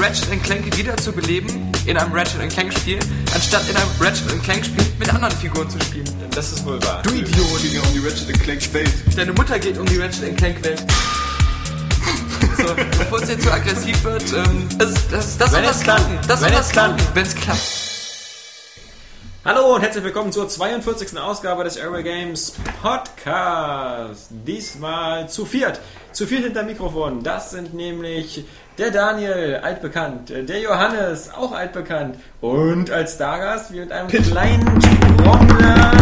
Ratchet Clank wieder zu beleben in einem Ratchet Clank Spiel, anstatt in einem Ratchet Clank Spiel mit anderen Figuren zu spielen. Das ist wohl wahr. Du Idiot! Ja um die Ratchet Clank Welt. Deine Mutter geht um die Ratchet Clank Welt. So, bevor es jetzt zu aggressiv wird, ähm, das, das, das Wenn klappt. klappen. Das Wenn was es klappt. klappen, wenn es klappt. Hallo und herzlich willkommen zur 42. Ausgabe des Airway Games Podcast. Diesmal zu viert. Zu viert hinter Mikrofon. Das sind nämlich der Daniel, altbekannt, der Johannes, auch altbekannt und als Stargast wie mit einem kleinen Trommler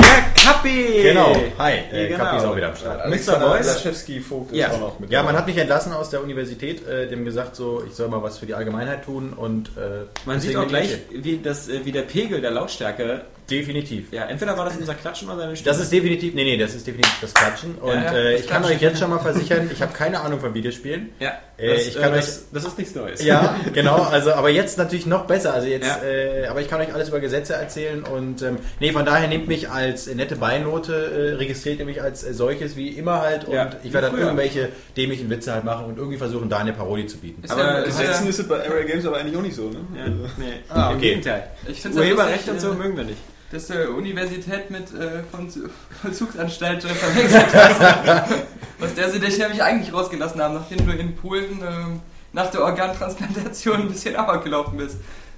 der Kappi. Genau, hi, Ja, äh, genau. Kapi ist auch wieder am Start. Mr. Boys. Laschewski Vogt ist Ja. auch noch mit Ja, man hat mich entlassen aus der Universität, äh, dem gesagt, so, ich soll mal was für die Allgemeinheit tun und äh, Man sieht auch gleich, wie, das, äh, wie der Pegel der Lautstärke. Definitiv. Ja, entweder war das unser Klatschen oder seine Stimme. Das ist definitiv, nee, nee, das ist definitiv das Klatschen. Und ja, äh, das ich kann Klatschen. euch jetzt schon mal versichern, ich habe keine Ahnung von Videospielen. Ja, Äh, das, ich kann äh, euch- das, das ist nichts Neues. Ja, genau, also aber jetzt natürlich noch besser. Also jetzt, Ja. äh, aber ich kann euch alles über Gesetze erzählen und ähm, nee, von daher nehmt mich als nette Beinote, äh, registriert ihr mich als äh, solches wie immer halt und Ja, ich werde dann irgendwelche dämlichen Witze halt machen und irgendwie versuchen, da eine Parodie zu bieten. Ist Aber Gesetzen ja, ist es bei Area Games aber eigentlich auch nicht so, ne? Ja, Also, nee. Ah, Im okay. Gegenteil. ich finde es Urheberrecht und so mögen wir nicht. Dass du Universität mit äh, von Zu- Vollzugsanstalt äh, verwechselt hast. Was der sie dich nämlich eigentlich rausgelassen haben, nachdem du in Polen ähm, nach der Organtransplantation ein bisschen amok gelaufen bist.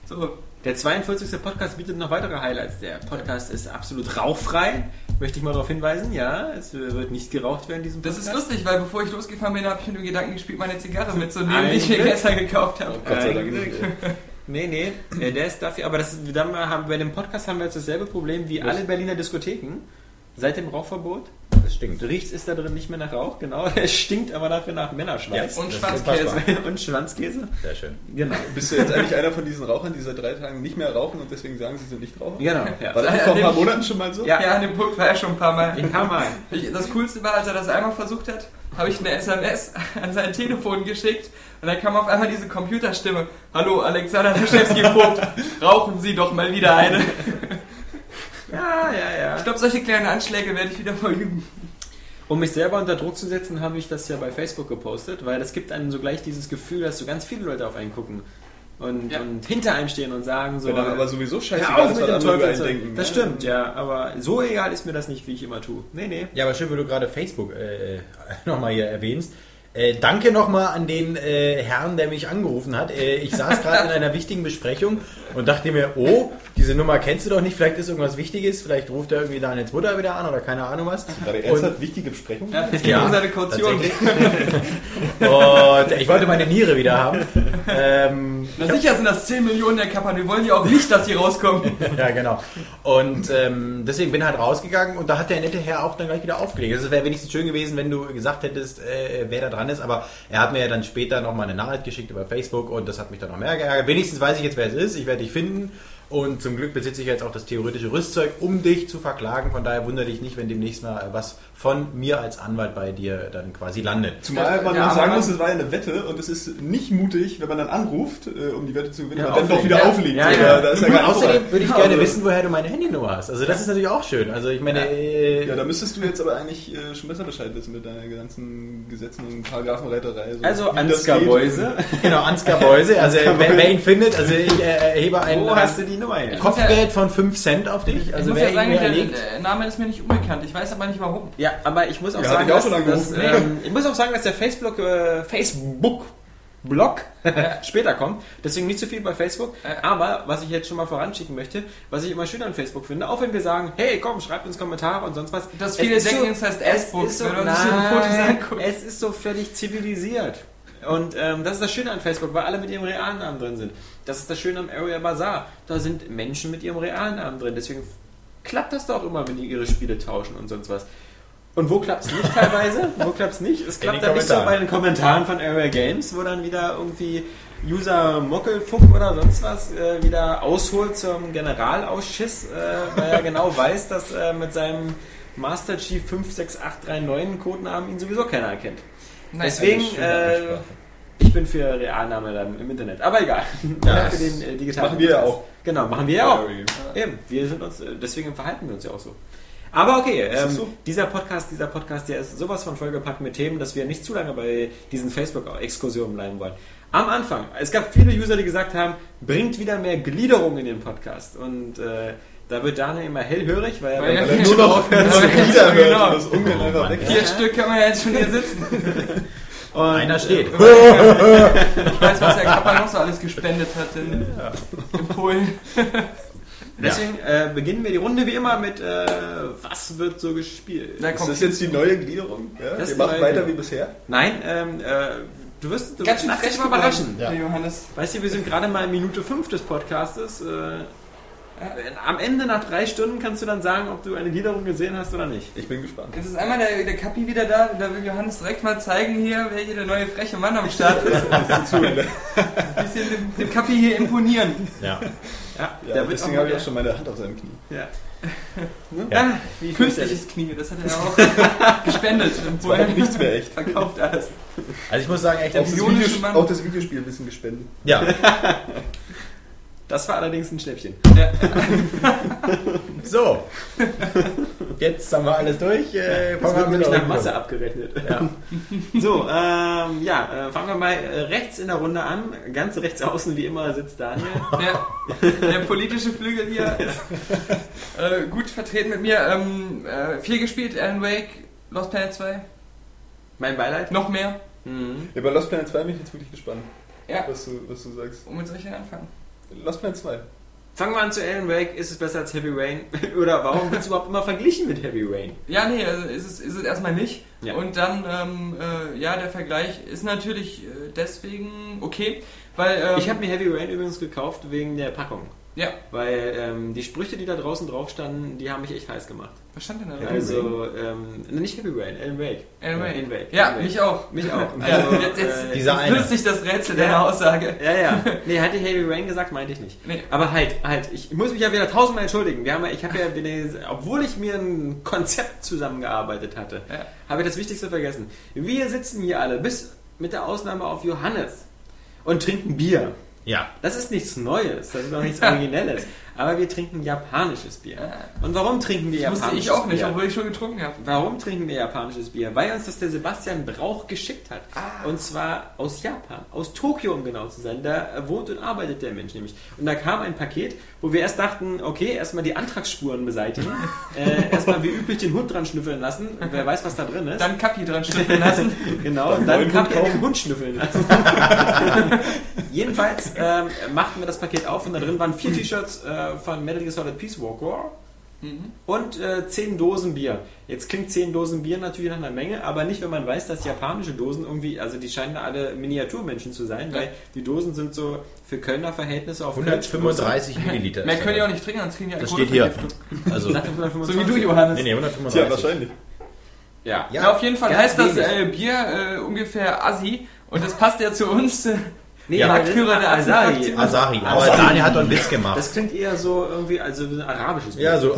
So, Der 42. Podcast bietet noch weitere Highlights. Der Podcast ist absolut rauchfrei. Möchte ich mal darauf hinweisen. Ja, es wird nicht geraucht werden in diesem das Podcast. ist lustig, weil bevor ich losgefahren bin, habe ich mir den Gedanken gespielt, meine Zigarre mitzunehmen, die ich mir gestern gekauft habe. Gott sei Dank. Nee, nee, äh, der ist dafür. Aber das, dann haben, bei dem Podcast haben wir jetzt dasselbe Problem wie alle Berliner Diskotheken. Seit dem Rauchverbot Das stinkt. riecht es da drin nicht mehr nach Rauch, genau. Es stinkt aber dafür nach Männerschweiß. Und Das ist Schwanzkäse. Und Schwanzkäse. Sehr schön. Genau. Bist du jetzt eigentlich einer von diesen Rauchern, die seit drei Tagen nicht mehr rauchen und deswegen sagen, sie sind nicht Raucher? Genau. Ja. War das nicht vor ein paar Monaten schon mal so? Ja. Ja, an dem Punkt war er schon ein paar Mal. Ein paar Mal. Ich, das Coolste war, als er das einmal versucht hat, habe ich eine SMS an sein Telefon geschickt und dann kam auf einmal diese Computerstimme. Hallo, Alexander Laschewski Vogt, rauchen Sie doch mal wieder eine. Ja, ja, ja. Ich glaube, solche kleinen Anschläge werde ich wieder verüben. Um mich selber unter Druck zu setzen, habe ich das ja bei Facebook gepostet, weil das gibt einem so gleich dieses Gefühl, dass so ganz viele Leute auf einen gucken und, Ja. und hinter einem stehen und sagen so, Wenn dann aber sowieso scheißegal auf ist, mit was dem andere über Teufel. einen zu- denken. Das ne? stimmt, ja, aber so egal ist mir das nicht, wie ich immer tue. Nee, nee. Ja, aber schön, wie du gerade Facebook äh, nochmal hier erwähnst. Äh, danke nochmal an den äh, Herrn, der mich angerufen hat. Äh, ich saß gerade in einer wichtigen Besprechung und dachte mir, oh, diese Nummer kennst du doch nicht, vielleicht ist irgendwas Wichtiges, vielleicht ruft er irgendwie deine Mutter wieder an oder keine Ahnung was. Gerade ernsthaft wichtige Besprechung? Ja, es geht Ja, um seine Kaution. Und ich wollte meine Niere wieder haben. Ähm, Na sicher sind das 10 Millionen der Kappern. Wir wollen ja auch nicht, dass sie rauskommen. ja, genau. Und ähm, deswegen bin halt rausgegangen und da hat der nette Herr auch dann gleich wieder aufgelegt. Also Es wäre wenigstens schön gewesen, wenn du gesagt hättest, äh, wer da dran ist, aber er hat mir ja dann später nochmal eine Nachricht geschickt über Facebook und das hat mich dann noch mehr geärgert. Wenigstens weiß ich jetzt, wer es ist. Ich werde dich finden. Und zum Glück besitze ich jetzt auch das theoretische Rüstzeug, um dich zu verklagen. Von daher wundere dich nicht, wenn demnächst mal was von mir als Anwalt bei dir dann quasi landet. Zumal man Ja, sagen muss, es war ja eine Wette und es ist nicht mutig, wenn man dann anruft, äh, um die Wette zu gewinnen, Ja, aber dann doch wieder ja. auflegt. Ja, ja. Da ist ja Und außerdem würde ich Ja, gerne aber- wissen, woher du meine Handynummer hast. Also das ist natürlich auch schön. Also ich meine, äh, Ja, da müsstest du jetzt aber eigentlich äh, schon besser Bescheid wissen mit deiner ganzen Gesetzen und Paragraphenreiterei. So Also Ansgar. Beuse. genau, Ansgar Beuse. Also wer, wer ihn findet, also ich äh, erhebe ein, Wo hast du die Nummer her? Kopfgeld von 5 Cent auf dich. ich Also muss wer ja sagen, der Name ist mir nicht unbekannt. Ich weiß aber nicht warum. Ja, aber ich muss auch Ja, sagen, ich auch dass, dass, ähm, ich muss auch sagen, dass der Facebook, äh, Facebook Blog später kommt. Deswegen nicht so viel bei Facebook. Aber was ich jetzt schon mal voranschicken möchte, was ich immer schön an Facebook finde, auch wenn wir sagen, hey komm, schreibt uns Kommentare und sonst was. Dass viele denken, es heißt S-Book, so, wenn man sich die Fotos nein, anguckt. es ist so völlig zivilisiert. Und ähm, das ist das Schöne an Facebook, weil alle mit ihrem realen Namen drin sind. Das ist das Schöne am Area Bazaar. Da sind Menschen mit ihrem realen Namen drin. Deswegen klappt das doch immer, wenn die ihre Spiele tauschen und sonst was. Und wo klappt es nicht teilweise? wo klappt es nicht? Es klappt dann nicht so bei den Kommentaren von Area Games, wo dann wieder irgendwie User Mockelfuck oder sonst was äh, wieder ausholt zum Generalausschiss, äh, weil er genau weiß, dass äh, mit seinem Master Chief 56839 Codenamen ihn sowieso keiner erkennt. Nein, Deswegen, äh, ich bin für Realname dann im Internet. Aber egal. Oder für den äh, digitalen machen wir ja auch. Genau, machen wir ja auch. Ja, Eben, wir sind uns, äh, deswegen verhalten wir uns ja auch so. Aber okay, ähm, so? dieser Podcast, dieser Podcast, der ist sowas von vollgepackt mit Themen, dass wir nicht zu lange bei diesen Facebook-Exkursionen bleiben wollen. Am Anfang, es gab viele User, die gesagt haben, bringt wieder mehr Gliederung in den Podcast. Und äh, da wird Daniel immer hellhörig, weil er Weil bei- er Weil er nur noch aufhört zu Ja, Lieder hört genau. und das Ungarn einfach weg. Vier Stück kann man ja jetzt schon hier sitzen. und, Einer steht. Ich weiß, was der Kappa noch so alles gespendet hat in, in Polen. Deswegen äh, beginnen wir die Runde wie immer mit äh, Was wird so gespielt? Da Ist kommt das jetzt die neue Gliederung? Ja? Das ist Wir machen weiter Gliederung. wie bisher? Nein, ähm, äh, du wirst, du ganz wirst schön frech mal überraschen. Ja. Johannes. Weißt du, wir sind gerade mal in Minute 5 des Podcastes. Äh, am Ende nach drei Stunden kannst du dann sagen, ob du eine Gliederung gesehen hast oder nicht. Ich bin gespannt. Jetzt ist einmal der, der Kappi wieder da. Da will Johannes direkt mal zeigen hier, wer hier der neue freche Mann am Start ist. Ein bisschen dem, dem Kappi hier imponieren. Ja. Ja, Ja, deswegen habe ich auch schon meine Hand auf seinem Knie. Ja. Ja, Wie künstliches Knie, das hat er ja auch gespendet. Das war nichts mehr echt. Verkauft alles. Also ich muss sagen, echt, Auch das, Videos- auch das Videospiel ein bisschen gespendet. ja. Das war allerdings ein Schnäppchen. Ja. So. Jetzt haben wir alles durch. Äh, Das fangen wir wird mit nämlich nach Masse Runde. abgerechnet. Ja. So, ähm, ja, äh, fangen wir mal äh, rechts in der Runde an. Ganz rechts außen, wie immer, sitzt Daniel. Der, der politische Flügel hier ist äh, gut vertreten mit mir. Ähm, äh, viel gespielt, Alan Wake, Lost Planet 2, Mein Beileid. noch mehr. Mhm. Ja, bei Lost Planet 2 bin ich jetzt wirklich gespannt, Ja, was du, was du sagst. womit soll ich denn anfangen? Lost Planet 2. Fangen wir an zu Alan Wake. Ist es besser als Heavy Rain? Oder warum wird es überhaupt immer verglichen mit Heavy Rain? Ja, nee, also ist es, ist es erstmal nicht. Ja. Und dann, ähm, äh, ja, der Vergleich ist natürlich äh, deswegen okay, weil. Ähm, Ich habe mir Heavy Rain übrigens gekauft wegen der Packung. Ja, Weil ähm, die Sprüche, die da draußen drauf standen, die haben mich echt heiß gemacht. was stand denn da? also, ähm, ne, nicht Heavy Rain, Alan Wake. Alan Wake. Alan Wake. Ja, Alan Wake. mich auch. Mich auch. Also, jetzt, jetzt, äh, Dieser jetzt löst sich das Rätsel Ja. deiner Aussage. Ja, ja. Nee, hatte ich Heavy Rain gesagt, meinte ich nicht. Nee. Aber halt, halt, ich muss mich ja wieder tausendmal entschuldigen. Wir haben ja, ich habe ja, obwohl ich mir ein Konzept zusammengearbeitet hatte, Ja. habe ich das Wichtigste vergessen. Wir sitzen hier alle, bis mit der Ausnahme auf Johannes, und trinken Bier. Ja. Das ist nichts Neues, das ist auch nichts Originelles. Aber wir trinken japanisches Bier. Und warum trinken wir Das wusste japanisches ich auch nicht, Bier? obwohl ich schon getrunken habe. Warum trinken wir japanisches Bier? Weil uns das der Sebastian Brauch geschickt hat. Ah. Und zwar aus Japan, aus Tokio, um genau zu sein. Da wohnt und arbeitet der Mensch nämlich. Und da kam ein Paket, wo wir erst dachten, okay, erstmal die Antragsspuren beseitigen. äh, erstmal wie üblich den Hund dran schnüffeln lassen. Wer weiß, was da drin ist. Dann Kappi dran schnüffeln lassen. Genau, Dann und dann er den. Hund schnüffeln lassen. Jedenfalls ähm, machten wir das Paket auf und da drin waren vier T-Shirts äh, von Metal Gear Solid Peace Walker und äh, zehn Dosen Bier. Jetzt klingt zehn Dosen Bier natürlich nach einer Menge, aber nicht, wenn man weiß, dass japanische Dosen irgendwie, also die scheinen da alle Miniaturmenschen zu sein, weil die Dosen sind so für Kölner Verhältnisse auf 135 Milliliter. Mehr können die da auch nicht trinken, sonst kriegen die Das steht hier. Also, So 125? wie du, Johannes. nee, nee, Tja, 135. wahrscheinlich. Ja. Ja, auf jeden Fall heißt das wenig. äh, Bier äh, ungefähr Assi und das passt ja zu uns. Nee, Ja, aber Marktführer der Asahi. Asahi. Asahi. Aber Asahi. Daniel hat doch einen Witz gemacht. Das klingt eher so irgendwie, also ein arabisches Bier. ja, so.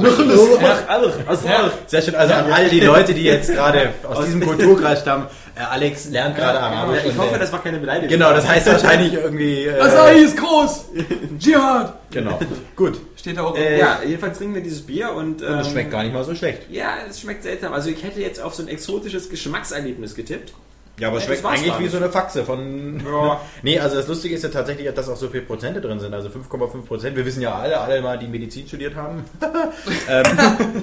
Ja. Sehr schön. Also an all die Leute, die jetzt gerade aus diesem Kulturkreis stammen, äh, Alex lernt gerade Arabisch. Ich hoffe, äh, das war keine Beleidigung. Genau, das heißt wahrscheinlich irgendwie. Äh, Asahi ist groß! Dschihad! Genau. Gut. Steht da auch. Äh, Ja, jedenfalls trinken wir dieses Bier und. Und es ähm, schmeckt gar nicht mal so schlecht. Ja, es schmeckt seltsam. Also ich hätte jetzt auf so ein exotisches Geschmackserlebnis getippt. Ja, aber Ja, schmeckt das eigentlich wie so eine Faxe von. Ja. nee, also das Lustige ist ja tatsächlich, dass auch so viele Prozente drin sind, also 5,5 Prozent. Wir wissen ja alle, alle mal, die Medizin studiert haben, ähm,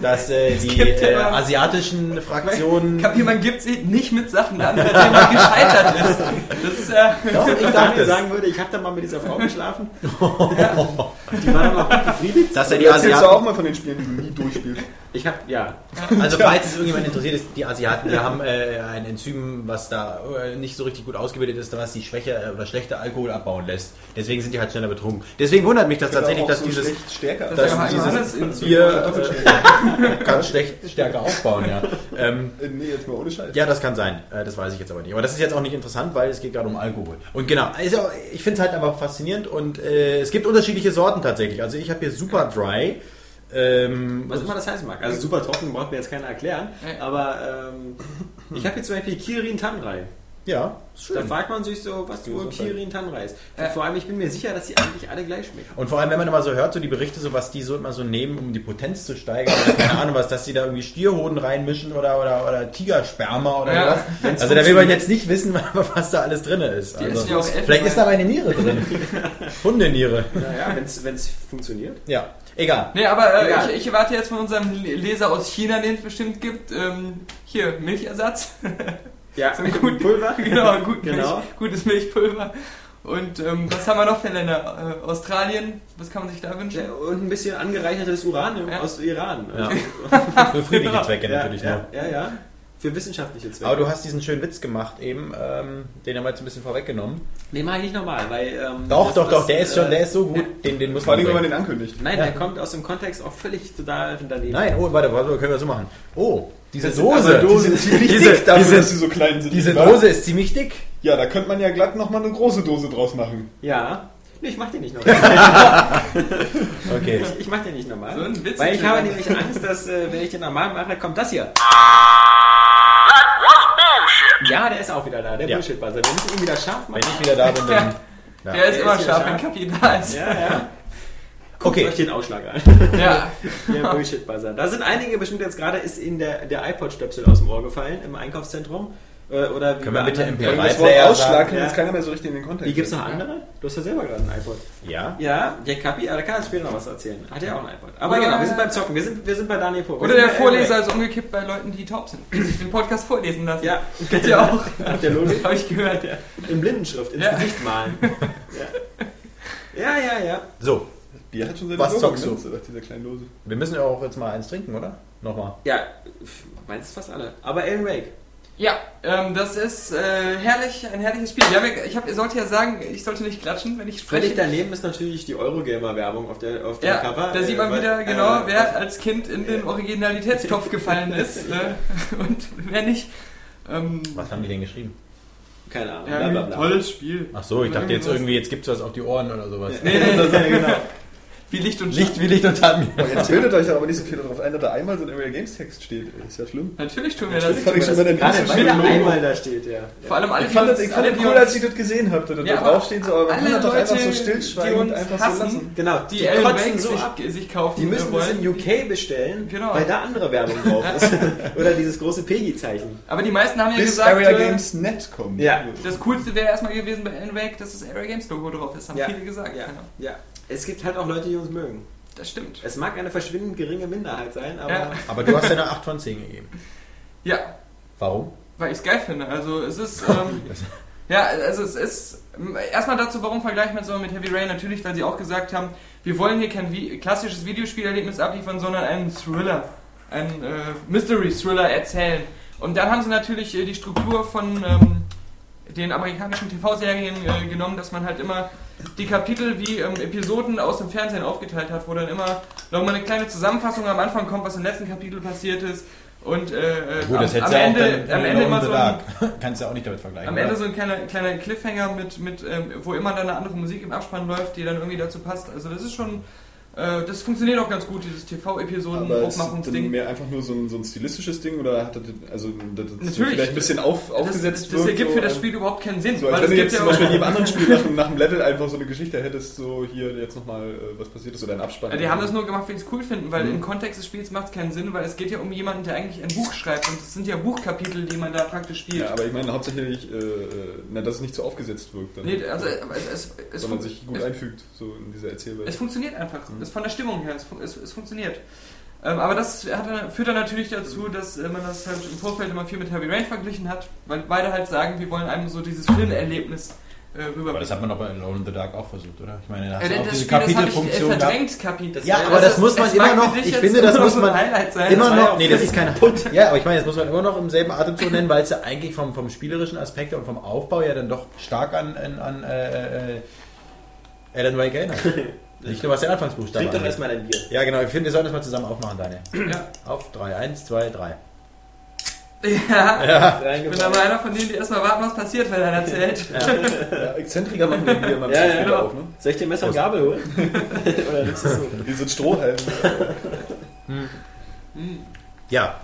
dass äh, die ja äh, asiatischen Fraktionen. Kapier, man gibt sich nicht mit Sachen an, bei denen man gescheitert ist. Das ist ja. Doch, ich dachte es. sagen würde, ich habe da mal mit dieser Frau geschlafen. Die war dann auch gut befriedigt. Dass ja die Asiaten. auch mal von den Spielen, die du nie durchspielst. Ich habe, ja. Also falls es irgendjemand interessiert ist, die Asiaten, die haben äh, ein Enzym, was da äh, nicht so richtig gut ausgebildet ist, was die schwäche äh, oder schlechte Alkohol abbauen lässt. Deswegen sind die halt schneller betrunken. Deswegen wundert mich das tatsächlich, auch dass so dieses schlecht stärker. Das dass ja dieses in Bier äh, kann schlecht stärker aufbauen, ja. Ähm, Äh, nee, jetzt mal ohne Scheiß. ja, das kann sein. Äh, Das weiß ich jetzt aber nicht. Aber das ist jetzt auch nicht interessant, weil es geht gerade um Alkohol. Und genau, also ich finde es halt einfach faszinierend und äh, es gibt unterschiedliche Sorten tatsächlich. Also ich habe hier Super Dry. Ähm, Was immer das heißen mag. Also super trocken braucht mir jetzt keiner erklären. Aber ähm, ich habe hier zum Beispiel Kirin Tanrei. ja, ist Da schön. fragt man sich so, was wohl Kirin Tanrei ist. Vor allem, ich bin mir sicher, dass die eigentlich alle gleich schmecken. Und vor allem, wenn man immer so hört, so die Berichte, so was die so immer so nehmen, um die Potenz zu steigern, oder keine Ahnung was, dass die da irgendwie Stierhoden reinmischen oder, oder, oder Tigersperma oder Ja. was. Also da will man jetzt nicht wissen, was da alles drin ist. Also, Elfen, vielleicht ist da meine Niere drin. Hundeniere. Naja, wenn es funktioniert. Ja, egal. Nee, aber äh, Egal. ich, ich erwarte jetzt von unserem Leser aus China, den es bestimmt gibt, ähm, hier, Milchersatz. Ja, So mit gut- Pulver. genau, gut, Genau. Milch, gutes Milchpulver. Und ähm, was haben wir noch für Länder? Äh, Australien, was kann man sich da wünschen? Ja, und ein bisschen angereichertes Uranium Ja. aus Iran. Ja. Also, Für friedliche Zwecke ja, natürlich ja, nur. ja, ja. Für wissenschaftliche Zwecke. Aber du hast diesen schönen Witz gemacht eben, ähm, den haben wir jetzt ein bisschen vorweggenommen. Nee, mach ich nicht normal, weil. Ähm, Doch, das- doch, doch, der ist schon, äh, der ist so gut, den, den muss Vor man allem, wenn man den ankündigt. Nein, Ja. der kommt aus dem Kontext auch völlig total daneben. Nein, oh, warte, warte, können wir so machen. Oh, diese Das Dose, Dosen, Die ziemlich diese, dick dafür, diese, dass sie so klein sind. diese? Dose ist ziemlich dick. Ja, da könnte man ja glatt nochmal eine große Dose draus machen. Ja. Ich mach den nicht normal. Okay. ich, ich mach den nicht normal. So ein Witz weil ich habe ja- nämlich Angst, dass, äh, wenn ich den normal mache, kommt das hier. Ja, der ist auch wieder da, der Ja. Bullshit-Buzzer. Wir müssen ihn wieder scharf Wenn machen. ich wieder da bin, dann... Ja. Der ist Der immer ist scharf. wenn Kapi da ist. Ja, ja. Guckt Okay. euch den Ausschlag an. Ja. Der Bullshit-Buzzer. Da sind einige bestimmt jetzt gerade, ist Ihnen der, der iPod-Stöpsel aus dem Ohr gefallen im Einkaufszentrum. Äh, Oder wie Können wir bitte MP3 Das Wort Ausschlag kann ja. jetzt keiner mehr so richtig in den Kontext. Wie gibt's noch setzen. andere? Du hast ja selber gerade ein iPod. Ja? Ja, der Kapi, aber da kann er später noch was erzählen. Hat ja auch ein iPod. Aber Oder- genau, wir sind beim Zocken. Wir sind, wir sind bei Daniel. Wir Oder der Vorleser ist umgekippt bei Leuten, die taub sind. Die sich den Podcast vorlesen lassen. Ja, Gibt's ja auch. Habt ihr Logik? Habe ich gehört. Ja. In Blindenschrift, ins Ja. Gesicht malen. Ja, ja, ja. ja. So, Bier hat schon seine Was Logo zockst du? benutzt, aus dieser kleinen Dose. wir müssen ja auch jetzt mal eins trinken, oder? Nochmal. Ja, meinst fast alle. Aber Alan Wake. Ja, ähm, das ist äh, herrlich, ein herrliches Spiel. Ja, ich hab, ihr sollt ja sagen, ich sollte nicht klatschen, wenn ich spreche. Völlig daneben ist natürlich die Eurogamer-Werbung auf der, auf der Ja, Cover. da sieht man Äh, wieder weil- genau, äh, wer als Kind in den Originalitätstopf gefallen ist äh, und wer nicht. Ähm, Was haben die denn geschrieben? Keine Ahnung. ja, bla, bla, bla. tolles Spiel. Ach so, ich dachte jetzt irgendwie, jetzt gibt's was auf die Ohren oder sowas. Nee, nee, Das ist ja genau. Wie Licht und Licht wie Licht und. Aber jetzt bildet euch doch aber nicht so viel darauf ein, dass da einmal so ein Area Games Text steht. Ist ja schlimm. Natürlich tun wir Natürlich das. fand ich schon bei der Gerade weil er einmal da steht, ja. Vor allem alle, Ich fand die das, uns, ich fand alle, das cool, als ich das gesehen habe, dass Ja, da aber draufsteht, so, aber man alle kann das doch einfach Leute, so stillschweigend uns einfach hassen, so lassen. Genau, die, die kotzen so sich, ab. sich kaufen Die müssen das in UK bestellen, Genau. weil da andere Werbung drauf ist. Oder dieses große Peggy-Zeichen. Aber die meisten haben ja Bis gesagt, Area äh, Games Net kommt. Ja. das Coolste wäre erstmal gewesen bei Alan Wake, dass das Area Games Logo drauf ist. Haben viele gesagt. Ja, Ja. Es gibt halt auch Leute, die uns mögen. Das stimmt. Es mag eine verschwindend geringe Minderheit sein, aber Ja. Aber du hast ja eine 8 von 10 gegeben. Ja, Warum? weil ich es geil finde. Also es ist, ähm, ja, also es ist, erstmal dazu, warum vergleichen wir es so mit Heavy Rain? Natürlich, weil sie auch gesagt haben, wir wollen hier kein Vi klassisches Videospielerlebnis abliefern, sondern einen Thriller, einen äh, Mystery-Thriller erzählen. Und dann haben sie natürlich äh, die Struktur von ähm, den amerikanischen TV-Serien äh, genommen, dass man halt immer die Kapitel wie ähm, Episoden aus dem Fernsehen aufgeteilt hat, wo dann immer nochmal eine kleine Zusammenfassung am Anfang kommt, was im letzten Kapitel passiert ist. Und äh, äh, Gut, am, am Ende, dann am Ende immer so ein, Kannst du auch nicht damit vergleichen. am oder? Ende so ein kleiner, kleiner Cliffhanger mit, mit ähm, wo immer dann eine andere Musik im Abspann läuft, die dann irgendwie dazu passt. Also das ist schon das funktioniert auch ganz gut, dieses TV-Episoden Aber ist das Aufmachungsding. dann mehr einfach nur so ein, so ein stilistisches Ding oder hat das, also, das Natürlich. vielleicht ein bisschen auf, Das, aufgesetzt das wird? ergibt so für das Spiel überhaupt keinen Sinn. So, als weil wenn es du jetzt zum ja Beispiel auch- in jedem anderen Spiel nach, dem- nach dem Level einfach so eine Geschichte hättest, so hier jetzt nochmal äh, was passiert ist oder ein Abspann. Ja, die haben das nur gemacht, weil sie es cool finden, weil Mhm. im Kontext des Spiels macht es keinen Sinn, weil es geht ja um jemanden, der eigentlich ein Buch schreibt und es sind ja Buchkapitel, die man da praktisch spielt. Ja, aber ich meine hauptsächlich, äh, äh, na, dass es nicht so aufgesetzt wirkt, dann, nee, also es, es, es, sondern fun- sich gut es, einfügt, so in dieser Erzählwelt. es funktioniert einfach. Mhm. Es von der Stimmung her, es, es, es funktioniert. Ähm, aber das hat, führt dann natürlich dazu, dass äh, man das halt im Vorfeld immer viel mit Heavy Rain verglichen hat, weil beide halt sagen, wir wollen einem so dieses Filmerlebnis äh, rüberbringen. Aber das hat man doch bei Alone in the Dark auch versucht, oder? Ich meine, da Ja, hast du denn auch das diese das äh, Kapitelfunktion gehabt. verdrängt, Kapitel. Ja, aber das muss man immer noch- ich finde, das muss man Highlight sein. Immer Das noch, ja nee, das ist kein Put. Ja, aber ich meine, das muss man immer noch im selben Atemzug nennen, weil es ja eigentlich vom, vom spielerischen Aspekt und vom Aufbau ja dann doch stark an, an, an äh, äh, Alan Wake erinnert. Nicht nur was der Anfangsbuchstaben Trink doch angeht. erstmal ein Bier. Ja, genau. Ich finde, wir sollten das mal zusammen aufmachen, Daniel. Ja. Auf 3, 1, 2, 3. Ja, ich bin aber einer von denen, die erstmal warten, was passiert, wenn einer erzählt. Ja, Exzentriker machen den hier mal Ja, ja, genau. auf, ne? Soll ich dir Messer und Gabel holen? Oder nimmst du es so? Die sind Strohhalme. Ja.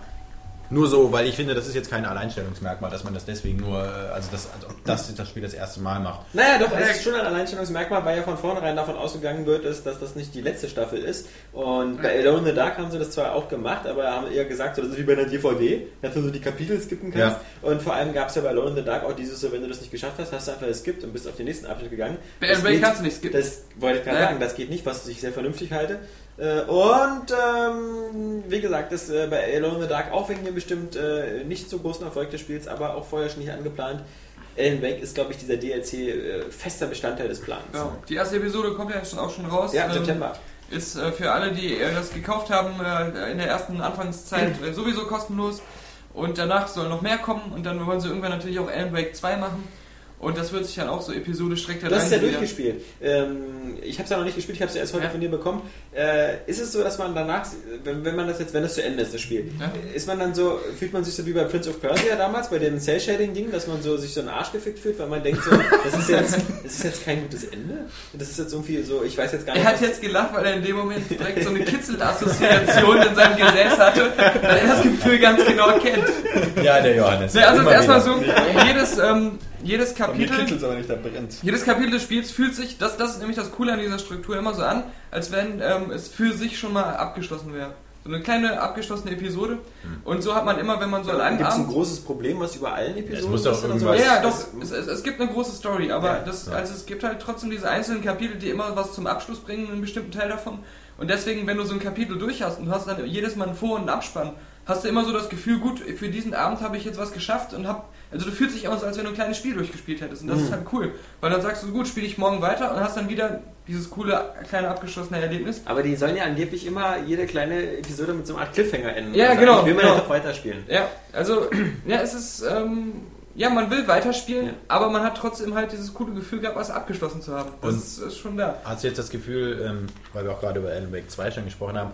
Nur so, weil ich finde, das ist jetzt kein Alleinstellungsmerkmal, dass man das deswegen nur, äh, also das, also das, das Spiel das erste Mal macht. Naja, doch, es ist schon ein Alleinstellungsmerkmal, weil ja von vornherein davon ausgegangen wird, ist, dass das nicht die letzte Staffel ist. Und bei Alone in the Dark haben sie das zwar auch gemacht, aber haben eher gesagt, so, das ist wie bei einer DVD, dass du so die Kapitel skippen kannst. Und vor allem gab es ja bei Alone in the Dark auch dieses so, wenn du das nicht geschafft hast, hast du einfach geskippt und bist auf den nächsten Abschnitt gegangen. Bei geht- kannst du nicht skippen. Das wollte ich gerade Ja. sagen, das geht nicht, was ich sehr vernünftig halte. Äh, Und ähm, wie gesagt, das äh, bei Alone in the Dark auch wegen dem bestimmt äh, nicht so großen Erfolg des Spiels, aber auch vorher schon nicht angeplant. Alan Wake ist, glaube ich, dieser DLC äh, fester Bestandteil des Plans. Ja, die erste Episode kommt ja schon auch schon raus. Ja, im Ähm, September. Ist äh, für alle, die äh, das gekauft haben, in der ersten Anfangszeit äh, sowieso kostenlos. Und danach soll noch mehr kommen und dann wollen sie irgendwann natürlich auch Alan Wake 2 machen. Und das wird sich dann auch so episodisch direkt Du hast es ja durchgespielt. Ähm, ich habe es ja noch nicht gespielt, ich habe es ja erst heute Ja. von dir bekommen. Äh, ist es so, dass man danach, wenn, wenn man das jetzt, wenn das zu Ende ist, das Spiel, Ja. ist man dann so, fühlt man sich so wie bei Prince of Persia damals, bei dem Cell-Shading-Ding, dass man so sich so einen Arsch gefickt fühlt, weil man denkt so, das ist jetzt, das ist jetzt kein gutes Ende? Das ist jetzt irgendwie so, ich weiß jetzt gar nicht. Er hat jetzt gelacht, weil er in dem Moment direkt so eine Kitzelassoziation in seinem Gesäß hatte, weil er das Gefühl ganz genau kennt. Ja, der Johannes. Ne, also erstmal so, jedes, ähm, jedes Bei mir Kapitel kitzelt es aber nicht, da brennt. Jedes Kapitel des Spiels fühlt sich, das, das ist nämlich das Coole an dieser Struktur, immer so an, als wenn ähm, es für sich schon mal abgeschlossen wäre. So eine kleine abgeschlossene Episode. Und so hat man immer, wenn man so an einem Gibt es ein großes Problem, was über allen Episoden muss doch ist so? Ja, ja, doch, es, es, es gibt eine große Story, aber Ja, das, ja. also es gibt halt trotzdem diese einzelnen Kapitel, die immer was zum Abschluss bringen, einen bestimmten Teil davon. Und deswegen, wenn du so ein Kapitel durch hast und du hast dann jedes Mal einen Vor- und einen Abspann, hast du immer so das Gefühl, gut, für diesen Abend habe ich jetzt was geschafft und hab, also du fühlst dich immer so, als wenn du ein kleines Spiel durchgespielt hättest. Und das ist halt cool, weil dann sagst du, gut, spiele ich morgen weiter und hast dann wieder dieses coole, kleine abgeschlossene Erlebnis. Aber die sollen ja angeblich immer jede kleine Episode mit so einer Art Cliffhanger enden. Ja, Also genau, eigentlich Will man genau. doch weiterspielen. Ja, also, ja, es ist, ähm, ja, man will weiterspielen, Ja. aber man hat trotzdem halt dieses coole Gefühl gehabt, was abgeschlossen zu haben. Das Und- ist, ist schon da. Hast du jetzt das Gefühl, ähm, weil wir auch gerade über Alan Wake 2 schon gesprochen haben,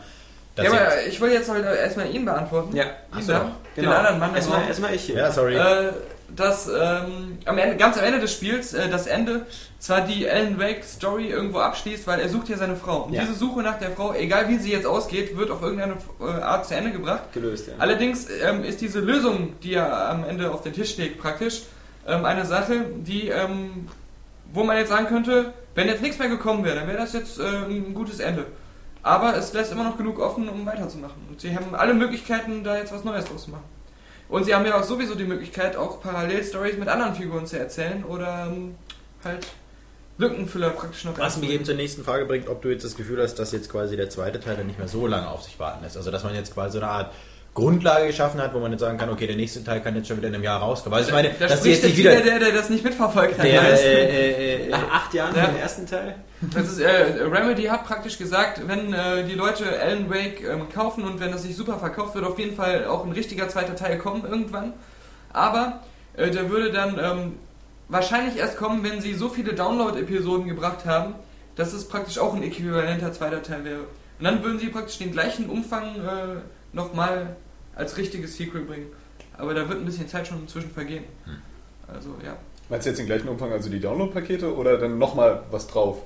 Ja, aber ich will jetzt halt erstmal ihn beantworten. Ja, ihn Ach so, da, den anderen Mann Erstmal, erstmal ich hier. ja, sorry. Äh, dass ähm, am Ende, ganz am Ende des Spiels äh, das Ende zwar die Alan Wake Story irgendwo abschließt, weil er sucht ja seine Frau. Und Ja. diese Suche nach der Frau, egal wie sie jetzt ausgeht, wird auf irgendeine äh, Art zu Ende gebracht. Gelöst, ja. Allerdings ähm, ist diese Lösung, die ja am Ende auf den Tisch liegt, praktisch ähm, eine Sache, die, ähm, wo man jetzt sagen könnte, wenn jetzt nichts mehr gekommen wäre, dann wäre das jetzt äh, ein gutes Ende. Aber es lässt immer noch genug offen, um weiterzumachen. Und sie haben alle Möglichkeiten, da jetzt was Neues draus zu machen. Und sie haben ja auch sowieso die Möglichkeit, auch Parallel-Stories mit anderen Figuren zu erzählen oder ähm, halt Lückenfüller praktisch noch Was mich eben zur nächsten Frage bringt, ob du jetzt das Gefühl hast, dass jetzt quasi der zweite Teil dann nicht mehr so lange auf sich warten lässt. Also dass man jetzt quasi so eine Art Grundlage geschaffen hat, wo man jetzt sagen kann, okay, der nächste Teil kann jetzt schon wieder in einem Jahr rauskommen. Also ich meine, da dass jetzt nicht wieder wieder der, der das nicht mitverfolgt hat. der, äh, äh, äh, Nach acht Jahren Ja. vom ersten Teil? Das ist, äh, Remedy hat praktisch gesagt, wenn äh, die Leute Alan Wake ähm, kaufen und wenn das sich super verkauft, wird auf jeden Fall auch ein richtiger zweiter Teil kommen irgendwann. Aber äh, der würde dann ähm, wahrscheinlich erst kommen, wenn sie so viele Download-Episoden gebracht haben, dass es praktisch auch ein äquivalenter zweiter Teil wäre. Und dann würden sie praktisch den gleichen Umfang äh, nochmal als richtiges Sequel bringen. Aber da wird ein bisschen Zeit schon inzwischen vergehen. Also ja. Meinst du jetzt den gleichen Umfang, also die Download-Pakete oder dann nochmal was drauf?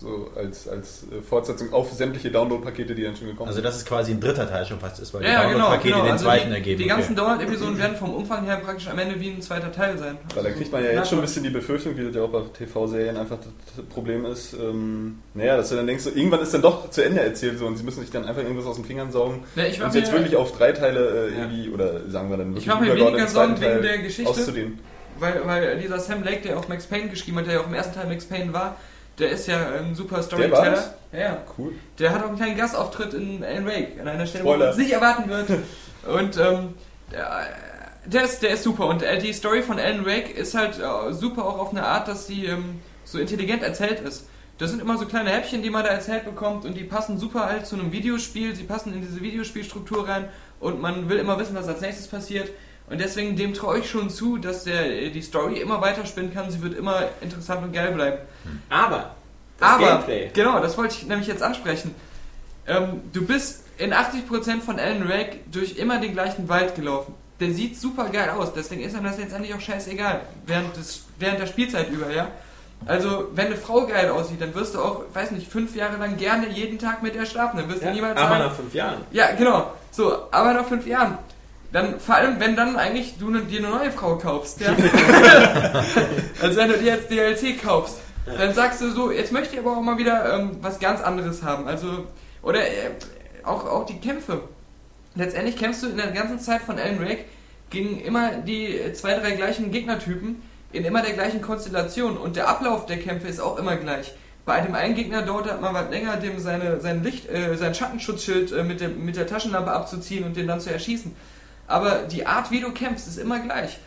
So als, als äh, Fortsetzung auf sämtliche Download-Pakete, die dann schon gekommen Also sind. dass es quasi ein dritter Teil schon fast ist, weil Ja, die ja, genau. Download-Pakete genau. den Also zweiten die, ergeben. die ganzen okay. Download-Episoden werden vom Umfang her praktisch am Ende wie ein zweiter Teil sein. Weil da kriegt man ja jetzt schon ein bisschen die Befürchtung, wie das ja auch bei TV-Serien einfach das Problem ist, ähm, naja, dass du dann denkst, so, irgendwann ist dann doch zu Ende erzählt so und sie müssen sich dann einfach irgendwas aus den Fingern saugen Ja, ich und jetzt wirklich auf drei Teile äh, irgendwie, oder sagen wir dann wirklich Ich war mir weniger Sorgen wegen der Geschichte. auszudehnen. Weil, weil dieser Sam Lake, der auch Max Payne geschrieben hat, der ja auch im ersten Teil Max Payne war, der ist ja ein super Storyteller. war's? Ja. Cool. Der hat auch einen kleinen Gastauftritt in Alan Wake, an einer Stelle, wo Spoiler. man es nicht erwarten wird. Und ähm, der, der, ist, der ist super. Und äh, die Story von Alan Wake ist halt äh, super auch auf eine Art, dass sie ähm, so intelligent erzählt ist. Das sind immer so kleine Häppchen, die man da erzählt bekommt und die passen super halt zu einem Videospiel. Sie passen in diese Videospielstruktur rein und man will immer wissen, was als nächstes passiert. Und deswegen dem traue ich schon zu, dass der die Story immer weiterspinnen kann. Sie wird immer interessant und geil bleiben. Aber das Aber, Gameplay. genau, das wollte ich nämlich jetzt ansprechen. Ähm, du bist in 80% von Alan Wake durch immer den gleichen Wald gelaufen. Der sieht super geil aus, deswegen ist einem das letztendlich auch scheißegal, während, des, während der Spielzeit über, ja. Also, wenn eine Frau geil aussieht, dann wirst du auch, weiß nicht, fünf Jahre lang gerne jeden Tag mit der schlafen. Dann wirst du Ja, niemals aber sagen, nach fünf Jahren. ja, genau. So, aber nach fünf Jahren. Dann, vor allem, wenn dann eigentlich du ne, dir eine neue Frau kaufst, ja. also wenn du dir jetzt DLC kaufst, dann sagst du so, jetzt möchte ich aber auch mal wieder ähm, was ganz anderes haben. Also, oder äh, auch, auch die Kämpfe. Letztendlich kämpfst du in der ganzen Zeit von Alan Wake gegen immer die äh, zwei, drei gleichen Gegnertypen in immer der gleichen Konstellation und der Ablauf der Kämpfe ist auch immer gleich. Bei dem einen Gegner dauert es mal was länger, dem seine, sein Licht, äh, sein Schattenschutzschild äh, mit, der, mit der Taschenlampe abzuziehen und den dann zu erschießen. Aber die Art, wie du kämpfst, ist immer gleich.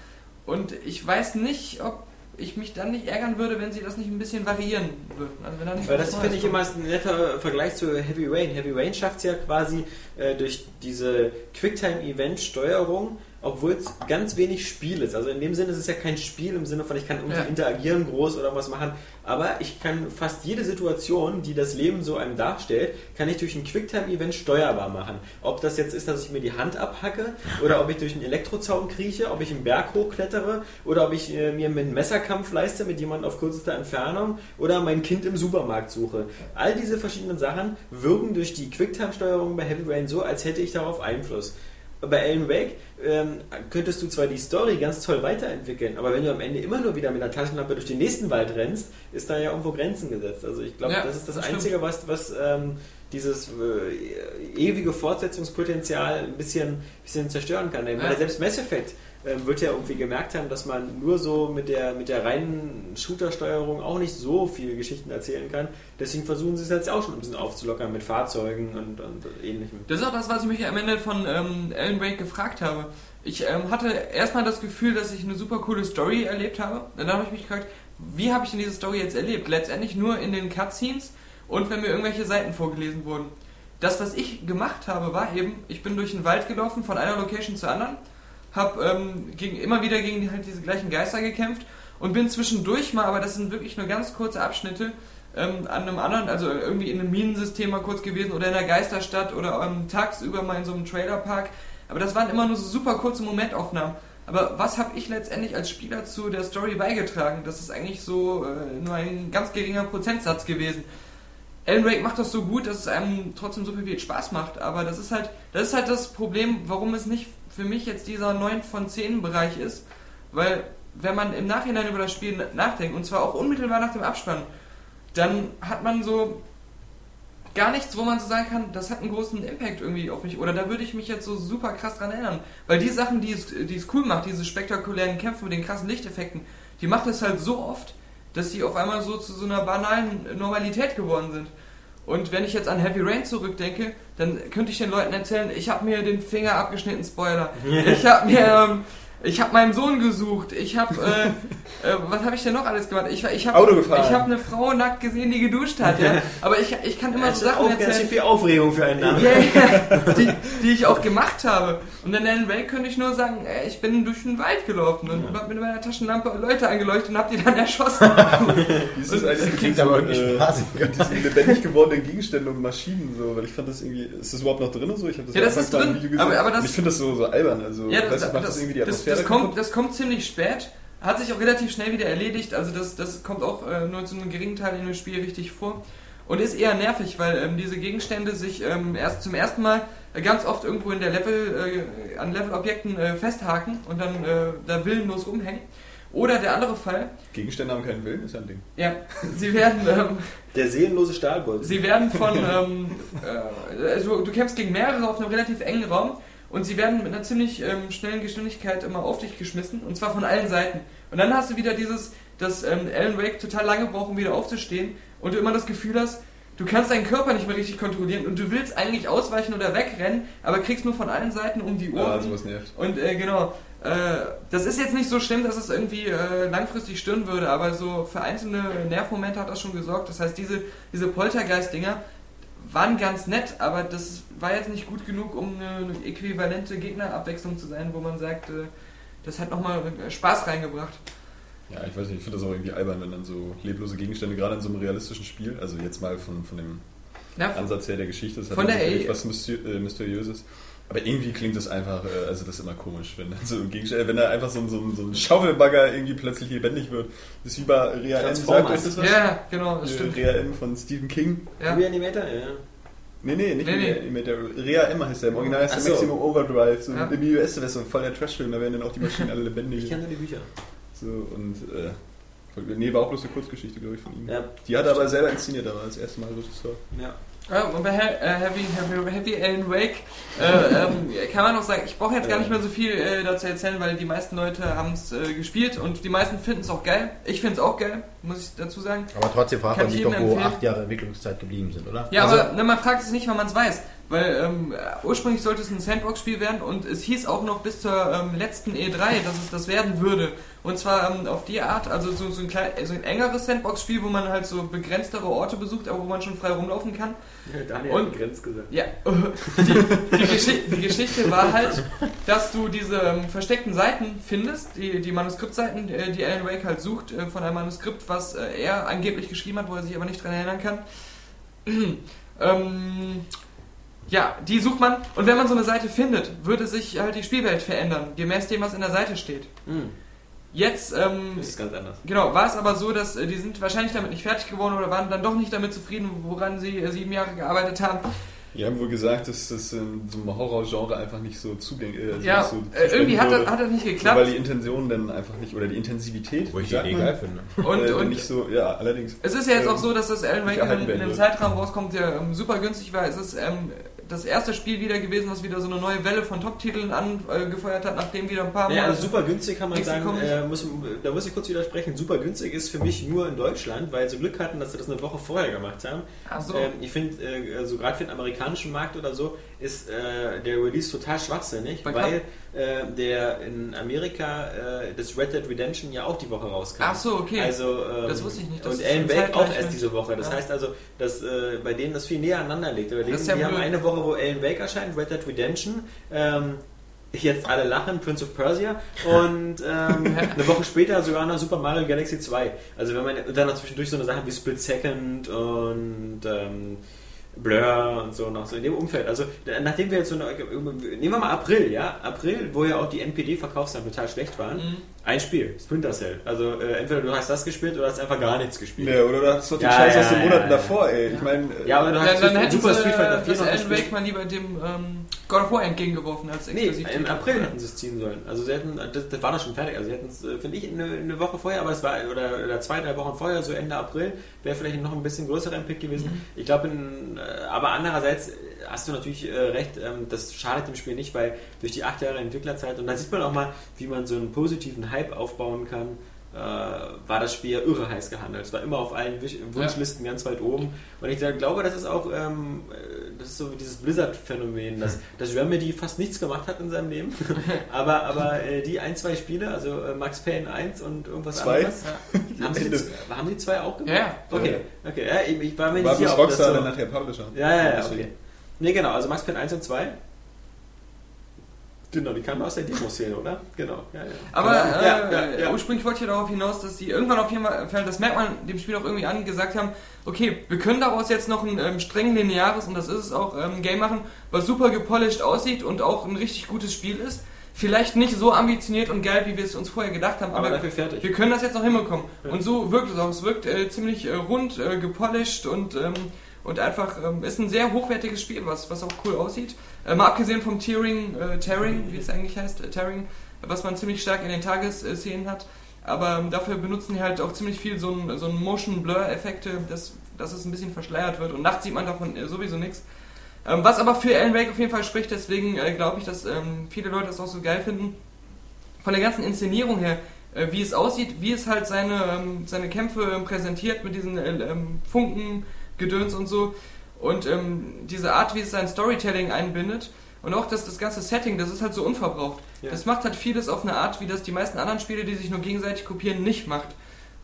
Und ich weiß nicht, ob ich mich dann nicht ärgern würde, wenn sie das nicht ein bisschen variieren würden. Also Weil das finde ich immer ein netter Vergleich zu Heavy Rain. Heavy Rain schafft es ja quasi äh, durch diese Quicktime-Event-Steuerung, obwohl es ganz wenig Spiel ist. Also in dem Sinne ist es ja kein Spiel im Sinne von, ich kann irgendwie Ja. interagieren groß oder was machen, aber ich kann fast jede Situation, die das Leben so einem darstellt, kann ich durch ein Quicktime-Event steuerbar machen. Ob das jetzt ist, dass ich mir die Hand abhacke oder ob ich durch einen Elektrozaun krieche, ob ich einen Berg hochklettere oder ob ich äh, mir einen Messerkampf leiste mit jemandem auf kürzester Entfernung oder mein Kind im Supermarkt suche. All diese verschiedenen Sachen wirken durch die Quicktime-Steuerung bei Heavy Rain so, als hätte ich darauf Einfluss. Bei Alan Wake ähm, könntest du zwar die Story ganz toll weiterentwickeln, aber wenn du am Ende immer nur wieder mit einer Taschenlampe durch den nächsten Wald rennst, ist da ja irgendwo Grenzen gesetzt. Also ich glaube, Ja, das ist das, das stimmt. Einzige, was, was ähm, dieses äh, ewige Fortsetzungspotenzial ein bisschen, bisschen zerstören kann. Ja. selbst Mass Effect wird ja irgendwie gemerkt haben, dass man nur so mit der, mit der reinen Shooter-Steuerung auch nicht so viele Geschichten erzählen kann. Deswegen versuchen sie es jetzt auch schon ein bisschen aufzulockern mit Fahrzeugen und, und ähnlichem. Das ist auch das, was ich mich am Ende von ähm, Alan Wake gefragt habe. Ich ähm, hatte erstmal das Gefühl, dass ich eine super coole Story erlebt habe. Dann habe ich mich gefragt, wie habe ich denn diese Story jetzt erlebt? Letztendlich nur in den Cutscenes und wenn mir irgendwelche Seiten vorgelesen wurden. Das, was ich gemacht habe, war eben, ich bin durch den Wald gelaufen, von einer Location zur anderen, habe ähm, gegen, immer wieder gegen halt diese gleichen Geister gekämpft und bin zwischendurch mal, aber das sind wirklich nur ganz kurze Abschnitte, ähm, an einem anderen, also irgendwie in einem Minensystem mal kurz gewesen oder in einer Geisterstadt oder ähm, tagsüber mal in so einem Trailerpark. Aber das waren immer nur so super kurze Momentaufnahmen. Aber was habe ich letztendlich als Spieler zu der Story beigetragen? Das ist eigentlich so äh, nur ein ganz geringer Prozentsatz gewesen. Alan Wake macht das so gut, dass es einem trotzdem super viel Spaß macht, aber das ist halt, das ist halt das Problem, warum es nicht für mich jetzt dieser 9 von 10 Bereich ist, weil wenn man im Nachhinein über das Spiel nachdenkt, und zwar auch unmittelbar nach dem Abspann, dann hat man so gar nichts, wo man so sagen kann, das hat einen großen Impact irgendwie auf mich, oder da würde ich mich jetzt so super krass dran erinnern, weil die Sachen, die es, die es cool macht, diese spektakulären Kämpfe mit den krassen Lichteffekten, die macht es halt so oft, dass sie auf einmal so zu so einer banalen Normalität geworden sind. Und wenn ich jetzt an Heavy Rain zurückdenke, dann könnte ich den Leuten erzählen, ich habe mir den Finger abgeschnitten, Spoiler. Ich habe mir, ähm, ich habe meinen Sohn gesucht. Ich habe, äh, äh, was habe ich denn noch alles gemacht? Ich, ich habe, Auto gefahren. ich habe eine Frau nackt gesehen, die geduscht hat. Ja? Aber ich, ich kann immer so Also Sachen auf, ganz erzählen. viel Aufregung für einen Namen. Ja, ja, die, die ich auch gemacht habe. Und in Alan Wake könnte ich nur sagen, ey, ich bin durch den Wald gelaufen und hab mit meiner Taschenlampe Leute angeleuchtet und hab die dann erschossen. Wie ist das Klingt aber irgendwie äh, spaßig. mit diesen lebendig gewordenen Gegenständen und Maschinen so, weil ich fand das irgendwie, ist das überhaupt noch drin so? Ich habe das Ja, das ist drin, Video gesehen. aber- aber das- ich finde das so, so albern, also Ja, weiß das, macht das, das, irgendwie die das, Atmosphäre das, kommt, das kommt ziemlich spät. Hat sich auch relativ schnell wieder erledigt. Also das, das kommt auch äh, nur zu einem geringen Teil in dem Spiel richtig vor. und ist eher nervig, weil ähm, diese Gegenstände sich ähm, erst zum ersten Mal äh, ganz oft irgendwo in der Level, äh, an Levelobjekten äh, festhaken und dann äh, da willenlos rumhängen. Oder der andere Fall, Gegenstände haben keinen Willen, ist ja ein Ding. ja, sie werden, ähm, Der seelenlose Stahlbolt. sie werden von, ähm, äh, also du kämpfst gegen mehrere auf einem relativ engen Raum und sie werden mit einer ziemlich ähm, schnellen Geschwindigkeit immer auf dich geschmissen und zwar von allen Seiten. Und dann hast du wieder dieses, dass ähm, Alan Wake total lange braucht, um wieder aufzustehen und du immer das Gefühl hast, du kannst deinen Körper nicht mehr richtig kontrollieren und du willst eigentlich ausweichen oder wegrennen, aber kriegst nur von allen Seiten um die Ohren. Ja, sowas nervt. Und äh, genau, äh, das ist jetzt nicht so schlimm, dass es irgendwie äh, langfristig stören würde, aber so für einzelne Nervmomente hat das schon gesorgt. Das heißt, diese, diese Poltergeist-Dinger waren ganz nett, aber das war jetzt nicht gut genug, um eine, eine äquivalente Gegnerabwechslung zu sein, wo man sagt, äh, das hat nochmal Spaß reingebracht. Ja, ich weiß nicht, ich finde das auch irgendwie albern, wenn dann so leblose Gegenstände, gerade in so einem realistischen Spiel, also jetzt mal von, von dem Ja, Ansatz her der Geschichte, das hat Von der was äh, Mysteriöses. Aber irgendwie klingt das einfach, äh, also das ist immer komisch, wenn dann so ein Gegenstand, wenn da einfach so ein, so ein, so ein Schaufelbagger irgendwie plötzlich lebendig wird. Das ist wie bei Rea M. Sagt euch das was? ja genau, das Äh, stimmt. Rea M von Stephen King. Ja. Reanimator? Ja. Nee, nee, nicht Nee, nee. der Rea M heißt der. Im Original heißt der so. Maximum Overdrive. So Ja. In die US-Version, voll der Trash-Film, da werden dann auch die Maschinen alle Ich lebendig. kenne nur die Bücher. So, und, äh, nee, war auch bloß eine Kurzgeschichte, glaube ich, von ihm. Ja. Die hat er aber selber inszeniert, aber als erstes Mal Regisseur. Ja. Ja, und bei He äh, Heavy, Heavy, Heavy Alan Wake äh, ähm, kann man auch sagen, ich brauche jetzt gar nicht mehr so viel äh, dazu erzählen, weil die meisten Leute haben es äh, gespielt und die meisten finden es auch geil. Ich finde es auch geil, muss ich dazu sagen. Aber trotzdem fragt man ich sich doch, wo empfehlen. acht Jahre Entwicklungszeit geblieben sind, oder? Ja, Also- aber ne, man fragt es nicht, weil man es weiß. Weil ähm, ursprünglich sollte es ein Sandbox-Spiel werden und es hieß auch noch bis zur ähm, letzten E3, dass es das werden würde. Und zwar ähm, auf die Art, also so, so, ein klein, so ein engeres Sandbox-Spiel, wo man halt so begrenztere Orte besucht, aber wo man schon frei rumlaufen kann. Daniel Und- begrenzt gesagt. Ja, die, die, Geschi die Geschichte war halt, dass du diese ähm, versteckten Seiten findest, die, die Manuskriptseiten, äh, die Alan Wake halt sucht, äh, von einem Manuskript, was äh, er angeblich geschrieben hat, wo er sich aber nicht dran erinnern kann. ähm, ja, die sucht man und wenn man so eine Seite findet, würde sich halt die Spielwelt verändern, gemäß dem, was in der Seite steht. Hm. Jetzt ähm, Das ist ganz anders. Genau, war es aber so, dass äh, die sind wahrscheinlich damit nicht fertig geworden oder waren dann doch nicht damit zufrieden, woran sie äh, sieben Jahre gearbeitet haben. Die haben wohl gesagt, dass das in so einem Horrorgenre einfach nicht so zugänglich ist. ja, so äh, irgendwie hat das, hat das nicht So, weil geklappt. die Intention dann einfach nicht, oder die Intensivität, Wo ich die geil finde. Und, äh, und nicht so, ja, allerdings. es ist ja jetzt ähm, auch so, dass das Alan Wake nicht erhalten in, in einem. Zeitraum rauskommt, der ähm, super günstig war. Es ist ähm, das erste Spiel wieder gewesen, was wieder so eine neue Welle von Top-Titeln angefeuert hat, nachdem wieder ein paar Ja, Monate... also super günstig kann man sagen, äh, muss, da muss ich kurz widersprechen. Super günstig ist für mich nur in Deutschland, weil sie Glück hatten, dass sie das eine Woche vorher gemacht haben. Ach so. Ähm, ich finde, äh, also gerade für den amerikanischen Markt oder so, ist äh, der Release total schwachsinnig, Bei weil äh, der in Amerika äh, das Red Dead Redemption ja auch die Woche rauskam. Ach so, okay. Also, ähm, Das wusste ich nicht, Und Alan Wake auch erst diese Woche. Das Ja. heißt also, dass äh, bei denen das viel näher aneinander liegt. Bei denen, Das ja die haben eine Woche, wo Alan Wake erscheint, Red Dead Redemption. Ähm, jetzt alle lachen, Prince of Persia und ähm, eine Woche später sogar noch Super Mario Galaxy 2. Also wenn man dann noch zwischendurch so eine Sache wie Split Second und ähm, Blur und so noch so in dem Umfeld. Also nachdem wir jetzt so eine, nehmen wir mal April, ja, April, wo ja auch die NPD-Verkaufszahlen total schlecht waren. Mhm. Ein Spiel, Splinter Cell. Also äh, entweder du hast das gespielt oder hast einfach gar nichts gespielt. Ja, oder du hast doch die Ja, Scheiße ja, aus den ja, Monaten ja. davor, ey. Ich meine, äh, Ja, aber du hast dann hätten Super sie Street Fighter 4 das noch Alan gespielt. Wake mal lieber dem ähm, God of War entgegengeworfen als Nee, exklusiv. im April hätten sie es ziehen sollen. Also sie hätten, das, das war doch schon fertig. Also sie hätten es, äh, finde ich, eine, eine Woche vorher, aber es war, oder, oder zwei, drei Wochen vorher, so Ende April, wäre vielleicht noch ein bisschen größerer Impact gewesen. Mhm. Ich glaube, in, äh, aber andererseits äh, hast du natürlich äh, recht, ähm, das schadet dem Spiel nicht, weil durch die acht Jahre Entwicklerzeit, und da sieht man auch mal, wie man so einen positiven Hype aufbauen kann, äh, war das Spiel ja irre heiß gehandelt. Es war immer auf allen Wisch Wunschlisten ganz weit oben. Und ich glaube, das ist auch ähm, äh, das ist so dieses Blizzard-Phänomen, dass, dass Remedy fast nichts gemacht hat in seinem Leben. aber aber äh, die ein, zwei Spiele, also äh, Max Payne 1 und irgendwas Zwei? anderes. Haben sie, Ende. haben sie zwei auch gemacht? Ja, ja. Okay, okay. Ja, ich, ich war mir war nicht sicher, ob das Rockstar so... dann nachher Publisher. Ja, ja, ja, okay. Nee, genau, also Max Payne 1 und 2. Genau, die kamen aus der Demo-Szene, oder? Genau, ja, ja. Aber Ja, äh, ja, ja. ursprünglich wollte ich ja darauf hinaus, dass sie irgendwann auf jeden Fall, das merkt man dem Spiel auch irgendwie an, gesagt haben, okay, wir können daraus jetzt noch ein ähm, streng lineares, und das ist es auch, ähm, Game machen, was super gepolished aussieht und auch ein richtig gutes Spiel ist. Vielleicht nicht so ambitioniert und geil, wie wir es uns vorher gedacht haben, Aber aber, dafür fertig. wir können das jetzt noch hinbekommen. Und so wirkt es auch. Es wirkt äh, ziemlich äh, rund, äh, gepolished und, ähm, und einfach ähm, ist ein sehr hochwertiges Spiel, was, was auch cool aussieht. Äh, mal abgesehen vom Tearing, äh, Tearing, wie es eigentlich heißt, äh, Tearing, was man ziemlich stark in den Tagesszenen hat. Aber ähm, dafür benutzen die halt auch ziemlich viel so ein, so ein Motion-Blur-Effekte, dass, dass es ein bisschen verschleiert wird. Und nachts sieht man davon äh, sowieso nichts. Ähm, was aber für Alan Wake auf jeden Fall spricht, deswegen äh, glaube ich, dass ähm, viele Leute das auch so geil finden. Von der ganzen Inszenierung her, äh, wie es aussieht, wie es halt seine, ähm, seine Kämpfe präsentiert mit diesen äh, ähm, Funken, Gedöns und so. Und ähm, diese Art, wie es sein Storytelling einbindet. Und auch das, das ganze Setting, das ist halt so unverbraucht. Ja. Das macht halt vieles auf eine Art, wie das die meisten anderen Spiele, die sich nur gegenseitig kopieren, nicht macht,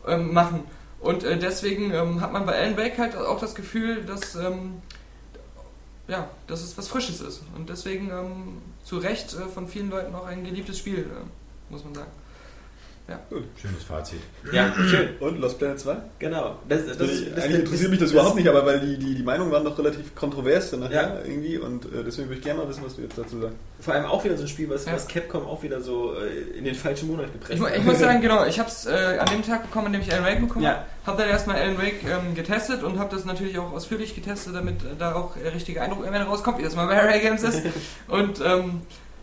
ähm, machen. Und äh, deswegen ähm, hat man bei Alan Wake halt auch das Gefühl, dass, ähm, ja, dass es was Frisches ist. Und deswegen ähm, zu Recht äh, von vielen Leuten auch ein geliebtes Spiel, äh, muss man sagen. Schönes Fazit. Ja, schön. Und Lost Planet 2? Genau. Das, das, Das ist- das- eigentlich interessiert mich das überhaupt nicht, aber weil die, die, die Meinungen waren doch relativ kontrovers dann nachher Ja. irgendwie und äh, deswegen würde ich gerne mal wissen, was du jetzt dazu sagst. Vor allem auch wieder so ein Spiel, was, Ja. was Capcom auch wieder so äh, in den falschen Monat gepresst Ich, mu- ich muss sagen, genau, ich habe es äh, an dem Tag bekommen, an dem ich Alan Wake bekommen Ja. habe. Habe dann erstmal Alan Wake ähm, getestet und habe das natürlich auch ausführlich getestet, damit äh, da auch der richtige Eindruck irgendwann rauskommt, wie das mal bei Rare Games ist. Und ähm,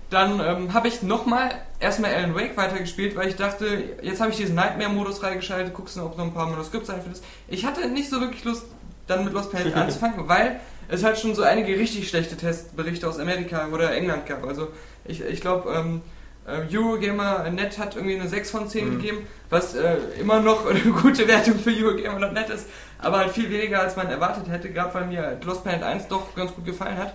dann ähm, habe ich nochmal erstmal Alan Wake weitergespielt, weil ich dachte, jetzt habe ich diesen Nightmare-Modus freigeschaltet, guckst du, ob noch ein paar Manuskriptseiten findest. Ich hatte nicht so wirklich Lust, dann mit Lost Planet anzufangen, weil es halt schon so einige richtig schlechte Testberichte aus Amerika oder England gab. Also ich, ich glaube, ähm, äh, Eurogamer.net hat irgendwie eine 6 von 10 gegeben, was äh, immer noch eine gute Wertung für Eurogamer.net ist, aber halt viel weniger als man erwartet hätte, gerade weil mir Lost Planet 1 doch ganz gut gefallen hat.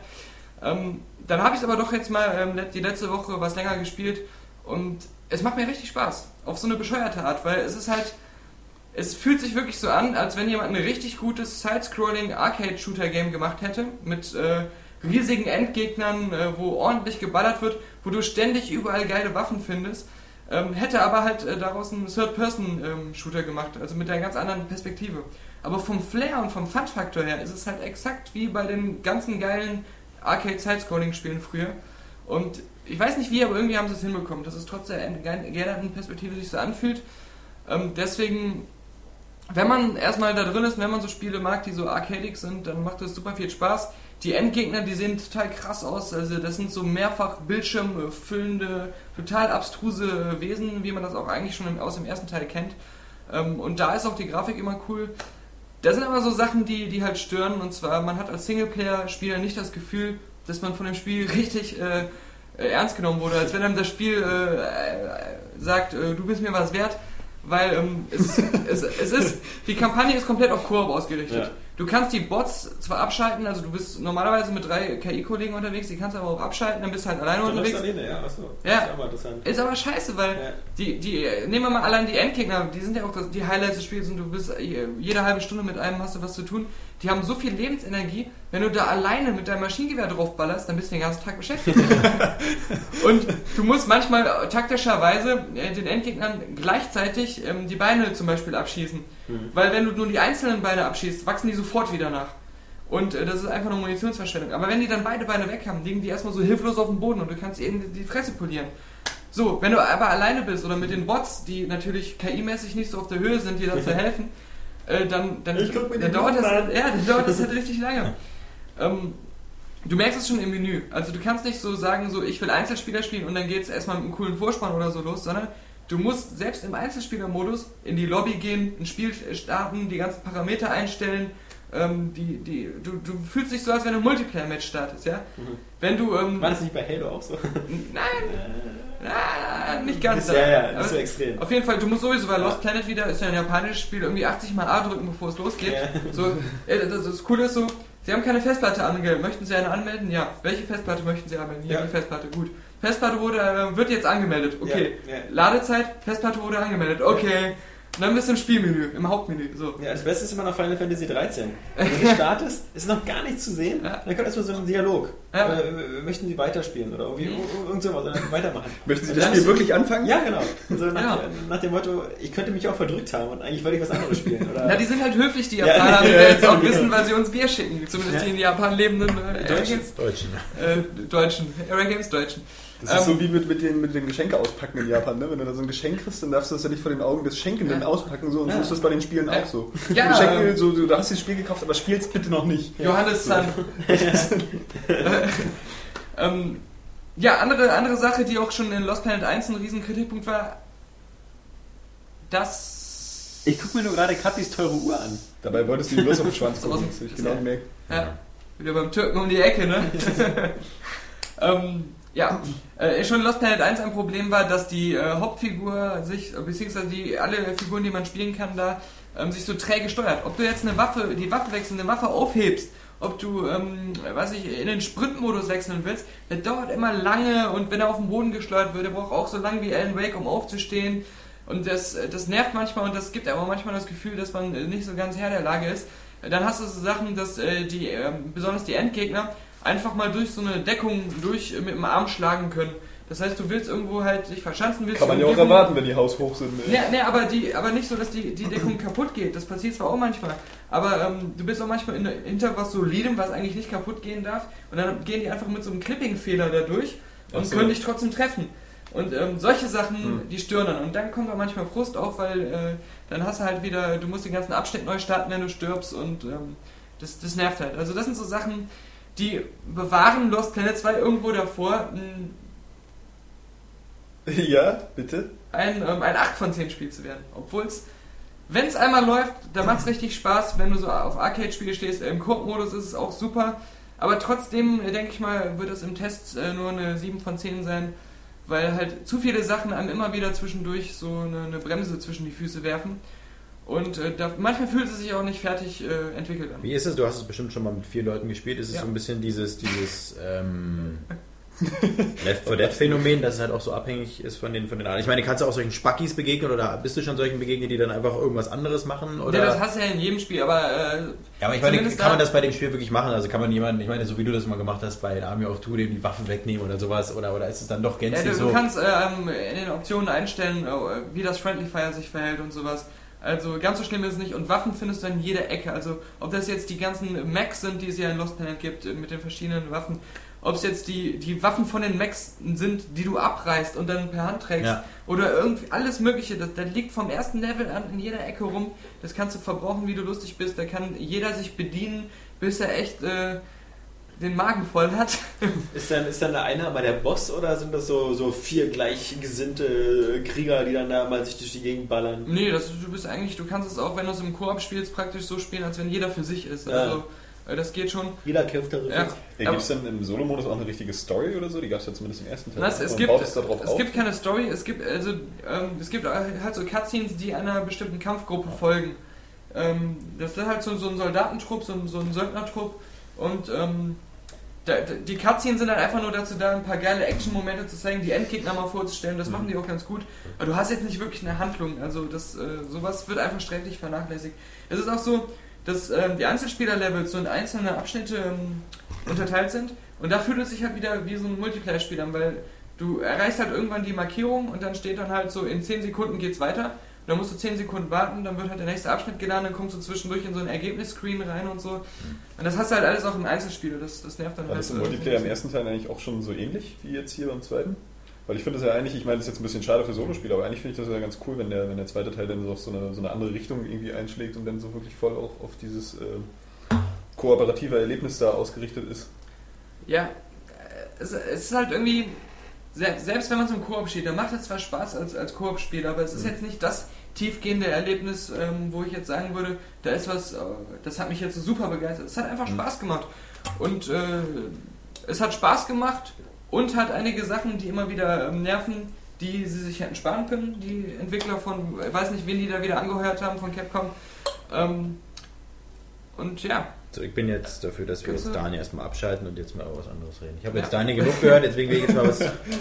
Ähm, dann habe ich es aber doch jetzt mal ähm, die letzte Woche was länger gespielt und es macht mir richtig Spaß. Auf so eine bescheuerte Art, weil es ist halt. Es fühlt sich wirklich so an, als wenn jemand ein richtig gutes Side-Scrolling Arcade-Shooter-Game gemacht hätte. Mit äh, riesigen Endgegnern, äh, wo ordentlich geballert wird, wo du ständig überall geile Waffen findest. Ähm, hätte aber halt äh, daraus einen Third-Person-Shooter gemacht, also mit einer ganz anderen Perspektive. Aber vom Flair und vom Fun-Faktor her ist es halt exakt wie bei den ganzen geilen Arcade-Side-Scrolling-Spielen früher. Und ich weiß nicht wie, aber irgendwie haben sie es hinbekommen, dass es trotz der geänderten Perspektive sich so anfühlt. Ähm, deswegen, wenn man erstmal da drin ist, wenn man so Spiele mag, die so arcadic sind, dann macht das super viel Spaß. Die Endgegner, die sehen total krass aus. Also das sind so mehrfach bildschirmfüllende, total abstruse Wesen, wie man das auch eigentlich schon aus dem ersten Teil kennt. Ähm, und da ist auch die Grafik immer cool. Da sind aber so Sachen, die, die halt stören. Und zwar, man hat als Singleplayer-Spieler nicht das Gefühl, dass man von dem Spiel richtig äh, äh, ernst genommen wurde. Als wenn einem das Spiel äh, äh, sagt, äh, du bist mir was wert. Weil ähm, es, es, es ist, die Kampagne ist komplett auf Koop ausgerichtet. Ja. Du kannst die Bots zwar abschalten, also du bist normalerweise mit drei KI-Kollegen unterwegs, die kannst du aber auch abschalten, dann bist du halt alleine Du unterwegs. alleine, ja, achso. Ja. Ist interessant. Ist aber scheiße, weil Ja. die, die, nehmen wir mal allein die Endgegner, die sind ja auch die Highlights des Spiels und du bist äh, jede halbe Stunde mit einem hast du was zu tun. Die haben so viel Lebensenergie, wenn du da alleine mit deinem Maschinengewehr drauf ballerst, dann bist du den ganzen Tag beschäftigt. und du musst manchmal taktischerweise äh, den Endgegnern gleichzeitig ähm, die Beine zum Beispiel abschießen. Weil wenn du nur die einzelnen Beine abschießt, wachsen die sofort wieder nach. Und äh, das ist einfach nur Munitionsverschwendung. Aber wenn die dann beide Beine weg haben, liegen die erstmal so hilflos auf dem Boden und du kannst ihnen die Fresse polieren. So, wenn du aber alleine bist oder mit den Bots, die natürlich KI-mäßig nicht so auf der Höhe sind, dir da zu helfen, äh, dann, dann, Ich guck mir dann, dauert das, an. ja, dann dauert das halt richtig lange. Ähm, du merkst es schon im Menü. Also du kannst nicht so sagen, so ich will Einzelspieler spielen und dann geht es erstmal mit einem coolen Vorspann oder so los, sondern du musst selbst im Einzelspielermodus in die Lobby gehen, ein Spiel starten, die ganzen Parameter einstellen. Ähm, die, die, du, du fühlst dich so, als wenn du ein Multiplayer-Match startest, ja? Wenn du. Ähm, War das nicht bei Halo auch so? Nein! Na, nicht ganz. Ja, ja, ist so extrem. Auf jeden Fall, du musst sowieso, weil Lost Planet wieder ist ja ein japanisches Spiel, irgendwie 80 mal A drücken, bevor es losgeht. Ja. So, äh, das, das Coole ist so, Sie haben keine Festplatte angemeldet. Möchten Sie eine anmelden? Ja. Welche Festplatte möchten Sie anmelden? Hier Ja. die Festplatte. Gut. Festplatte wurde, äh, wird jetzt angemeldet. Okay. Ja, ja. Ladezeit, Festplatte wurde angemeldet. Okay. Und dann bist du im Spielmenü, im Hauptmenü. So. Ja, das Beste ist immer noch Final Fantasy 13. Wenn du startest, ist noch gar nichts zu sehen. Ja. Dann kommt erstmal so ein Dialog. Ja. Äh, möchten Sie weiterspielen oder irgendwie ir- irgend sowas oder weitermachen? Möchten Sie das Spiel wirklich anfangen? Ja, genau. So nach, Ja. nach dem Motto, ich könnte mich auch verdrückt haben und eigentlich wollte ich was anderes spielen. Oder Na, die sind halt höflich, die Ja. Japaner, wir jetzt auch wissen, weil sie uns Bier schicken. Zumindest Ja. die in Japan lebenden äh, Deutschen. Deutschen. äh, Deutschen, Era Games Deutschen. Das ist so wie mit, mit, den, mit dem Geschenke auspacken in Japan. Ne? Wenn du da so ein Geschenk kriegst, dann darfst du das ja nicht vor den Augen des Schenkenden auspacken. So, und so ist das bei den Spielen auch so. Ja, Geschenke, ähm, so, du, du hast das Spiel gekauft, aber spielst bitte noch nicht. Johannes Zahn. ähm, ja, andere, andere Sache, die auch schon in Lost Planet 1 ein riesen Kritikpunkt war, dass... Ich guck mir nur gerade Katis teure Uhr an. Dabei wolltest du ihn bloß auf den Schwanz So gucken. Das ich genau gemerkt. Ja, wieder beim Türken um die Ecke, ne? ähm, ja, äh, schon in Lost Planet 1 ein Problem war, dass die äh, Hauptfigur sich, äh, beziehungsweise die, alle Figuren, die man spielen kann, da ähm, sich so träge steuert. Ob du jetzt eine Waffe, die Waffe wechseln, eine Waffe aufhebst, ob du, ähm, weiß ich, in den Sprintmodus wechseln willst, das dauert immer lange und wenn er auf den Boden gesteuert wird, der braucht auch so lange wie Alan Wake, um aufzustehen. Und das, das nervt manchmal und das gibt aber manchmal das Gefühl, dass man äh, nicht so ganz Herr der Lage ist. Dann hast du so Sachen, dass äh, die, ähm, besonders die Endgegner, einfach mal durch so eine Deckung durch äh, mit dem Arm schlagen können. Das heißt, du willst irgendwo halt dich verschanzen, willst Kann man ja auch erwarten, wenn die haushoch sind. ey. Nee, nee, aber, die, aber nicht so, dass die, die Deckung kaputt geht. Das passiert zwar auch manchmal, aber ähm, du bist auch manchmal in, hinter was Solidem, was eigentlich nicht kaputt gehen darf. Und dann gehen die einfach mit so einem Clipping-Fehler da durch und so. können dich trotzdem treffen. Und ähm, solche Sachen, Hm. die stören dann. Und dann kommt auch manchmal Frust auf, weil äh, dann hast du halt wieder, du musst den ganzen Abschnitt neu starten, wenn du stirbst und ähm, das, das nervt halt. Also das sind so Sachen, die bewahren Lost Planet 2 irgendwo davor, Ja, bitte? ein, ähm, ein 8 von 10 Spiel zu werden. Obwohl es, wenn es einmal läuft, da macht es richtig Spaß, wenn du so auf Arcade-Spiele stehst. Im Koop-Modus ist es auch super. Aber trotzdem, äh, denke ich mal, wird es im Test äh, nur eine 7 von 10 sein, weil halt zu viele Sachen einem immer wieder zwischendurch so eine, eine Bremse zwischen die Füße werfen. Und äh, da, manchmal fühlt es sich auch nicht fertig äh, entwickelt an. Wie ist es? Du hast es bestimmt schon mal mit vier Leuten gespielt. Ist es Ja. so ein bisschen dieses, dieses ähm, Left 4 Dead Phänomen, dass es halt auch so abhängig ist von den, von den anderen. Ich meine, kannst du auch solchen Spackis begegnen oder bist du schon solchen begegnet, die dann einfach irgendwas anderes machen? Oder? Ja, das hast du ja in jedem Spiel, aber äh, Ja, aber ich meine, kann man da- das bei dem Spiel wirklich machen? Also kann man jemanden, ich meine, so wie du das mal gemacht hast bei Army of Two, dem die Waffen wegnehmen oder sowas, oder, oder ist es dann doch Ja, gänzlich du, so? du kannst ähm, in den Optionen einstellen, äh, wie das Friendly Fire sich verhält und sowas. Also ganz so schlimm ist es nicht. Und Waffen findest du in jeder Ecke. Also ob das jetzt die ganzen Macs sind, die es ja in Lost Planet gibt, äh, mit den verschiedenen Waffen. Ob es jetzt die, die Waffen von den Macs sind, die du abreißt und dann per Hand trägst. Ja. Oder irgendwie alles Mögliche. Das, das liegt vom ersten Level an in jeder Ecke rum. Das kannst du verbrauchen, wie du lustig bist. Da kann jeder sich bedienen, bis er echt äh, den Magen voll hat. Ist dann, ist dann da einer mal der Boss oder sind das so, so vier gleichgesinnte Krieger, die dann da mal sich durch die Gegend ballern? Nee, das, du bist eigentlich, du kannst es auch, wenn du es im Koop spielst, praktisch so spielen, als wenn jeder für sich ist. Ja. Also, äh, das geht schon. Jeder kämpft da so Ja. Ja, Gibt es denn im Solo-Modus auch eine richtige Story oder so? Die gab es ja zumindest im ersten Teil. Das, es gibt, baut es darauf es gibt keine Story, es gibt, also, ähm, es gibt halt so Cutscenes, die einer bestimmten Kampfgruppe folgen. Ähm, das ist halt so, so ein Soldatentrupp, so ein, so ein Söldnertrupp und ähm, da, die Cutscenes sind dann einfach nur dazu da, ein paar geile Action-Momente zu zeigen, die Endgegner mal vorzustellen, das machen die auch ganz gut. Aber du hast jetzt nicht wirklich eine Handlung, also das, äh, sowas wird einfach sträflich vernachlässigt. Es ist auch so, dass ähm, die Einzelspieler-Levels so in einzelne Abschnitte ähm, unterteilt sind und da fühlt es sich halt wieder wie so ein Multiplayer-Spiel an, weil du erreichst halt irgendwann die Markierung und dann steht dann halt so, in 10 Sekunden geht's weiter. Und dann musst du 10 Sekunden warten, dann wird halt der nächste Abschnitt geladen, dann kommst du zwischendurch in so ein Ergebnisscreen rein und so. Und das hast du halt alles auch im Einzelspiel, das, das nervt dann War halt. das im Multiplayer im ersten Teil eigentlich auch schon so ähnlich wie jetzt hier beim zweiten? Weil ich finde das ja eigentlich, ich meine, das ist jetzt ein bisschen schade für Solospiele, aber eigentlich finde ich das ja ganz cool, wenn der, wenn der zweite Teil dann so auf so eine, so eine andere Richtung irgendwie einschlägt und dann so wirklich voll auch auf dieses äh, kooperative Erlebnis da ausgerichtet ist. Ja, äh, es, es ist halt irgendwie, se- selbst wenn man so im Koop steht, dann macht es zwar Spaß als, als Koop-Spiel, aber es ist jetzt nicht das tiefgehende Erlebnis, ähm, wo ich jetzt sagen würde, da ist was, äh, das hat mich jetzt so super begeistert. Es hat einfach Spaß gemacht. Und äh, es hat Spaß gemacht und hat einige Sachen, die immer wieder ähm, nerven, die sie sich hätten sparen können. Die Entwickler von, ich weiß nicht, wen die da wieder angehört haben, von Capcom. Ähm, und ja, So, ich bin jetzt dafür, dass wir Kannst jetzt Daniel erstmal abschalten und jetzt mal über was anderes reden. Ich habe jetzt Ja. Daniel genug gehört, deswegen will ich jetzt mal was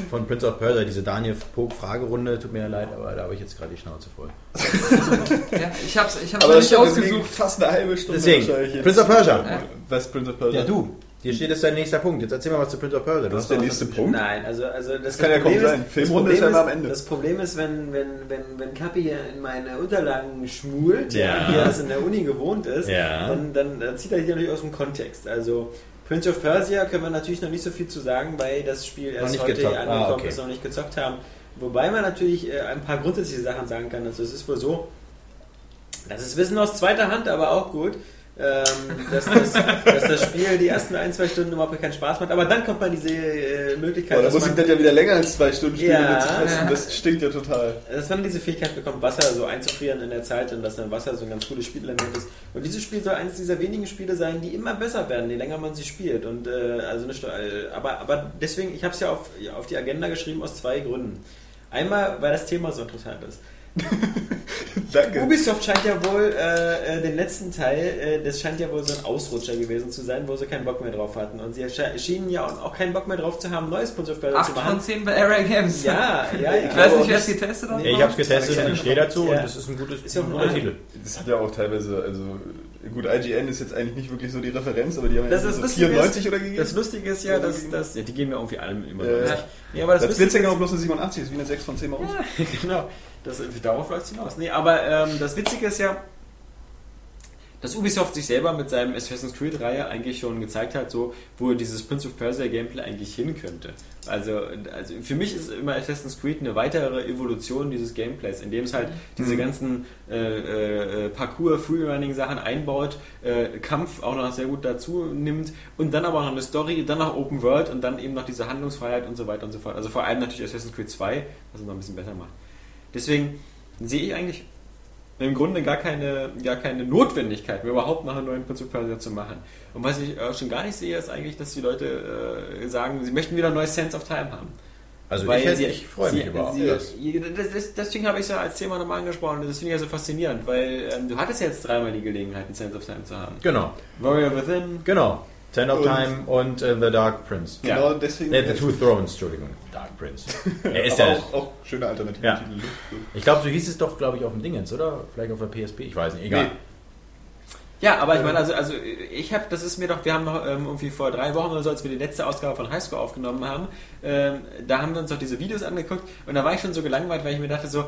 von Prince of Persia, diese Daniel Pog-Fragerunde, tut mir ja leid, aber da habe ich jetzt gerade die Schnauze voll. ja ich hab's, ich hab's Aber nicht ausgesucht. fast eine halbe Stunde Deswegen, jetzt. Prince of Persia. Ja. Was Prince of Persia? Ja, du. Hier steht jetzt dein nächster Punkt. Jetzt erzähl mal was zu Prince of Persia. Du Das hast ist der nächste Punkt. Nein, also, also das, kann ja kaum Problem sein. das Filmrunde ist ja am Ende. Das Problem ist, wenn, wenn, wenn, wenn Kapi hier in meine Unterlagen schmult, Ja. wie er das in der Uni gewohnt ist, Ja. dann, dann äh, zieht er hier natürlich aus dem Kontext. Also Prince of Persia können wir natürlich noch nicht so viel zu sagen, weil das Spiel erst nicht heute gezockt. angekommen Ah, okay. ist und noch nicht gezockt haben. Wobei man natürlich äh, ein paar grundsätzliche Sachen sagen kann. Also es ist wohl so, das ist Wissen aus zweiter Hand, aber auch gut, ähm, dass, das, dass das Spiel die ersten ein, zwei Stunden überhaupt keinen Spaß macht. Aber dann kommt man diese äh, Möglichkeit, Aber da muss ich dann ja wieder länger als zwei Stunden spielen, Ja. um zu testen. Das stinkt ja total. dass man diese Fähigkeit bekommt, Wasser so einzufrieren in der Zeit und dass dann Wasser so ein ganz cooles Spielelement ist. Und dieses Spiel soll eines dieser wenigen Spiele sein, die immer besser werden, je länger man sie spielt. Und äh, also nicht, äh, aber, aber deswegen, ich habe es ja auf, ja, auf die Agenda geschrieben aus zwei Gründen. Einmal, weil das Thema so interessant ist. Danke. Ubisoft scheint ja wohl äh, äh, den letzten Teil, äh, das scheint ja wohl so ein Ausrutscher gewesen zu sein, wo sie keinen Bock mehr drauf hatten. Und sie schienen ja auch keinen Bock mehr drauf zu haben, neues Persia zu 8 machen. von 10 bei Area Games. Ja, ja, ja. Ich weiß nicht, wer es getestet hat. Ja, ich habe es getestet und ich stehe dazu Ja. und das ist ein gutes Ist ja ein guter Titel. Titel. Das hat ja auch teilweise, also gut, IGN ist jetzt eigentlich nicht wirklich so die Referenz, aber die haben Das ja ist so lustig 94 oder gegeben. Das Lustige ist ja, dass, dass ja, die geben ja irgendwie allem immer Ja. 90. Nee, aber das, das Blitzing ist, auch bloß eine 87, ist wie eine 6 von 10 bei uns. genau, das, darauf läuft es hinaus. Nee, aber ähm, das Witzige ist ja, dass Ubisoft sich selber mit seinem Assassin's Creed-Reihe eigentlich schon gezeigt hat, so, wo dieses Prince of Persia Gameplay eigentlich hin könnte. Also, also für mich ist immer Assassin's Creed eine weitere Evolution dieses Gameplays, indem es halt diese ganzen äh, äh, Parcours-Freerunning-Sachen einbaut, äh, Kampf auch noch sehr gut dazu nimmt und dann aber auch noch eine Story, dann noch Open World und dann eben noch diese Handlungsfreiheit und so weiter und so fort. Also vor allem natürlich Assassin's Creed 2, was es noch ein bisschen besser macht. Deswegen sehe ich eigentlich im Grunde gar keine, gar keine Notwendigkeit, mehr überhaupt noch einen neuen Persia zu machen. Und was ich äh, schon gar nicht sehe, ist eigentlich, dass die Leute äh, sagen, sie möchten wieder ein neues Sense of Time haben. Also Weil ich, hätte- sie- ich freue mich über das, Deswegen habe ich es ja als Thema nochmal angesprochen. Das finde ich ja so faszinierend, weil ähm, du hattest ja jetzt dreimal die Gelegenheit, ein Sense of Time zu haben. Genau, Warrior Within, genau. Ten of Und- Time und äh, The Dark Prince. Ja. Genau deswegen. Nee, The Two Thrones, Entschuldigung. Dark Prince. Er ist ja, auch, auch schöne alternative Ja. Titel. ich glaube, so hieß es doch, glaube ich, auf dem Dingens, oder? Vielleicht auf der PSP, ich weiß nicht, egal. Nee. Ja, aber ich meine, also, also ich habe, das ist mir doch, wir haben noch ähm, irgendwie vor drei Wochen oder so, als wir die letzte Ausgabe von Highschool aufgenommen haben, ähm, da haben wir uns doch diese Videos angeguckt und da war ich schon so gelangweilt, weil ich mir dachte so,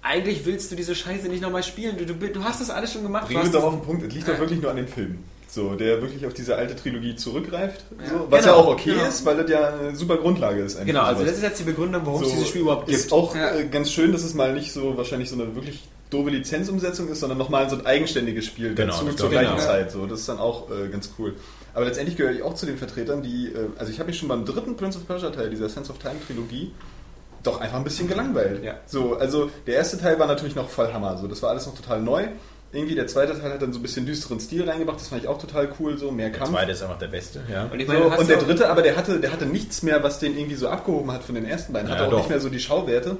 eigentlich willst du diese Scheiße nicht nochmal spielen. Du, du, du hast das alles schon gemacht. Hast wir doch auf den Punkt, es liegt doch wirklich nur an den Filmen. So, der wirklich auf diese alte Trilogie zurückgreift. So, was Genau, ja auch okay genau. ist, weil das ja eine super Grundlage ist. eigentlich Genau, also sowas. das ist jetzt die Begründung, warum es So, dieses Spiel überhaupt Ist gibt. auch Ja. äh, ganz schön, dass es mal nicht so wahrscheinlich so eine wirklich doofe Lizenzumsetzung ist, sondern nochmal so ein eigenständiges Spiel Genau, dazu das zur gleichen auch. Zeit. So, das ist dann auch äh, ganz cool. Aber letztendlich gehöre ich auch zu den Vertretern, die, äh, also ich habe mich schon beim dritten Prince of Persia Teil dieser Sense of Time Trilogie doch einfach ein bisschen gelangweilt. Ja. So, also der erste Teil war natürlich noch voll Hammer. So, das war alles noch total neu. Irgendwie der zweite Teil hat dann so ein bisschen düsteren Stil reingebracht. Das fand ich auch total cool. So mehr Der Kampf. zweite ist einfach der beste, ja. Und ich So, meine, hast und der dritte, aber der hatte, der hatte nichts mehr, was den irgendwie so abgehoben hat von den ersten beiden. Hatte Ja, auch doch. nicht mehr so die Schauwerte.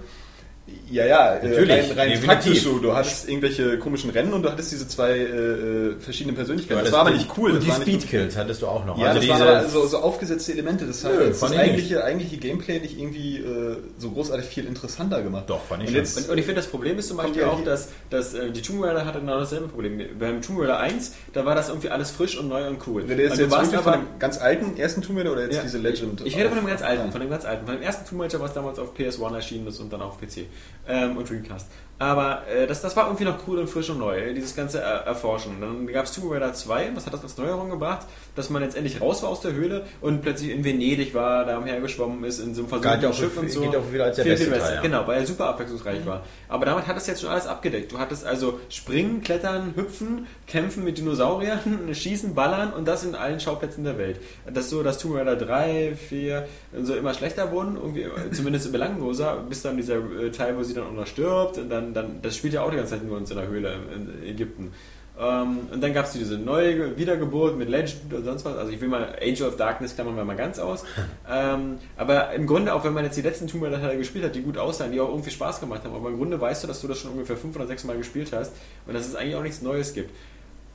Ja, ja, äh, Natürlich, rein, rein definitiv. faktisch so. Du hattest irgendwelche komischen Rennen und du hattest diese zwei äh, verschiedenen Persönlichkeiten. Das Das war aber nicht cool. Und die Speedkills hattest du auch noch. ja, also das waren aber so, so aufgesetzte Elemente. Das hat Nö, das, das ich eigentliche, eigentliche Gameplay nicht irgendwie äh, so großartig viel interessanter gemacht. Doch, fand ich und schon. jetzt, Und, und ich finde, das Problem ist zum Beispiel ja auch, dass, dass äh, die Tomb Raider hatte genau dasselbe Problem. Beim Tomb Raider 1, da war das irgendwie alles frisch und neu und cool. der ist und du jetzt warst von dem ganz alten ersten Tomb Raider oder jetzt Ja. diese Legend? ich rede von dem ganz alten, Ja. von dem ganz alten, von dem ersten Tomb Raider, was damals auf PS1 erschienen ist und dann auf PC ähm, und Dreamcast. Aber äh, das, das war irgendwie noch cool und frisch und neu, dieses ganze äh, Erforschen. Dann gab es Tomb Raider 2, was hat das als Neuerung gebracht? Dass man jetzt endlich raus war aus der Höhle und plötzlich in Venedig war, da umhergeschwommen ist, in so einem auch Schiff und so. geht auch wieder als der Viel, beste viel besser. Teil, ja. Genau, weil er super abwechslungsreich war. Aber damit hat es jetzt schon alles abgedeckt. Du hattest also Springen, Klettern, Hüpfen, Kämpfen mit Dinosauriern, Schießen, Ballern und das in allen Schauplätzen der Welt. Das so, dass Tomb Raider 3, 4 so immer schlechter wurden, irgendwie, äh, zumindest belangloser, bis dann dieser äh, Teil, wo sie dann auch noch stirbt und dann, dann, das spielt ja auch die ganze Zeit nur in so einer Höhle in Ägypten. Ähm, und dann gab es diese neue Wiedergeburt mit Legend und sonst was. Also ich will mal Angel of Darkness klammern wir mal ganz aus. ähm, aber im Grunde, auch wenn man jetzt die letzten Tomb Raider Teile gespielt hat, die gut aussahen, die auch irgendwie Spaß gemacht haben, aber im Grunde weißt du, dass du das schon ungefähr fünf oder sechs Mal gespielt hast und dass es eigentlich auch nichts Neues gibt.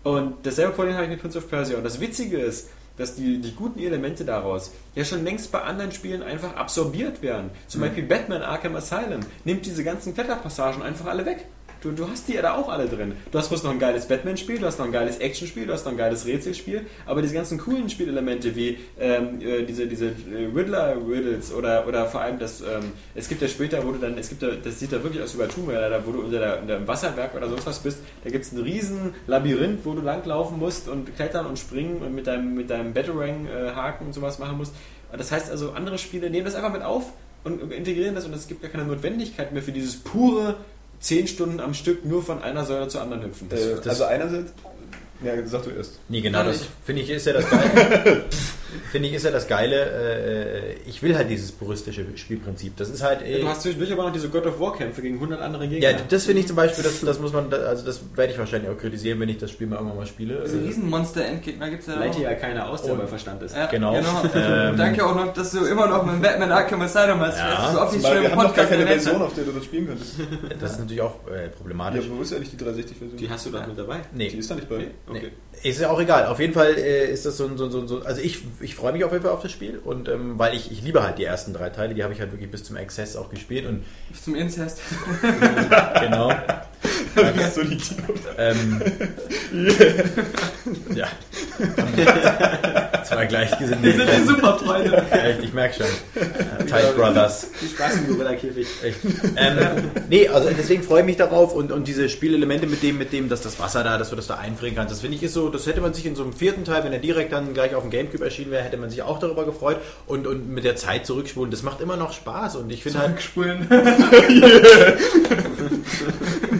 Und dasselbe Problem habe ich mit Prince of Persia. Und das Witzige ist, dass die, die guten Elemente daraus ja schon längst bei anderen Spielen einfach absorbiert werden. Zum Beispiel Batman Arkham Asylum nimmt diese ganzen Kletterpassagen einfach alle weg. Du, du hast die ja da auch alle drin. Du hast bloß noch ein geiles Batman-Spiel, du hast noch ein geiles Actionspiel, du hast noch ein geiles Rätselspiel, aber diese ganzen coolen Spielelemente wie ähm, äh, diese, diese äh, Riddler-Riddles oder, oder vor allem das, ähm, es gibt ja später, wo du dann, es gibt da, das sieht da wirklich aus wie bei Tomb Raider, wo du unter, dem Wasserwerk oder sonst was bist, da gibt es ein riesen Labyrinth, wo du langlaufen musst und klettern und springen und mit deinem, mit deinem Batarang-Haken und sowas machen musst. Das heißt also, andere Spiele nehmen das einfach mit auf und integrieren das und es gibt gar keine Notwendigkeit mehr für dieses pure 10 Stunden am Stück nur von einer Säule zur anderen hüpfen. Äh, das- also einerseits, ja, sag du erst. Nee, genau das finde ich ist ja das Geile. finde ich ist ja das Geile. Äh, ich will halt dieses puristische Spielprinzip. Das ist halt. Äh, du hast zwischendurch aber noch diese God of War Kämpfe gegen 100 andere Gegner. ja, das finde ich zum Beispiel, das, das muss man, also das werde ich wahrscheinlich auch kritisieren, wenn ich das Spiel mal irgendwann mal spiele. Diese Äh, Riesenmonster-Endgegner gibt es ja Leitet auch. ja keiner aus, der Und- bei Verstand ist. Ja, Genau. genau. Ähm, Danke auch noch, dass du immer noch mit Batman Arkham Asylum hast. Ja. Das ist so oft nicht wir im haben noch gar Podcast keine. Version, auf der du das spielen könntest. Das ist natürlich auch äh, Ja, problematisch. wo ist eigentlich die 360-Version? Die hast du doch mit dabei. Nee. Die ist da nicht bei. Okay. Ist ja auch egal. Auf jeden Fall äh, ist das so ein, so, so, so also ich, ich freue mich auf jeden Fall auf das Spiel und ähm, weil ich, ich liebe halt die ersten drei Teile, die habe ich halt wirklich bis zum Access auch gespielt und Bis zum Inzest. genau. Das ist so die. Ähm, ja. Zwei Gleichgesinnte. Wir sind die Superfreunde. Echt, ich merke schon. Tight Brothers. Viel Spaß im Gorilla-Käfig. Echt. Ähm, nee, also deswegen freue ich mich darauf und, und diese Spielelemente mit dem, mit dem, dass das Wasser da, dass du das da einfrieren kannst, das finde ich ist so, das hätte man sich in so einem vierten Teil, wenn er direkt dann gleich auf dem Gamecube erschienen wäre, hätte man sich auch darüber gefreut und, und mit der Zeit zurückspulen, das macht immer noch Spaß und ich finde halt, Zurückspulen.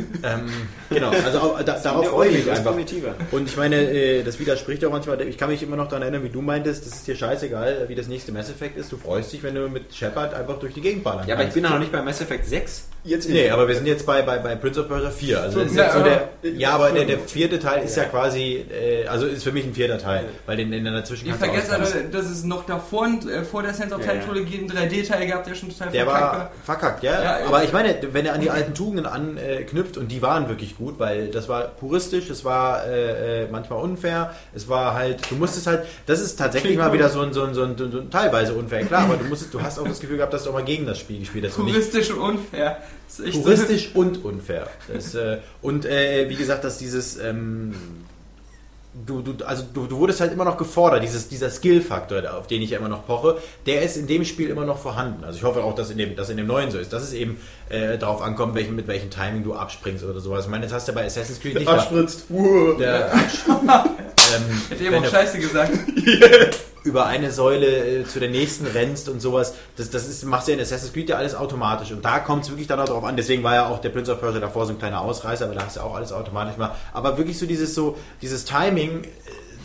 ähm, genau, also auch, da, darauf freue ich mich einfach. primitiver. Und ich meine, äh, das widerspricht auch manchmal. Ich kann mich immer noch daran erinnern, wie du meintest, das ist dir scheißegal, wie das nächste Mass Effect ist. Du freust dich, wenn du mit Shepard einfach durch die Gegend ballern Ja, aber ich bin ja noch nicht bei Mass Effect 6. Jetzt Nee, aber wir sind jetzt bei, bei, bei Prince of Persia 4. Also Ja, jetzt so aber- der, ja, aber der, der vierte Teil ist ja quasi, äh, also ist für mich ein vierter Teil, weil den in der du vergesst auslassen. aber, dass es noch davor, äh, vor der Sense of Ja, Time ja. Trilogie einen 3D-Teil gab, der schon total Der verkackt war verkackt, ja. Ja, aber ich meine, wenn er an die alten Tugenden anknüpft, und die waren wirklich gut, weil das war puristisch, es war äh, äh, manchmal unfair, es war halt, du musstest halt, das ist tatsächlich mal wieder so ein, so ein, so ein, so ein teilweise unfair, klar, aber du musstest, du hast auch das Gefühl gehabt, dass du auch mal gegen das Spiel gespielt hast. und Puristisch und unfair. Das ist echt so- Puristisch und unfair. Das, äh, und äh, wie gesagt, dass dieses ähm, du, du, also du, du wurdest halt immer noch gefordert, dieses, dieser Skill-Faktor, auf den ich ja immer noch poche, der ist in dem Spiel immer noch vorhanden. Also ich hoffe auch, dass in dem, dass in dem neuen so ist, dass es eben äh, darauf ankommt, welchen, mit welchem Timing du abspringst oder sowas. Ich meine, das hast du bei Assassin's Creed nicht. Abspritzt. Uh. Der, ähm, Hätte eben auch Scheiße gesagt. über eine Säule äh, zu der nächsten rennst und sowas, das, das ist, machst du ja in Assassin's Creed ja alles automatisch. Und da kommt es wirklich dann auch darauf an. Deswegen war ja auch der Prince of Persia davor so ein kleiner Ausreißer, aber da hast du auch alles automatisch mal. Aber wirklich so dieses so, dieses Timing, äh,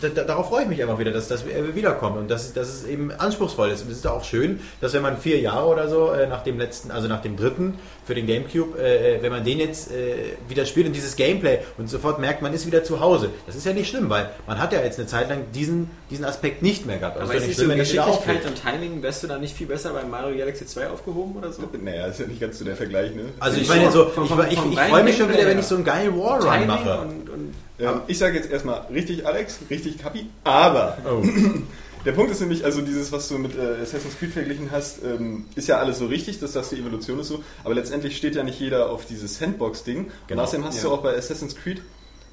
da, da, darauf freue ich mich einfach wieder, dass das äh, wiederkommt und dass, dass es eben anspruchsvoll ist. Und es ist auch schön, dass wenn man vier Jahre oder so äh, nach dem letzten, also nach dem dritten für den Gamecube, äh, wenn man den jetzt äh, wieder spielt und dieses Gameplay und sofort merkt, man ist wieder zu Hause. Das ist ja nicht schlimm, weil man hat ja jetzt eine Zeit lang diesen, diesen Aspekt nicht mehr gehabt. Also Aber ist nicht so wenn das wieder Geschicklichkeit und Timing, wärst du da nicht viel besser bei Mario Galaxy 2 aufgehoben oder so? Naja, ist ja nicht ganz so der Vergleich, ne? Also ich Schon. meine so, ich, ich, ich freue mich schon wieder, wenn ich so einen geilen Wallrun Timing mache. und, und Ähm, ich sage jetzt erstmal richtig Alex, richtig Kapi, aber Oh. der Punkt ist nämlich, also dieses, was du mit äh, Assassin's Creed verglichen hast, ähm, ist ja alles so richtig, dass das die Evolution ist so, aber letztendlich steht ja nicht jeder auf dieses Sandbox-Ding. Genau. Und außerdem hast du auch bei Assassin's Creed,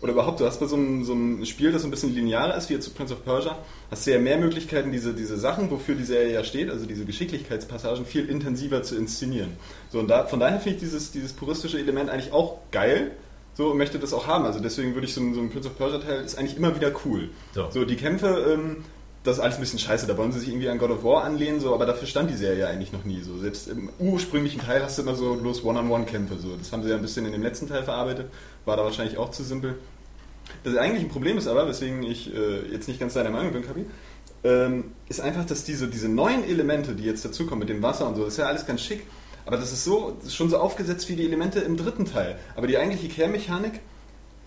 oder überhaupt, du hast bei so einem, so einem Spiel, das so ein bisschen linearer ist, wie jetzt zu Prince of Persia, hast du ja mehr Möglichkeiten, diese, diese Sachen, wofür die Serie ja steht, also diese Geschicklichkeitspassagen, viel intensiver zu inszenieren. So, und da, von daher finde ich dieses, dieses puristische Element eigentlich auch geil, so und möchte das auch haben. Also deswegen würde ich so ein, so ein Prince of Persia Teil ist eigentlich immer wieder cool. So. die Kämpfe, ähm, das ist alles ein bisschen scheiße. Da wollen sie sich irgendwie an God of War anlehnen, so, aber dafür stand die Serie ja eigentlich noch nie. So, selbst im ursprünglichen Teil hast du immer so los One-on-One-Kämpfe. So. Das haben sie ja ein bisschen in dem letzten Teil verarbeitet. War da wahrscheinlich auch zu simpel. Das eigentliche Problem ist aber, weswegen ich äh, jetzt nicht ganz deiner Meinung bin, Kapi, ähm, ist einfach, dass diese, diese neuen Elemente, die jetzt dazukommen mit dem Wasser und so, das ist ja alles ganz schick. Aber das ist so, das ist schon so aufgesetzt wie die Elemente im dritten Teil. Aber die eigentliche Kehrmechanik,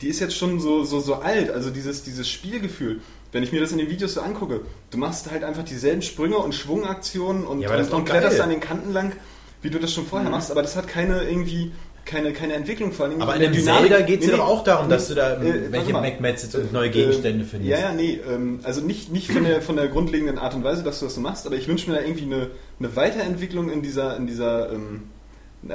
die ist jetzt schon so, so, so alt. Also dieses, dieses Spielgefühl. Wenn ich mir das in den Videos so angucke, du machst halt einfach dieselben Sprünge und Schwungaktionen und, Ja, und, und kletterst an den Kanten lang, wie du das schon vorher machst. Aber das hat keine irgendwie keine, keine Entwicklung vor allem. Aber in dem Zelda geht es ja doch auch darum, dass du da äh, warte welche mal. MacMets und neue Gegenstände Ähm, findest. Ja, ja, nee. Ähm, also nicht, nicht von, der, von der grundlegenden Art und Weise, dass du das so machst, aber ich wünsche mir da irgendwie eine, eine Weiterentwicklung in dieser, in dieser ähm,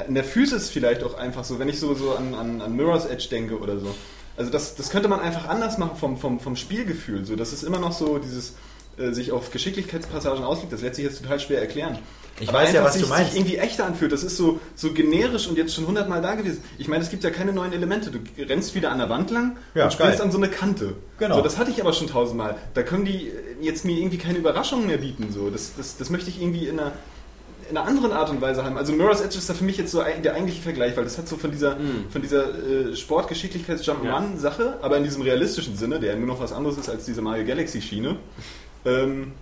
in der Physis vielleicht auch einfach so, wenn ich so, so an, an, an Mirror's Edge denke oder so. Also das, das könnte man einfach anders machen vom, vom, vom Spielgefühl. So, das ist immer noch so dieses äh, sich auf Geschicklichkeitspassagen ausliegt, das lässt sich jetzt total schwer erklären. Ich weiß ja, was du sich, meinst. sich irgendwie echter anfühlt. Das ist so, so generisch und jetzt schon hundertmal da gewesen. Ich meine, es gibt ja keine neuen Elemente. Du rennst wieder an der Wand lang Ja, und spielst geil. an so eine Kante. Genau. So, das hatte ich aber schon tausendmal. Da können die jetzt mir irgendwie keine Überraschungen mehr bieten. So. Das, das, das möchte ich irgendwie in einer, in einer anderen Art und Weise haben. Also Mirror's Edge ist da für mich jetzt so der eigentliche Vergleich, weil das hat so von dieser, von dieser äh, Sportgeschicklichkeits-Jump'n'Run-Sache, aber in diesem realistischen Sinne, der nur noch was anderes ist als diese Mario Galaxy-Schiene, ähm,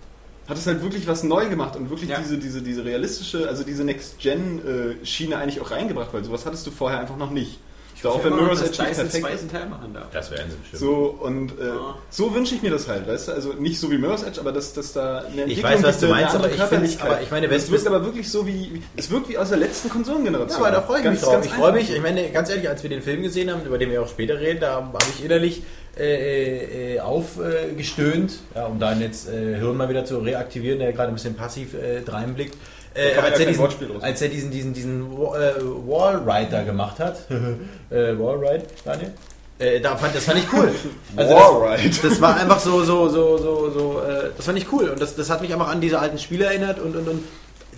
hat es halt wirklich was neu gemacht und wirklich Ja. diese, diese, diese realistische, also diese Next-Gen-Schiene eigentlich auch reingebracht, weil sowas hattest du vorher einfach noch nicht. Ich glaube, auch wenn Mirror's Edge nicht perfekt ist. Teil machen darf. Das werden sie bestimmt. So, und äh, Ja. so wünsche ich mir das halt, weißt du? Also nicht so wie Mirror's Edge, aber dass, dass da eine Ich Entwicklung weiß, was du meinst, aber ich finde- Körperlichkeit. aber ich meine, wenn es du- wirkt aber wirklich so wie, es wirkt wie aus der letzten Konsolengeneration. Ja, aber da freue ich mich drauf. Ich freue mich, ich meine, ganz ehrlich, als wir den Film gesehen haben, über den wir auch später reden, da habe ich innerlich äh, äh, aufgestöhnt, ja, um dein jetzt äh, Hirn mal wieder zu reaktivieren, der gerade ein bisschen passiv äh, dreinblickt. Äh, als, er diesen, als er diesen, diesen, diesen äh, Wallrider gemacht hat, äh, Wallride, Daniel? Äh, da fand, das fand ich cool. Also das, das war einfach so, so, so, so, so, äh, das fand ich cool. Und das, das hat mich einfach an diese alten Spiele erinnert und, und, und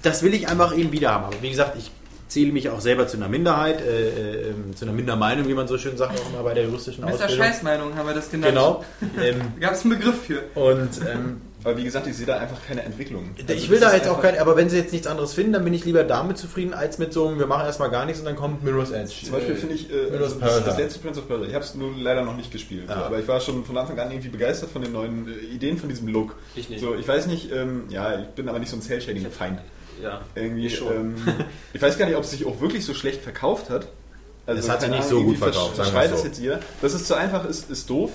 das will ich einfach eben wieder haben. Aber wie gesagt, ich zähle mich auch selber zu einer Minderheit, äh, äh, zu einer Mindermeinung, wie man so schön sagt, auch immer bei der juristischen Mr. Ausbildung. Scheißmeinung haben wir das genannt. Genau. ähm, Da gab es einen Begriff für. und ähm, Aber wie gesagt, ich sehe da einfach keine Entwicklung. Also ich will da jetzt auch einfach- kein, aber wenn sie jetzt nichts anderes finden, dann bin ich lieber damit zufrieden, als mit so einem, wir machen erstmal gar nichts und dann kommt Mirror's Edge. Zum Beispiel finde ich, äh, Mirror's also das, das letzte Prince of Persia, ich habe es nur leider noch nicht gespielt, Ja. aber ich war schon von Anfang an irgendwie begeistert von den neuen äh, Ideen, von diesem Look. Ich nicht. So, ich weiß nicht, ähm, ja, ich bin aber nicht so ein Cell-Shading-Feind. Ja. Irgendwie, Ich schon. ähm, ich weiß gar nicht, ob es sich auch wirklich so schlecht verkauft hat. Also, Es hat sich nicht Ahnung, so gut verkauft, sagen wir so. es jetzt jeder. Dass es zu einfach ist, ist doof.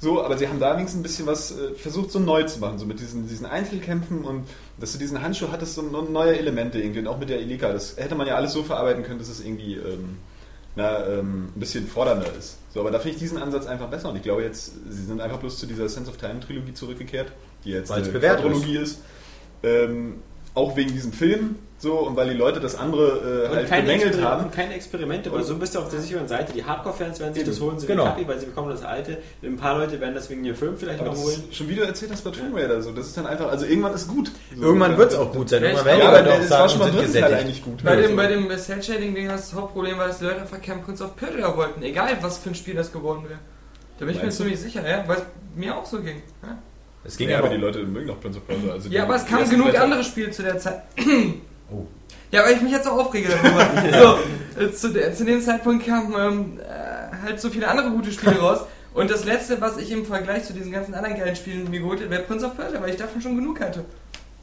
So, aber sie haben da wenigstens ein bisschen was äh, versucht, so neu zu machen, so mit diesen, diesen Einzelkämpfen und dass du diesen Handschuh hattest, so neue Elemente irgendwie und auch mit der Elika. Das hätte man ja alles so verarbeiten können, dass es irgendwie ähm, na, ähm, ein bisschen fordernder ist. So, aber da finde ich diesen Ansatz einfach besser und ich glaube jetzt, sie sind einfach bloß zu dieser Sense of Time Trilogie zurückgekehrt, die jetzt eine bewährt Quadrologie ist. Ähm, auch wegen diesem Film, so, und weil die Leute das andere äh, Und halt keine, bemängelt Exper haben. und keine Experimente, weil so bist du auf der sicheren Seite. Die Hardcore-Fans werden sich das holen, so Genau. Kapi, weil sie bekommen das alte. Ein paar Leute werden das wegen ihrem Film vielleicht Aber noch das holen. schon wieder erzählt hast bei Tomb Raider, so. Das ist dann einfach, also irgendwann ist gut. So, Irgendwann wird es auch gut sein. Irgendwann werden Ja, die aber Leute auch es war sagen, schon mal sind dritten Teil gesättigt. eigentlich gut. Bei Also, dem, bei dem Cell-Shading-Ding hast du das Hauptproblem, war, dass die Leute einfach kein Prince of Persia wollten. Egal, was für ein Spiel das geworden wäre. Da bin ich mir Meinst du? ziemlich sicher, ja, weil es mir auch so ging. Ja, Es ging ja, aber aber die Leute mögen doch Prince of Persia. Also ja aber es kamen genug Blätter- andere Spiele zu der Zeit. Oh. Ja, weil ich mich jetzt so aufrege darüber. so, äh, zu, der, zu dem Zeitpunkt kamen ähm, äh, halt so viele andere gute Spiele raus. Und das letzte, was ich im Vergleich zu diesen ganzen anderen geilen Spielen mir geholt hätte, wäre Prince of Persia, weil ich davon schon genug hatte.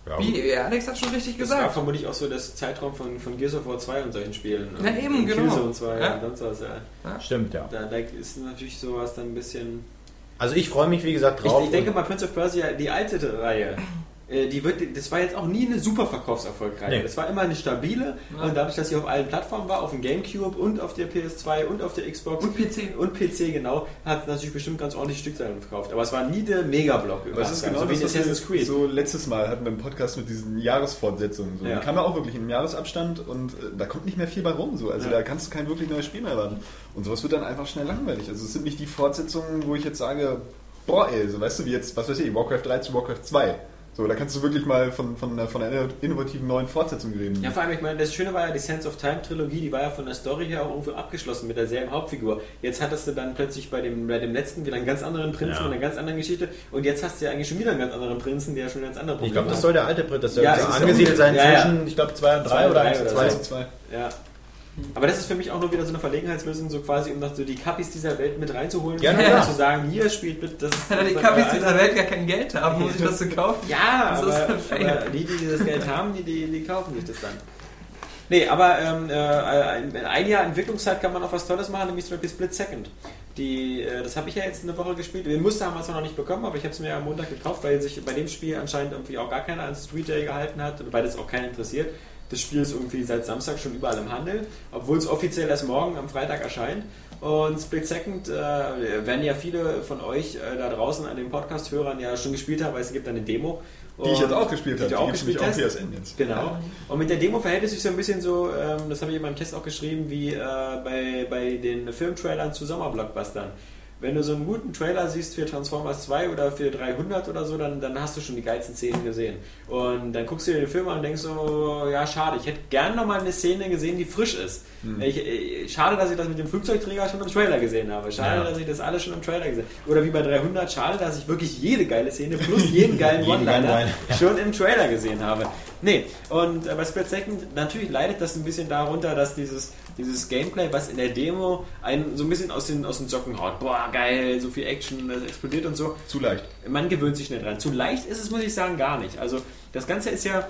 Ja, Wie äh, Alex hat schon richtig Das war gesagt. vermutlich auch so das Zeitraum von, von Gears of War 2 und solchen Spielen. Na Und- eben, und genau. Killzone 2 Ja. und sonst was. Ja. Stimmt, ja. Da, da ist natürlich sowas dann ein bisschen... Also ich freue mich, wie gesagt, Ich, drauf. ich denke mal, Prince of Persia, die alte Reihe, die wird, das war jetzt auch nie eine super Verkaufserfolgreiche. Nee. Das war immer eine stabile und dadurch, dass sie auf allen Plattformen war, auf dem Gamecube und auf der PS2 und auf der Xbox Und PC. und PC genau, hat es natürlich bestimmt ganz ordentlich Stückzahlen verkauft. Aber es war nie der Megablock. Es ist genau so wie das, was Assassin's Creed. so letztes Mal hatten wir im Podcast mit diesen Jahresfortsetzungen. So. Ja. Die kam ja auch wirklich im Jahresabstand und äh, da kommt nicht mehr viel bei rum. So. Also Ja. da kannst du kein wirklich neues Spiel mehr erwarten. Und sowas wird dann einfach schnell langweilig. Also es sind nicht die Fortsetzungen, wo ich jetzt sage, boah ey, so weißt du, wie jetzt, was weiß ich, Warcraft 3 zu Warcraft 2. So, da kannst du wirklich mal von, von, einer- von einer innovativen neuen Fortsetzung reden. Ja, vor allem, ich meine, das Schöne war ja, die Sense of Time Trilogie, die war ja von der Story her auch irgendwo abgeschlossen mit derselben Hauptfigur. Jetzt hattest du dann plötzlich bei dem, bei dem letzten wieder einen ganz anderen Prinzen Ja. mit einer ganz anderen Geschichte und jetzt hast du ja eigentlich schon wieder einen ganz anderen Prinzen, der schon ganz andere Ich Probleme glaube, das soll der alte Print, das soll Ja, angesiedelt sein ja, ja. zwischen, ich glaube, 2 und 3 Zwei, oder drei 1 oder und Zwei 2. zu zwei. Ja. Aber das ist für mich auch nur wieder so eine Verlegenheitslösung, so quasi, um noch so die Kappis dieser Welt mit reinzuholen Ja, und ja. zu sagen, hier spielt mit, das Weil die Kaffees dieser Welt gar kein Geld haben, um sich das zu kaufen. Ja, Das aber, ist ein Fail. aber die, die das Geld haben, die, die, die kaufen sich das dann. Nee, aber ähm, äh, ein, ein Jahr Entwicklungszeit kann man auch was Tolles machen, nämlich zum Beispiel Split Second. Die, äh, das habe ich ja jetzt eine Woche gespielt. Den Muster haben wir zwar noch nicht bekommen, aber ich habe es mir ja am Montag gekauft, weil sich bei dem Spiel anscheinend irgendwie auch gar keiner an Street Day gehalten hat weil das auch keinen interessiert. Das Spiel ist irgendwie seit Samstag schon überall im Handel, obwohl es offiziell erst morgen am Freitag erscheint. Und Split Second äh, werden ja viele von euch äh, da draußen an den Podcast-Hörern ja schon gespielt haben, weil es gibt eine Demo. Die ich jetzt auch gespielt Die habe. du auch gibt's gespielt hast. PSN jetzt. Genau. Und mit der Demo verhält es sich so ein bisschen so, ähm, das habe ich in meinem Test auch geschrieben, wie äh, bei, bei den Filmtrailern zu Sommerblockbustern. Wenn du so einen guten Trailer siehst für Transformers 2 oder für 300 oder so, dann, dann hast du schon die geilsten Szenen gesehen. Und dann guckst du dir den Film an und denkst so, ja schade, ich hätte gern nochmal eine Szene gesehen, die frisch ist. Ich, ich, schade, dass ich das mit dem Flugzeugträger schon im Trailer gesehen habe. Schade, Ja. dass ich das alles schon im Trailer gesehen habe. Oder wie bei 300, schade, dass ich wirklich jede geile Szene plus jeden geilen One-Liner schon im Trailer gesehen habe. Nee, und äh, bei Split Second, natürlich leidet das ein bisschen darunter, dass dieses, dieses Gameplay, was in der Demo einen so ein bisschen aus den, aus den Socken haut, boah, geil, so viel Action, das explodiert und so, Zu leicht. man gewöhnt sich schnell dran. Zu leicht ist es, muss ich sagen, gar nicht. Also, das Ganze ist ja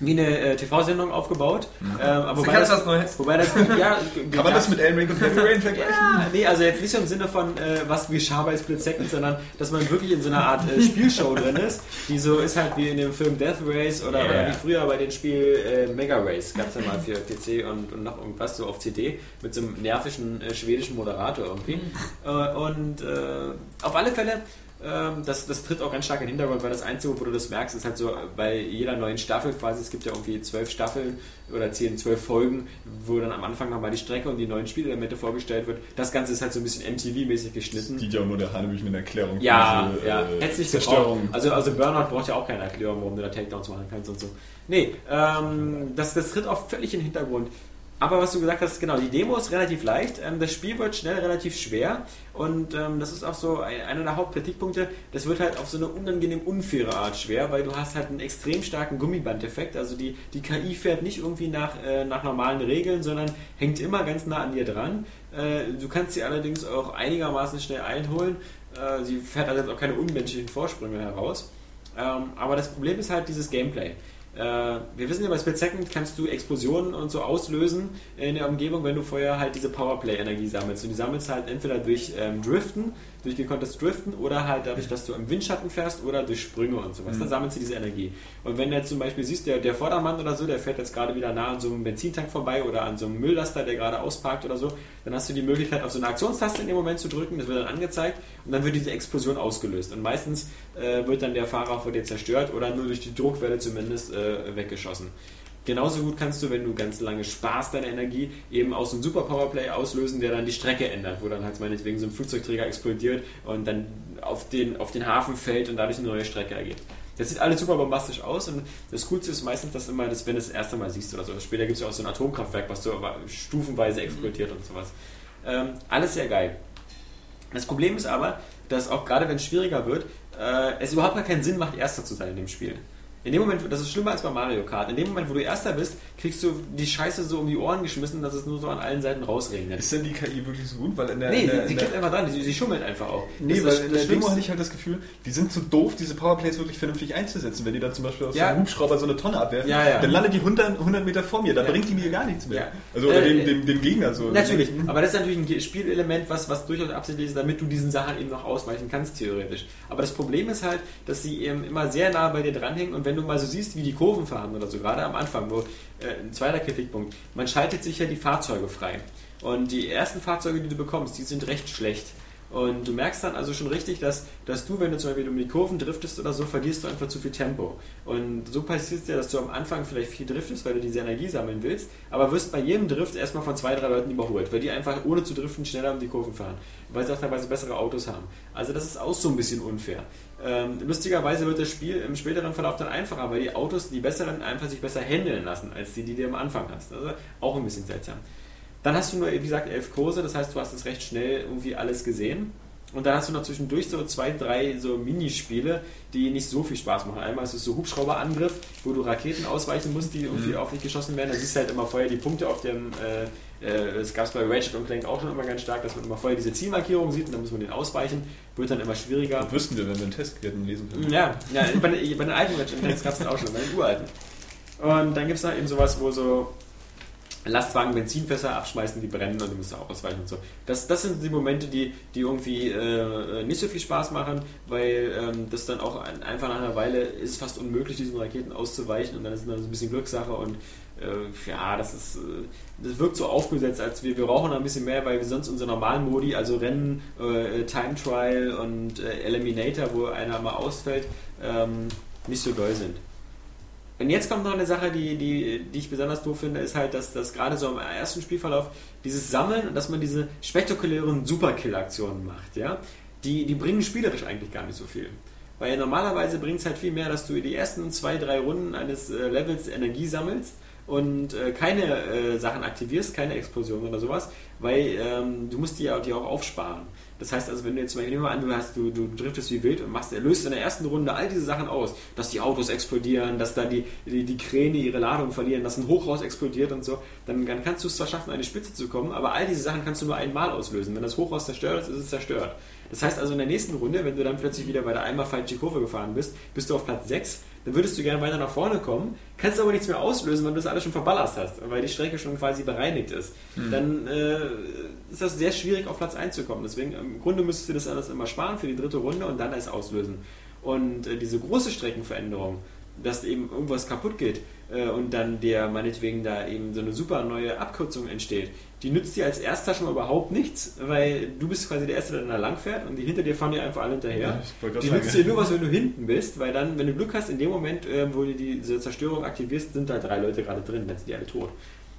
wie eine äh, TV-Sendung aufgebaut. Ähm, aber Das wobei ganz das, was Neues. wobei das, ja, Kann man das mit Elden Ring und Heavy Rain vergleichen? ja, nee, also jetzt nicht so im Sinne von, äh, was geschah bei Split Second, sondern dass man wirklich in so einer Art äh, Spielshow drin ist, die so ist halt wie in dem Film Death Race oder, Yeah. oder wie früher bei dem Spiel äh, Mega Race, gab es ja mal für PC und, und noch irgendwas so auf CD mit so einem nervischen äh, schwedischen Moderator irgendwie. Äh, und äh, auf alle Fälle ähm, das, das tritt auch ganz stark in den Hintergrund, weil das Einzige, wo du das merkst, ist halt so bei jeder neuen Staffel quasi, es gibt ja irgendwie zwölf Staffeln oder zehn, zwölf Folgen, wo dann am Anfang nochmal die Strecke und die neuen Spielelemente vorgestellt wird. Das Ganze ist halt so ein bisschen MTV-mäßig geschnitten. Die ja auch nur der Hanebüchen eine Erklärung Ja, für ja, äh, hätte nicht Zerstörung. gebraucht. Also, also Burnout braucht ja auch keine Erklärung, warum du da Takedowns machen kannst und so. Nee, ähm, das, das tritt auch völlig in den Hintergrund. Aber was du gesagt hast, genau, die Demo ist relativ leicht, ähm, das Spiel wird schnell relativ schwer und ähm, das ist auch so ein, einer der Hauptkritikpunkte, das wird halt auf so eine unangenehm unfaire Art schwer, weil du hast halt einen extrem starken Gummibandeffekt, also die, die KI fährt nicht irgendwie nach, äh, nach normalen Regeln, sondern hängt immer ganz nah an dir dran. Äh, du kannst sie allerdings auch einigermaßen schnell einholen, äh, sie fährt also jetzt auch keine unmenschlichen Vorsprünge heraus. Ähm, aber das Problem ist halt dieses Gameplay. Äh, wir wissen ja, bei Split Second kannst du Explosionen und so auslösen in der Umgebung, wenn du vorher halt diese Powerplay-Energie sammelst. Und die sammelst halt entweder durch ähm, Driften, durch gekonntes Driften oder halt dadurch, dass du im Windschatten fährst oder durch Sprünge und sowas. Da sammelst du diese Energie. Und wenn du jetzt zum Beispiel siehst, der, der Vordermann oder so, der fährt jetzt gerade wieder nah an so einem Benzintank vorbei oder an so einem Mülllaster, der gerade ausparkt oder so, dann hast du die Möglichkeit, auf so eine Aktionstaste in dem Moment zu drücken, das wird dann angezeigt und dann wird diese Explosion ausgelöst. Und meistens äh, wird dann der Fahrer vor dir zerstört oder nur durch die Druckwelle zumindest äh, weggeschossen. Genauso gut kannst du, wenn du ganz lange sparst deine Energie, eben aus einem Super Powerplay auslösen, der dann die Strecke ändert, wo dann halt meinetwegen so ein Flugzeugträger explodiert und dann auf den, auf den Hafen fällt und dadurch eine neue Strecke ergibt. Das sieht alles super bombastisch aus und das Coolste ist meistens, dass immer, das, wenn du es das erste Mal siehst oder so. Später gibt es ja auch so ein Atomkraftwerk, was so stufenweise explodiert und sowas. Ähm, alles sehr geil. Das Problem ist aber, dass auch gerade wenn es schwieriger wird, äh, es überhaupt gar keinen Sinn macht, Erster zu sein in dem Spiel. In dem Moment, das ist schlimmer als bei Mario Kart, in dem Moment, wo du Erster bist, kriegst du die Scheiße so um die Ohren geschmissen, dass es nur so an allen Seiten rausregnet. Ist denn die KI wirklich so gut? Weil in der, Nee, in der, sie, sie in der, klickt einfach dran, sie, sie schummelt einfach auch. Nee, Das weil ist in das der Demo Schlimmste. hatte ich halt das Gefühl, die sind zu doof, diese Powerplays wirklich vernünftig einzusetzen. Wenn die dann zum Beispiel aus Ja. einem Hubschrauber so eine Tonne abwerfen, Ja, ja. dann landet die 100, 100 Meter vor mir, da bringt die mir gar nichts mehr. Also oder Äh, dem, äh, dem, dem Gegner so. Natürlich, Mhm. aber das ist natürlich ein Spielelement, was, was durchaus absichtlich ist, damit du diesen Sachen eben noch ausweichen kannst, theoretisch. Aber das Problem ist halt, dass sie eben immer sehr nah bei dir dranhängen und wenn du mal so siehst, wie die Kurven fahren oder so, gerade am Anfang, wo äh, ein zweiter Kritikpunkt, man schaltet sich ja die Fahrzeuge frei. Und die ersten Fahrzeuge, die du bekommst, die sind recht schlecht. Und du merkst dann also schon richtig, dass, dass du, wenn du zum Beispiel um die Kurven driftest oder so, verlierst du einfach zu viel Tempo. Und so passiert es ja, dass du am Anfang vielleicht viel driftest, weil du diese Energie sammeln willst, aber wirst bei jedem Drift erstmal von zwei, drei Leuten überholt, weil die einfach ohne zu driften schneller um die Kurven fahren, weil sie auch teilweise bessere Autos haben. Also das ist auch so ein bisschen unfair. Ähm, lustigerweise wird das Spiel im späteren Verlauf dann einfacher, weil die Autos, die besseren, einfach sich besser handeln lassen, als die, die du am Anfang hast. Also auch ein bisschen seltsam. Dann hast du nur, wie gesagt, elf Kurse, das heißt, du hast es recht schnell irgendwie alles gesehen. Und dann hast du noch zwischendurch so zwei, drei so Minispiele, die nicht so viel Spaß machen. Einmal ist es so Hubschrauberangriff, wo du Raketen ausweichen musst, die irgendwie auf dich geschossen werden. Da siehst du halt immer vorher die Punkte auf dem, äh, äh, das gab es bei Ratchet und Clank auch schon immer ganz stark, dass man immer vorher diese Zielmarkierung sieht und dann muss man den ausweichen. Wird dann immer schwieriger. Das wüssten wir, wenn wir einen Test hätten lesen können. Ja, ja bei, den- bei den alten Ratchet Clanks gab es das auch schon, bei den uralten. Und dann gibt es noch eben sowas, wo so Lastwagen Benzinfässer abschmeißen, die brennen und du musst auch ausweichen und so. Das, das sind die Momente, die, die irgendwie äh, nicht so viel Spaß machen, weil ähm, das dann auch ein, einfach nach einer Weile ist es fast unmöglich, diesen Raketen auszuweichen und dann ist es dann so ein bisschen Glückssache und äh, ja, das ist, äh, das wirkt so aufgesetzt, als wir, wir brauchen ein bisschen mehr, weil wir sonst unsere normalen Modi, also Rennen, äh, Time Trial und äh, Eliminator, wo einer mal ausfällt, ähm, nicht so doll sind. Und jetzt kommt noch eine Sache, die, die, die ich besonders doof finde, ist halt, dass das gerade so im ersten Spielverlauf dieses Sammeln und dass man diese spektakulären Superkill-Aktionen macht, ja, die, die bringen spielerisch eigentlich gar nicht so viel. Weil normalerweise bringt es halt viel mehr, dass du die ersten zwei, drei Runden eines äh, Levels Energie sammelst und äh, keine äh, Sachen aktivierst, keine Explosionen oder sowas, weil ähm, du musst die, ja- die auch aufsparen. Das heißt also, wenn du jetzt Beispiel, nehmen wir an, du, hast, du, du driftest wie wild und machst, löst in der ersten Runde all diese Sachen aus, dass die Autos explodieren, dass da die, die, die Kräne ihre Ladung verlieren, dass ein Hochhaus explodiert und so, dann, dann kannst du es zwar schaffen, eine Spitze zu kommen, aber all diese Sachen kannst du nur einmal auslösen. Wenn das Hochhaus zerstört ist, ist es zerstört. Das heißt also, in der nächsten Runde, wenn du dann plötzlich wieder bei der einmal falsche Kurve gefahren bist, bist du auf Platz 6, dann würdest du gerne weiter nach vorne kommen, kannst aber nichts mehr auslösen, weil du das alles schon verballerst hast, weil die Strecke schon quasi bereinigt ist. Dann äh, ist das sehr schwierig, auf Platz 1 zu kommen. Deswegen, im Grunde müsstest du das alles immer sparen für die dritte Runde und dann erst auslösen. Und äh, diese große Streckenveränderung, dass eben irgendwas kaputt geht äh, und dann der meinetwegen da eben so eine super neue Abkürzung entsteht, die nützt dir als erster schon mal überhaupt nichts, weil du bist quasi der Erste, der da lang fährt und die hinter dir fahren dir einfach alle hinterher. Ja, die nützt dir nur was, wenn du hinten bist, weil dann, wenn du Glück hast, in dem Moment, äh, wo du diese Zerstörung aktivierst, sind da drei Leute gerade drin, dann sind die alle tot.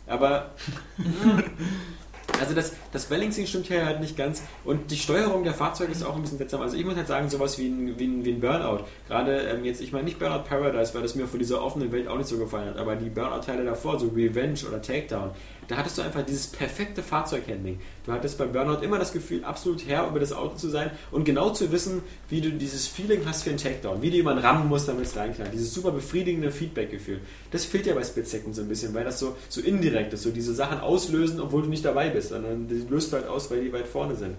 Aber also das, das Balancing stimmt hier halt nicht ganz und die Steuerung der Fahrzeuge ist auch ein bisschen seltsam. Also ich muss halt sagen, sowas wie ein, wie ein, wie ein Burnout. Gerade ähm, jetzt, ich meine nicht Burnout Paradise, weil das mir von dieser offenen Welt auch nicht so gefallen hat, aber die Burnout-Teile davor, so Revenge oder Takedown, da hattest du einfach dieses perfekte Fahrzeughandling. Du hattest bei Burnout immer das Gefühl, absolut Herr über das Auto zu sein und genau zu wissen, wie du dieses Feeling hast für einen Takedown, wie du jemanden rammen musst, damit es reinknallt. Dieses super befriedigende Feedback-Gefühl. Das fehlt ja bei Second so ein bisschen, weil das so, so indirekt ist, so diese Sachen auslösen, obwohl du nicht dabei bist, sondern die löst halt aus, weil die weit vorne sind.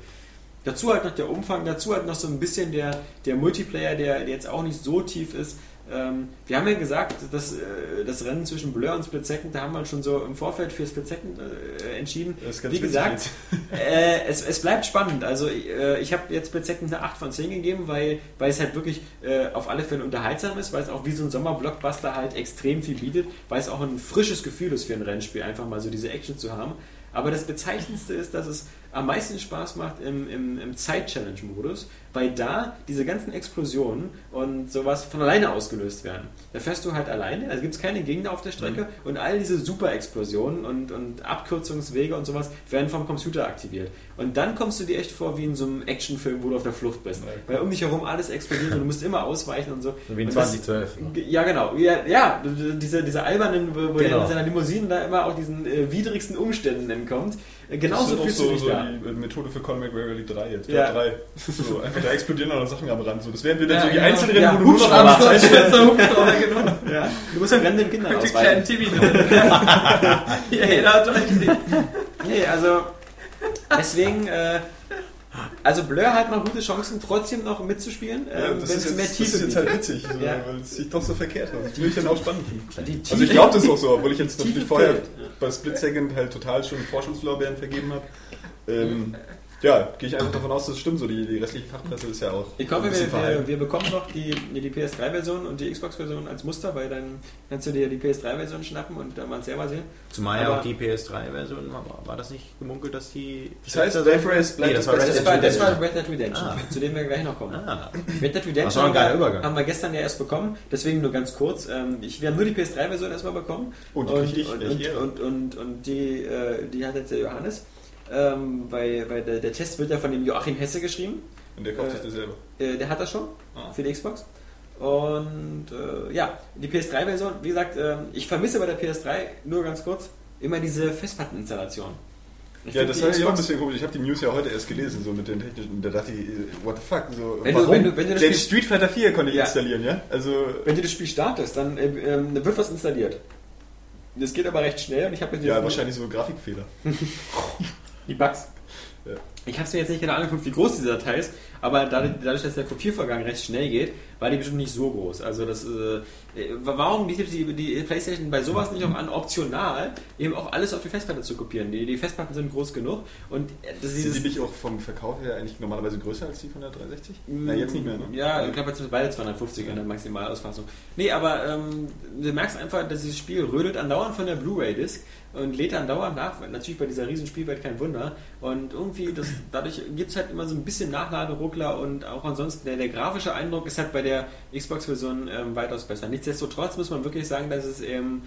Dazu halt noch der Umfang, dazu halt noch so ein bisschen der, der Multiplayer, der, der jetzt auch nicht so tief ist. Ähm, wir haben ja gesagt, dass äh, das Rennen zwischen Blur und Split Second, da haben wir schon so im Vorfeld für Split Second äh, entschieden. Ist Wie gesagt, äh, es, es bleibt spannend. Also äh, ich habe jetzt Split Second eine 8 von 10 gegeben, weil, weil es halt wirklich äh, auf alle Fälle unterhaltsam ist, weil es auch wie so ein Sommerblockbuster halt extrem viel bietet, weil es auch ein frisches Gefühl ist für ein Rennspiel, einfach mal so diese Action zu haben. Aber das Bezeichnendste ist, dass es am meisten Spaß macht im, im, im Zeit-Challenge-Modus, weil da diese ganzen Explosionen und sowas von alleine ausgelöst werden. Da fährst du halt alleine, also gibt es keine Gegner auf der Strecke und all diese Super-Explosionen und, und Abkürzungswege und sowas werden vom Computer aktiviert. Und dann kommst du dir echt vor wie in so einem Actionfilm, wo du auf der Flucht bist. Weil um dich herum alles explodiert und du musst immer ausweichen und so. Wie in Und das- 2012. ja, genau. Ja, ja diese, diese albernen, wo, wo der Genau. in seiner Limousine da immer auch diesen äh, widrigsten Umständen entkommt. Äh, Das Genauso ist auch fühlst so, du dich so da. die Methode für McGregor Rally 3 jetzt. Ja. 3. So, einfach da explodieren noch Sachen am Rand. So, das wären wir dann Ja, so die genau. Einzelrennen, Ja, wo du nur noch am Hubschrauber, genau. Ja. Du musst ja Rennen den Kindern Die kleinen. Timmy drin. Ja, jeder hat euch gesehen. Nee, also deswegen, äh, also Blur hat noch gute Chancen, trotzdem noch mitzuspielen, äh, Ja, wenn das, es ist jetzt, mehr das Tiefe ist jetzt halt witzig, so, Ja. weil es sich doch so verkehrt hat. Das will ich dann auch spannend finden. Also ich glaube das auch so, obwohl ich jetzt natürlich vorher bei Split Second halt total schon Forschungslorbeeren vergeben habe. Ähm, ja, gehe ich einfach davon aus, dass es stimmt. So die, die restliche Fachpresse ist ja auch Ich hoffe, wir, wir, wir bekommen noch die, die PS3-Version und die Xbox-Version als Muster, weil dann kannst du dir die PS3-Version schnappen und dann mal selber sehen. Zumal ja auch die PS3-Version, war, war das nicht gemunkelt, dass die... Das heißt, Wave Race bleibt Nee, das das war. Red Das war, das Redemption. war Red Dead Redemption, Ah. zu dem wir gleich noch kommen. Ah, Red Dead Redemption Das war ein geiler haben wir- Übergang. haben wir gestern ja erst bekommen, deswegen nur ganz kurz. Ähm, ich, wir haben nur die PS3-Version erstmal bekommen. Und die und, und, und, und, und, und die, äh, die hat jetzt der Johannes. Ähm, weil weil der, der Test wird ja von dem Joachim Hesse geschrieben. Und der kauft sich das selber. Äh, der hat das schon Ah. für die Xbox. Und äh, ja, die PS3-Version, wie gesagt, ähm, ich vermisse bei der PS3 nur ganz kurz immer diese Festplatteninstallation. Ich Ja, das fand ich auch ein bisschen komisch. Ich habe die News ja heute erst gelesen, so mit den technischen. Da dachte ich, äh, what the fuck? So, Wenn du- warum? wenn du- wenn du das Spiel- Street Fighter 4 konnte ich Ja. installieren, ja? Also, Wenn du das Spiel startest, dann äh, ähm, wird was installiert. Das geht aber recht schnell und ich habe mir ja, wahrscheinlich so Grafikfehler. die Bugs. Ja. Ich habe es mir jetzt nicht genau angeguckt, wie groß diese Datei ist, aber dadurch, dadurch, dass der Kopiervorgang recht schnell geht, war die bestimmt nicht so groß. Also das, äh, warum bietet die, die PlayStation bei sowas nicht auch an, optional eben auch alles auf die Festplatte zu kopieren? Die, die Festplatten sind groß genug und das Sind die nicht auch vom Verkauf her eigentlich normalerweise größer als die von der 360? Na, jetzt nicht mehr, ne? Ja, ich glaube, jetzt sind beide 250 in der Maximalausfassung. Nee, aber ähm, du merkst einfach, dass dieses Spiel rödelt andauernd von der Blu-ray-Disc und lädt andauernd nach. Natürlich bei dieser riesen Spielwelt kein Wunder. Und irgendwie, das, dadurch gibt es halt immer so ein bisschen Nachladeruckler und auch ansonsten der, der grafische Eindruck ist halt bei der Xbox-Version ähm, weitaus besser. Nichtsdestotrotz muss man wirklich sagen, dass es eben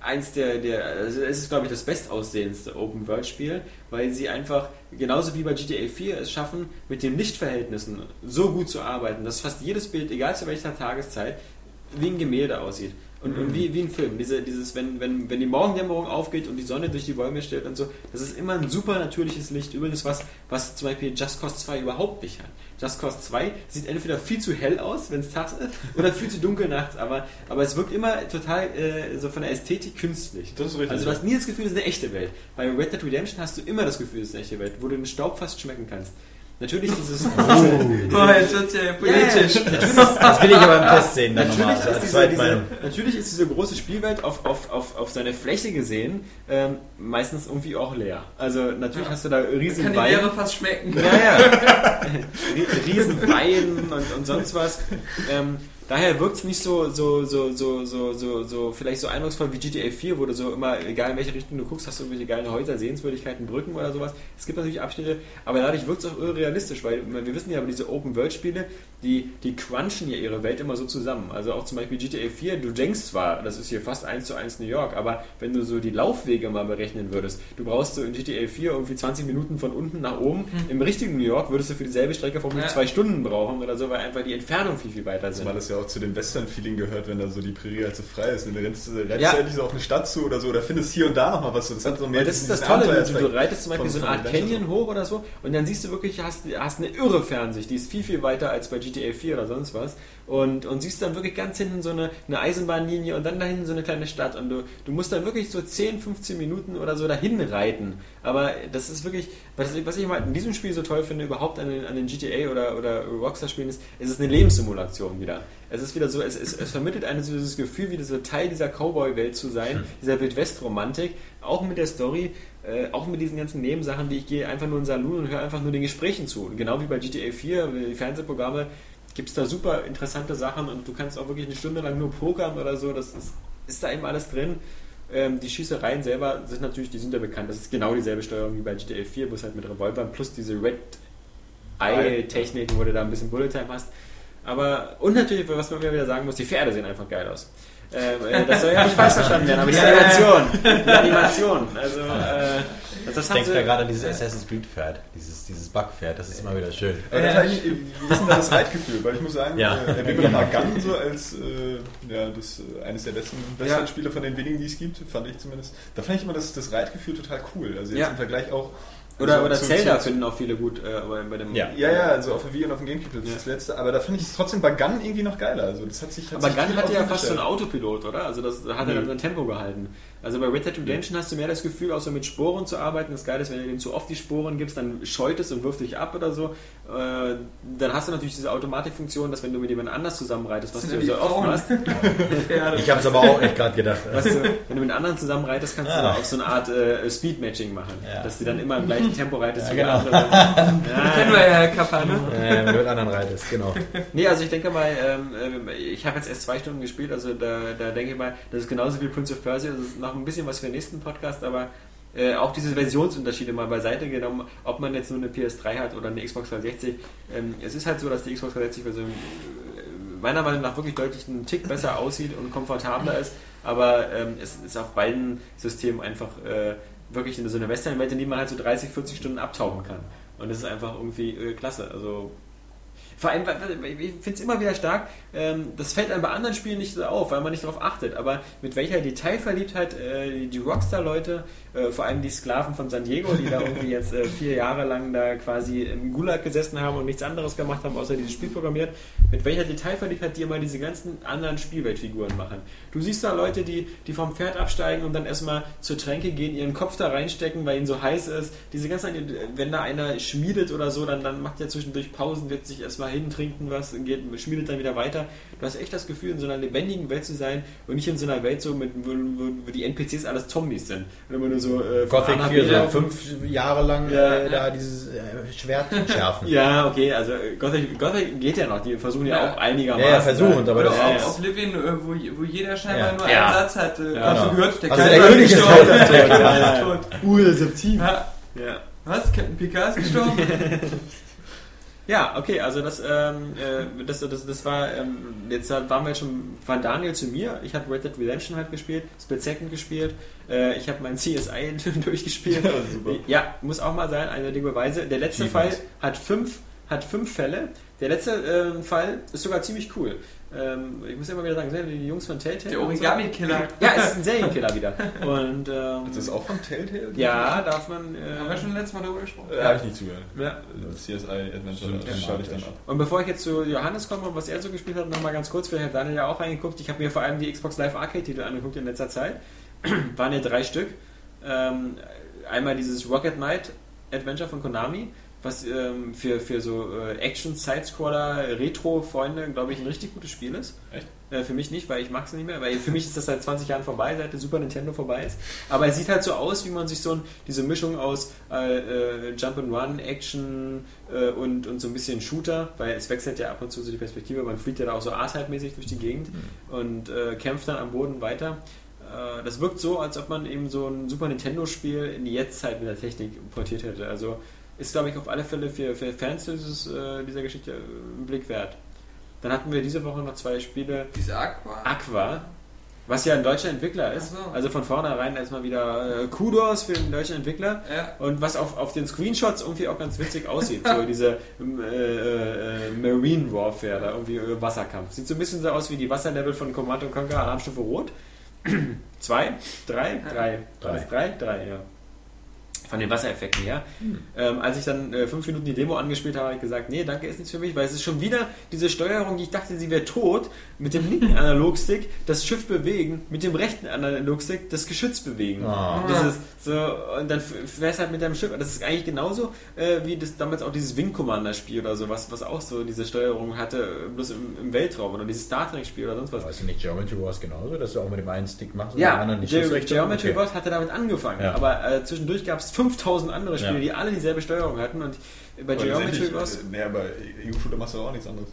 eins der, der also es ist glaube ich das bestaussehendste Open World Spiel, weil sie einfach genauso wie bei GTA 4 es schaffen, mit den Lichtverhältnissen so gut zu arbeiten, dass fast jedes Bild, egal zu welcher Tageszeit, wie ein Gemälde aussieht. Und, und wie, wie ein Film. Diese, dieses, wenn, wenn, wenn die Morgendämmerung aufgeht und die Sonne durch die Bäume stellt und so, das ist immer ein super natürliches Licht. Übrigens was, was zum Beispiel Just Cause 2 überhaupt nicht hat. Just Cause 2 sieht entweder viel zu hell aus, wenn es tags ist, oder viel zu dunkel nachts, aber, aber es wirkt immer total äh, so von der Ästhetik künstlich. Das ist richtig, Also du hast nie das Gefühl, es ist eine echte Welt. Bei Red Dead Redemption hast du immer das Gefühl, es ist eine echte Welt, wo du den Staub fast schmecken kannst. Natürlich dieses... Boah, jetzt wird's ja politisch. Das will ich aber im Test sehen dann nochmal. Natürlich ist, diese, diese, natürlich ist diese große Spielwelt auf, auf, auf, auf seine Fläche gesehen ähm, meistens irgendwie auch leer. Also natürlich hast du da riesen Kann die Weiden. Leere fast schmecken. Ja, ja. Rie- riesen Weiden und, und sonst was. Ähm, daher wirkt es nicht so, so, so, so, so, so, so, vielleicht so eindrucksvoll wie GTA 4, wo du so immer, egal in welche Richtung du guckst, hast du irgendwelche geilen Häuser, Sehenswürdigkeiten, Brücken oder sowas. Es gibt natürlich Abschnitte, aber dadurch wirkt es auch irrealistisch, weil wir wissen ja, aber diese Open-World-Spiele, die, die crunchen ja ihre Welt immer so zusammen. Also auch zum Beispiel GTA 4, du denkst zwar, das ist hier fast 1 zu 1 New York, aber wenn du so die Laufwege mal berechnen würdest, du brauchst so in GTA 4 irgendwie 20 Minuten von unten nach oben. Im richtigen New York würdest du für dieselbe Strecke vermutlich Ja. zwei Stunden brauchen oder so, weil einfach die Entfernung viel, viel weiter sind. Zumal das ja auch zu dem Western-Feeling gehört, wenn da so die Prärie halt so frei ist. Und dann rennst, du- rennst Ja. du endlich so auf eine Stadt zu oder so, oder findest hier und da nochmal was. Das hat so mehr das ist das Tolle, du, du reitest zum Beispiel so eine Art Canyon hoch oder so und dann siehst du wirklich, hast, hast eine irre Fernsicht, die ist viel, viel weiter als bei GTA 4 oder sonst was und, und siehst dann wirklich ganz hinten so eine, eine Eisenbahnlinie und dann da hinten so eine kleine Stadt und du, du musst dann wirklich so 10, 15 Minuten oder so dahin reiten, aber das ist wirklich, was, ich- was ich mal in diesem Spiel so toll finde, überhaupt an den, an den GTA oder, oder Rockstar-Spielen ist, es ist eine Lebenssimulation wieder. Es ist wieder so, es, es, es vermittelt einem so dieses Gefühl, wieder so Teil dieser Cowboy-Welt zu sein, dieser Wildwest-Romantik, auch mit der Story, äh, auch mit diesen ganzen Nebensachen, wie ich gehe einfach nur in den Salon und höre einfach nur den Gesprächen zu. Genau wie bei GTA 4, die Fernsehprogramme, gibt es da super interessante Sachen und du kannst auch wirklich eine Stunde lang nur pokern oder so, das ist, ist da eben alles drin. Ähm, die Schießereien selber sind natürlich, die sind ja bekannt, das ist genau dieselbe Steuerung wie bei GTA 4, bloß halt mit Revolvern plus diese Red Eye-Technik, wo du da ein bisschen Bullet Time hast. Aber, und natürlich, was man immer wieder sagen muss, die Pferde sehen einfach geil aus. Ähm, äh, das soll ja nicht falsch verstanden werden, aber die Animation. Die Animation. Also, äh, das, das Ich denke da gerade an dieses Assassin's Creed Pferd, dieses, dieses Bugpferd, das ist immer wieder schön. Aber das eigentlich, wie ist denn da das Reitgefühl? Weil ich muss sagen, Ja. äh, nochmal Gun so als äh, ja, das, äh, eines der besten Western-Spiele von den wenigen, die es gibt, fand ich zumindest. Da fand ich immer das, das Reitgefühl total cool. Also jetzt Ja. im Vergleich auch. Oder, also oder zu- Zelda zu- finden auch viele gut äh, aber bei dem. Ja. Ja, ja, also auf der Wii und auf dem Gamecube, das ist Ja. das letzte. Aber da fand ich es trotzdem bei Gun irgendwie noch geiler. Also das hat sich hat Aber sich Gun hatte ja fast so einen. Autopilot, oder? Also das hat er dann sein Tempo gehalten. Also bei Red Dead Redemption hast du mehr das Gefühl, auch so mit Sporen zu arbeiten. Das Geile ist, wenn du dem zu oft die Sporen gibst, dann scheut es und wirft dich ab oder so. Äh, dann hast du natürlich diese Automatikfunktion, dass wenn du mit jemand anders zusammenreitest, was du sind so oft machst. Ich habe es aber auch echt gerade gedacht. was du, wenn du mit anderen zusammenreitest, kannst du Ah. da auch so eine Art äh, Speed-Matching machen. Ja. Dass du dann immer im gleichen Tempo reitest Ja, wie genau. andere. Ja, Kennen wir ja, Herr Kappa, ne? Äh, wenn du mit anderen reitest, genau. Nee, also ich denke mal, ähm, ähm, ich habe jetzt erst zwei Stunden gespielt, also da, da denke ich mal, das ist genauso wie Prince of Persia, das ist noch ein bisschen was für den nächsten Podcast, aber äh, auch diese Versionsunterschiede mal beiseite genommen, ob man jetzt nur eine PS3 hat oder eine Xbox 360. Ähm, es ist halt so, dass die Xbox 360-Version äh, meiner Meinung nach wirklich deutlich einen Tick besser aussieht und komfortabler ist, aber ähm, es ist auf beiden Systemen einfach äh, wirklich so eine Western-Welt, in die man halt so 30, 40 Stunden abtauchen kann. Und das ist einfach irgendwie äh, klasse. Also Vor allem, ich finde es immer wieder stark, ähm, das fällt einem bei anderen Spielen nicht so auf, weil man nicht darauf achtet, aber mit welcher Detailverliebtheit äh, die Rockstar-Leute, äh, vor allem die Sklaven von San Diego, die da irgendwie jetzt äh, vier Jahre lang da quasi im Gulag gesessen haben und nichts anderes gemacht haben, außer dieses Spiel programmiert, mit welcher Detailverliebtheit die immer diese ganzen anderen Spielweltfiguren machen. Du siehst da Leute, die, die vom Pferd absteigen und dann erstmal zur Tränke gehen, ihren Kopf da reinstecken, weil ihnen so heiß ist. Diese ganzen, wenn da einer schmiedet oder so, dann, dann macht er zwischendurch Pausen, wird sich erstmal hin, trinken was, geht, schmiedet dann wieder weiter. Du hast echt das Gefühl, in so einer lebendigen Welt zu sein und nicht in so einer Welt so, mit, wo, wo die NPCs alles Zombies sind. Und immer nur so äh, von A Gothic nach 4 B so fünf Jahre lang Ja, äh, ja. da dieses äh, Schwert schärfen. Ja, okay, also äh, Gothic, Gothic geht ja noch, die versuchen ja, Ja. auch einigermaßen. Ja, ja, versuchen, aber das auch ja. Oblivion, äh, wo, wo jeder scheinbar Ja. nur Ja. einen Satz hatte. Ja, Dazu genau. gehört, der Also der König ist gestorben. tot. Der ja, ist tot. Uh, das ist subtil. Ja. Ja. Was? Captain Picard ist gestorben? Ja, okay, also das, ähm, äh, das, das, das war, ähm, jetzt waren wir jetzt schon von Daniel zu mir. Ich habe Red Dead Redemption halt gespielt, Split Second gespielt, äh, ich habe mein CSI durchgespielt. Ja. Ja, muss auch mal sein, eindeutige Beweise. Der letzte. Fall hat fünf, hat fünf Fälle. Der letzte ähm, Fall ist sogar ziemlich cool. Ähm, ich muss immer wieder sagen, sind die Jungs von Telltale. Der und so. Origami-Killer. Ja, es ist ein Serienkiller wieder. Und ähm, Das ist auch von Telltale? ja, darf man. Äh, Haben wir schon letztes Mal darüber gesprochen? Äh, Habe ich nicht zugehört. ja. Das CSI Adventure, das schalte ich dann ab. Und bevor ich jetzt zu Johannes komme und was er so gespielt hat, nochmal ganz kurz, vielleicht hat Daniel ja auch reingeguckt. Ich habe mir vor allem die Xbox Live Arcade-Titel angeguckt in letzter Zeit. Waren ja drei Stück. Ähm, einmal dieses Rocket Knight Adventure von Konami, was ähm, für, für so äh, Action-Sidescroller, Retro-Freunde, glaube ich, ein richtig gutes Spiel ist. Echt? Äh, für mich nicht, weil ich mag es nicht mehr, weil für mich ist das seit 20 Jahren vorbei, seit der Super Nintendo vorbei ist. Aber es sieht halt so aus, wie man sich so ein, diese Mischung aus äh, äh, Jump'n'Run, Action äh, und, und so ein bisschen Shooter, weil es wechselt ja ab und zu so die Perspektive, man fliegt ja da auch so A-Type-mäßig durch die Gegend und äh, kämpft dann am Boden weiter. Äh, Das wirkt so, als ob man eben so ein Super Nintendo-Spiel in die Jetztzeit mit der Technik portiert hätte. Also ist, glaube ich, auf alle Fälle für, für Fans dieses, äh, dieser Geschichte äh, ein Blick wert. Dann hatten wir diese Woche noch zwei Spiele. Diese Aqua. Aqua, was ja ein deutscher Entwickler ist. So. Also von vornherein erstmal wieder äh, Kudos für den deutschen Entwickler. Ja. Und was auf, auf den Screenshots irgendwie auch ganz witzig aussieht, so diese ähm, äh, äh, Marine Warfare, da irgendwie äh, Wasserkampf. Sieht so ein bisschen so aus wie die Wasserlevel von Command Conquer Alarmstufe Rot. Zwei? Drei? Drei. Drei. Drei? Drei, ja. Von den Wassereffekten her. Ähm, als ich dann äh, fünf Minuten die Demo angespielt habe, habe ich gesagt, nee, danke, ist nichts für mich, weil es ist schon wieder diese Steuerung, die ich dachte, sie wäre tot, mit dem linken Analogstick das Schiff bewegen, mit dem rechten Analogstick das Geschütz bewegen. Ah. Dieses, so, und dann fährst halt mit deinem Schiff, das ist eigentlich genauso äh, wie das damals auch dieses Wing Commander Spiel oder so, was, was auch so diese Steuerung hatte, äh, bloß im, im Weltraum oder dieses Star Trek Spiel oder sonst was. Weißt du nicht, Geometry Wars genauso, dass du auch mit dem einen Stick machst und Ja, dem anderen die Ge? Geometry Okay. Wars hatte damit angefangen, Ja. aber äh, zwischendurch gab es 5000 andere Spiele, Ja. die alle dieselbe Steuerung hatten und bei Aber Geometry Wars... äh, Nee, aber Ego-Shooter machst du auch nichts anderes.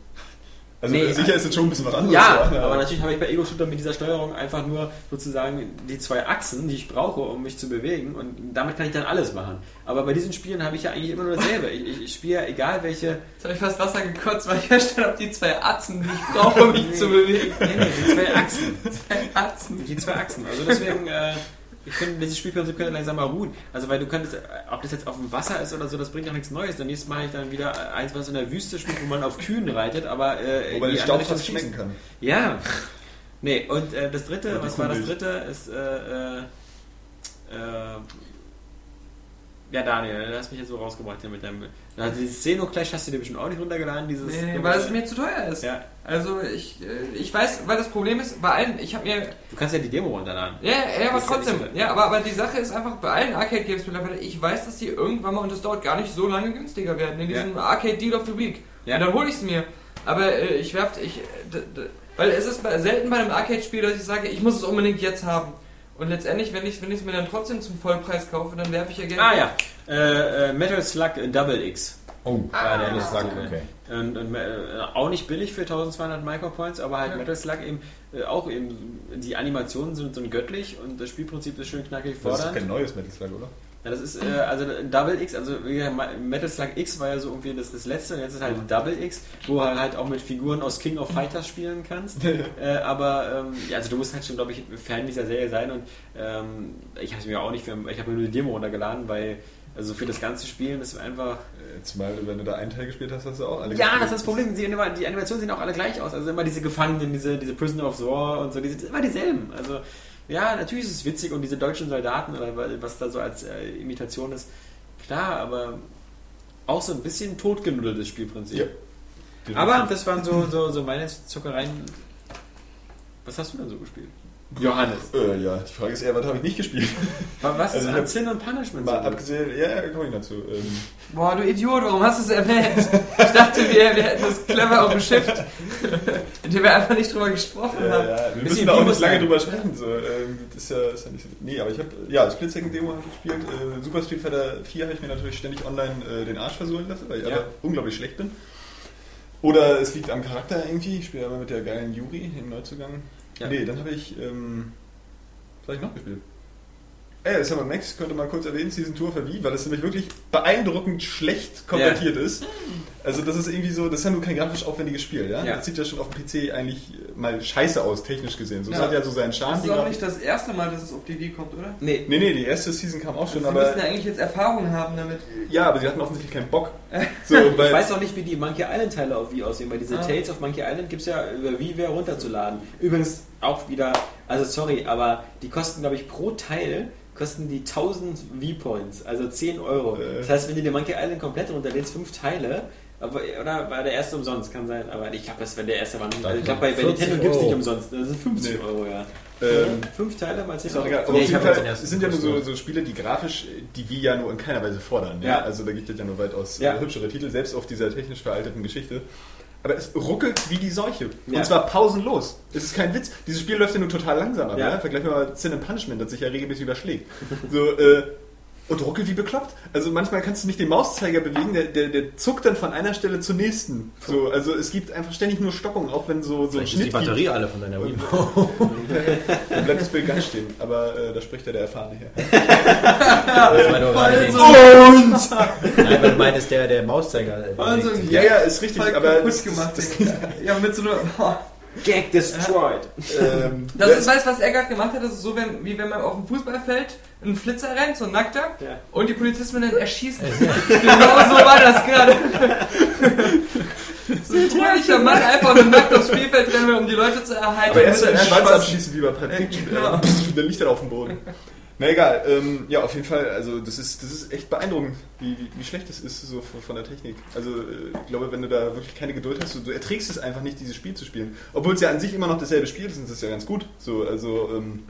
Also Nee, sicher ist jetzt schon ein bisschen was anderes. Ja, so, aber natürlich habe ich bei Ego-Shooter mit dieser Steuerung einfach nur sozusagen die zwei Achsen, die ich brauche, um mich zu bewegen und damit kann ich dann alles machen. Aber bei diesen Spielen habe ich ja eigentlich immer nur dasselbe. Ich, ich, ich spiele ja egal welche... Jetzt habe ich fast Wasser gekotzt, weil ich festgestellt habe, die zwei Atzen, die ich brauche, um mich zu bewegen. Nee, nee, die zwei Achsen. Zwei Atzen. Die zwei Achsen. Also deswegen, äh, ich finde, dieses Spielprinzip könnte langsam mal ruhen. Also weil du könntest, ob das jetzt auf dem Wasser ist oder so, das bringt auch nichts Neues. Dann nächstes Mal mache ich dann wieder eins, was in der Wüste spielt, wo man auf Kühen reitet, aber äh, Wobei die der Staub fast schmecken kann. Ja. Nee, und äh, das dritte, was war das dritte? Ist, äh, äh, äh, ja, Daniel, du hast mich jetzt so rausgebracht hier mit deinem. Also dieses Xenoclash hast du dir bestimmt auch nicht runtergeladen, dieses. Nee, weil es mir zu teuer ist. ja, Also ich, äh, ich weiß, weil das Problem ist, bei allen, ich habe mir du kannst ja die Demo runterladen. Ja, ja, aber ja trotzdem. nicht so- Ja, aber, aber die Sache ist einfach bei allen Arcade-Games mittlerweile, ich weiß, dass die irgendwann mal, und das dauert gar nicht so lange, günstiger werden, in diesem Arcade Deal of the Week. Ja. Und dann hole ich es mir. Aber äh, ich werf, ich, äh, weil es ist bei, selten bei einem Arcade-Spiel, dass ich sage, ich muss es unbedingt jetzt haben. Und letztendlich, wenn ich es mir dann trotzdem zum Vollpreis kaufe, dann werfe ich ja Geld. Ah ja, äh, äh, Metal Slug Double X. Oh, Ah, der ist sagt, so, okay. Und, und, äh, auch nicht billig für 1200 Micropoints, aber halt Ja. Metal Slug eben äh, auch eben, die Animationen sind, sind göttlich und das Spielprinzip ist schön knackig Das ist fordernd. kein neues Metal Slug, oder? Ja, das ist, äh, also Double X, also Metal Slug X war ja so irgendwie das, das letzte und jetzt ist halt Double X, wo du halt auch mit Figuren aus King of Fighters spielen kannst. äh, aber, ähm, ja, also du musst halt schon, glaube ich, Fan dieser Serie sein und ähm, ich habe mir auch nicht für, ich habe mir nur die Demo runtergeladen, weil Also für das ganze Spielen ist einfach. Äh, Zumal, wenn du da einen Teil gespielt hast, hast du auch alle Ja, das ist das Problem. Die, die Animationen sehen auch alle gleich aus. Also immer diese Gefangenen, diese, diese Prisoner of War und so, die sind immer dieselben. Also ja, natürlich ist es witzig und diese deutschen Soldaten oder was da so als äh, Imitation ist, klar, aber auch so ein bisschen totgenuddeltes Spielprinzip. Ja. Aber das waren so, so, so meine Zuckereien. Was hast du denn so gespielt? Johannes. Äh, ja, die Frage ist eher, was habe ich nicht gespielt? Was ist Also an Sin und Punishment? Mal so? abgesehen, ja, ja, komme ich dazu. Ähm, Boah, du Idiot, warum hast du es erwähnt? Ich dachte, wir, wir hätten das clever umschifft, indem wir einfach nicht drüber gesprochen ja, haben. ja, wir müssen da auch nicht lange drüber sprechen. So. Ähm, das ist ja, ist ja nicht so. Nee, aber ich habe, ja, Split Second Demo habe ich gespielt. Äh, Super Street Fighter 4 habe ich mir natürlich ständig online äh, den Arsch versohlen lassen, weil ich Ja. aber unglaublich schlecht bin. Oder es liegt am Charakter irgendwie. Ich spiele aber mit der geilen Yuri, dem Neuzugang. Ja. Nee, dann habe ich, ähm, was habe ich noch gespielt? Ey, das haben wir Max, könnte man kurz erwähnen, Season Tour für Wii, weil das nämlich wirklich beeindruckend schlecht konvertiert ist. Also das ist irgendwie so, das ist ja nur kein grafisch aufwendiges Spiel, ja? Ja. Das sieht ja schon auf dem PC eigentlich mal scheiße aus, technisch gesehen. So, es Ja. hat ja so seinen Charme. Das ist auch nicht das erste Mal, dass es auf die Idee kommt, oder? Nee, Nee, nee, die erste Season kam auch schon, Also Sie müssen aber ja eigentlich jetzt Erfahrung haben damit. ja, aber sie hatten offensichtlich keinen Bock. So, ich weiß auch nicht, wie die Monkey Island Teile auf Wii aussehen, weil diese Ah. Tales of Monkey Island gibt es ja über WiiWare runterzuladen. Übrigens auch wieder, also sorry, aber die kosten, glaube ich, pro Teil kosten die 1000 V-Points, also 10 Euro. Äh. Das heißt, wenn du dir Monkey Island komplett runterlädst, fünf Teile, aber, oder war der erste umsonst, kann sein, aber ich glaube, das wenn der erste war. Also ich glaube, bei, bei 40 Nintendo gibt es nicht umsonst, das sind 50 Nee. Euro, ja. ähm, Fünf Teile mal 10 Ist auch Euro. egal. Aber Nee, auf jeden den Fall es sind ja nur so, so Spiele, die grafisch die Wii ja nur in keiner Weise fordern. Ja? Ja. Also da gibt es ja nur weitaus Ja. äh, hübschere Titel, selbst auf dieser technisch veralteten Geschichte. Aber es ruckelt wie die Seuche. Ja. Und zwar pausenlos. Es ist kein Witz. Dieses Spiel läuft ja nur total langsam. ab, Ja. Ja. Vergleich mal Sin and Punishment, das sich ja regelmäßig überschlägt. So, äh, und ruckelt wie bekloppt. Also manchmal kannst du nicht den Mauszeiger bewegen, der, der, der zuckt dann von einer Stelle zur nächsten. So, also es gibt einfach ständig nur Stockungen, auch wenn so, so ein Vielleicht ist die. Batterie alle von deiner Wii. Dann bleibt das Bild ganz stehen. Aber äh, da spricht ja der Erfahrene her. Das Und! Nein, weil du meintest, der, der Mauszeiger. Also. Ja, ja, ist richtig, aber das, gemacht. das, Digga. ja, mit so einer. Gag destroyed. ähm, Das ja, ist, weißt was er gerade gemacht hat? Das ist so, wenn, wie wenn man auf dem Fußballfeld ein Flitzer rennt, so ein Nackter, Ja. und die Polizisten dann erschießen. genau so war das gerade. so ein fröhlicher Mann einfach nur nackt aufs Spielfeld rennen um die Leute zu erhalten. aber erst einem Schwanz abschießen wie bei genau. äh, pff, Dann liegt er auf dem Boden. Na egal, ähm, ja, auf jeden Fall, also das ist, das ist echt beeindruckend, wie, wie, wie schlecht es ist so von, von der Technik. Also äh, ich glaube, wenn du da wirklich keine Geduld hast, du, du erträgst es einfach nicht, dieses Spiel zu spielen. Obwohl es ja an sich immer noch dasselbe Spiel ist, ist ja ganz gut. So, also ähm,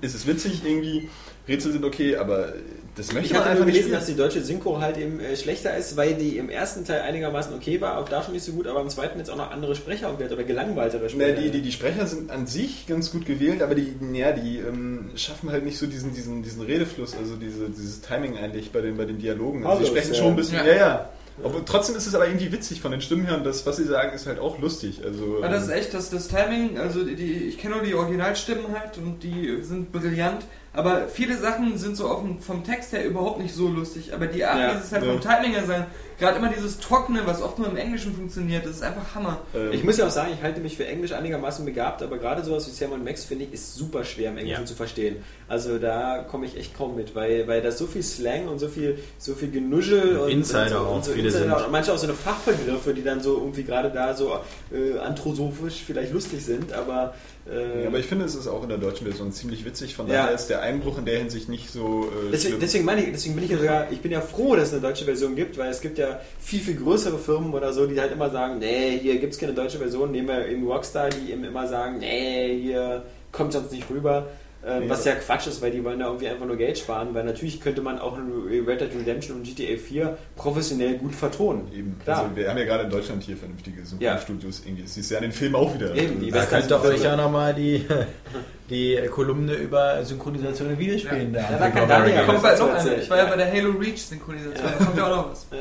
ist es witzig irgendwie, Rätsel sind okay, aber das möchte Ich man hatte einfach nicht gelesen, dass die deutsche Synchro halt eben äh, schlechter ist, weil die im ersten Teil einigermaßen okay war, auch da schon nicht so gut, aber im zweiten jetzt auch noch andere Sprecher und oder gelangweiltere Na, Sprecher. die, die, die Sprecher sind an sich ganz gut gewählt, aber die, ja, die ähm, schaffen halt nicht so diesen, diesen, diesen Redefluss, also diese, dieses Timing eigentlich bei den, bei den Dialogen. Also sie sprechen ja. schon ein bisschen, Ja. ja, ja. Aber trotzdem ist es aber irgendwie witzig von den Stimmen her und das, was sie sagen, ist halt auch lustig. Also, Ja, das ist ähm, echt, das, das Timing, also die, die, ich kenne nur die Originalstimmen halt und die sind brillant, aber viele Sachen sind so dem, vom Text her überhaupt nicht so lustig, aber die Art, Ja, wie sie es halt ja. vom Timing her sagen, gerade immer dieses Trockene, was oft nur im Englischen funktioniert, das ist einfach Hammer. ähm, Ich muss ja auch sagen, ich halte mich für Englisch einigermaßen begabt, aber gerade sowas wie Sam und Max finde ich ist super schwer im Englischen Ja. zu verstehen. Also da komme ich echt kaum mit, weil, weil da so viel Slang und so viel, so viel Genuschel und Insider und so, auch und so viele Insider sind. und manche auch so eine Fachbegriffe, die dann so irgendwie gerade da so äh, anthroposophisch vielleicht lustig sind, aber ja, aber ich finde, es ist auch in der deutschen Version ziemlich witzig, von Ja. daher ist der Einbruch in der Hinsicht nicht so äh, Deswegen, deswegen meine ich, deswegen bin ich ja sogar, ich bin ja froh, dass es eine deutsche Version gibt, weil es gibt ja viel, viel größere Firmen oder so, die halt immer sagen, nee, hier gibt es keine deutsche Version, nehmen wir eben Rockstar, die eben immer sagen, nee, hier kommt sonst nicht rüber. Ähm, Nee, was ja Quatsch ist, weil die wollen da irgendwie einfach nur Geld sparen, weil natürlich könnte man auch Red Dead Redemption und GTA 4 professionell gut vertonen. Eben. Klar. Also wir haben ja gerade in Deutschland hier vernünftige Synchronstudios irgendwie. Das siehst du ja in den Filmen auch wieder. Eben, die Da Western- könnt ihr euch ja nochmal die, die Kolumne über Synchronisation in Videospielen Ja. da Ja, da kann Da Ja, kommt bald noch eine. Ich war ja Ja. bei der Halo Reach Synchronisation, da kommt ja auch noch was. Ja.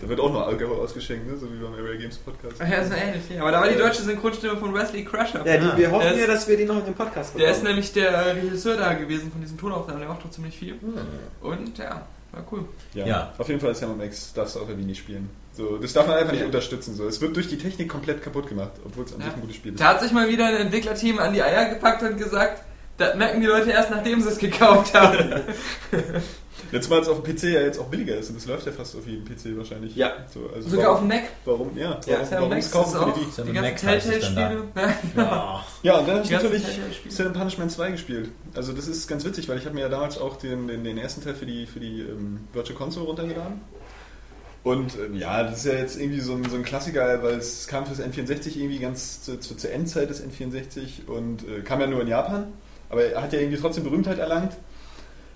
Da wird auch noch Alkohol ausgeschenkt, ne? so wie beim Area Games Podcast. Ja, so ähnlich. Ja. Aber da war die deutsche Synchronstimme von Wesley Crusher. Ja, die, wir hoffen Der ja, dass wir die noch in den Podcast bekommen. Der ist nämlich der äh, Regisseur da gewesen von diesen Tonaufnahmen, der macht doch ziemlich viel. Und ja, war cool. Ja. Ja. Auf jeden Fall ist Sam Max darfst du auch irgendwie nicht spielen. So, das darf man einfach nicht Ja. unterstützen. So. Es wird durch die Technik komplett kaputt gemacht, obwohl es an Ja. sich ein gutes Spiel ist. Da hat sich mal wieder ein Entwicklerteam an die Eier gepackt und gesagt, das merken die Leute erst, nachdem sie es gekauft haben. Jetzt mal es auf dem PC ja jetzt auch billiger ist und das läuft ja fast auf jedem PC wahrscheinlich. Ja. So, also Sogar warum, auf dem Mac. Warum, ja, Ja, warum, Ist ja warum das kaufen auch für die? So die eine ganzen Telltale-Spiele. Ja. Ja, und dann habe ich Die natürlich and Punishment 2 gespielt. Also das ist ganz witzig, weil ich habe mir ja damals auch den, den, den ersten Teil für die, für die ähm, Virtual Console runtergeladen. Und ähm, ja, das ist ja jetzt irgendwie so ein, so ein Klassiker, weil es kam fürs N64 irgendwie ganz zu, zu, zur Endzeit des N64 und äh, kam ja nur in Japan. Aber er hat ja irgendwie trotzdem Berühmtheit erlangt,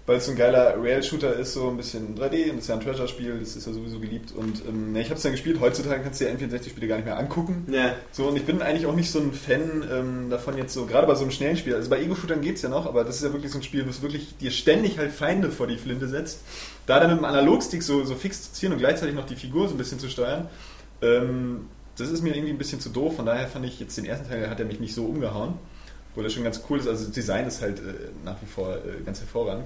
weil es so ein geiler Rail-Shooter ist, so ein bisschen 3D und das ist ja ein Treasure-Spiel, das ist ja sowieso geliebt. Und ähm, ja, ich habe es dann gespielt, heutzutage kannst du dir N64-Spiele gar nicht mehr angucken. Ja. So, und ich bin eigentlich auch nicht so ein Fan ähm, davon jetzt so, gerade bei so einem schnellen Spiel. Also bei Ego-Shootern geht's ja noch, aber das ist ja wirklich so ein Spiel, was wirklich dir ständig halt Feinde vor die Flinte setzt. Da dann mit dem Analogstick so, so fix zu ziehen und gleichzeitig noch die Figur so ein bisschen zu steuern, ähm, das ist mir irgendwie ein bisschen zu doof. Von daher fand ich jetzt den ersten Teil, hat er mich nicht so umgehauen. Obwohl er schon ganz cool ist. Also das Design ist halt äh, nach wie vor äh, ganz hervorragend.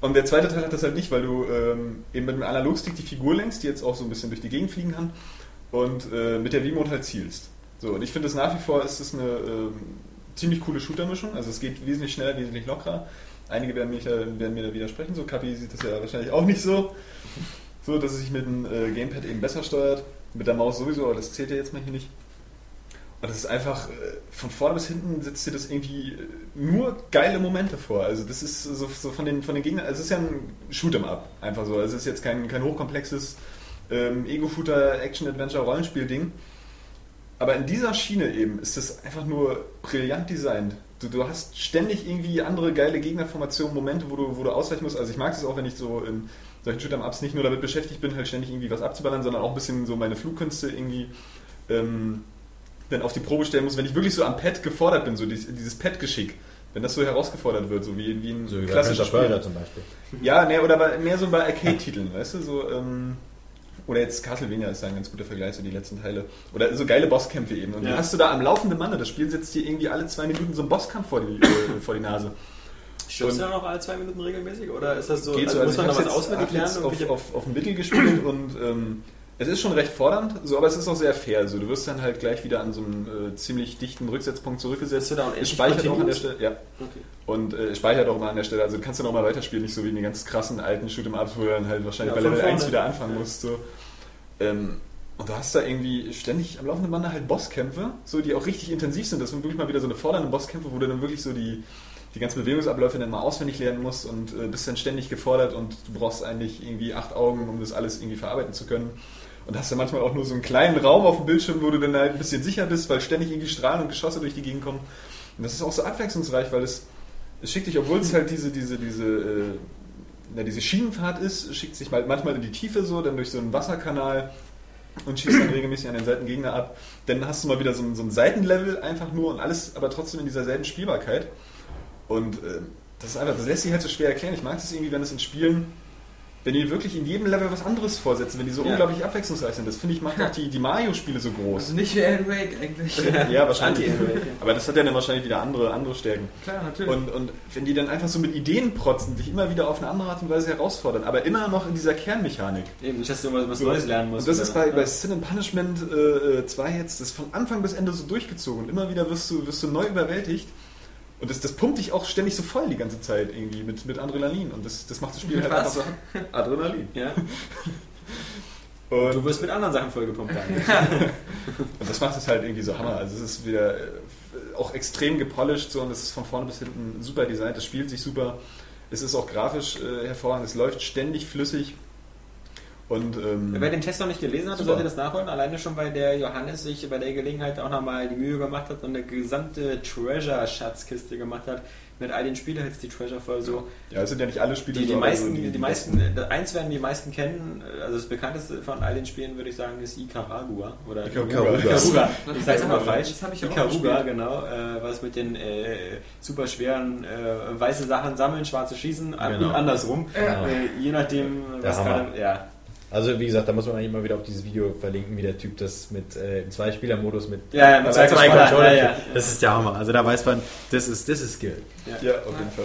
Und der zweite Teil hat das halt nicht, weil du ähm, eben mit dem Analogstick die Figur lenkst, die jetzt auch so ein bisschen durch die Gegend fliegen kann und äh, mit der V-Mode halt zielst. So, und ich finde es nach wie vor ist es eine ähm, ziemlich coole Shooter-Mischung. Also es geht wesentlich schneller, wesentlich lockerer. Einige werden, mich, werden mir da widersprechen. So, Kapi sieht das ja wahrscheinlich auch nicht so. So, dass es sich mit dem äh, Gamepad eben besser steuert. Mit der Maus sowieso, aber das zählt ja jetzt mal hier nicht. Und das ist einfach, äh, von vorne bis hinten setzt dir das irgendwie äh, nur geile Momente vor. Also das ist so, so von, den, von den Gegnern, also es ist ja ein Shoot'em Up, einfach so. Also es ist jetzt kein, kein hochkomplexes ähm, Ego-Shooter, Action-Adventure, Rollenspiel-Ding. Aber in dieser Schiene eben ist das einfach nur brillant designt. Du, du hast ständig irgendwie andere geile Gegnerformationen, Momente, wo du, wo du ausweichen musst. Also ich mag es auch, wenn ich so in solchen Shoot'em-Ups nicht nur damit beschäftigt bin, halt ständig irgendwie was abzuballern, sondern auch ein bisschen so meine Flugkünste irgendwie ähm, dann auf die Probe stellen muss, wenn ich wirklich so am Pad gefordert bin, so dieses, dieses Pad-Geschick, wenn das so herausgefordert wird, so wie, wie ein So wie bei klassisches Prince of Persia Spiel. zum Beispiel. Ja, ne, oder mehr so bei Arcade-Titeln, weißt du, so, ähm, oder jetzt Castlevania ist da ein ganz guter Vergleich, so die letzten Teile. Oder so geile Bosskämpfe eben. Und Ja. dann hast du da am laufenden Manne, das Spiel setzt dir irgendwie alle zwei Minuten so einen Bosskampf vor die, äh, vor die Nase. Stirbst du dann auch alle zwei Minuten regelmäßig? Oder ist das so, Geht so, also muss man hab's was auswendig lernen? auf, auf, auf dem Mittel gespielt und ähm, es ist schon recht fordernd, so, aber es ist auch sehr fair. So, du wirst dann halt gleich wieder an so einem äh, ziemlich dichten Rücksetzpunkt zurückgesetzt. Da es speichert auch an der? Stelle, ja. Okay. Und äh, speichert auch mal an der Stelle. Also kannst du noch mal weiterspielen, nicht so wie in den ganz krassen alten Shoot'em-Ups, wo du dann halt wahrscheinlich Ja, bei Level 1 vorne. wieder anfangen Ja. musst. So. Ähm, und du hast da irgendwie ständig am laufenden Bande halt Bosskämpfe, so, die auch richtig intensiv sind. Das sind wirklich mal wieder so eine fordernde Bosskämpfe, wo du dann wirklich so die, die ganzen Bewegungsabläufe dann mal auswendig lernen musst und äh, bist dann ständig gefordert und du brauchst eigentlich irgendwie acht Augen, um das alles irgendwie verarbeiten zu können. Und hast dann manchmal auch nur so einen kleinen Raum auf dem Bildschirm, wo du dann halt ein bisschen sicher bist, weil ständig irgendwie Strahlen und Geschosse durch die Gegend kommen. Und das ist auch so abwechslungsreich, weil es, es schickt dich, obwohl es halt diese, diese, diese, äh, na, diese Schienenfahrt ist, schickt sich mal manchmal in die Tiefe so, dann durch so einen Wasserkanal und schießt dann regelmäßig an den Seiten Gegner ab. Dann hast du mal wieder so ein, so ein Seitenlevel einfach nur und alles aber trotzdem in dieser selben Spielbarkeit. Und äh, das ist einfach, das lässt sich halt so schwer erklären. Ich mag es irgendwie, wenn es in Spielen, wenn die wirklich in jedem Level was anderes vorsetzen, wenn die so Ja. unglaublich abwechslungsreich sind. Das finde ich, macht auch die, die Mario-Spiele so groß. Also nicht wie Alan Wake eigentlich. Ja, wahrscheinlich. Anti-Alan Aber das hat ja dann wahrscheinlich wieder andere, andere Stärken. Klar, natürlich. Und, und wenn die dann einfach so mit Ideen protzen, dich immer wieder auf eine andere Art und Weise herausfordern, aber immer noch in dieser Kernmechanik. Eben, nicht, dass du was, was Neues lernen musst. Und das ist bei, bei Sin and Punishment äh, 2 jetzt, das ist von Anfang bis Ende so durchgezogen. Und immer wieder wirst du, wirst du neu überwältigt. Und das, das pumpt dich auch ständig so voll die ganze Zeit irgendwie mit, mit Adrenalin. Und das, das macht das Spiel Mit halt was? einfach so. Adrenalin. Ja. Und, Du wirst mit anderen Sachen vollgepumpt. Daniel. und das macht es halt irgendwie so Hammer. Also es ist wieder äh, auch extrem gepolished so und es ist von vorne bis hinten super designt. Es spielt sich super. Es ist auch grafisch äh, hervorragend. Es läuft ständig flüssig. Und ähm, Wer den Test noch nicht gelesen hat, sollte das nachholen. Alleine schon, weil der Johannes sich bei der Gelegenheit auch nochmal die Mühe gemacht hat und eine gesamte Treasure-Schatzkiste gemacht hat. Mit all den Spielen jetzt die Treasure voll so. ja, es sind ja nicht alle Spiele Die, die meisten, so die, meisten, äh, eins werden die meisten kennen, also das bekannteste von all den Spielen würde ich sagen ist Icaragua oder Icaruga. Icaruga. Das Ich sag's immer aber- falsch. das ich auch Icaruga, gespielt. genau, äh, was mit den äh, super schweren äh, weiße Sachen sammeln, schwarze schießen Genau. und andersrum. Ja. Äh, je nachdem, was gerade, ja. Also wie gesagt, da muss man eigentlich immer wieder auf dieses Video verlinken, wie der Typ das mit äh, im Zweispieler-Modus mit Ja, ja, mit zwei Controllern, ja, ja. Das ist der Hammer. Also da weiß man, das ist das ist Skill. Ja, auf jeden Fall.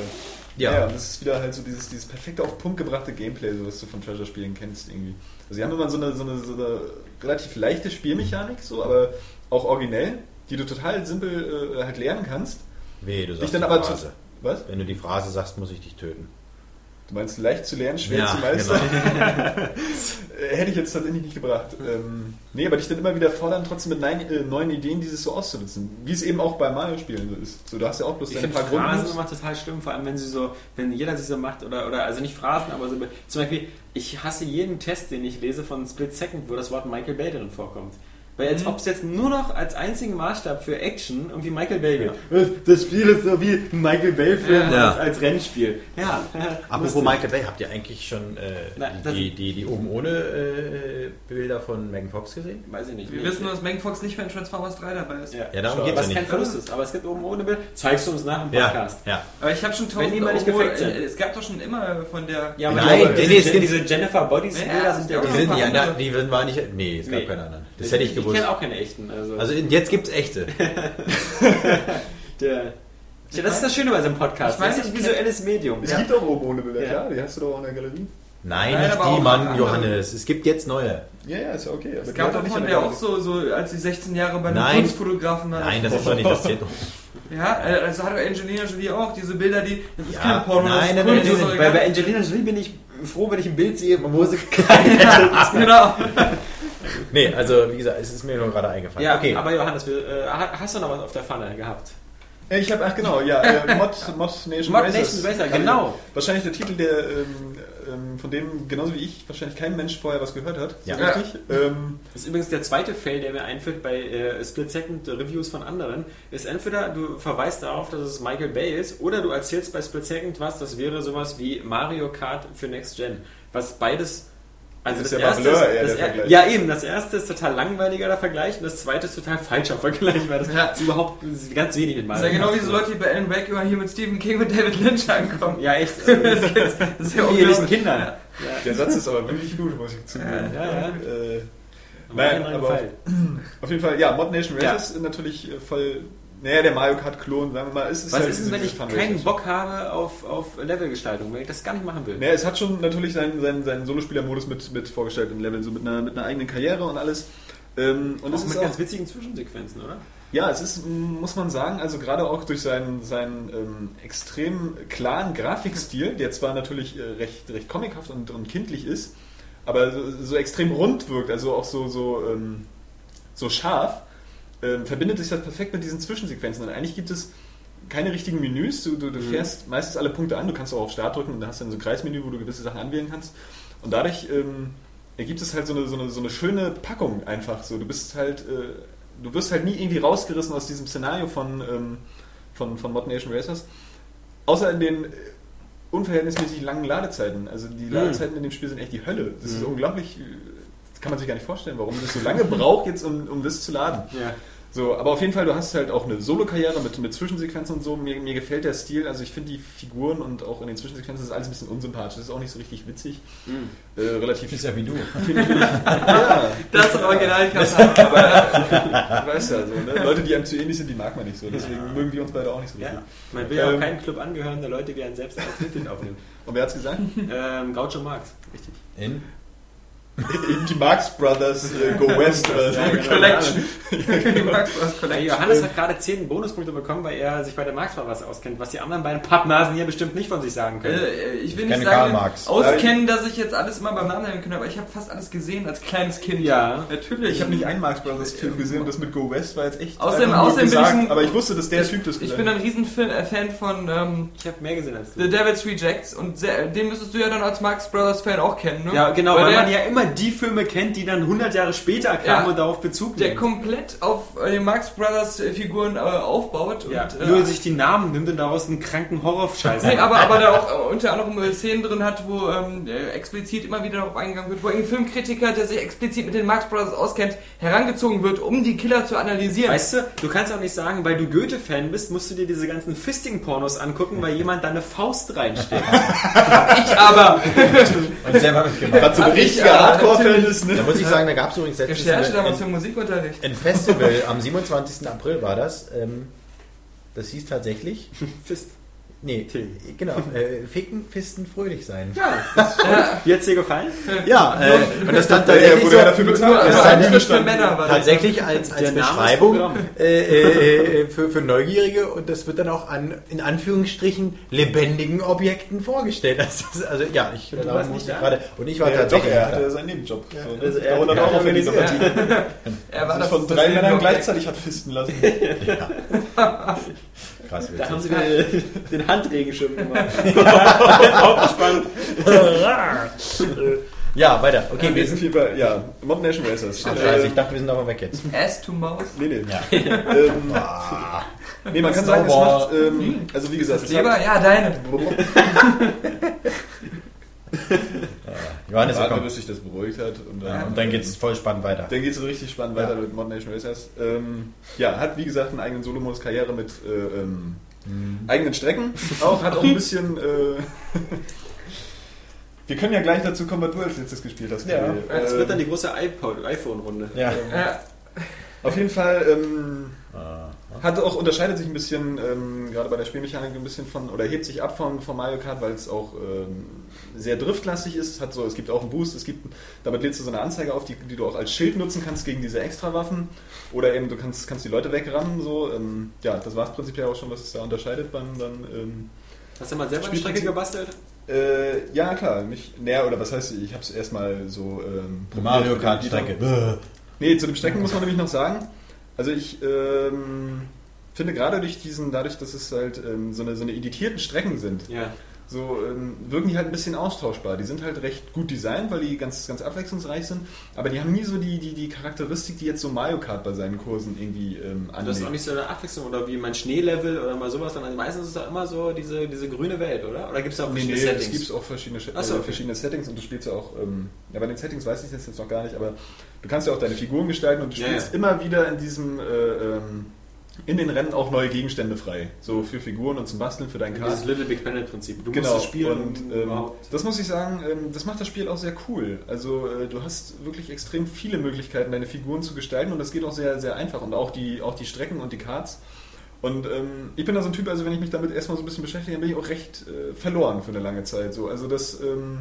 Ja. Ja, und das ist wieder halt so dieses, dieses perfekte auf Punkt gebrachte Gameplay, so was du von Treasure-Spielen kennst irgendwie. Also sie haben immer so eine, so, eine, so eine relativ leichte Spielmechanik, so, aber auch originell, die du total simpel äh, halt lernen kannst. Weh, du Dich sagst dann die aber Phrase. Was? Wenn du die Phrase sagst, muss ich dich töten. Du meinst leicht zu lernen, schwer Ja, zu meistern? Äh, Hätte ich jetzt tatsächlich nicht gebracht. Ähm, nee, aber dich dann immer wieder fordern, trotzdem mit neuen, äh, neuen Ideen dieses so auszunutzen. Wie es eben auch bei Mario-Spielen so ist. So, du hast ja auch bloß Ich deine finde paar Phrasen Grundmoves. immer total schlimm, vor allem wenn sie so, wenn jeder sie so macht oder, oder also nicht Phrasen, aber so, zum Beispiel, ich hasse jeden Test, den ich lese von Split Second, wo das Wort Michael Bay drin vorkommt. Weil als ob es jetzt nur noch als einzigen Maßstab für Action irgendwie Michael Bay gibt. Das Spiel ist so wie ein Michael Bay-Film Ja. als, als Rennspiel. Ja. Apropos Michael Bay, habt ihr eigentlich schon äh, Nein, die, die, die oben ohne äh, Bilder von Megan Fox gesehen? Weiß ich nicht. Wir wissen nur, dass Megan Fox nicht mehr in Transformers 3 dabei ist. Ja, Ja, darum geht's was ja kein nicht. Verlust ist. Aber es gibt oben ohne Bild. Zeigst du uns nach dem Podcast. ja. Aber ich habe schon tausend die mal nicht sind. äh, Es gab doch schon immer von der... Ja, Nein, aber nee, diese, nee, es diese Jennifer Bodies Ja, Bilder sind ja die Die sind, ja, die sind- waren nicht. Nee, es gab Nee. keine anderen. Das hätte ich Ich gewusst. kenne auch keine echten. Also, Also jetzt gibt's echte. der, ja, das ist das Schöne bei so einem Podcast. Ich weiß, das ist ein ich visuelles Medium. Es gibt auch oben ohne Bilder, Ja. klar. Die hast du doch auch in der Galerie. Nein, Nein, nicht die, Mann. Johannes. Es gibt jetzt neue. Ja, ja, ist ja okay. Aber Es gab doch nicht von der auch so, so, als sie 16 Jahre bei einem Nein. Kunstfotografen war. Nein, das ist doch nicht das Zentrum. Ja, äh, also hat Angelina Jolie auch diese Bilder, die. Das ist Ja, kein Porno, nein, nein, nein, nein, Bei, bei. Angelina Jolie bin ich froh, wenn ich ein Bild sehe, wo sie klein Genau. Nee, also wie gesagt, es ist mir nur gerade eingefallen. Ja, okay. aber Johannes, wir, äh, hast du noch was auf der Pfanne gehabt? Äh, Ich habe, ach genau, ja, äh, Mod, Mod Nation Mod Racers. Nation Racer, genau. Wahrscheinlich der Titel, der ähm, ähm, von dem genauso wie ich wahrscheinlich kein Mensch vorher was gehört hat. So Ja. richtig. Ähm, Das ist übrigens der zweite Fail, der mir einfällt bei äh, Split Second Reviews von anderen. Ist entweder du verweist darauf, dass es Michael Bay ist, oder du erzählst bei Split Second was, das wäre sowas wie Mario Kart für Next Gen. Was beides. Also Das das, ist ja erste Blur ist, eher das der er, Vergleich. ja eben, das erste ist total langweiliger der Vergleich und das zweite ist total falscher Vergleich, weil das Ja. ist überhaupt ganz wenig mit Das Mario ist ja genau diese zu Leute, die bei Alan Wake immer hier mit Stephen King und David Lynch ankommen. Ja, echt. Das ist ja Wie diesen unglaublich. Kindern. der Satz ist aber wirklich gut, muss ich zugeben. Ja, ja. Äh, Nein, aber auf jeden Fall, ja, Mod Nation Ja. Ist natürlich voll, naja, der Mario Kart-Klon, sagen wir mal. Es ist Was halt ist denn, wenn ich keinen. Bock habe auf, auf Levelgestaltung, wenn ich das gar nicht machen will? Naja, es hat schon natürlich seinen, seinen, seinen Solospieler-Modus mit, mit vorgestellt im Level, so mit einer, mit einer eigenen Karriere und alles. Ähm, und auch es ist mit auch, ganz witzigen Zwischensequenzen, oder? Ja, es ist, muss man sagen, also gerade auch durch seinen, seinen ähm, extrem klaren Grafikstil, der zwar natürlich äh, recht, recht comichaft und, und kindlich ist, aber so, so extrem rund wirkt, also auch so, so, ähm, so scharf, ähm, verbindet sich das perfekt mit diesen Zwischensequenzen. Und eigentlich gibt es keine richtigen Menüs, du, du, du fährst meistens alle Punkte an, du kannst auch auf Start drücken und dann hast du dann so ein Kreismenü, wo du gewisse Sachen anwählen kannst. Und dadurch ähm, ergibt es halt so eine, so, eine, so eine schöne Packung einfach so. Du bist halt, äh, du wirst halt nie irgendwie rausgerissen aus diesem Szenario von, ähm, von, von Mod Nation Racers. Außer in den äh, unverhältnismäßig langen Ladezeiten. Also die Ladezeiten in dem Spiel sind echt die Hölle. Das ist unglaublich, äh, das kann man sich gar nicht vorstellen, warum das so lange braucht jetzt, um, um das zu laden. Ja. So, aber auf jeden Fall, du hast halt auch eine Solo-Karriere mit, mit Zwischensequenzen und so. Mir, mir gefällt der Stil, also ich finde die Figuren und auch in den Zwischensequenzen ist alles ein bisschen unsympathisch. Das ist auch nicht so richtig witzig. Äh, relativ. Ist ja wie du. ja, Das ist original du weißt ja so, ne? Leute, die einem zu ähnlich sind, die mag man nicht so. Deswegen mögen wir uns beide auch nicht so richtig. ja. Man will ja auch Ähm, keinen Club angehören, der Leute wie einen selbst als Mitglied aufnimmt. Und wer hat's gesagt? Ähm, Gaucho Marx, richtig. In? Die Marx Brothers äh, Go West oder so. Ja, genau. Collection. Die Max Bros. Hey, Collection. Johannes hat gerade 10 Bonuspunkte bekommen, weil er sich bei der Marx was auskennt, was die anderen beiden Pappnasen hier bestimmt nicht von sich sagen können. Äh, ich will Ich nicht sagen, Marx. auskennen, dass ich jetzt alles immer beim Namen nennen könnte, aber ich habe fast alles gesehen als kleines Kind. Ja. Natürlich. Ich habe nicht einen Marx Brothers Film gesehen und das mit Go West war jetzt echt. Außerdem- außerdem bin ich ein- aber ich wusste, dass der Typ das Ich gesagt bin ein riesen Fan äh, Fan von ähm, Ich habe mehr gesehen als du. The Devil's Rejects und sehr, den müsstest du ja dann als Marx Brothers Fan auch kennen, ne? Ja, genau, weil, der, man ja immer die Filme kennt, die dann 100 Jahre später kamen Ja. und darauf Bezug der nehmen. komplett auf äh, die Marx Brothers äh, Figuren äh, aufbaut. Ja, und, äh, nur sich die Namen nimmt und daraus einen kranken Horror-Scheiß Nee, macht. aber, aber da auch äh, unter anderem äh, Szenen drin hat, wo ähm, äh, explizit immer wieder darauf eingegangen wird, wo ein Filmkritiker, der sich explizit mit den Marx Brothers auskennt, herangezogen wird, um die Killer zu analysieren. Weißt du, du kannst auch nicht sagen, weil du Goethe-Fan bist, musst du dir diese ganzen Fisting-Pornos angucken, weil jemand da eine Faust reinsteckt. ich aber Und selber mitgemacht. Gerade so ein richtiger Hardcore-Fan ist, Da ne? muss ich sagen, da gab es übrigens letztens Recherche damals für Musikunterricht. ein Festival, am 27. April war das. Ähm, das hieß tatsächlich Fist. Nee, genau. Äh, ficken, fisten, fröhlich sein. Wie hat's dir gefallen? Ja, äh, und das stand Der tatsächlich, wurde so, ja dafür bezahlt. das Also, stand hat Für. Männer war das. tatsächlich als, als Beschreibung äh, äh, äh, für, für Neugierige und das wird dann auch an, in Anführungsstrichen, lebendigen Objekten vorgestellt. Das ist, also ja, ich warst da nicht musste da? gerade und ich war Ja, doch, tatsächlich er nicht da. hatte seinen Nebenjob. So, ne? Also er- 100 er hat diese organisiert. Partie. Er war das von das drei Männern gleichzeitig hat fisten lassen. Krass Da haben sie wieder den Handregenschirm gemacht. Ja, weiter. Okay, wir wir sind viel bei, ja, Mob Nation Racers. Ach, scheiße, ich dachte, wir sind aber weg jetzt. Ass to Maus. Nee, nee. Ja. Ähm, nee, man kann sagen, es macht, ähm, also wie gesagt, Das Leber? Ja, deine. Johannes, Warte, bis sich das beruhigt hat. Und dann, Ja, und dann geht's voll spannend weiter. Dann geht es so richtig spannend weiter mit Mod Nation Racers. Ähm, ja, hat wie gesagt einen eigenen Solo-Modus, Karriere mit äh, ähm, eigenen Strecken. Auch hat auch ein bisschen. Äh, wir können ja gleich dazu kommen, was du als letztes gespielt hast. Ja. Kirill. Das Ähm, wird dann die große iPod- iPhone-Runde. Ja. Ja. Auf jeden Fall ähm, Ah. hat auch unterscheidet sich ein bisschen ähm, gerade bei der Spielmechanik ein bisschen von oder hebt sich ab von, von Mario Kart, weil es auch ähm, sehr driftlastig ist. Hat so, es gibt auch einen Boost, es gibt damit lädst du so eine Anzeige auf, die, die du auch als Schild nutzen kannst gegen diese Extrawaffen oder eben du kannst kannst die Leute wegrammen so. Ähm, ja, das war es prinzipiell auch schon, was es da unterscheidet beim dann. Ähm, Hast du mal selber eine Strecke gebastelt? äh, ja klar, mich näher oder was heißt, ich habe es erstmal so ähm, Mario mit dem Kart Editor. Strecke. Nee, zu den Strecken muss man nämlich noch sagen. Also ich ähm, finde gerade durch diesen, dadurch, dass es halt ähm, so, eine, so eine editierten Strecken sind, Ja. So ähm, wirken die halt ein bisschen austauschbar. Die sind halt recht gut designt, weil die ganz, ganz abwechslungsreich sind, aber die haben nie so die, die, die Charakteristik, die jetzt so Mario Kart bei seinen Kursen irgendwie ähm, Und das ist auch anlegt. nicht so eine Abwechslung oder wie mein Schneelevel oder mal sowas, sondern meistens ist es doch immer so diese, diese grüne Welt, oder? Oder gibt es da auch Nee, verschiedene nee, Settings? es gibt auch verschiedene, Ach so, äh, okay. verschiedene Settings und du spielst ja auch, ähm, ja bei den Settings weiß ich das jetzt noch gar nicht, aber du kannst ja auch deine Figuren gestalten und du Ja, spielst ja. immer wieder in diesem, äh, ähm, in den Rennen auch neue Gegenstände frei. So für Figuren und zum Basteln für deinen Kart. Dieses Little Big Planet Prinzip. Du Genau, musst es spielen und ähm, das muss ich sagen, ähm, das macht das Spiel auch sehr cool. Also äh, du hast wirklich extrem viele Möglichkeiten, deine Figuren zu gestalten und das geht auch sehr, sehr einfach und auch die, auch die Strecken und die Karts. Und ähm, ich bin da so ein Typ, also wenn ich mich damit erstmal so ein bisschen beschäftige, dann bin ich auch recht äh, verloren für eine lange Zeit. So. Also das ähm,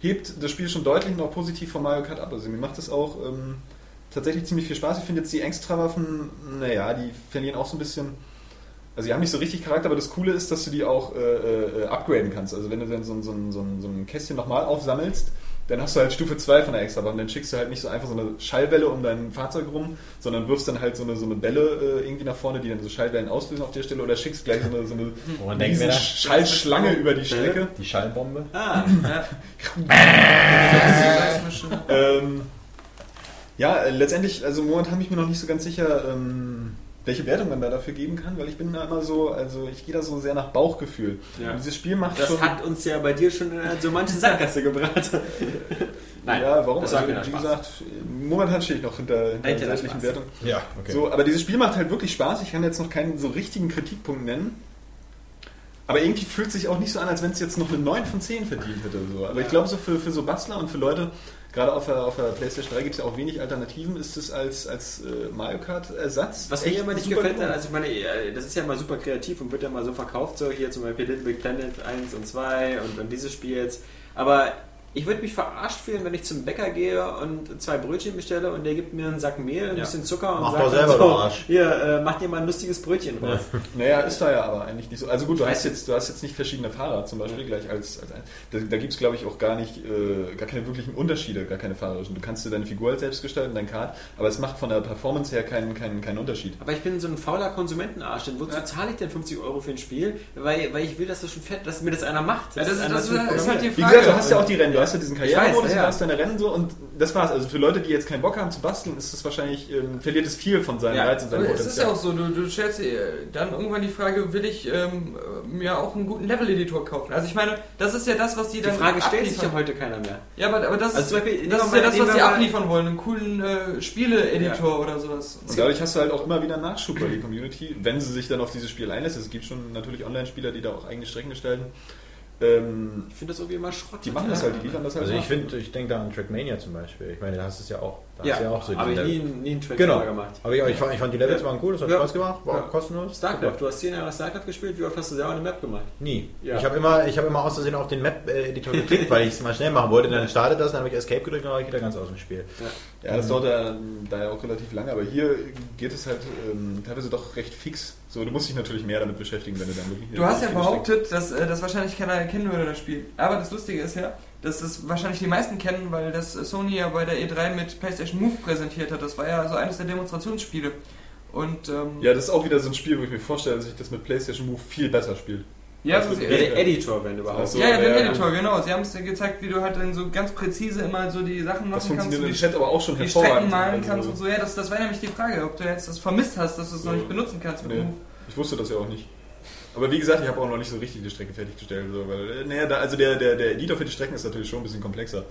hebt das Spiel schon deutlich noch positiv von Mario Kart ab. Also mir macht das auch ähm, tatsächlich ziemlich viel Spaß. Ich finde jetzt die Extrawaffen, naja, die verlieren auch so ein bisschen. Also die haben nicht so richtig Charakter, aber das Coole ist, dass du die auch äh, äh, upgraden kannst. Also wenn du dann so, ein- so, so, so ein Kästchen nochmal aufsammelst, dann hast du halt Stufe 2 von der Extrawaffe. Und dann schickst du halt nicht so einfach so eine Schallwelle um dein Fahrzeug rum, sondern wirfst dann halt so eine, so eine Belle äh, irgendwie nach vorne, die dann so Schallwellen auslösen auf der Stelle oder schickst gleich so eine, so eine wir riesen? Schallschlange über die Strecke. Die Schallbombe. Ah, Ähm, ja, äh, letztendlich, also momentan bin ich mir noch nicht so ganz sicher, ähm, welche Wertung man da dafür geben kann, weil ich bin da immer so, also ich gehe da so sehr nach Bauchgefühl. Ja. Und dieses Spiel macht das schon. hat uns ja bei dir schon in so manche Sackgasse gebracht. Nein, ja, warum? Das war Also, wie Spaß. gesagt, momentan stehe ich noch hinter, hinter der seitlichen. Wertung. Ja, okay. So, aber dieses Spiel macht halt wirklich Spaß. Ich kann jetzt noch keinen so richtigen Kritikpunkt nennen. Aber irgendwie fühlt es sich auch nicht so an, als wenn es jetzt noch eine 9 von 10 verdient hätte. So. Aber ich glaube, so für, für so Bastler und für Leute, gerade auf der, auf der PlayStation 3 gibt es ja auch wenig Alternativen, ist es als, als äh, Mario Kart-Ersatz. Was mir immer nicht gefällt, gelungen. also ich meine, äh, das ist ja mal super kreativ und wird ja mal so verkauft, so hier zum Beispiel Little Big Planet 1 und 2 und dann dieses Spiel jetzt. Aber ich würde mich verarscht fühlen, wenn ich zum Bäcker gehe und zwei Brötchen bestelle und der gibt mir einen Sack Mehl, ein Ja. bisschen Zucker und Mach sagt doch selber, so, Arsch. hier, äh, mach dir mal ein lustiges Brötchen draus. Naja, ist da ja aber eigentlich nicht so. Also gut, du hast jetzt, du hast jetzt nicht verschiedene Fahrer zum Beispiel gleich als, als ein. Da, da gibt es glaube ich auch gar nicht, äh, gar keine wirklichen Unterschiede, gar keine fahrerischen. Du kannst dir deine Figur halt selbst gestalten, dein Kart, aber es macht von der Performance her keinen, keinen, keinen Unterschied. Aber ich bin so ein fauler Konsumentenarsch, denn wozu zahle ich denn 50 Euro für ein Spiel? Weil, weil ich will, dass das schon fett, dass mir das einer macht. Ja, das, ist, das dafür ist halt die Wie Frage. gesagt, du hast ja auch die Du hast ja diesen Karrieremodus, ja. du hast deine Rennen so und das war's. Also für Leute, die jetzt keinen Bock haben zu basteln, ist das wahrscheinlich, ähm, verliert es viel von seinem Ja, Reiz und seinem Aber es ist ja Potenzial. auch so, du, du stellst dir dann irgendwann die Frage, will ich ähm, mir auch einen guten Level-Editor kaufen? Also ich meine, das ist ja das, was die Die dann Frage stellt sich ja abliefern. heute keiner mehr. Ja, aber, aber das, Also Beispiel, das ist ja das, was die mal- abliefern wollen, einen coolen äh, Spiele-Editor oder sowas. Und dadurch hast du halt auch immer wieder Nachschub bei der Community, wenn sie sich dann auf dieses Spiel einlässt. Es gibt schon natürlich Online-Spieler, die da auch eigene Strecken gestalten. Ähm, Ich finde das irgendwie immer Schrott. die machen das halt, die liefern das halt Also ich finde, ich denke da an Trackmania zum Beispiel. Ich meine, da hast du es ja auch. Da Ja, du ja auch so habe ich nie, nie einen Track Genau. gemacht. Aber ich, ich, fand, ich fand die Levels Ja. waren cool, das hat Ja. Spaß gemacht, war Ja. kostenlos. StarCraft, du hast 10 Jahre StarCraft gespielt, wie oft hast du selber eine Map gemacht? Nie. Ja. Ich habe immer, ich habe immer aus Versehen auf den Map-Editor geklickt, weil ich es mal schnell machen wollte. Dann startet das, dann habe ich Escape gedrückt und dann war ich wieder ganz aus dem Spiel. Ja, das dauert ja, da ja auch relativ lange, aber hier geht es halt ähm, teilweise doch recht fix. So, du musst dich natürlich mehr damit beschäftigen, wenn du dann wirklich. Du hast ja behauptet, dass äh, das wahrscheinlich keiner kennen würde, das Spiel. Aber das Lustige ist ja, dass es wahrscheinlich die meisten kennen, weil das Sony ja bei der E3 mit PlayStation Move präsentiert hat. Das war ja so eines der Demonstrationsspiele. Und ähm, Ja, das ist auch wieder so ein Spiel, wo ich mir vorstelle, dass ich das mit PlayStation Move viel besser spiele. ja, das das ist, Ja, der Editor, wenn überhaupt. So. ja, ja, der ja, Editor, genau. Sie haben es dir gezeigt, wie du halt dann so ganz präzise immer so die Sachen Das machen kannst. funktioniert so im die, Chat aber auch schon die. Strecken malen Also, kannst und so. Ja, das, das war nämlich die Frage, ob du jetzt das vermisst hast, dass du es noch nicht benutzen kannst mit Nee. Move. Ich wusste das ja auch nicht. Aber wie gesagt, ich habe auch noch nicht so richtig die Strecke fertiggestellt. So, weil, äh, naja, da, also der, der, der Editor für die Strecken ist natürlich schon ein bisschen komplexer.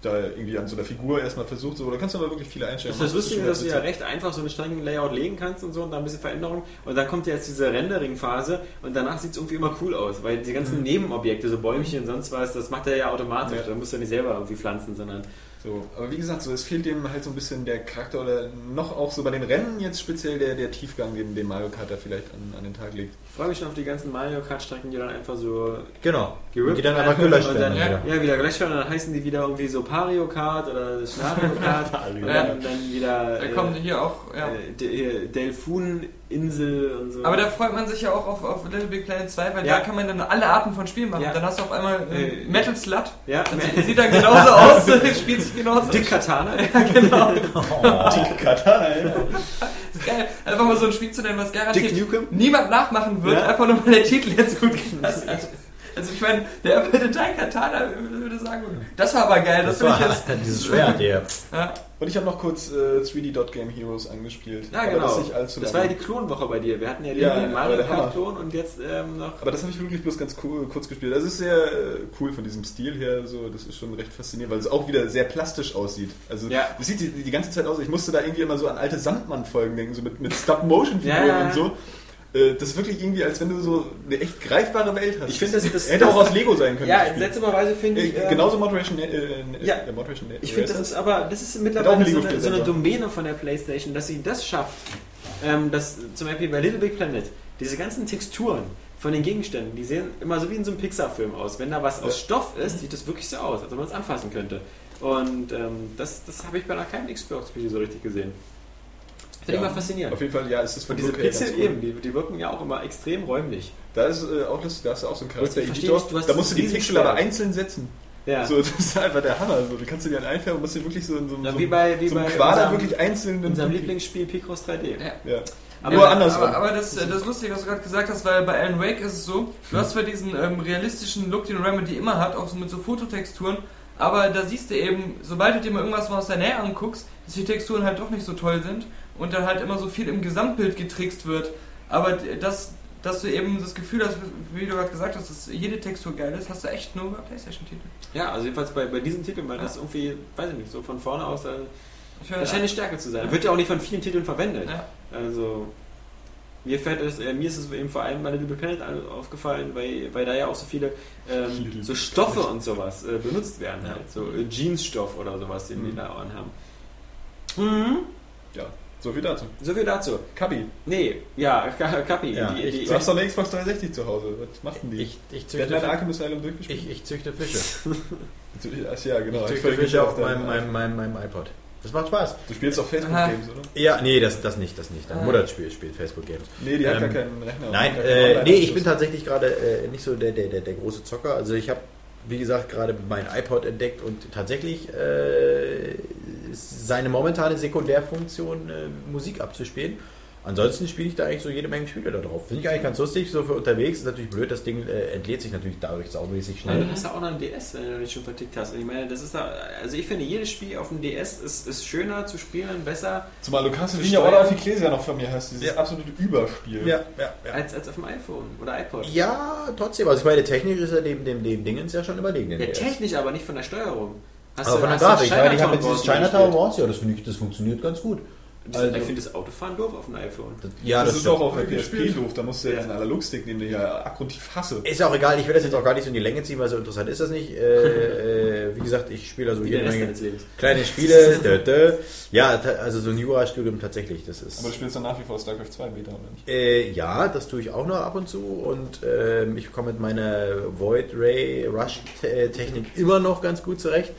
Da irgendwie an so einer Figur erstmal versucht, so, da kannst du aber wirklich viele Das einstellen. ist das Lustige, dass du ja recht einfach so eine Streckenlayout legen kannst und so und da ein bisschen Veränderung. Und dann kommt ja jetzt diese Rendering-Phase und danach sieht es irgendwie immer cool aus, weil die ganzen Nebenobjekte, so Bäumchen und sonst was, das macht er ja automatisch. Ja. Da musst du ja nicht selber irgendwie pflanzen, sondern. So, aber wie gesagt, so, es fehlt dem halt so ein bisschen der Charakter oder noch auch so bei den Rennen jetzt speziell der, der Tiefgang, den, den Mario Kart da vielleicht an, an den Tag legt. Ich freue mich schon auf die ganzen Mario Kart-Strecken, die dann einfach so Genau. gerippt Die dann einfach gelöscht dann, werden. ja. wieder. Ja, wieder gelöscht werden und dann heißen die wieder irgendwie so Pario Kart oder Schnario Kart und Ja. dann, dann wieder Da kommen hier auch, ja. äh, De- Delfun-Insel und so. Aber da freut man sich ja auch auf, auf Little Big Planet 2, weil Ja. da kann man dann alle Arten von Spielen machen. Ja. Dann hast du auf einmal äh, Metal Slut. ja, Das sieht- dann genauso aus, spielt sich genauso. Dick Katana. Ja, genau. Katana, ey. Das ist geil. Einfach mal so ein Spiel zu nennen, was garantiert Dick niemand nachmachen wird, Ja. einfach nur weil der Titel jetzt gut gepasst hat. Also ich meine, der würde Dai Katana würde sagen, das war aber geil, das, Das will ich war jetzt. dieses Schwert hier. Ja. Und ich habe noch kurz äh, 3D Dot Game Heroes angespielt. Ja, genau. das, nicht allzu Das war ja die Klonwoche bei dir. Wir hatten ja den Ja, Mario. Kart Klon und jetzt ähm, noch. Aber das habe ich wirklich bloß ganz cool, kurz gespielt. Das ist sehr äh, cool von diesem Stil her. So, das ist schon recht faszinierend, weil es auch wieder sehr plastisch aussieht. Also Ja. das sieht die, die ganze Zeit aus. Ich musste da irgendwie immer so an alte Sandmann-Folgen denken, so mit, mit Stop-Motion-Figuren Ja, ja. und so. Äh, Das ist wirklich irgendwie, als wenn du so eine echt greifbare Welt hast. Ich finde, das- das- hätte auch aus Lego sein können. Ja, das Spiel. seltsamerweise finde ich. Äh, ähm, Genauso Moderation. Äh, äh, Ja. äh, Moderation Ich finde, das ist aber das ist mittlerweile so eine, so eine. Domäne von der PlayStation, dass sie das schafft, ähm, dass zum Beispiel bei Little Big Planet diese ganzen Texturen von den Gegenständen, die sehen immer so wie in so einem Pixar-Film aus. Wenn da was aus Stoff ist, sieht das wirklich so aus, als ob man es anfassen könnte. Und ähm, das, das habe ich bei einer keinem Xbox-Spiel so richtig gesehen. Finde ich Ja. mal faszinierend. Auf jeden Fall, ja, es ist von diese Pixel eben, die, die wirken ja auch immer extrem räumlich. Da ist äh, auch lustig, da hast du auch so einen Ich verstehe Charakter-Editor. nicht, du hast Da musst du die Pixel Schwert. aber einzeln setzen. Ja. So, das ist einfach der Hammer. So, du kannst dir dann einfärben und musst dir wirklich so in so, Ja, so, wie bei- wie so einem bei Quader unserem- wirklich einzeln. Unser Lieblingsspiel Picross 3D. Ja. Ja. Aber- Nur andersrum. Aber, aber das, das Lustige, was du gerade gesagt hast, weil bei Alan Wake ist es so, du hast zwar diesen ähm, realistischen Look, den Remedy immer hat, auch so mit so Fototexturen, aber da siehst du eben, sobald du dir mal irgendwas mal aus der Nähe anguckst, dass die Texturen halt doch nicht so toll sind und dann halt immer so viel im Gesamtbild getrickst wird. Aber das, dass du eben das Gefühl hast, wie du gerade gesagt hast, dass jede Textur geil ist, hast du echt nur bei Playstation-Titeln. Ja, also jedenfalls bei, bei diesen Titeln, weil das irgendwie, weiß ich nicht, so von vorne aus, äh, scheint eine Stärke zu sein. Wird ja auch nicht von vielen Titeln verwendet. Ja. Also, mir fällt es, äh, mir ist es eben vor allem bei Little Planet aufgefallen, weil, weil da ja auch so viele ähm, so Stoffe und sowas äh, benutzt werden. Ja. Halt. So äh, Jeansstoff oder sowas, den die Mhm. da anhaben. Mhm. ja, so viel dazu. So viel dazu. Kabi, Nee, ja, Ka- Kapi. Ja, die, ich- die, du hast doch eine Xbox 360 zu Hause. Was macht denn die? Ich, ich, züchte, dein Arkham Asylum durchgespielt? ich, ich züchte Fische. Ja, genau. Ich züchte verlinke Fische auf meinem, meinem, meinem, meinem iPod. Das macht Spaß. Du spielst auf Aha. Facebook-Games, oder? Ja, nee, das, das nicht, das nicht. Deine Ah. Mutter spielt, spielt Facebook-Games. Nee, die hat Ähm, gar keinen Rechner. Nein, äh, nee, ich bin tatsächlich gerade äh, nicht so der, der, der, der große Zocker. Also ich habe, wie gesagt, gerade mein iPod entdeckt und tatsächlich äh, ist seine momentane Sekundärfunktion, äh, Musik abzuspielen. Ansonsten spiele ich da eigentlich so jede Menge Spiele da drauf. Finde ich eigentlich ganz lustig, so für unterwegs. Ist natürlich blöd, das Ding äh, entlädt sich natürlich dadurch saumäßig Ja, schnell. du hast ja auch noch einen DS, wenn du nicht schon vertickt hast. Und ich meine, das ist da, also ich finde, jedes Spiel auf dem DS ist, ist schöner zu spielen, besser Zumal du kannst Zu Linie. Order of Ecclesia noch von mir hast, dieses Ja. absolute Überspiel. Ja, ja, ja. als, als auf dem iPhone oder iPod. Ja, trotzdem. Also ich meine, technisch ist er dem, dem, dem Dingens ja schon überlegen. den Ja, DS. technisch, aber nicht von der Steuerung. Hast Aber von der Grafik, weil ich habe jetzt dieses Chinatown? Wars, ja, das finde ich, das funktioniert ganz gut. Also- ich finde das Autofahren doof auf dem iPhone. Ja, das, ist stimmt. auch auf ich PSP doof. Da musst du ja diesen Analogstick nehmen, den ich ja abgrundtief hasse. Ist ja auch egal, ich will das jetzt auch gar nicht so in die Länge ziehen, weil so interessant ist das nicht. Äh, äh, wie gesagt, ich spiele also jede Menge kleine Spiele. Dö, dö. Ja, also so ein Jura-Studium tatsächlich, das ist. Aber du spielst dann nach wie vor StarCraft 2 Beta, oder nicht? Äh, ja, das tue ich auch noch ab und zu und ähm, ich komme mit meiner Void Ray Rush Te- Technik immer noch ganz gut zurecht.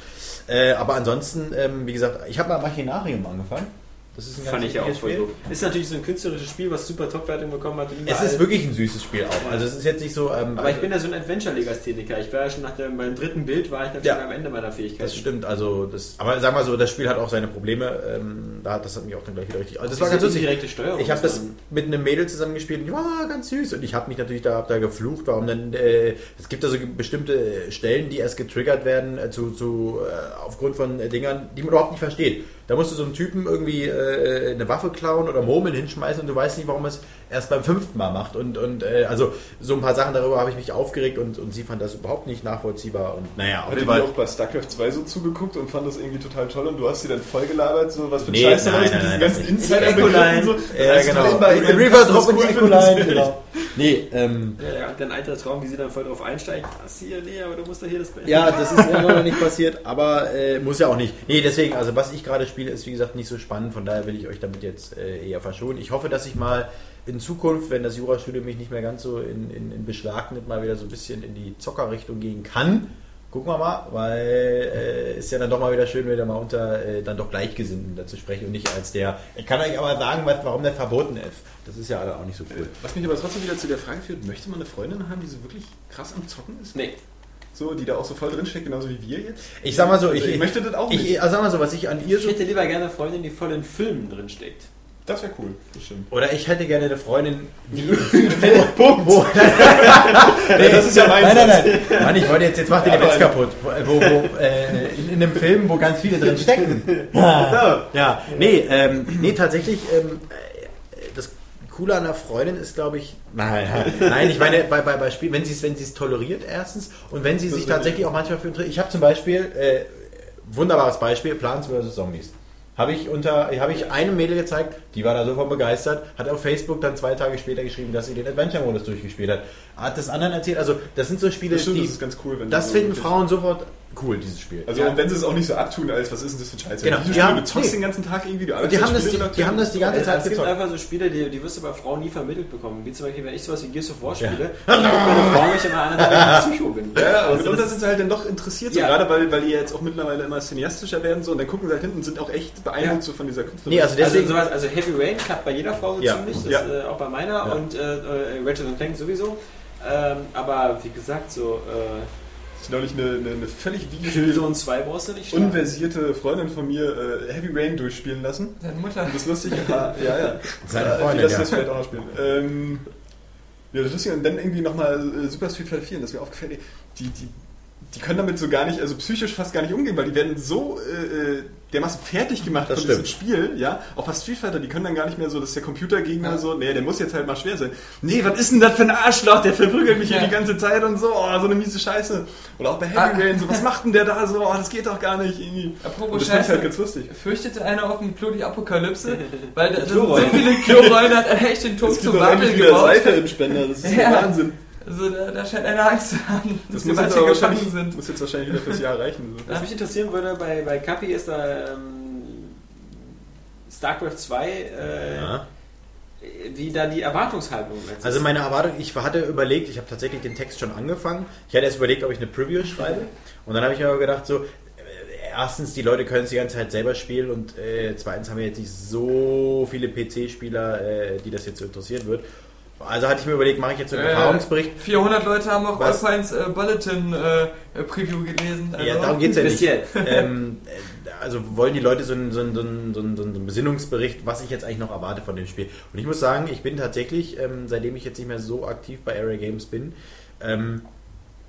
Äh, aber ansonsten, ähm, wie gesagt, ich habe mal Machinarium angefangen. Das ist ein Fand ganz ich ja auch wichtiges voll Spiel. doof. Ist natürlich so ein künstlerisches Spiel, was super Top-Wertung bekommen hat. Es ist wirklich ein süßes Spiel auch. Also es ist jetzt nicht so. Ähm, Aber ich bin ja so ein Adventure-Legastheniker. Ich war ja schon nach dem, meinem dritten Bild, war ich dann Ja. schon am Ende meiner Fähigkeit. Das stimmt, also das, aber sag mal so, das Spiel hat auch seine Probleme. Ähm, da hat das hat mich auch dann gleich wieder richtig. Also das war ganz lustig. direkte Steuerung. Ich habe das mit einem Mädel zusammengespielt und die war ganz süß und ich habe mich natürlich da, hab da geflucht, warum denn äh, es gibt also bestimmte Stellen, die erst getriggert werden äh, zu, zu äh, aufgrund von äh, Dingern, die man überhaupt nicht versteht. Da musst du so einem Typen irgendwie äh, eine Waffe klauen oder Murmeln hinschmeißen und du weißt nicht, warum er es erst beim fünften Mal macht und, und äh, also so ein paar Sachen darüber habe ich mich aufgeregt und, und sie fand das überhaupt nicht nachvollziehbar und naja, auf Hat jeden Fall. auch bei StarCraft 2 so zugeguckt und fand das irgendwie total toll und du hast sie dann voll gelabert, so was für ein Nee, Scheiß da nein, nein, mit nein, diesen ganzen das Insider-Begriffen so. Ja, genau. River Drop in Ecoline, genau. Nee, ähm, Ja, ja, dein alter Traum, wie sie dann voll drauf einsteigt. Das hier, nee, aber du musst doch hier das beenden. Ja, das ist immer noch nicht passiert, aber äh, muss ja auch nicht. Nee, deswegen, also was ich gerade spiele, ist wie gesagt nicht so spannend, von daher will ich euch damit jetzt äh, eher verschonen. Ich hoffe, dass ich mal in Zukunft, wenn das Jurastudium mich nicht mehr ganz so in, in, in Beschlag nimmt, mal wieder so ein bisschen in die Zockerrichtung gehen kann. Gucken wir mal, weil äh, ist ja dann doch mal wieder schön, wieder mal unter äh, dann doch Gleichgesinnten dazu sprechen und nicht als der. Ich kann euch aber sagen, was, warum der verboten ist. Das ist ja auch nicht so cool. Was mich aber trotzdem wieder zu der Frage führt, möchte man eine Freundin haben, die so wirklich krass am Zocken ist? Nee. So, die da auch so voll drinsteckt, genauso wie wir jetzt? Ich sag mal so, Also ich, ich möchte das auch ich, nicht. also sag mal so, was ich an ihr Ich so hätte lieber gerne eine Freundin, die voll in Filmen drin steckt. Das wäre cool, das stimmt. Oder ich hätte gerne eine Freundin, die. Punkt. wo, Nee, das ist ja mein nein, nein, nein. Mann, ich wollte jetzt, jetzt macht ihr den Witz kaputt. Wo, wo, äh, in, in einem Film, wo ganz viele drin stecken. Ja, ja. Nee, ähm, nee, tatsächlich, ähm, Coole an einer Freundin ist, glaube ich, nein, nein, ich meine, bei, bei, bei Spielen, wenn sie es wenn es toleriert, erstens, und wenn sie sich tatsächlich auch manchmal für interessiert. Ich habe zum Beispiel, äh, wunderbares Beispiel, Plants vs. Zombies. Habe ich unter, habe ich einem Mädel gezeigt, die war da sofort begeistert, hat auf Facebook dann zwei Tage später geschrieben, dass sie den Adventure-Modus durchgespielt hat. Hat das anderen erzählt. Also, das sind so Spiele, Das stimmt, die, das ist ganz cool. Wenn das so finden Frauen sofort cool, dieses Spiel. Also, und wenn sie es auch nicht so abtun, als was ist denn das für ein Scheiß? Genau. Videospiele, Ja, du zockst nee. den ganzen Tag irgendwie, du die haben, das, die, Spiele die haben das die ganze Zeit es gibt gezockt. einfach so Spiele, die, die wirst du bei Frauen nie vermittelt bekommen. Wie zum Beispiel, wenn ich sowas wie Gears of War spiele, dann guckt meine Frau mich immer an, dass ich Psycho bin. Ja, und Also mitunter sind sie halt dann doch interessiert, so Ja. gerade weil, weil die jetzt auch mittlerweile immer cineastischer werden so und dann gucken sie halt hinten und sind auch echt beeindruckt so von dieser Künstlerin. Nee, also Also, deswegen. sowas, also Heavy Rain klappt bei jeder Frau so Ja. ziemlich, das, Ja. äh, auch bei meiner Ja. und äh, äh, Ratchet Clank sowieso. Ähm, aber wie gesagt, so äh, Das ist neulich eine, eine, eine völlig Killzone 2 brauchst du nicht starten. unversierte Freundin von mir äh, Heavy Rain durchspielen lassen. Deine Mutter. Das Lustige war, ja, ja. Seine Äh, Freundin, die das ja. das vielleicht auch noch spielen. Ähm, ja, das Lustige, und dann irgendwie nochmal äh, Super Street Fighter 4, und das mir aufgefallen, die, die, die können damit so gar nicht, also psychisch fast gar nicht umgehen, weil die werden so äh, äh, dermaßen fertig gemacht Das von diesem stimmt. Spiel, ja. Auch bei Street Fighter, die können dann gar nicht mehr so, dass der Computergegner Ja. so, nee, der muss jetzt halt mal schwer sein. Nee, was ist denn das für ein Arschloch, der verprügelt mich Ja. hier die ganze Zeit und so, oh, so eine miese Scheiße. Oder auch bei Heavy Ah. Rain, so, was macht denn der da so, oh, das geht doch gar nicht, irgendwie. Apropos Und das ich Scheiße. halt ganz lustig. Fürchtete einer auf dem Klo die Apokalypse? Weil da so viele Klorollen, hat er echt den Tod zum wieder gebaut. Seife im Spender, das ist ja Wahnsinn. Also da, da scheint einer Angst zu haben, dass Das die muss jetzt, manche gefangen wahrscheinlich, sind. muss jetzt wahrscheinlich wieder fürs Jahr reichen. So. Was mich interessieren würde bei, bei Kapi ist da ähm, StarCraft 2, äh, Ja. wie da die Erwartungshaltung jetzt Also ist. meine Erwartung, ich hatte überlegt, ich habe tatsächlich den Text schon angefangen. Ich hatte erst überlegt, ob ich eine Preview schreibe. Und dann habe ich mir aber gedacht, so, äh, erstens, die Leute können es die ganze Zeit selber spielen und äh, zweitens haben wir jetzt nicht so viele PC-Spieler, äh, die das jetzt so interessieren wird. Also hatte ich mir überlegt, mache ich jetzt so einen Äh, Erfahrungsbericht. 400 Leute haben auch? Alpines äh, Bulletin äh, äh, Preview gelesen. Also, Ja, darum geht es ja nicht. jetzt. ähm, äh, also wollen die Leute so einen, so, einen, so, einen, so, einen, so einen Besinnungsbericht, was ich jetzt eigentlich noch erwarte von dem Spiel. Und ich muss sagen, ich bin tatsächlich, ähm, seitdem ich jetzt nicht mehr so aktiv bei Area Games bin, ähm,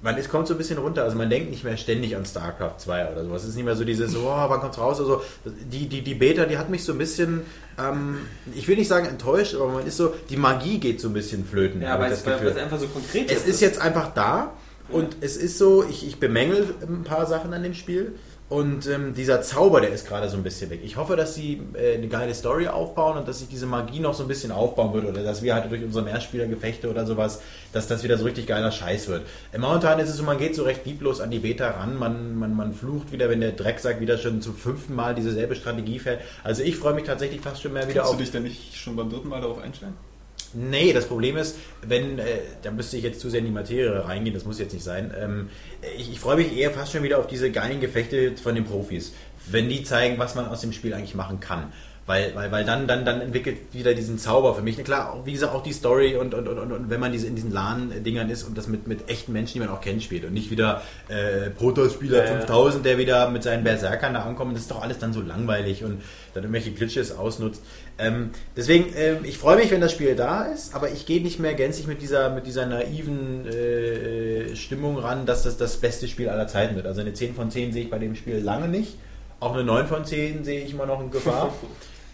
man, es kommt so ein bisschen runter. Also man denkt nicht mehr ständig an StarCraft 2 oder sowas. Es ist nicht mehr so dieses, oh, wann kommt's raus? Also die, die, die Beta, die hat mich so ein bisschen, ähm, ich will nicht sagen enttäuscht, aber man ist so, die Magie geht so ein bisschen flöten. ja, weil es, weil es einfach so konkret Es ist jetzt einfach da und es ist so, ich, ich bemängel ein paar Sachen an dem Spiel. Und ähm, dieser Zauber, der ist gerade so ein bisschen weg. Ich hoffe, dass sie äh, eine geile Story aufbauen und dass sich diese Magie noch so ein bisschen aufbauen wird oder dass wir halt durch unsere Mehrspielergefechte oder sowas, dass das wieder so richtig geiler Scheiß wird. Im Momentan ist es so, man geht so recht lieblos an die Beta ran, man, man, man flucht wieder, wenn der Drecksack wieder schon zum fünften Mal dieselbe Strategie fährt. Also ich freue mich tatsächlich fast schon mehr wieder Kannst auf... du dich denn nicht schon beim dritten Mal darauf einstellen? Nee, das Problem ist, wenn, äh, da müsste ich jetzt zu sehr in die Materie reingehen, das muss jetzt nicht sein. Ähm, ich, ich freue mich eher fast schon wieder auf diese geilen Gefechte von den Profis, wenn die zeigen, was man aus dem Spiel eigentlich machen kann. Weil, weil, weil dann, dann, dann entwickelt wieder diesen Zauber für mich. Klar, wie gesagt, auch die Story und, und, und, und, wenn man diese, in diesen LAN-Dingern ist und das mit, mit echten Menschen, die man auch kennt, spielt und nicht wieder äh, Protospieler Ja, ja. 5000, der wieder mit seinen Berserkern da ankommt, das ist doch alles dann so langweilig und dann irgendwelche Glitches ausnutzt. Ähm, deswegen, ähm, ich freue mich, wenn das Spiel da ist, aber ich gehe nicht mehr gänzlich mit dieser, mit dieser naiven äh, Stimmung ran, dass das das beste Spiel aller Zeiten wird. Also eine 10 von 10 sehe ich bei dem Spiel lange nicht. Auch eine 9 von 10 sehe ich immer noch in Gefahr.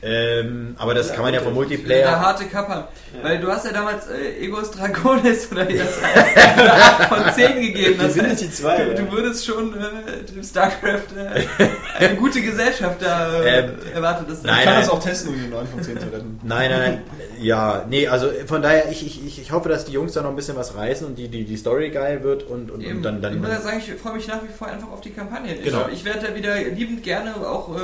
ähm, aber das kann man ja vom Der Multiplayer. harte Kapper. Weil du hast ja damals äh, Egos Dragonis oder wie das heißt, eine 8 von 10 gegeben. Das Divinity heißt, 2, du, ja. du würdest schon äh, StarCraft äh, eine gute Gesellschaft da äh, Ähm, erwartet. Das nein, Ich kann nein. das auch testen, um die 9 von 10 zu retten. Nein, nein, nein. Ja, nee, also von daher, ich, ich, ich- ich hoffe, dass die Jungs da noch ein bisschen was reißen und die, die, die Story geil wird und, und, Eben. und dann, dann ich muss ja sagen, ich freue mich nach wie vor einfach auf die Kampagne. Genau. Ich, ich werde da wieder liebend gerne auch äh,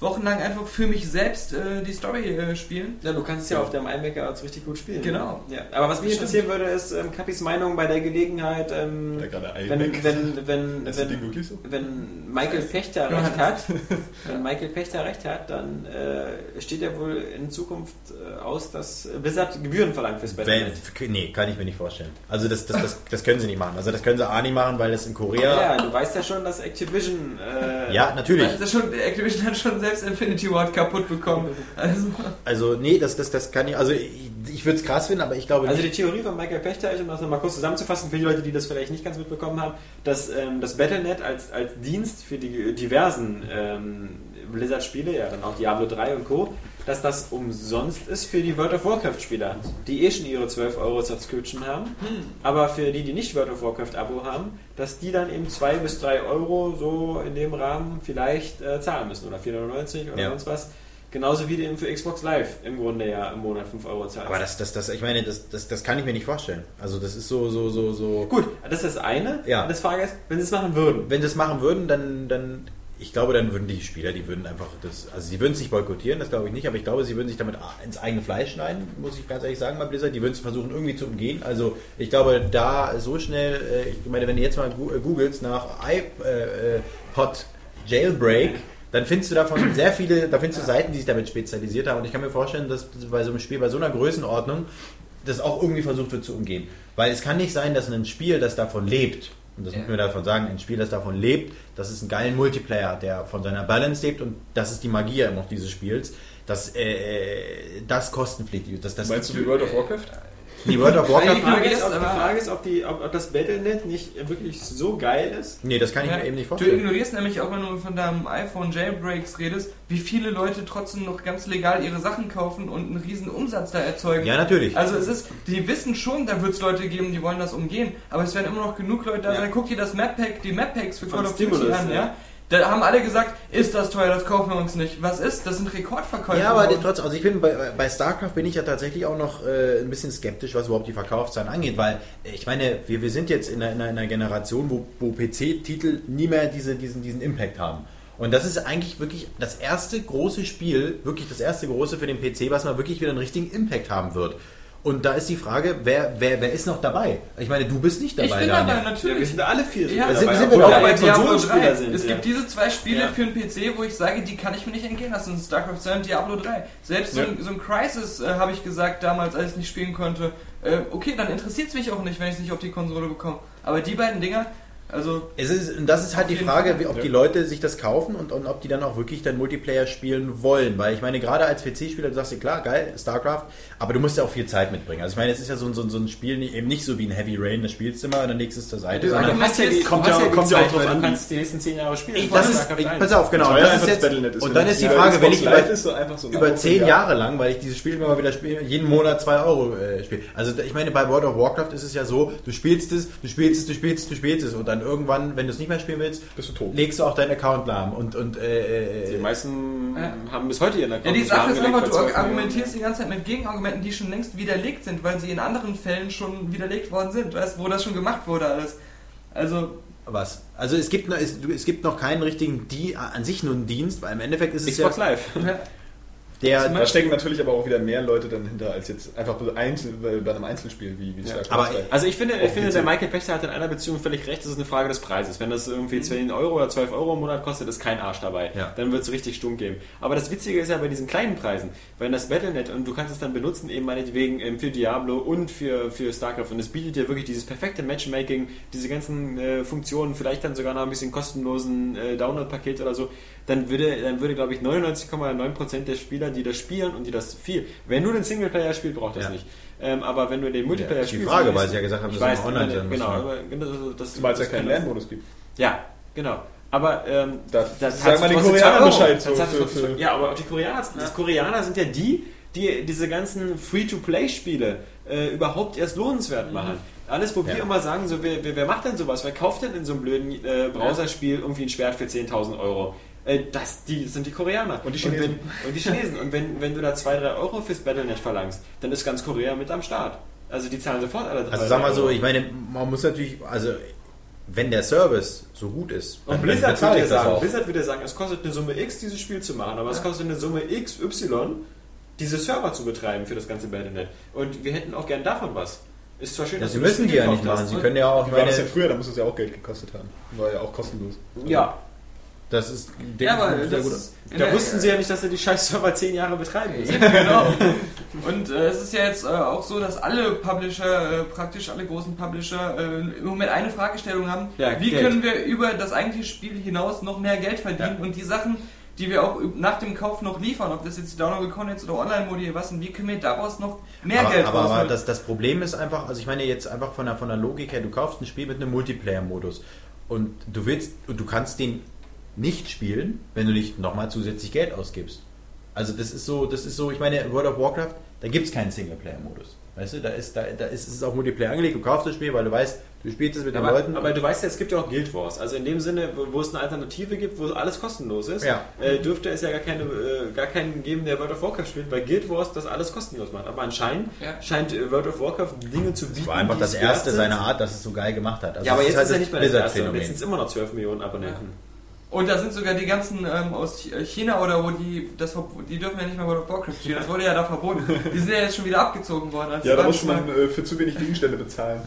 wochenlang einfach für mich selbst äh, die Story äh, spielen. Ja, du kannst es ja auf deinem iMac als richtig gut spielen. Genau. Ja. Aber was mich Stimmt. interessieren würde, ist ähm, Kapis Meinung bei der Gelegenheit, ähm, Der gerade wenn, wenn, wenn, Ist wenn, wirklich so? wenn Michael Pechter Ja, recht hat, wenn Michael Pechter recht hat, dann äh, steht ja wohl in Zukunft äh, aus, dass Blizzard Gebühren verlangt fürs Wenn, Battle.net. nee, kann ich mir nicht vorstellen. Also das, das, das, das können sie nicht machen. Also das können sie A nicht machen, weil das in Korea... Ja, du weißt ja schon, dass Activision äh, Ja, natürlich. Das schon, Activision hat schon selbst Infinity Ward kaputt bekommen. Also, Also nee, das, das, das kann ich... Also ich, ich würde es krass finden, aber ich glaube Also die. Theorie von Michael Pechter ist, um das nochmal kurz zusammenzufassen, für die Leute, die das vielleicht nicht ganz mitbekommen haben, dass ähm, das Battle.net als, als Dienst für die diversen ähm, Blizzard-Spiele, ja dann auch Diablo 3 und Co., dass das umsonst ist für die World of Warcraft-Spieler, die eh schon ihre 12 Euro Subscription haben, aber für die, die nicht World of Warcraft-Abo haben, dass die dann eben 2 bis 3 Euro so in dem Rahmen vielleicht äh, zahlen müssen oder 4,99 oder Ja. sonst was. Genauso wie du eben für Xbox Live im Grunde ja im Monat 5 Euro zahlst. Aber das, das, das, ich meine, das, das, das kann ich mir nicht vorstellen. Also das ist so, so, so, so... Gut, das ist das eine. Ja. Und das Frage ist, wenn sie es machen würden. Wenn sie es machen würden, dann, dann, ich glaube, dann würden die Spieler, die würden einfach das, also sie würden es nicht boykottieren, das glaube ich nicht, aber ich glaube, sie würden sich damit ins eigene Fleisch schneiden, muss ich ganz ehrlich sagen bei Blizzard. Die würden es versuchen irgendwie zu umgehen. Also ich glaube, da so schnell, äh, ich meine, wenn du jetzt mal äh, googelst nach iPod Jailbreak, dann findest du davon sehr viele, da findest du Seiten, die sich damit spezialisiert haben. Und ich kann mir vorstellen, dass bei so einem Spiel, bei so einer Größenordnung, das auch irgendwie versucht wird zu umgehen. Weil es kann nicht sein, dass ein Spiel, das davon lebt, und das Ja. muss man davon sagen, ein Spiel, das davon lebt, dass es einen geilen Multiplayer, der von seiner Balance lebt und das ist die Magie ja noch dieses Spiels, dass äh, das kostenpflichtig ist. Dass das Meinst du wie World of Warcraft? Die World of Die Warcraft? Frage ist, die Frage ist, ob, die, ob, ob das Battle.net nicht wirklich so geil ist. Nee, das kann ich Ja, mir eben nicht du vorstellen. ignorierst nämlich auch, wenn du von deinem iPhone Jailbreaks redest, wie viele Leute trotzdem noch ganz legal ihre Sachen kaufen und einen riesen Umsatz da erzeugen. Ja, natürlich. Also es ist, die wissen schon, da wird es Leute geben, die wollen das umgehen, aber es werden immer noch genug Leute da Ja. sein. Guck dir das Map Pack, die Map Packs für Call of Duty an, ja. Da haben alle gesagt, ist das teuer, das kaufen wir uns nicht. Was ist? Das sind Rekordverkäufe. Ja, aber trotzdem, also ich bin bei, bei StarCraft bin ich ja tatsächlich auch noch äh, ein bisschen skeptisch, was überhaupt die Verkaufszahlen angeht, weil äh, ich meine, wir, wir sind jetzt in einer, in einer Generation, wo, wo PC-Titel nie mehr diese, diesen, diesen Impact haben. Und das ist eigentlich wirklich das erste große Spiel, wirklich das erste große für den PC, was mal wirklich wieder einen richtigen Impact haben wird. Und da ist die Frage, wer, wer, wer ist noch dabei? Ich meine, du bist nicht dabei, ich bin Daniel. dabei, natürlich. Ja, wir sind alle vier Ja, dabei, sind- sind wir obwohl doch wir bei alle Diablo Konsolenspieler 3. sind. Es ja. gibt diese zwei Spiele Ja. für den PC, wo ich sage, die kann ich mir nicht entgehen lassen. StarCraft 2 und Diablo 3. Selbst so, ein, so ein Crisis äh, habe ich gesagt damals, als ich es nicht spielen konnte. Äh, okay, dann interessiert es mich auch nicht, wenn ich es nicht auf die Konsole bekomme. Aber die beiden Dinger, also Es ist, und das ist halt die Frage, Fall. wie, ob Ja. die Leute sich das kaufen und, und ob die dann auch wirklich dann Multiplayer spielen wollen. Weil ich meine, gerade als PC-Spieler, du sagst dir, klar, geil, StarCraft, aber du musst ja auch viel Zeit mitbringen. Also ich meine, es ist ja so, ein- so, ein- so ein Spiel nicht- eben nicht so wie ein Heavy Rain, das spielst du immer und dann legst du es zur Seite. Du- sondern du hast ja die- kommt ja- ja, kommt ja auch drauf weil an, du kannst die nächsten zehn Jahre spielen. Ich, das ist, ich, 1. pass auf, genau. Und das ist jetzt, ist, und dann ist die Frage, wenn ich über, ist, so einfach so über zehn Jahre lang, weil ich dieses Spiel immer mal wieder spiele, jeden Monat zwei Euro äh, spiele. Also ich meine, bei World of Warcraft ist es ja so, du spielst es, du spielst es, du spielst es, du spielst es und dann dann irgendwann, wenn du es nicht mehr spielen willst, Bist du tot. legst du auch deinen Account lahm. Und, und äh, Die äh, meisten Ja. haben bis heute ihren Account. Ja, die Sache ist einfach, bei 12 du argumentierst die ganze Zeit mit Gegenargumenten, die schon längst widerlegt sind, weil sie in anderen Fällen schon widerlegt worden sind, weißt, wo das schon gemacht wurde alles. Also, was? Also es gibt, noch, es, es gibt noch keinen richtigen, die an sich nur einen Dienst, weil im Endeffekt ist es Xbox ja Live. ja, der, Da stecken natürlich aber auch wieder mehr Leute dann hinter, als jetzt einfach bei, Einzel, bei einem Einzelspiel wie, wie StarCraft aber- 2. Also ich finde, ich finde der Michael Pechter hat in einer Beziehung völlig recht, das ist eine Frage des Preises. Wenn das irgendwie 10 Euro oder 12 Euro im Monat kostet, ist kein Arsch dabei. Ja. Dann wird es richtig stumm geben. Aber das Witzige ist ja bei diesen kleinen Preisen, wenn das Battle.net und du kannst es dann benutzen, eben meinetwegen ähm, für Diablo und für, für StarCraft und es bietet dir wirklich dieses perfekte Matchmaking, diese ganzen äh, Funktionen, vielleicht dann sogar noch ein bisschen kostenlosen äh, Download-Paket oder so, dann würde, dann würde glaube ich 99,9% der Spieler, die das spielen und die das viel, wenn du den Singleplayer spielst, braucht das Ja. nicht. Ähm, aber wenn du den Multiplayer Ja, ist die spielst, Frage, weil sie ja gesagt haben, ich dass es online sein muss, Genau, ne? aber genau, das, Zumal es ja das keinen Lernmodus gibt. Ja, genau. Aber ähm, Da das sagen hat's mal die Koreaner 2 Euro. Bescheid, Das so für- für- Ja, aber auch die Koreaner, die Koreaner sind ja die, die diese ganzen Free-to-Play-Spiele äh, überhaupt erst lohnenswert machen. Alles, wo wir Ja. immer sagen, so, wer, wer, wer macht denn sowas? Wer kauft denn in so einem blöden äh, Browserspiel irgendwie ein Schwert für 10.000 Euro? Äh, Das, die sind die Koreaner. Und die Chinesen. Und, wenn, und die Chinesen. Und wenn, wenn du da 2, 3 Euro fürs Battle.net verlangst, dann ist ganz Korea mit am Start. Also die zahlen sofort alle 3 also sag mal so, ich meine, man muss natürlich, also wenn der Service so gut ist, Und dann Blizzard bezahle würde ja sagen. Blizzard würde ja sagen, es kostet eine Summe X, dieses Spiel zu machen, aber es kostet eine Summe XY, diese Server zu betreiben für das ganze Battle.net. Und wir hätten auch gern davon was. Ist zwar schön, Das dass du müssen die ja nicht machen. hast. Sie können ja auch, ich Wie war das meine, ja früher? Da muss es ja auch Geld gekostet haben. War ja auch kostenlos. Ja, das ist ja aber sehr das, gut. in da der- wussten sie ja nicht, dass sie die scheiß Server 10 Jahre betreiben müssen. genau. Und äh, es ist ja jetzt äh, auch so, dass alle Publisher, äh, praktisch alle großen Publisher, äh, im Moment eine Fragestellung haben. Ja, wie Geld. können wir über das eigentliche Spiel hinaus noch mehr Geld verdienen und die Sachen, die wir auch nach dem Kauf noch liefern, ob das jetzt Download Contents oder Online-Modi was sind, wie können wir daraus noch mehr aber, Geld aber, aber das, das Problem ist einfach, also ich meine jetzt einfach von der, von der Logik her, du kaufst ein Spiel mit einem Multiplayer-Modus und du willst und du kannst den nicht spielen, wenn du nicht nochmal zusätzlich Geld ausgibst. Also das ist so, das ist so, ich meine, World of Warcraft, da gibt es keinen Singleplayer-Modus. Weißt du, da ist, da, da ist es auch Multiplayer angelegt, du kaufst das Spiel, weil du weißt, du spielst es mit den Aber, Leuten. aber du weißt ja, es gibt ja auch Guild Wars. Also in dem Sinne, wo, wo es eine Alternative gibt, wo alles kostenlos ist, Ja. äh, dürfte es ja gar, keine, äh, gar keinen geben, der World of Warcraft spielt, weil Guild Wars das alles kostenlos macht. Aber anscheinend Ja. scheint äh, World of Warcraft Dinge zu bieten. das war einfach das erste seiner. Art, dass es so geil gemacht hat. Also Ja, aber jetzt halt ist ja nicht mehr das erste. Jetzt sind es immer noch 12 Millionen Abonnenten. Und da sind sogar die ganzen ähm, aus China oder wo die, das, die dürfen ja nicht mehr World of Warcraft spielen, das wurde ja da verboten. Die sind ja jetzt schon wieder abgezogen worden. als Ja, da muss man äh, für zu wenig Gegenstände bezahlen.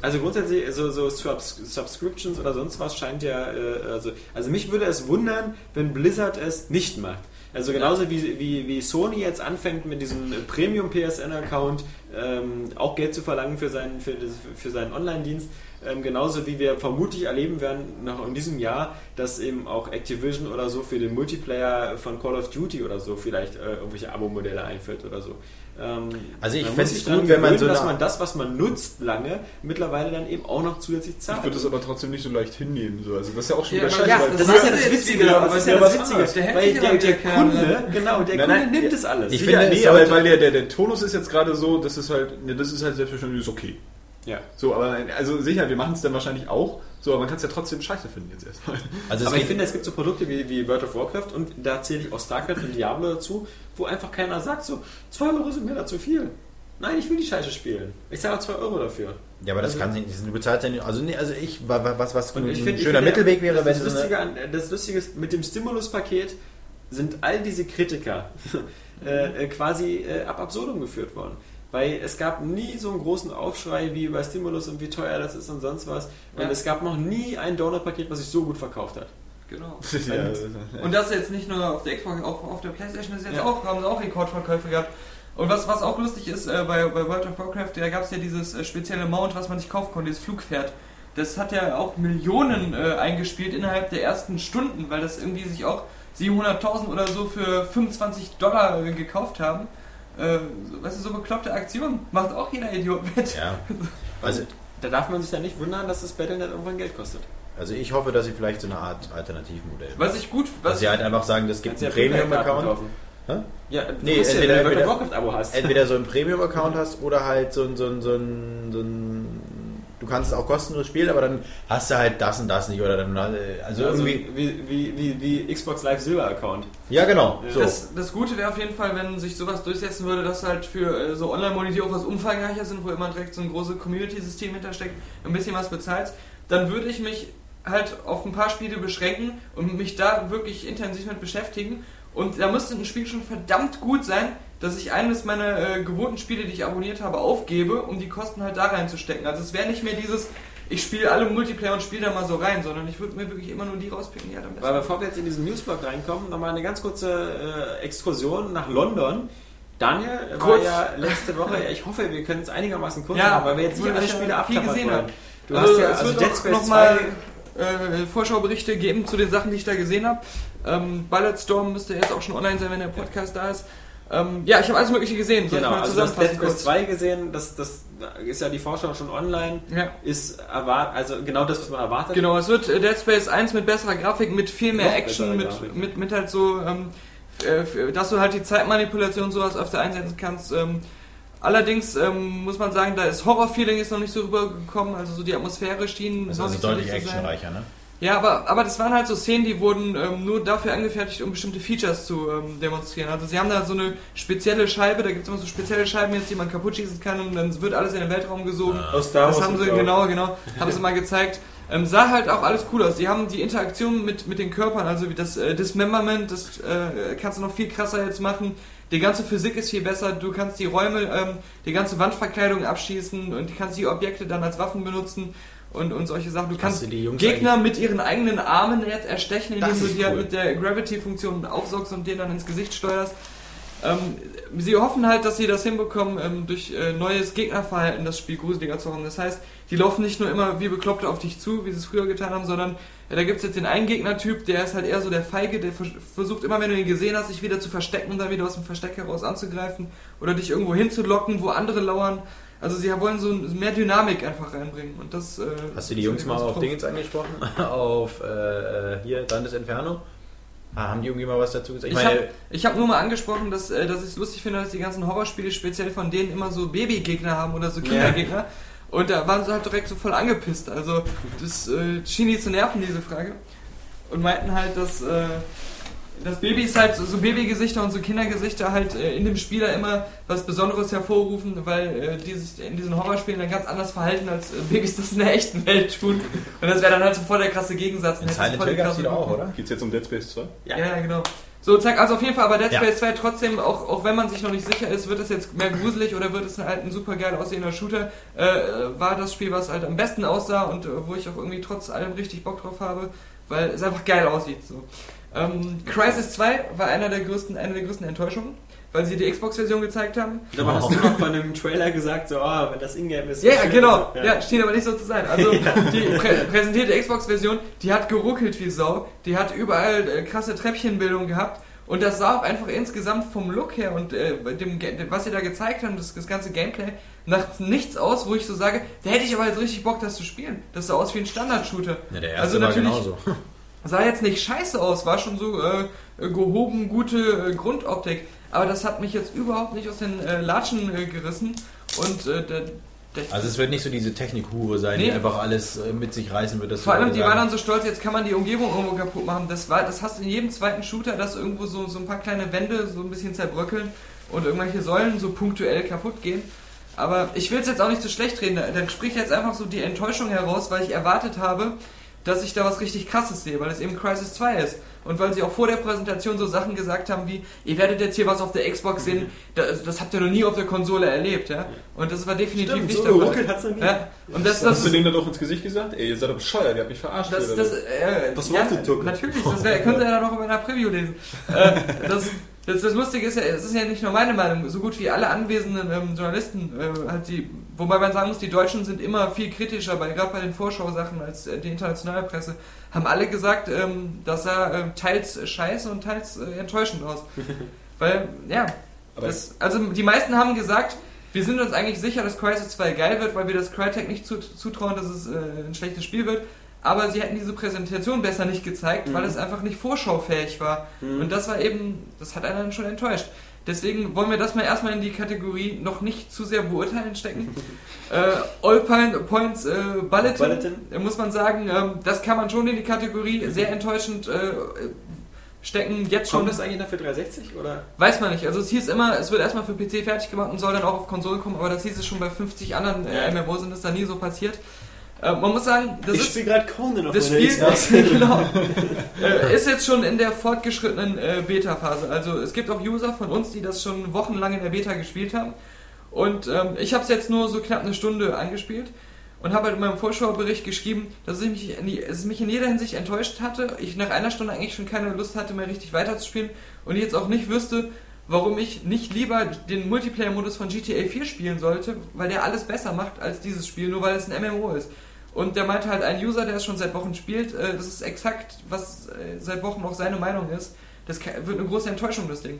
Also grundsätzlich, so, so Subs Subscriptions oder sonst was scheint ja, äh, also, also mich würde es wundern, wenn Blizzard es nicht macht. Also genauso wie, wie, wie Sony jetzt anfängt mit diesem Premium PSN-Account ähm, auch Geld zu verlangen für seinen, für, das- für seinen Online-Dienst, ähm, genauso wie wir vermutlich erleben werden noch in diesem Jahr, dass eben auch Activision oder so für den Multiplayer von Call of Duty oder so vielleicht äh, irgendwelche Abo-Modelle einführt oder so. Ähm, Also ich sich dran gut, wenn man so dass man das, was man nutzt lange, mittlerweile dann eben auch noch zusätzlich zahlt. Ich würde das aber trotzdem nicht so leicht hinnehmen. So. Also das ist ja auch schon Ja, wieder scheiße. ja, das früher- ist ja das Witzige, wieder- das aber ist ja das Witzige. Der weil der, aber der Kunde, genau, der Nein, Kunde nein, nimmt ja. das alles. Ich Ja, finde, nee, es aber weil der, der, der Tonus ist jetzt gerade so, das ist halt, ne, das ist halt selbstverständlich ist okay. Ja. So, aber also sicher, wir machen es dann wahrscheinlich auch, so, aber man kann es ja trotzdem scheiße finden jetzt erstmal. Also Aber ich finde, es gibt so Produkte wie, wie World of Warcraft und da zähle ich auch StarCraft und Diablo dazu, wo einfach keiner sagt, so, 2 Euro sind mir da zu viel. Nein, ich will die Scheiße spielen. Ich zahle auch 2 Euro dafür. Ja, aber das Also- kann sich nicht. Du bezahlst ja nicht. Also, nee, also ich, wa- wa- was, was ein ich finde, ich schöner Mittelweg wäre, wenn das, so Lustige eine. an, das Lustige ist, mit dem Stimulus-Paket sind all diese Kritiker äh, äh, quasi äh, ab absurdum geführt worden. Weil es gab nie so einen großen Aufschrei wie bei Stimulus und wie teuer das ist und sonst was. Und Ja. es gab noch nie ein Download-Paket, was sich so gut verkauft hat. Genau. ja, Und das jetzt nicht nur auf der Xbox, auch auf der Playstation ist jetzt Ja. auch, haben sie auch Rekordverkäufe gehabt. Und was, was auch lustig ist, äh, bei, bei World of Warcraft, da gab es ja dieses äh, spezielle Mount, was man nicht kaufen konnte, dieses Flugpferd. Das hat ja auch Millionen äh, eingespielt innerhalb der ersten Stunden, weil das irgendwie sich auch 700.000 oder so für 25 Dollar äh, gekauft haben. Äh, so- weißt du, so bekloppte Aktionen macht auch jeder Idiot mit. Ja. Also, Da darf man sich dann nicht wundern, dass das Battle.net irgendwann Geld kostet. also ich hoffe, dass sie vielleicht so eine Art Alternativmodell. Was ich gut, Dass was sie halt einfach sagen, es gibt einen ja Premium-Account. Ja, du Nee, musst ja, entweder- entweder-. Entweder so einen Premium-Account hast oder halt so ein, so ein, so ein, so ein du kannst es auch kostenlos spielen, aber dann hast du halt das und das nicht oder dann äh, also, Also irgendwie wie, wie, wie, wie Xbox Live Silver Account. ja genau. So. Das, das Gute wäre auf jeden Fall, wenn sich sowas durchsetzen würde, dass halt für äh, so Online-Modi, die auch was umfangreicher sind, wo immer direkt so ein großes Community-System hintersteckt, ein bisschen was bezahlst, dann würde ich mich halt auf ein paar Spiele beschränken und mich da wirklich intensiv mit beschäftigen. Und da müsste ein Spiel schon verdammt gut sein, dass ich eines meiner äh, gewohnten Spiele, die ich abonniert habe, aufgebe, um die Kosten halt da reinzustecken. Also es wäre nicht mehr dieses, ich spiele alle Multiplayer und spiele da mal so rein, sondern ich würde mir wirklich immer nur die rauspicken, die halt am besten Aber bevor wir jetzt in diesen Newsblog reinkommen, nochmal eine ganz kurze äh, Exkursion nach London. Daniel war Kurz. ja letzte Woche, ich hoffe, wir können es einigermaßen kurz Ja, machen, weil wir jetzt nicht weil alle Spiele ja abklappern gesehen wollen. Du also, hast ja also Dead Space nochmal 2 äh, Vorschauberichte geben zu den Sachen, die ich da gesehen habe. Ähm, Bulletstorm müsste jetzt auch schon online sein, wenn der Podcast da ist. Ähm, ja, ich habe alles Mögliche gesehen. Soll Genau, ich mal also das Dead zusammenfassen Space kurz? 2 gesehen, das, das ist ja die Vorschau schon online, Ja. ist erwart also genau das, was man erwartet. Genau, es wird äh, Dead Space 1 mit besserer Grafik, mit viel mehr Noch Action, mit, Grafik. mit, mit halt so, ähm, äh, dass du halt die Zeitmanipulation und sowas öfter einsetzen kannst. Ähm, allerdings ähm, muss man sagen, da ist Horror-Feeling ist noch nicht so rübergekommen, also so die Atmosphäre schien Das ist also deutlich actionreicher, ne? Ja, aber, aber das waren halt so Szenen, die wurden ähm, nur dafür angefertigt, um bestimmte Features zu ähm, demonstrieren. Also sie haben da so eine spezielle Scheibe, da gibt es immer so spezielle Scheiben jetzt, die man kaputt schießen kann und dann wird alles in den Weltraum gesogen. Aus Star Das Wars haben sie, genau, genau, haben sie mal gezeigt. Ähm, sah halt auch alles cool aus. Die haben die Interaktion mit, mit den Körpern, also wie das äh, Dismemberment, das äh, kannst du noch viel krasser jetzt machen. Die ganze Physik ist viel besser. Du kannst die Räume, ähm, die ganze Wandverkleidung abschießen und du kannst die Objekte dann als Waffen benutzen und, und solche Sachen. Du kannst Gegner mit ihren eigenen Armen jetzt erstechen, indem du die halt cool. mit der Gravity-Funktion aufsaugst und den dann ins Gesicht steuerst. Ähm, sie hoffen halt, dass sie das hinbekommen, ähm, durch äh, neues Gegnerverhalten das Spiel gruseliger zu machen. Das heißt, die laufen nicht nur immer wie Bekloppte auf dich zu, wie sie es früher getan haben, sondern ja, da gibt es jetzt den einen Gegnertyp, der ist halt eher so der Feige, der vers versucht immer, wenn du ihn gesehen hast, sich wieder zu verstecken und dann wieder aus dem Versteck heraus anzugreifen oder dich irgendwo hinzulocken, wo andere lauern. Also sie wollen so mehr Dynamik einfach reinbringen und das. Äh, Hast du die Jungs mal auf. Dingens angesprochen? auf äh, äh, hier, Dantes Inferno? Ah, haben die irgendwie mal was dazu gesagt? Ich habe ich hab nur mal angesprochen, dass, äh, dass ich es lustig finde, dass die ganzen Horrorspiele speziell von denen immer so Babygegner haben oder so Kindergegner. Und da waren sie halt direkt so voll angepisst. Also das äh, schien die zu nerven, diese Frage. Und meinten halt, dass, äh, dass Babys halt, so Babygesichter und so Kindergesichter halt äh, in dem Spieler immer was Besonderes hervorrufen, weil äh, die sich in diesen Horrorspielen dann ganz anders verhalten, als äh, Babys das in der echten Welt tun. Und das wäre dann halt so voll der krasse Gegensatz. in Silent Hill gab es doch auch, oder? Geht es jetzt um Dead Space 2? Ja, ja, genau. So, zack, also auf jeden Fall, aber Dead Ja. Space 2 trotzdem, auch, auch wenn man sich noch nicht sicher ist, wird es jetzt mehr gruselig oder wird es halt ein super geil aussehender Shooter, äh, war das Spiel, was halt am besten aussah und äh, wo ich auch irgendwie trotz allem richtig Bock drauf habe, weil es einfach geil aussieht. So. Ähm, Crisis 2 war einer der größten, eine der größten Enttäuschungen, weil sie die Xbox-Version gezeigt haben. Aber hast du noch von einem Trailer gesagt, so, oh, wenn das Ingame ist. Ja, wie ja, genau. Ja, schien aber nicht so zu sein. Also die prä präsentierte Xbox-Version, die hat geruckelt wie Sau, die hat überall äh, krasse Treppchenbildung gehabt und das sah auch einfach insgesamt vom Look her und äh, dem, was sie da gezeigt haben, das, das ganze Gameplay, nach nichts aus, wo ich so sage, da hätte ich aber jetzt richtig Bock, das zu spielen. Das sah aus wie ein Standard-Shooter. Ja, der erste Also war natürlich- genauso. Sah jetzt nicht scheiße aus, war schon so äh, gehoben, gute äh, Grundoptik. Aber das hat mich jetzt überhaupt nicht aus den äh, Latschen äh, gerissen. Und äh, der, Also es wird nicht so diese Technikhure sein, die Nee. einfach alles äh, mit sich reißen wird. Vor die allem, die waren dann so stolz, jetzt kann man die Umgebung irgendwo kaputt machen. Das, war, das hast du in jedem zweiten Shooter, dass irgendwo so, so ein paar kleine Wände so ein bisschen zerbröckeln und irgendwelche Säulen so punktuell kaputt gehen. Aber ich will es jetzt auch nicht so schlecht reden. Da, da spricht jetzt einfach so die Enttäuschung heraus, weil ich erwartet habe, dass ich da was richtig krasses sehe, weil es eben Crisis 2 ist. Und weil sie auch vor der Präsentation so Sachen gesagt haben wie, ihr werdet jetzt hier was auf der Xbox sehen, das, das habt ihr noch nie auf der Konsole erlebt, ja. Und das war definitiv Stimmt, nicht so der Fall. hat's nie. Ja. Und das, das, Hast du denen da doch ins Gesicht gesagt? Ey, ihr seid doch bescheuert, ihr habt mich verarscht. Das, das, äh, Das ja, natürlich, das wär, könnt ihr ja noch in meiner Preview lesen. Äh, das, das, das Lustige ist ja, es ist ja nicht nur meine Meinung, so gut wie alle anwesenden ähm, Journalisten, äh, halt die, wobei man sagen muss, die Deutschen sind immer viel kritischer, gerade bei den Vorschausachen als äh, die internationale Presse, haben alle gesagt, ähm, das sah ähm, teils scheiße und teils äh, enttäuschend aus. Weil, ja, Aber das, also die meisten haben gesagt, wir sind uns eigentlich sicher, dass Crisis 2 geil wird, weil wir das Crytek nicht zu- zutrauen, dass es äh, ein schlechtes Spiel wird. Aber sie hätten diese Präsentation besser nicht gezeigt, weil es einfach nicht vorschaufähig war. Und das war eben, das hat einen schon enttäuscht. Deswegen wollen wir das mal erstmal in die Kategorie noch nicht zu sehr beurteilen stecken. äh, All Point- Points äh, Bulletin, Bulletin. äh, muss man sagen, ähm, das kann man schon in die Kategorie sehr enttäuschend äh, stecken. Jetzt schon Kommt das eigentlich noch für 360 oder? Weiß man nicht. Also es hieß immer, es wird erstmal für PC fertig gemacht und soll dann auch auf Konsolen kommen, aber das hieß es schon bei 50 anderen äh, Ja. MMOs und das ist da nie so passiert. Äh, man muss sagen, das ich ist spiele gerade Conan auf das Spiel genau, äh, ist jetzt schon in der fortgeschrittenen äh, Beta-Phase. Also es gibt auch User von uns, die das schon wochenlang in der Beta gespielt haben. Und ähm, ich habe es jetzt nur so knapp eine Stunde angespielt und habe halt in meinem Vorschaubericht geschrieben, dass ich mich in, die, es mich in jeder Hinsicht enttäuscht hatte. Ich nach einer Stunde eigentlich schon keine Lust hatte, mehr richtig weiterzuspielen und ich jetzt auch nicht wüsste, warum ich nicht lieber den Multiplayer-Modus von GTA 4 spielen sollte, weil der alles besser macht als dieses Spiel, nur weil es ein MMO ist. Und der meinte halt, ein User, der es schon seit Wochen spielt, äh, das ist exakt, was äh, seit Wochen auch seine Meinung ist. Das kann, wird eine große Enttäuschung, das Ding.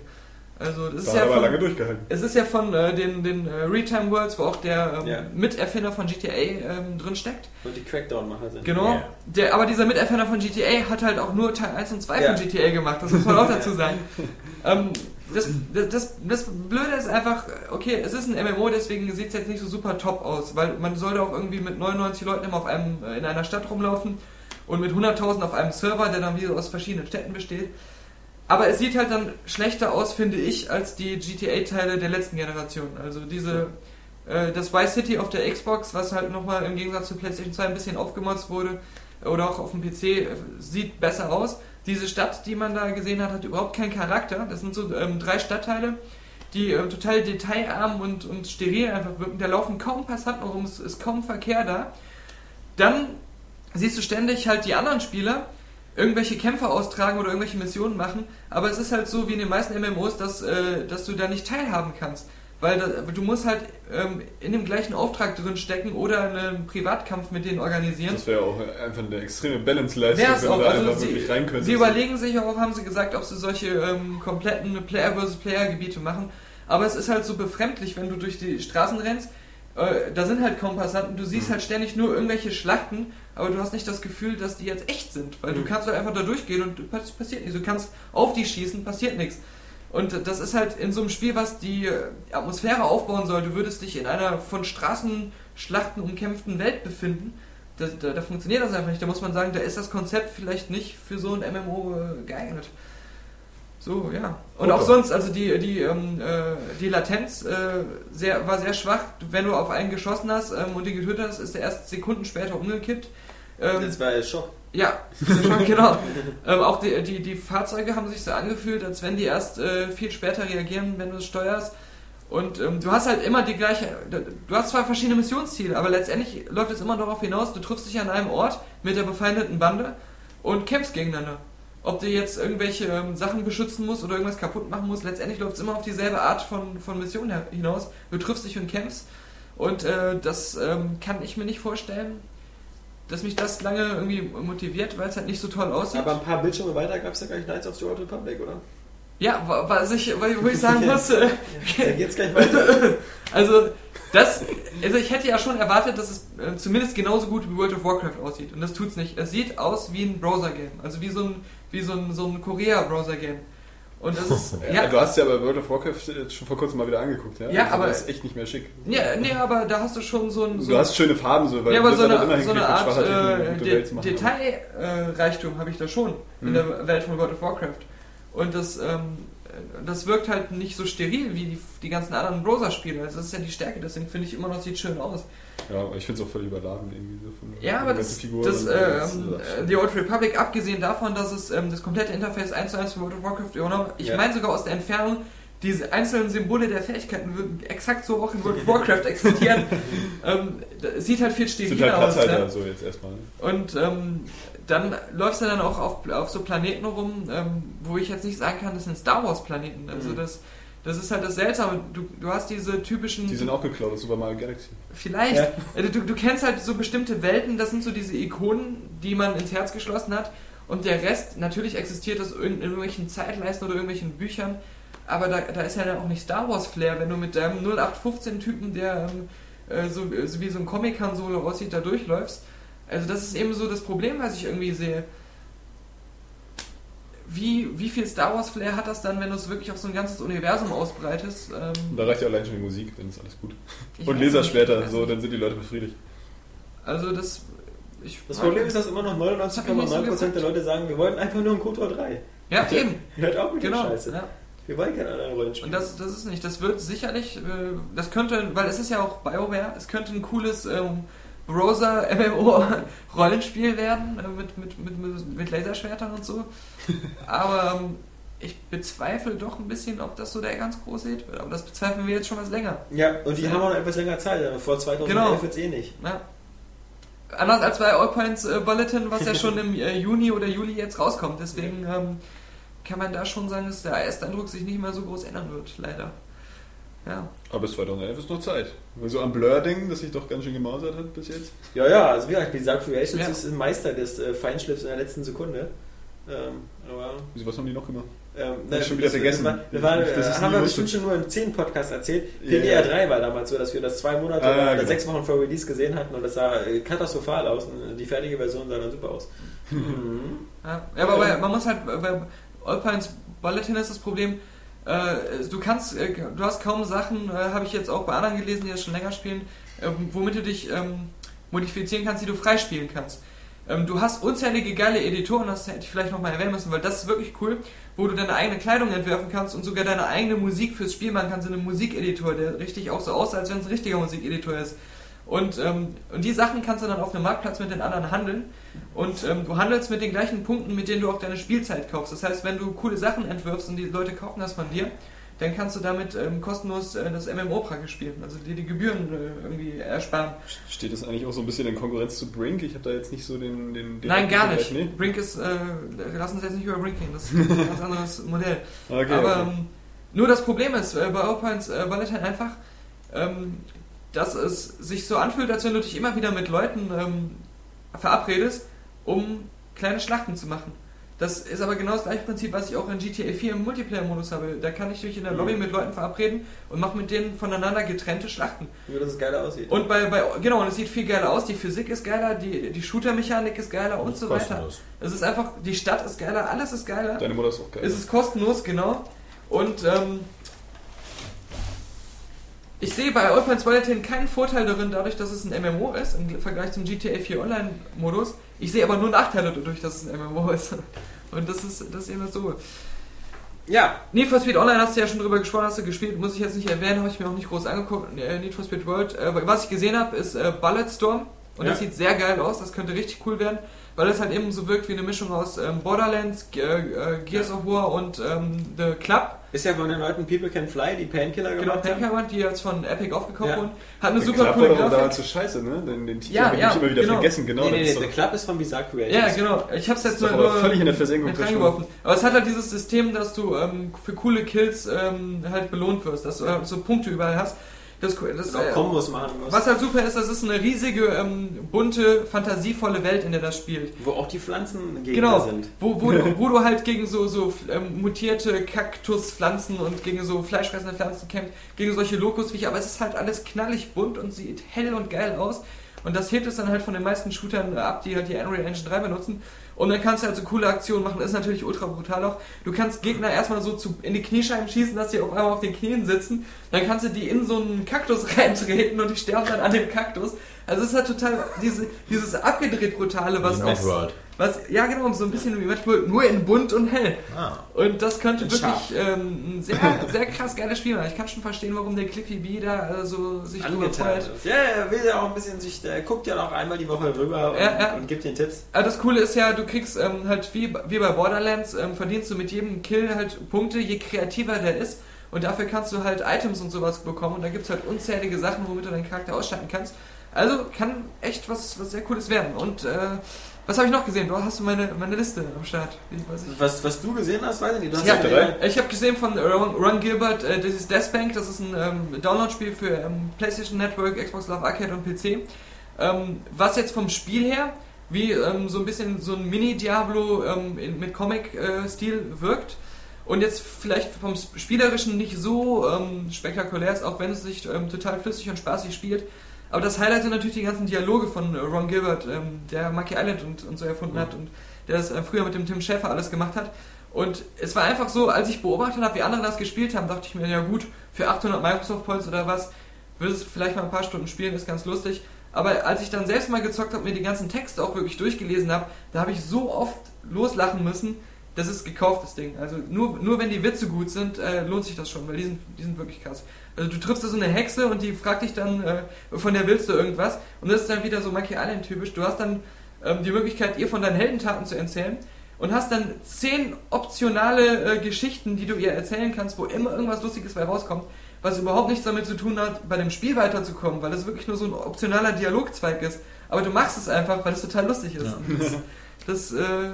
Also, das ist ja von, lange durchgehalten. es ist ja von äh, den, den äh, Realtime Worlds, wo auch der ähm, Ja. Miterfinder von GTA ähm, drin steckt. Und die Crackdown-Macher sind. Genau. Ja. Der, aber dieser Miterfinder von GTA hat halt auch nur Teil 1 und 2 Ja. von GTA gemacht. Das muss man auch dazu sagen. ähm, das, das, das, Blöde ist einfach, okay, es ist ein MMO, deswegen sieht es jetzt nicht so super top aus, weil man sollte auch irgendwie mit 99 Leuten immer auf einem, äh, in einer Stadt rumlaufen und mit 100.000 auf einem Server, der dann wieder aus verschiedenen Städten besteht. Aber es sieht halt dann schlechter aus, finde ich, als die GTA-Teile der letzten Generation. Also diese, äh, das Vice City auf der Xbox, was halt nochmal im Gegensatz zu PlayStation 2 ein bisschen aufgemotzt wurde, oder auch auf dem PC, äh, sieht besser aus. Diese Stadt, die man da gesehen hat, hat überhaupt keinen Charakter. Das sind so ähm, drei Stadtteile, die ähm, total detailarm und, und steril einfach wirken. Da laufen kaum Passanten rum, es ist kaum Verkehr da. Dann siehst du ständig halt die anderen Spieler irgendwelche Kämpfe austragen oder irgendwelche Missionen machen, aber es ist halt so wie in den meisten MMOs, dass, äh, dass du da nicht teilhaben kannst. Weil du musst halt ähm, in dem gleichen Auftrag drin stecken oder einen Privatkampf mit denen organisieren. Das wäre auch einfach eine extreme Balance-Leistung, wenn auch, du da also einfach sie, wirklich rein könntest. sie überlegen sich auch, haben sie gesagt, ob sie solche ähm, kompletten Player vs. Player Gebiete machen. Aber es ist halt so befremdlich, wenn du durch die Straßen rennst. Äh, da sind halt kaum Passanten. Du Mhm. siehst halt ständig nur irgendwelche Schlachten, aber du hast nicht das Gefühl, dass die jetzt echt sind. Weil du Mhm. kannst halt einfach da durchgehen und pass- passiert nichts. Du kannst auf die schießen, passiert nichts. Und das ist halt in so einem Spiel, was die Atmosphäre aufbauen soll. Du würdest dich in einer von Straßenschlachten umkämpften Welt befinden. Da, da, da funktioniert das einfach nicht. Da muss man sagen, da ist das Konzept vielleicht nicht für so ein MMO äh, geeignet. So, ja. Und auch sonst, also die, die, ähm, äh, die Latenz äh, sehr, war sehr schwach. Wenn du auf einen geschossen hast ähm, und den getötet hast, ist der erst Sekunden später umgekippt. Ähm, Das war Schock. Ja, genau. ähm, auch die, die, die Fahrzeuge haben sich so angefühlt, als wenn die erst äh, viel später reagieren, wenn du es steuerst. Und ähm, du hast halt immer die gleiche. Du hast zwar verschiedene Missionsziele, aber letztendlich läuft es immer darauf hinaus, du triffst dich an einem Ort mit der befeindeten Bande und kämpfst gegeneinander. Ob du jetzt irgendwelche ähm, Sachen beschützen musst oder irgendwas kaputt machen musst, letztendlich läuft es immer auf dieselbe Art von, von Mission hinaus. Du triffst dich und kämpfst. Und äh, das ähm, kann ich mir nicht vorstellen, dass mich das lange irgendwie motiviert, weil es halt nicht so toll aussieht. Aber ein paar Bildschirme weiter gab es ja gleich Knights of the Old Republic, oder? ja, wa- was ich, wo ich sagen muss, äh, Da geht's gleich weiter. also das, also ich hätte ja schon erwartet, dass es äh, zumindest genauso gut wie World of Warcraft aussieht. Und das tut's nicht. Es sieht aus wie ein Browser-Game, also wie so ein, wie so ein, so ein Korea-Browser-Game. Und das ist, Ja, ja, du hast ja bei World of Warcraft schon vor kurzem mal wieder angeguckt, ja? Ja, also, aber- Das ist echt nicht mehr schick. ja, nee, aber da hast du schon so ein, so Du hast schöne Farben, so, weil ja, du aber so eine, immerhin so eine Art äh, gute De Welt zu machen. Detailreichtum habe ich da schon in Mhm. der Welt von World of Warcraft. Und das, ähm, das wirkt halt nicht so steril wie die, die ganzen anderen Browser-Spiele. Also das ist ja die Stärke, deswegen finde ich immer noch, sieht schön aus. Ja, aber ich finde es auch voll überladen irgendwie so von Ja, aber der das, Figur das, ähm, so. äh, The Old Republic, abgesehen davon, dass es ähm, das komplette Interface 1 zu 1 von World of Warcraft übernommen hat, ich Ja. meine sogar aus der Entfernung, diese einzelnen Symbole der Fähigkeiten würden exakt so auch in World of Warcraft existieren. ähm, das- sieht halt viel Das steriler halt aus. Platzhalter, ne? so jetzt erstmal. Und ähm, dann läufst du dann auch auf, auf so Planeten rum, ähm, wo ich jetzt nicht sagen kann, das sind Star Wars Planeten. Also Mhm. das, das ist halt das Seltsame. Du, du hast diese typischen. Die sind auch geklaut aus Super Mario Galaxy. Vielleicht. Ja. Äh, Du, du kennst halt so bestimmte Welten, das sind so diese Ikonen, die man ins Herz geschlossen hat. Und der Rest, natürlich existiert das in, in irgendwelchen Zeitleisten oder irgendwelchen Büchern, aber da, da ist ja dann auch nicht Star Wars Flair, wenn du mit deinem 0815-Typen, der ähm, äh, so, so wie so ein Comic-Han Solo aussieht, da durchläufst. Also das ist eben so das Problem, was ich irgendwie sehe. Wie, wie viel Star Wars Flair hat das dann, wenn du es wirklich auf so ein ganzes Universum ausbreitest? Ähm, Da reicht ja allein schon die Musik, dann ist alles gut. ich Und Laserschwerter, weiß so, dann sind die Leute befriedigt. Also das... Ich Das Problem ist, dass immer noch Das hab ich nicht so 99,9% der Leute sagen, wir wollten einfach nur ein KOTOR 3. Ja, eben. Hört auch mit Genau. der Scheiße. Ja. Wir wollen keine anderen Rollenspiele. Und das, das ist nicht, das wird sicherlich, äh, das könnte, weil es ist ja auch BioWare, es könnte ein cooles ähm, Browser-MMO-Rollenspiel werden, äh, mit, mit, mit, mit, mit Laserschwertern und so. Aber ähm, ich bezweifle doch ein bisschen, ob das so der ganz große Hit wird. Aber das bezweifeln wir jetzt schon was länger. ja, und die Ja. haben auch noch etwas länger Zeit. aber Vor 2011 Genau. wird es eh nicht. Ja. Anders als bei All Points äh, Bulletin, was ja schon im äh, Juni oder Juli jetzt rauskommt. Deswegen ähm, kann man da schon sagen, dass der erste Eindruck sich nicht mehr so groß ändern wird, leider. Ja. Aber bis 2011 ist noch Zeit. Weil so am Blur-Ding, das sich doch ganz schön gemausert hat bis jetzt. Ja, ja, also wie gesagt, Bizarre Creations Ja. ist ein Meister des äh, Feinschliffs in der letzten Sekunde. Ähm, aber Wieso, was haben die noch gemacht? Ähm, Hab ich schon wieder vergessen. Das war, Das äh, nie haben wir bestimmt schon nur im 10 Podcast erzählt. PDR ja. 3 war damals so, dass wir das zwei Monate Ah, oder genau. sechs Wochen vor Release gesehen hatten und das sah äh, katastrophal aus. Und die fertige Version sah dann super aus. Mhm. Ja, ja aber bei, man muss halt, bei Alpines Bulletin ist das Problem, äh, du kannst, äh, du hast kaum Sachen, äh, habe ich jetzt auch bei anderen gelesen, die das schon länger spielen, ähm, womit du dich ähm, modifizieren kannst, die du freispielen kannst. Ähm, du hast unzählige geile Editoren, das hätte ich vielleicht nochmal erwähnen müssen, weil das ist wirklich cool, wo du deine eigene Kleidung entwerfen kannst und sogar deine eigene Musik fürs Spiel machen kannst in einem Musikeditor, der richtig auch so aussieht, als wenn es ein richtiger Musikeditor ist. Und, ähm, und die Sachen kannst du dann auf einem Marktplatz mit den anderen handeln. Und ähm, du handelst mit den gleichen Punkten, mit denen du auch deine Spielzeit kaufst. Das heißt, wenn du coole Sachen entwirfst und die Leute kaufen das von dir, dann kannst du damit ähm, kostenlos äh, das MMO praktisch spielen. Also dir die Gebühren äh, irgendwie ersparen. Steht das eigentlich auch so ein bisschen in Konkurrenz zu Brink? Ich habe da jetzt nicht so den... den, den Nein, gar nicht. Nee? Brink ist, äh, lass uns jetzt nicht über Brink gehen, das ist ein ganz anderes Modell. Okay, Aber okay. ähm, nur das Problem ist äh, bei Opines äh, Valentine einfach, ähm, dass es sich so anfühlt, als wenn du dich immer wieder mit Leuten ähm, verabredest, um kleine Schlachten zu machen. Das ist aber genau das gleiche Prinzip, was ich auch in GTA 4 im Multiplayer-Modus habe. Da kann ich mich in der Lobby mit Leuten verabreden und mache mit denen voneinander getrennte Schlachten. Nur, dass es geiler aussieht. Und bei, bei genau, und es sieht viel geiler aus, die Physik ist geiler, die, die Shooter-Mechanik ist geiler und so weiter. Kostenlos. Es ist einfach, die Stadt ist geiler, alles ist geiler. Deine Mutter ist auch geil. Es ist kostenlos, genau. Und ähm, ich sehe bei Allpoints Bulletin keinen Vorteil darin, dadurch, dass es ein MMO ist, im Vergleich zum GTA 4 Online-Modus. Ich sehe aber nur Nachteile dadurch, dass es ein MMO ist. Und das ist, das ist eben so. ja, Need for Speed Online hast du ja schon drüber gesprochen, hast du gespielt, muss ich jetzt nicht erwähnen, habe ich mir auch nicht groß angeguckt. Äh, Need for Speed World. Äh, was ich gesehen habe, ist äh, Bulletstorm. Und das Ja. sieht sehr geil aus, das könnte richtig cool werden, weil es halt eben so wirkt wie eine Mischung aus ähm, Borderlands, Ge äh, Gears of War und ähm, The Club. ist ja von den Leuten People Can Fly, die Painkiller Genau, gemacht haben. Painkiller, die jetzt von Epic aufgekauft Ja. wurden. Hat eine Der super Club coole war doch damals Grafik. so scheiße, ne? Den, den Titel Ja, habe ja, ich immer wieder genau. vergessen, genau. nee, nee, nee, ist der doch, Club ist von Bizarre Creations. Ja, genau. Ich hab's jetzt ist doch nur, nur völlig in der Versenkung reingeworfen. Aber es hat halt dieses System, dass du ähm, für coole Kills ähm, halt belohnt wirst, dass du halt so Punkte überall hast. Das, das, auch äh, Kombos machen muss. was halt super ist, das ist eine riesige, ähm, bunte, fantasievolle Welt, in der das spielt. Wo auch die Pflanzen Gegner Genau, sind. wo, wo, du- wo du halt gegen so, so ähm, mutierte Kaktuspflanzen und gegen so fleischfressende Pflanzen kämpfst, gegen solche Lokusviecher, aber es ist halt alles knallig bunt und sieht hell und geil aus. Und das hebt es dann halt von den meisten Shootern ab, die halt die Unreal Engine 3 benutzen. Und dann kannst du halt so coole Aktionen machen, ist natürlich ultra brutal auch. Du kannst Gegner erstmal so zu, in die Kniescheiben schießen, dass die auf einmal auf den Knien sitzen. Dann kannst du die in so einen Kaktus reintreten und die sterben dann an dem Kaktus. Also es ist halt total diese, dieses abgedreht brutale, was auch. Was, ja genau, so ein bisschen wie Metal, nur in bunt und hell. Ah. Und das könnte In wirklich ähm, ein sehr, sehr krass geiles Spiel sein. Ich kann schon verstehen, warum der Cliffy B da äh, so sich drüber freut. Ja, er will ja auch ein bisschen sich, der guckt ja noch einmal die Woche rüber und, Ja, ja. und gibt den Tipps. Aber das Coole ist ja, du kriegst ähm, halt wie, wie bei Borderlands, ähm, verdienst du mit jedem Kill halt Punkte, je kreativer der ist. Und dafür kannst du halt Items und sowas bekommen. Und da gibt es halt unzählige Sachen, womit du deinen Charakter ausstatten kannst. Also kann echt was, was sehr Cooles werden. Und äh, was habe ich noch gesehen? Du hast meine, meine Liste am Start. Was, was du gesehen hast, weiß ich nicht. Du hast Ja, ja, ich habe gesehen von Ron, Ron Gilbert, äh, das ist Deathbank, das ist ein ähm, Download-Spiel für ähm, PlayStation Network, Xbox Live Arcade und PC. Ähm, was jetzt vom Spiel her wie ähm, so ein bisschen so ein Mini-Diablo ähm, in- mit Comic-Stil wirkt. Und jetzt vielleicht vom Spielerischen nicht so ähm, spektakulär ist, auch wenn es sich total flüssig und spaßig spielt. Aber das Highlight sind natürlich die ganzen Dialoge von äh, Ron Gilbert, ähm, der Monkey Island und, und so erfunden hat und der das äh, früher mit dem Tim Schäfer alles gemacht hat. Und es war einfach so, als ich beobachtet habe, wie andere das gespielt haben, dachte ich mir, ja gut, für 800 Microsoft Points oder was, würde es vielleicht mal ein paar Stunden spielen, ist ganz lustig. Aber als ich dann selbst mal gezockt habe und mir die ganzen Texte auch wirklich durchgelesen habe, da habe ich so oft loslachen müssen, das ist gekauftes Ding. Also nur, nur wenn die Witze gut sind, äh, lohnt sich das schon, weil die sind, die sind wirklich krass. Also du triffst da so eine Hexe und die fragt dich dann, äh, von der willst du irgendwas. Und das ist dann wieder so Monkey Island typisch. Du hast dann ähm, die Möglichkeit, ihr von deinen Heldentaten zu erzählen und hast dann zehn optionale äh, Geschichten, die du ihr erzählen kannst, wo immer irgendwas Lustiges bei rauskommt, was überhaupt nichts damit zu tun hat, bei dem Spiel weiterzukommen, weil es wirklich nur so ein optionaler Dialogzweig ist. Aber du machst es einfach, weil es total lustig ist. Das, das, äh,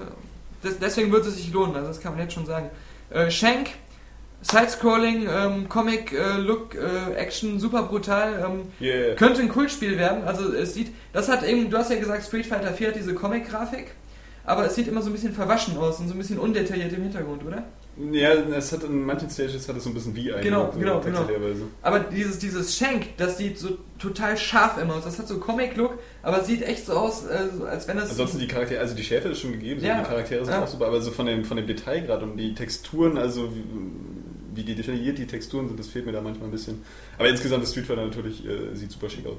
das, deswegen würde es sich lohnen, also das kann man jetzt schon sagen. Äh, Shank, Sidescrolling, ähm, Comic, äh, Look, äh, Action, super brutal. Ähm, Yeah. könnte ein Kultspiel werden. Also es sieht, das hat eben, du hast ja gesagt, Street Fighter 4 hat diese Comic-Grafik, aber es sieht immer so ein bisschen verwaschen aus und so ein bisschen undetailliert im Hintergrund, oder? Ja, es hat in manchen Stages hat es so ein bisschen wie ein. Genau, genau, genau. tatsächlicherweise. Aber dieses, dieses Shank, das sieht so total scharf immer aus. Das hat so Comic-Look, aber es sieht echt so aus, äh, so als wenn das... Ansonsten die Charaktere, also die Schäfer ist schon gegeben, so Ja. die Charaktere sind Ja. auch super, aber so von dem, von dem Detailgrad und die Texturen, also wie, wie die detailliert die Texturen sind, das fehlt mir da manchmal ein bisschen. Aber insgesamt das Street Fighter natürlich äh, sieht super schick aus.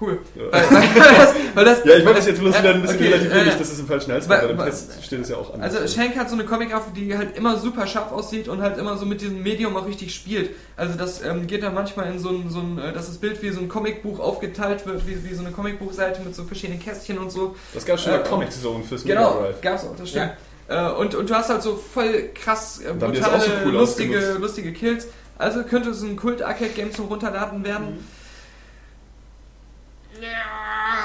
Cool. Ja. Weil, weil, das, weil das, Ja, ich wollte das jetzt bloß Ja, wieder ein bisschen okay, relativieren, äh, dass es im falschen Hals weil im weil- Test steht es ja auch an. Also Shank hat so eine Comic-Grafik, die halt immer super scharf aussieht und halt immer so mit diesem Medium auch richtig spielt. Also das ähm, geht dann manchmal in so ein, so ein, äh, dass das Bild wie so ein Comicbuch aufgeteilt wird, wie, wie so eine Comicbuchseite mit so verschiedenen Kästchen und so. das gab es schon äh, mal Comic Zone fürs Genau, Mega Drive. gab's auch, das stimmt. Äh, und, und du hast halt so voll krass äh, brutale, so cool lustige, ausgenutzt. lustige Kills. Also könnte es ein Kult-Arcade-Game zum Runterladen werden. Mhm.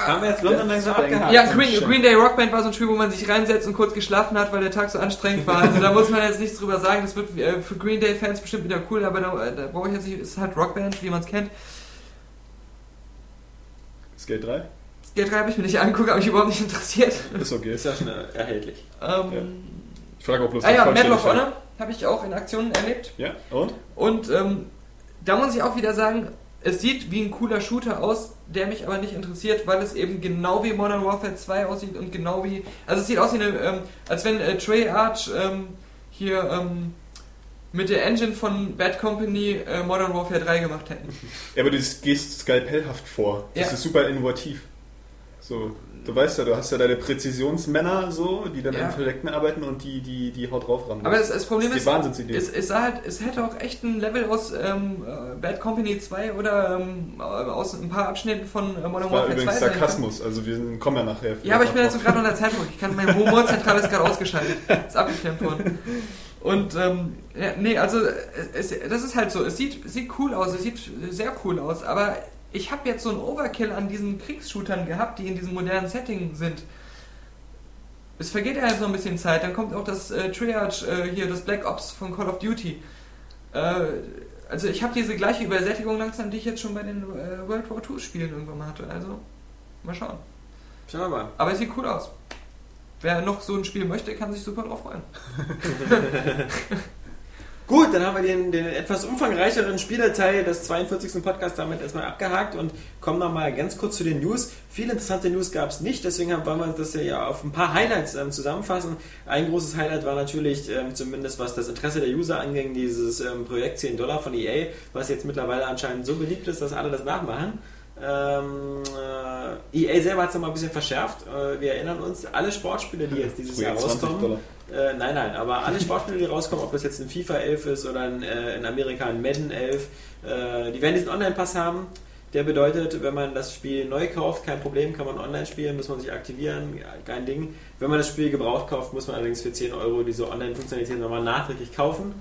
Haben wir jetzt London langsam abgehakt? Ja, Green, Green Day Rockband war so ein Spiel, wo man sich reinsetzt und kurz geschlafen hat, weil der Tag so anstrengend war. Also da muss man jetzt nichts drüber sagen. Das wird äh, für Green Day Fans bestimmt wieder cool, aber da, äh, da brauche ich jetzt nicht. Es ist halt Rockband, wie man es kennt. Skate 3? Skate 3 habe ich mir nicht angeguckt, habe mich überhaupt nicht interessiert. Ist okay. Ist ja schon erhältlich. Ähm, Ich frage auch bloß ah ja, Medal of. Honor habe ich auch in Aktionen erlebt. Ja, und? Und ähm, da muss ich auch wieder sagen, es sieht wie ein cooler Shooter aus, der mich aber nicht interessiert, weil es eben genau wie Modern Warfare 2 aussieht und genau wie. Also es sieht aus wie eine, ähm, als wenn äh, Treyarch ähm, hier ähm, mit der Engine von Bad Company äh, Modern Warfare 3 gemacht hätten. Ja, aber du gehst skalpellhaft vor. Das Ja. ist super innovativ. So, du weißt ja, du hast ja deine Präzisionsmänner so, die dann Ja. in Projekten arbeiten und die, die, die haut drauf ran. Aber das, das Problem das ist, die es, es, halt, es hätte auch echt ein Level aus ähm, äh, Bad Company 2 oder ähm, aus ein paar Abschnitten von äh, Modern Warfare 2 übrigens. Sarkasmus, also wir sind- kommen ja nachher. Ja, aber ich bin jetzt so gerade unter Zeitdruck. Ich kann, mein Humorzentrale ist gerade ausgeschaltet. Ist abgeklemmt worden. Und, ähm, ja, nee, also, es, das ist halt so. Es sieht, sieht cool aus, es sieht sehr cool aus, aber ich habe jetzt so einen Overkill an diesen Kriegsshootern gehabt, die in diesem modernen Setting sind. Es vergeht ja jetzt noch ein bisschen Zeit, dann kommt auch das äh, Triage äh, hier, das Black Ops von Call of Duty. Äh, also ich habe diese gleiche Übersättigung langsam, die ich jetzt schon bei den äh, World War II Spielen irgendwann mal hatte. Also, mal schauen. Schauen wir mal. Aber es sieht cool aus. Wer noch so ein Spiel möchte, kann sich super drauf freuen. Gut, dann haben wir den, den etwas umfangreicheren Spielerteil des 42. Podcasts damit erstmal abgehakt und kommen nochmal ganz kurz zu den News. Viele interessante News gab es nicht, deswegen haben- wollen wir das ja auf ein paar Highlights ähm, zusammenfassen. Ein großes Highlight war natürlich, ähm, zumindest was das Interesse der User anging, dieses ähm, Projekt 10 Dollar von EA, was jetzt mittlerweile anscheinend so beliebt ist, dass alle das nachmachen. Ähm, äh, EA selber hat es nochmal ein bisschen verschärft. Äh, wir erinnern uns, alle Sportspiele, die jetzt dieses Jahr Projekt 20 rauskommen. Äh, nein, nein, aber alle Sportspiele, die rauskommen, ob das jetzt ein FIFA 11 ist oder ein, äh, in Amerika ein Madden 11, äh, die werden diesen Online-Pass haben. Der bedeutet, wenn man das Spiel neu kauft, kein Problem, kann man online spielen, muss man sich aktivieren, kein Ding. Wenn man das Spiel gebraucht kauft, muss man allerdings für 10 Euro diese Online-Funktionalität nochmal nachträglich kaufen.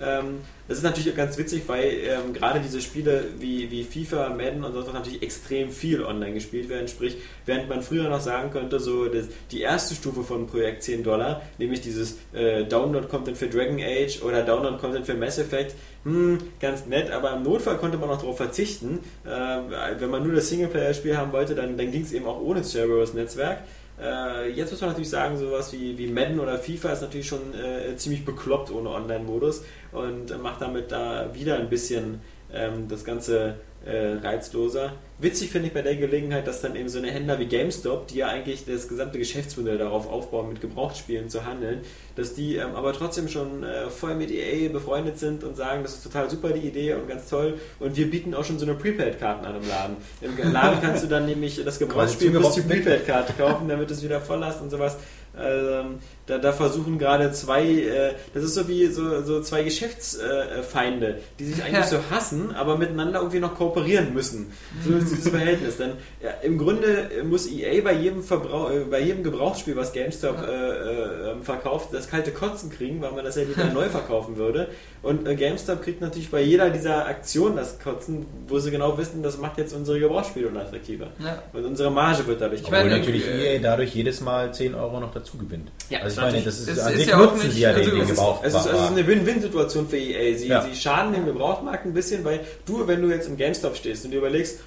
Ähm, das ist natürlich ganz witzig, weil ähm, gerade diese Spiele wie, wie FIFA, Madden und so was natürlich extrem viel online gespielt werden. Sprich, während man früher noch sagen könnte, so das, die erste Stufe von Projekt 10 Dollar, nämlich dieses äh, Download-Content für Dragon Age oder Download-Content für Mass Effect, hm, ganz nett, aber im Notfall konnte man auch darauf verzichten. Äh, wenn man nur das Singleplayer-Spiel haben wollte, dann, dann ging es eben auch ohne Cerberus-Netzwerk. Äh, jetzt muss man natürlich sagen, sowas wie, wie Madden oder FIFA ist natürlich schon äh, ziemlich bekloppt ohne Online-Modus und äh, macht damit da wieder ein bisschen ähm, das Ganze äh, reizloser. Witzig finde ich bei der Gelegenheit, dass dann eben so eine Händler wie GameStop, die ja eigentlich das gesamte Geschäftsmodell darauf aufbauen, mit Gebrauchtspielen zu handeln, dass die ähm, aber trotzdem schon äh, voll mit EA befreundet sind und sagen, das ist total super die Idee und ganz toll. Und wir bieten auch schon so eine Prepaid-Karten an im Laden. Im Laden kannst du dann nämlich das Gebrauchsspiel plus die Prepaid-Karte kaufen, damit du es wieder voll hast und sowas. Ähm, da, da versuchen gerade zwei, äh, das ist so wie so, so zwei Geschäftsfeinde, äh, die sich eigentlich Ja. so hassen, aber miteinander irgendwie noch kooperieren müssen. So ist dieses Verhältnis. Denn ja, im Grunde muss EA bei jedem, Verbrauch, äh, bei jedem Gebrauchsspiel, was GameStop äh, äh, verkauft, das kalte Kotzen kriegen, weil man das ja wieder neu verkaufen würde. Und äh, GameStop kriegt natürlich bei jeder dieser Aktionen das Kotzen, wo sie genau wissen, das macht jetzt unsere Gebrauchsspiele unattraktiver. Ja. Und unsere Marge wird dadurch meine, Obwohl natürlich äh, EA dadurch jedes Mal 10 Euro noch dazu gewinnt. Ja, also ich meine, das ist, Es an ist sich ja nutzen nicht- ja also den, den es ist-. Es eine Win-Win-Situation für EA. Sie, Ja. sie schaden dem Gebrauchtmarkt ein bisschen, weil du, wenn du jetzt im GameStop stehst und dir überlegst,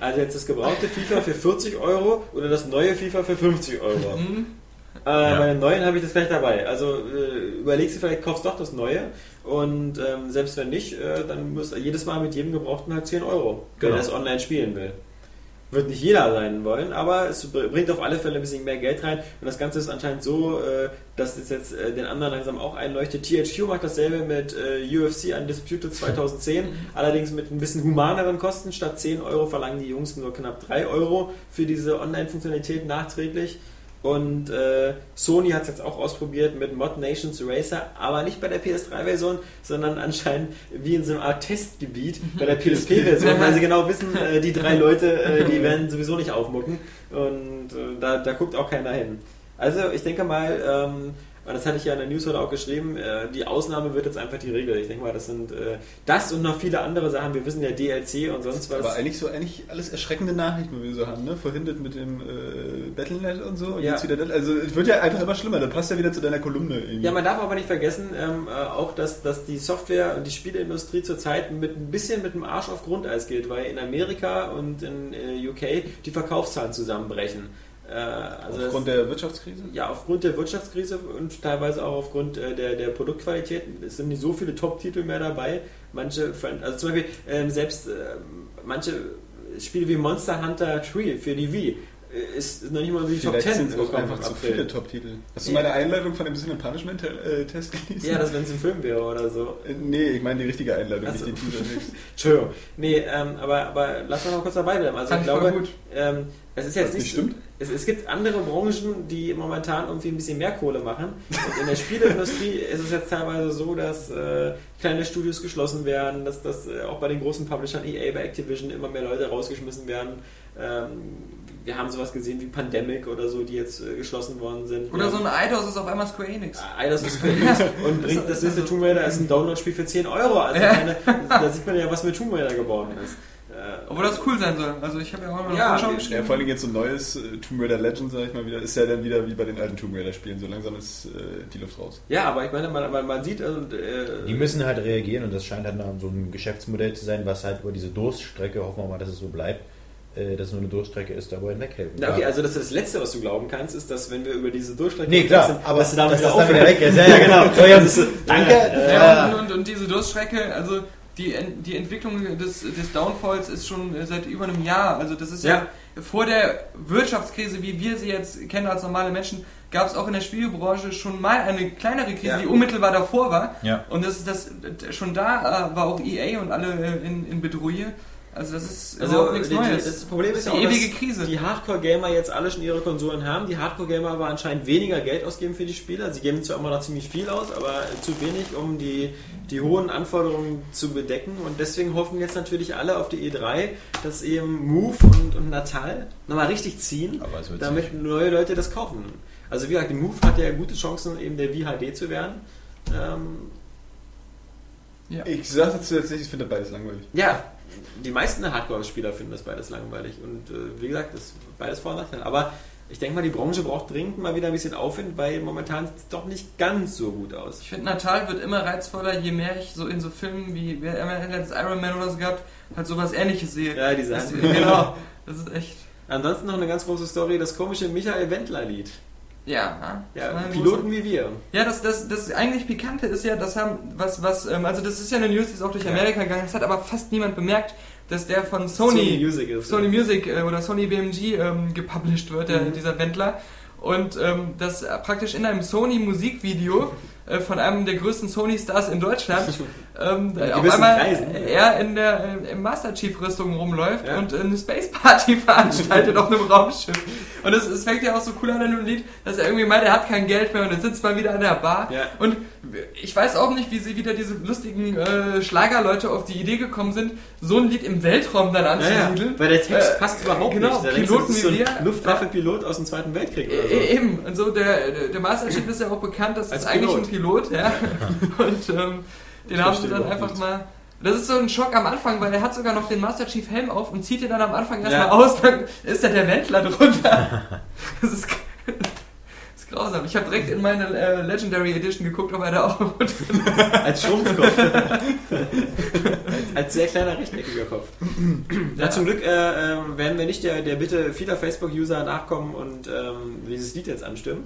also jetzt das gebrauchte FIFA für 40 Euro oder das neue FIFA für 50 Euro. Mhm. Äh, Bei den neuen habe ich das gleich dabei. Also äh, überlegst du vielleicht, kaufst doch das neue und ähm, selbst wenn nicht, äh, dann muss jedes Mal mit jedem Gebrauchten halt 10 Euro, wenn Genau. er es online spielen will. Wird nicht jeder sein wollen, aber es bringt auf alle Fälle ein bisschen mehr Geld rein. Und das Ganze ist anscheinend so, äh, dass es jetzt äh, den anderen langsam auch einleuchtet. THQ macht dasselbe mit äh, UFC Undisputed 2010, allerdings mit ein bisschen humaneren Kosten. Statt 10 Euro verlangen die Jungs nur knapp 3 Euro für diese Online-Funktionalität nachträglich. Und äh, Sony hat es jetzt auch ausprobiert mit Mod Nations Racer, aber nicht bei der PS3-Version, sondern anscheinend wie in so einer Art Testgebiet bei der PSP-Version, weil sie genau wissen, äh, die drei Leute, äh, die werden sowieso nicht aufmucken und äh, da, da guckt auch keiner hin. Also ich denke mal, ähm, und das hatte ich ja in der News heute auch geschrieben, äh, die Ausnahme wird jetzt einfach die Regel. Ich denke mal, das sind äh, das und noch viele andere Sachen. Wir wissen ja DLC und sonst was. Aber eigentlich so eigentlich alles erschreckende Nachrichten, die wir so haben, ne? Vorhin das mit dem äh, Battlenet und so. Und Ja. jetzt wieder das. Also es wird ja einfach immer schlimmer. Das passt ja wieder zu deiner Kolumne irgendwie. Ja, man darf aber nicht vergessen, ähm, äh, auch dass, dass die Software- und die Spieleindustrie zurzeit mit ein bisschen mit dem Arsch auf Grundeis geht, weil in Amerika und in äh, UK die Verkaufszahlen zusammenbrechen. Äh, also Aufgrund das, der Wirtschaftskrise? ja, aufgrund der Wirtschaftskrise und teilweise auch aufgrund äh, der, der Produktqualität es sind nicht so viele Top-Titel mehr dabei. Manche, also zum Beispiel ähm, selbst ähm, manche Spiele wie Monster Hunter 3 für die Wii äh, ist noch nicht mal die Top Vielleicht 10 sind es auch einfach zu April. viele Top-Titel. Hast du meine Einleitung von dem Sin and Punishment-Test gelesen? Ja, das wenn es ein Film wäre oder so. Äh, Nee, ich meine die richtige Einleitung, Ach nicht so. die Teaser-Text. Entschuldigung. Nee, ähm, aber, aber lass mal noch kurz dabei bleiben. Also Fand ich glaube, gut. ähm, es ist jetzt Was nicht. nicht stimmt? Es, es gibt andere Branchen, die momentan irgendwie ein bisschen mehr Kohle machen. Und in der Spieleindustrie ist es jetzt teilweise so, dass äh, kleine Studios geschlossen werden, dass, dass äh, auch bei den großen Publishern EA, bei Activision immer mehr Leute rausgeschmissen werden. Ähm, wir haben sowas gesehen wie Pandemic oder so, die jetzt äh, geschlossen worden sind. Oder Wir so ein Eidos ist auf einmal Square Enix. Eidos ist für nichts und bringt das nächste Tomb Raider als ein Download-Spiel für 10 Euro. Also meine, da sieht man ja, was mit Tomb Raider geworden ist. Äh, Obwohl das cool sein soll. Also ich habe ja auch mal Ja, eine Vorschau Ja, geschrieben. vor allem jetzt so ein neues äh, Tomb Raider Legend, sag ich mal wieder, ist ja dann wieder wie bei den alten Tomb Raider Spielen. So langsam ist äh, die Luft raus. Ja, aber ich meine, man, man, man sieht, also, äh, Die müssen halt reagieren und das scheint halt dann so ein Geschäftsmodell zu sein, was halt über diese Durststrecke, hoffen wir mal, dass es so bleibt, äh, dass es nur eine Durststrecke ist, da wollen weghelfen. Na, okay, also das, ist das Letzte, was du glauben kannst, ist, dass wenn wir über diese Durchstrecke Nee, klar, sind, aber dass du damit dass wieder das dann wieder weg ist. Ja, ja, genau. So, ja, danke. Ja, und, und, und diese Durststrecke, also die, die Entwicklung des, des Downfalls ist schon äh, seit über einem Jahr. Also das ist ja, vor der Wirtschaftskrise, wie wir sie jetzt kennen als normale Menschen, gab es auch in der Spielbranche schon mal eine kleinere Krise, Ja. die unmittelbar davor war. Ja. Und das ist das schon da äh, war auch EA und alle äh, in, in Bedrohung. Also das ist Also überhaupt nichts die, Neues. das Problem ist die ja auch, ewige dass Krise. die Hardcore-Gamer jetzt alle schon ihre Konsolen haben. Die Hardcore-Gamer aber anscheinend weniger Geld ausgeben für die Spieler. Sie geben zwar immer noch ziemlich viel aus, aber zu wenig, um die, die hohen Anforderungen zu bedecken. Und deswegen hoffen jetzt natürlich alle auf die E3, dass eben Move und, und Natal nochmal richtig ziehen, Aber es wird damit neue Leute das kaufen. Also wie gesagt, die Move hat ja gute Chancen, eben der VHD zu werden. Ähm, Ich sag dazu jetzt nicht, ich finde beides langweilig. Ja, die meisten Hardcore-Spieler finden das beides langweilig. Und äh, wie gesagt, das ist beides Vor- und Nachteil. Aber ich denke mal, die Branche braucht dringend mal wieder ein bisschen Aufwind, weil momentan sieht es doch nicht ganz so gut aus. Ich finde, Natal wird immer reizvoller, je mehr ich so in so Filmen wie, wer hat letztes Iron Man oder so gehabt, halt sowas ähnliches sehe. Ja, diese das, genau, das ist echt. Ansonsten noch eine ganz große Story, das komische Michael Wendler-Lied. Ja, Ja, Piloten wie wir. Ja, das, das, das eigentlich Pikante ist ja, das haben, was, was, ähm, also das ist ja eine News, die ist auch durch Amerika gegangen, das hat aber fast niemand bemerkt, dass der von Sony, Sony Music ist, Sony ja. Music äh, oder Sony BMG ähm, gepublished wird, der, Mhm. dieser Wendler. Und ähm, das praktisch in einem Sony Musikvideo äh, von einem der größten Sony Stars in Deutschland ähm, auf einmal Kreisen, ja. er in der äh, im Master Chief Rüstung rumläuft Ja. und eine Space Party veranstaltet auf einem Raumschiff. Und es, es fängt ja auch so cool an in dem Lied, dass er irgendwie meint, er hat kein Geld mehr und er sitzt mal wieder an der Bar. Ja. Und ich weiß auch nicht, wie sie wieder diese lustigen äh, Schlagerleute auf die Idee gekommen sind, so ein Lied im Weltraum dann Ja, ja, anzusiedeln. weil der Text Äh, passt überhaupt genau, nicht. Da denkst Piloten das ist so wie wir. Luftwaffe-Pilot aus dem Zweiten Weltkrieg oder so. E- Eben, und so der, der, Master Chief ist ja auch bekannt, das Als ist eigentlich Pilot. ein Pilot, ja. Und ähm, den haben sie dann einfach nichts. mal. Das ist so ein Schock am Anfang, weil er hat sogar noch den Master Chief Helm auf und zieht ihn dann am Anfang erstmal Ja. aus, dann ist da der Wendler drunter. Das ist, das ist grausam. Ich habe direkt in meine äh, Legendary Edition geguckt, ob er da auch. Als Schrumpfkopf. als, als sehr kleiner rechteckiger Kopf. Ja, zum Glück äh, ähm, werden wir nicht der, der Bitte vieler Facebook-User nachkommen und ähm, dieses Lied jetzt anstimmen.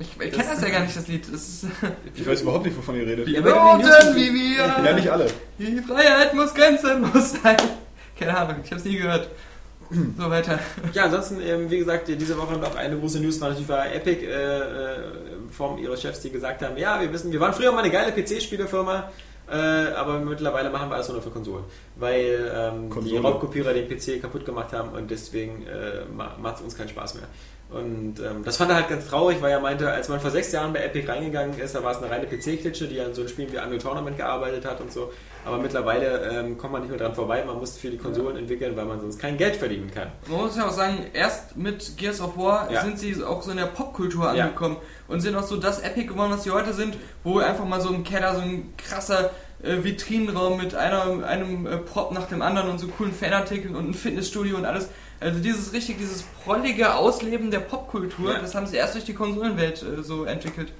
Ich, ich kenne das ja gar nicht, das Lied. Das Ich weiß überhaupt nicht, wovon ihr redet. Die Piloten wie wir. Ja, nicht alle. Die Freiheit muss grenzenlos sein. Keine Ahnung, ich habe es nie gehört. So weiter. Ja, ansonsten, ähm, wie gesagt, diese Woche noch eine große News war natürlich war Epic äh, äh, in Form ihrer Chefs, die gesagt haben, ja, wir wissen, wir waren früher mal eine geile PC-Spielefirma, äh, aber mittlerweile machen wir alles nur noch für Konsolen, weil ähm, die. Raubkopierer den PC kaputt gemacht haben und deswegen äh, macht es uns keinen Spaß mehr. Und ähm, das fand er halt ganz traurig, weil er meinte, als man vor sechs Jahren bei Epic reingegangen ist, da war es eine reine PC-Klitsche, die an so Spielen wie Unreal Tournament gearbeitet hat und so. Aber mittlerweile ähm, kommt man nicht mehr dran vorbei, man muss für die Konsolen entwickeln, weil man sonst kein Geld verdienen kann. Man muss ja auch sagen, erst mit Gears of War Ja. sind sie auch so in der Popkultur Ja. angekommen und sind auch so das Epic geworden, was sie heute sind, wo einfach mal so ein Keller, so ein krasser äh, Vitrinenraum mit einer, einem äh, Prop nach dem anderen und so coolen Fanartikeln und ein Fitnessstudio und alles. Also dieses richtig, dieses prollige Ausleben der Popkultur, Ja. das haben sie erst durch die Konsolenwelt äh, so entwickelt.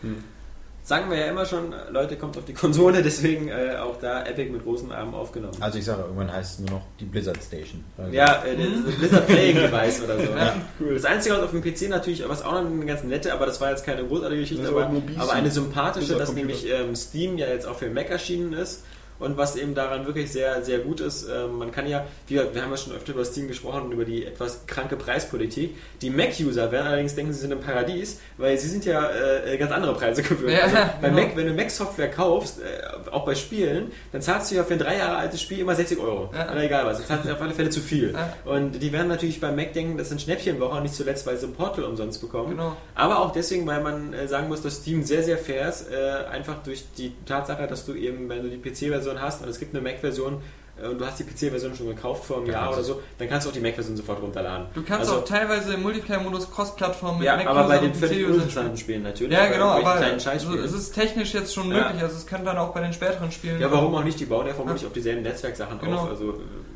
Sagen wir ja immer schon, Leute, kommt auf die Konsole, deswegen äh, auch da Epic mit großen Armen aufgenommen. Also ich sage, irgendwann heißt es nur noch die Blizzard Station. Also Ja, äh, das Blizzard Playing Device oder so. Ja. Das Einzige, was auf dem PC natürlich, was auch noch eine ganz nette, aber das war jetzt keine großartige Geschichte, aber, aber eine sympathische, dass nämlich ähm, Steam ja jetzt auch für Mac erschienen ist. Und was eben daran wirklich sehr, sehr gut ist, ähm, man kann ja, gesagt, wir haben ja schon öfter über Steam gesprochen und über die etwas kranke Preispolitik. Die Mac-User werden allerdings denken, sie sind im Paradies, weil sie sind ja äh, ganz andere Preise gewöhnt. Ja, also bei genau. Mac, wenn du Mac-Software kaufst, äh, auch bei Spielen, dann zahlst du ja für ein drei Jahre altes Spiel immer 60 Euro. Ja. Oder egal was, das zahlst du auf alle Fälle zu viel. Ja. Und die werden natürlich beim Mac denken, das sind Schnäppchenwoche und nicht zuletzt, weil sie ein Portal umsonst bekommen. Genau. Aber auch deswegen, weil man äh, sagen muss, dass Steam sehr, sehr fair ist, äh, einfach durch die Tatsache, dass du eben, wenn du die PC-Version hast und es gibt eine Mac-Version äh, und du hast die PC-Version schon gekauft vor einem Ja, Jahr oder so, dann kannst du auch die Mac-Version sofort runterladen. Du kannst also, auch teilweise im Multiplayer-Modus Cross-Plattform mit ja, Mac-User aber bei den völlig uninteressanten Spielen natürlich. Ja, genau, aber also, es ist technisch jetzt schon Ja. möglich, also es kann dann auch bei den späteren Spielen. ja, warum auch nicht? Die bauen ja vermutlich auf dieselben Netzwerksachen Genau. auf. Also, äh,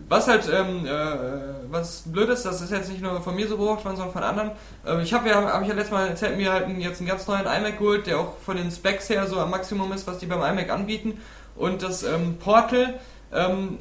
Was halt, ähm, äh, was blöd ist, das ist jetzt nicht nur von mir so beobachtet worden, sondern von anderen. Ähm, ich habe ja, habe ich ja letztes Mal erzählt, mir halt einen- jetzt einen ganz neuen iMac geholt, der auch von den Specs her so am Maximum ist, was die beim iMac anbieten. Und das ähm, Portal, ähm,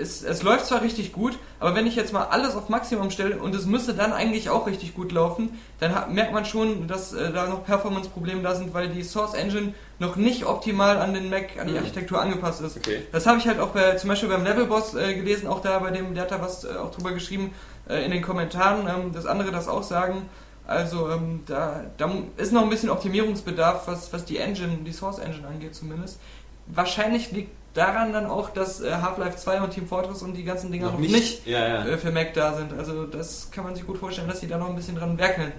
es, es läuft zwar richtig gut, aber wenn ich jetzt mal alles auf Maximum stelle und es müsste dann eigentlich auch richtig gut laufen, dann hat, merkt man schon, dass äh, da noch Performance-Probleme da sind, weil die Source Engine noch nicht optimal an den Mac, an die Mhm. Architektur angepasst ist. okay. Das habe ich halt auch bei, zum Beispiel beim Levelboss äh, gelesen, auch da bei dem, der hat da was äh, auch drüber geschrieben äh, in den Kommentaren, ähm, dass andere das auch sagen. Also ähm, da, da ist noch ein bisschen Optimierungsbedarf, was, was die Engine, die Source Engine angeht zumindest. Wahrscheinlich liegt daran dann auch, dass äh, Half-Life 2 und Team Fortress und die ganzen Dinger noch, nicht, Ja, ja. äh, für Mac da sind. Also das kann man sich gut vorstellen, dass die da noch ein bisschen dran werkeln.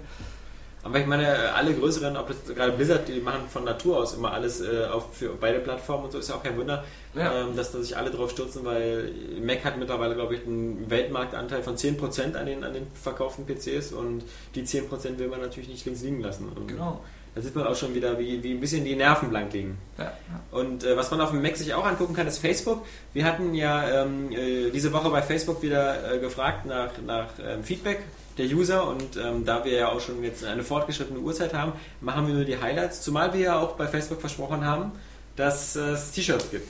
Aber ich meine, alle größeren, ob das gerade Blizzard, die machen von Natur aus immer alles äh, auf, für beide Plattformen und so, ist ja auch kein Wunder, Ja. ähm, dass da sich alle drauf stürzen, weil Mac hat mittlerweile, glaube ich, einen Weltmarktanteil von 10% an den, an den verkauften PCs und die 10% will man natürlich nicht links liegen lassen. Und Genau. Da sieht man auch schon wieder, wie, wie ein bisschen die Nerven blank liegen. Ja, ja. Und äh, was man auf dem Mac sich auch angucken kann, ist Facebook. Wir hatten ja ähm, äh, diese Woche bei Facebook wieder äh, gefragt nach, nach ähm, Feedback der User und ähm, da wir ja auch schon jetzt eine fortgeschrittene Uhrzeit haben, machen wir nur die Highlights, zumal wir ja auch bei Facebook versprochen haben, dass es T-Shirts gibt.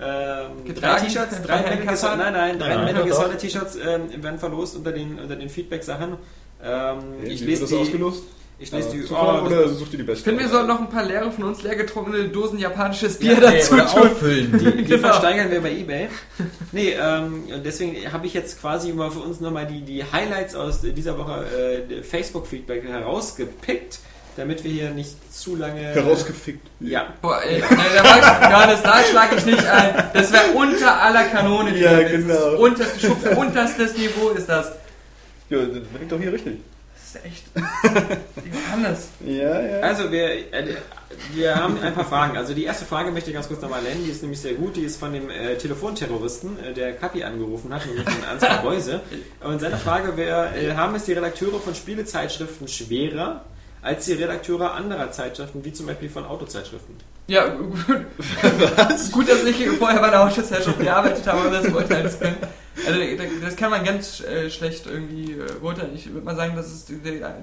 Ähm, drei T-Shirts, von drei Herrn Metal Gear Kassan? Solid, nein, nein, drei Ja, Metal Gear doch. Solid T-Shirts ähm, werden verlost unter den, unter den Feedback-Sachen. Ähm, ich lese das die, ausgelost? Ich lese die. Oh, oder sucht ihr die Ich beste? finde, wir sollten noch ein paar leere von uns leer getrunken Dosen japanisches Bier Ja, dazu oder tun. auffüllen. Die, Die Genau. versteigern wir bei eBay. Nee, ähm, und deswegen habe ich jetzt quasi mal für uns nochmal die, die Highlights aus dieser Woche äh, Facebook-Feedback herausgepickt, damit wir hier nicht zu lange. Herausgefickt. Ja. Boah, ey, nee, da ich, da schlage ich nicht ein. Das wäre unter aller Kanone. Ja, genau. Das Unterste unterstes Niveau ist das. Ja, das ich doch hier richtig. Das ist echt. Johannes. Ja, ja. Also, wir, äh, wir haben ein paar Fragen. Also, die erste Frage möchte ich ganz kurz nochmal nennen. Die ist nämlich sehr gut. Die ist von dem äh, Telefonterroristen, äh, der Kapi angerufen hat, nämlich von Ansgar Beuse. Und seine Frage wäre: äh, Haben es die Redakteure von Spielezeitschriften schwerer als die Redakteure anderer Zeitschriften, wie zum Beispiel von Autozeitschriften? Ja, gut. gut, dass ich vorher bei der Autozeitschrift gearbeitet habe, um das beurteilen zu können. Also, das kann man ganz äh, schlecht irgendwie äh, beurteilen. Ich würde mal sagen, das ist der,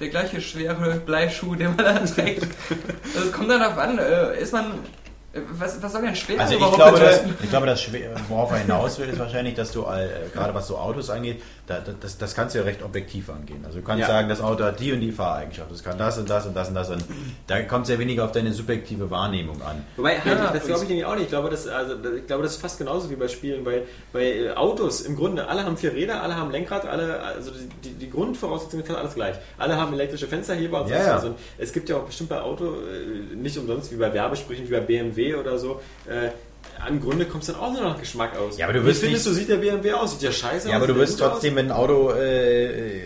der gleiche schwere Bleischuh, den man da trägt. Es kommt dann darauf an, äh, ist man. äh, Was, was soll denn schwer Also ich glaube, das, ich glaube, das schwer- worauf er hinaus will, ist wahrscheinlich, dass du äh, gerade was so Autos angeht, da, da, das, das kannst du ja recht objektiv angehen. Also du kannst Ja. sagen, das Auto hat die und die Fahreigenschaft, es kann das und das und das und das und da kommt es ja weniger auf deine subjektive Wahrnehmung an. Wobei, halt, Ja, das glaube ich nämlich auch nicht. Ich glaube, das, also, ich glaube, das ist fast genauso wie bei Spielen. Bei, bei äh, Autos im Grunde, alle haben vier Räder, alle haben Lenkrad, alle, also die, die, die Grundvoraussetzungen sind fast alles gleich. Alle haben elektrische Fensterheber und Ja, sonst ja. Und es gibt ja auch bestimmt bei Auto, äh, nicht umsonst wie bei Werbesprüchen, wie bei BMW oder so, äh, im Grunde kommt es dann auch nur noch Geschmack aus. Ja, aber du Wie wirst findest nicht- du, sieht der BMW aus? Sieht der scheiße Ja, aus? aber du wirst aus? trotzdem, wenn ein Auto äh,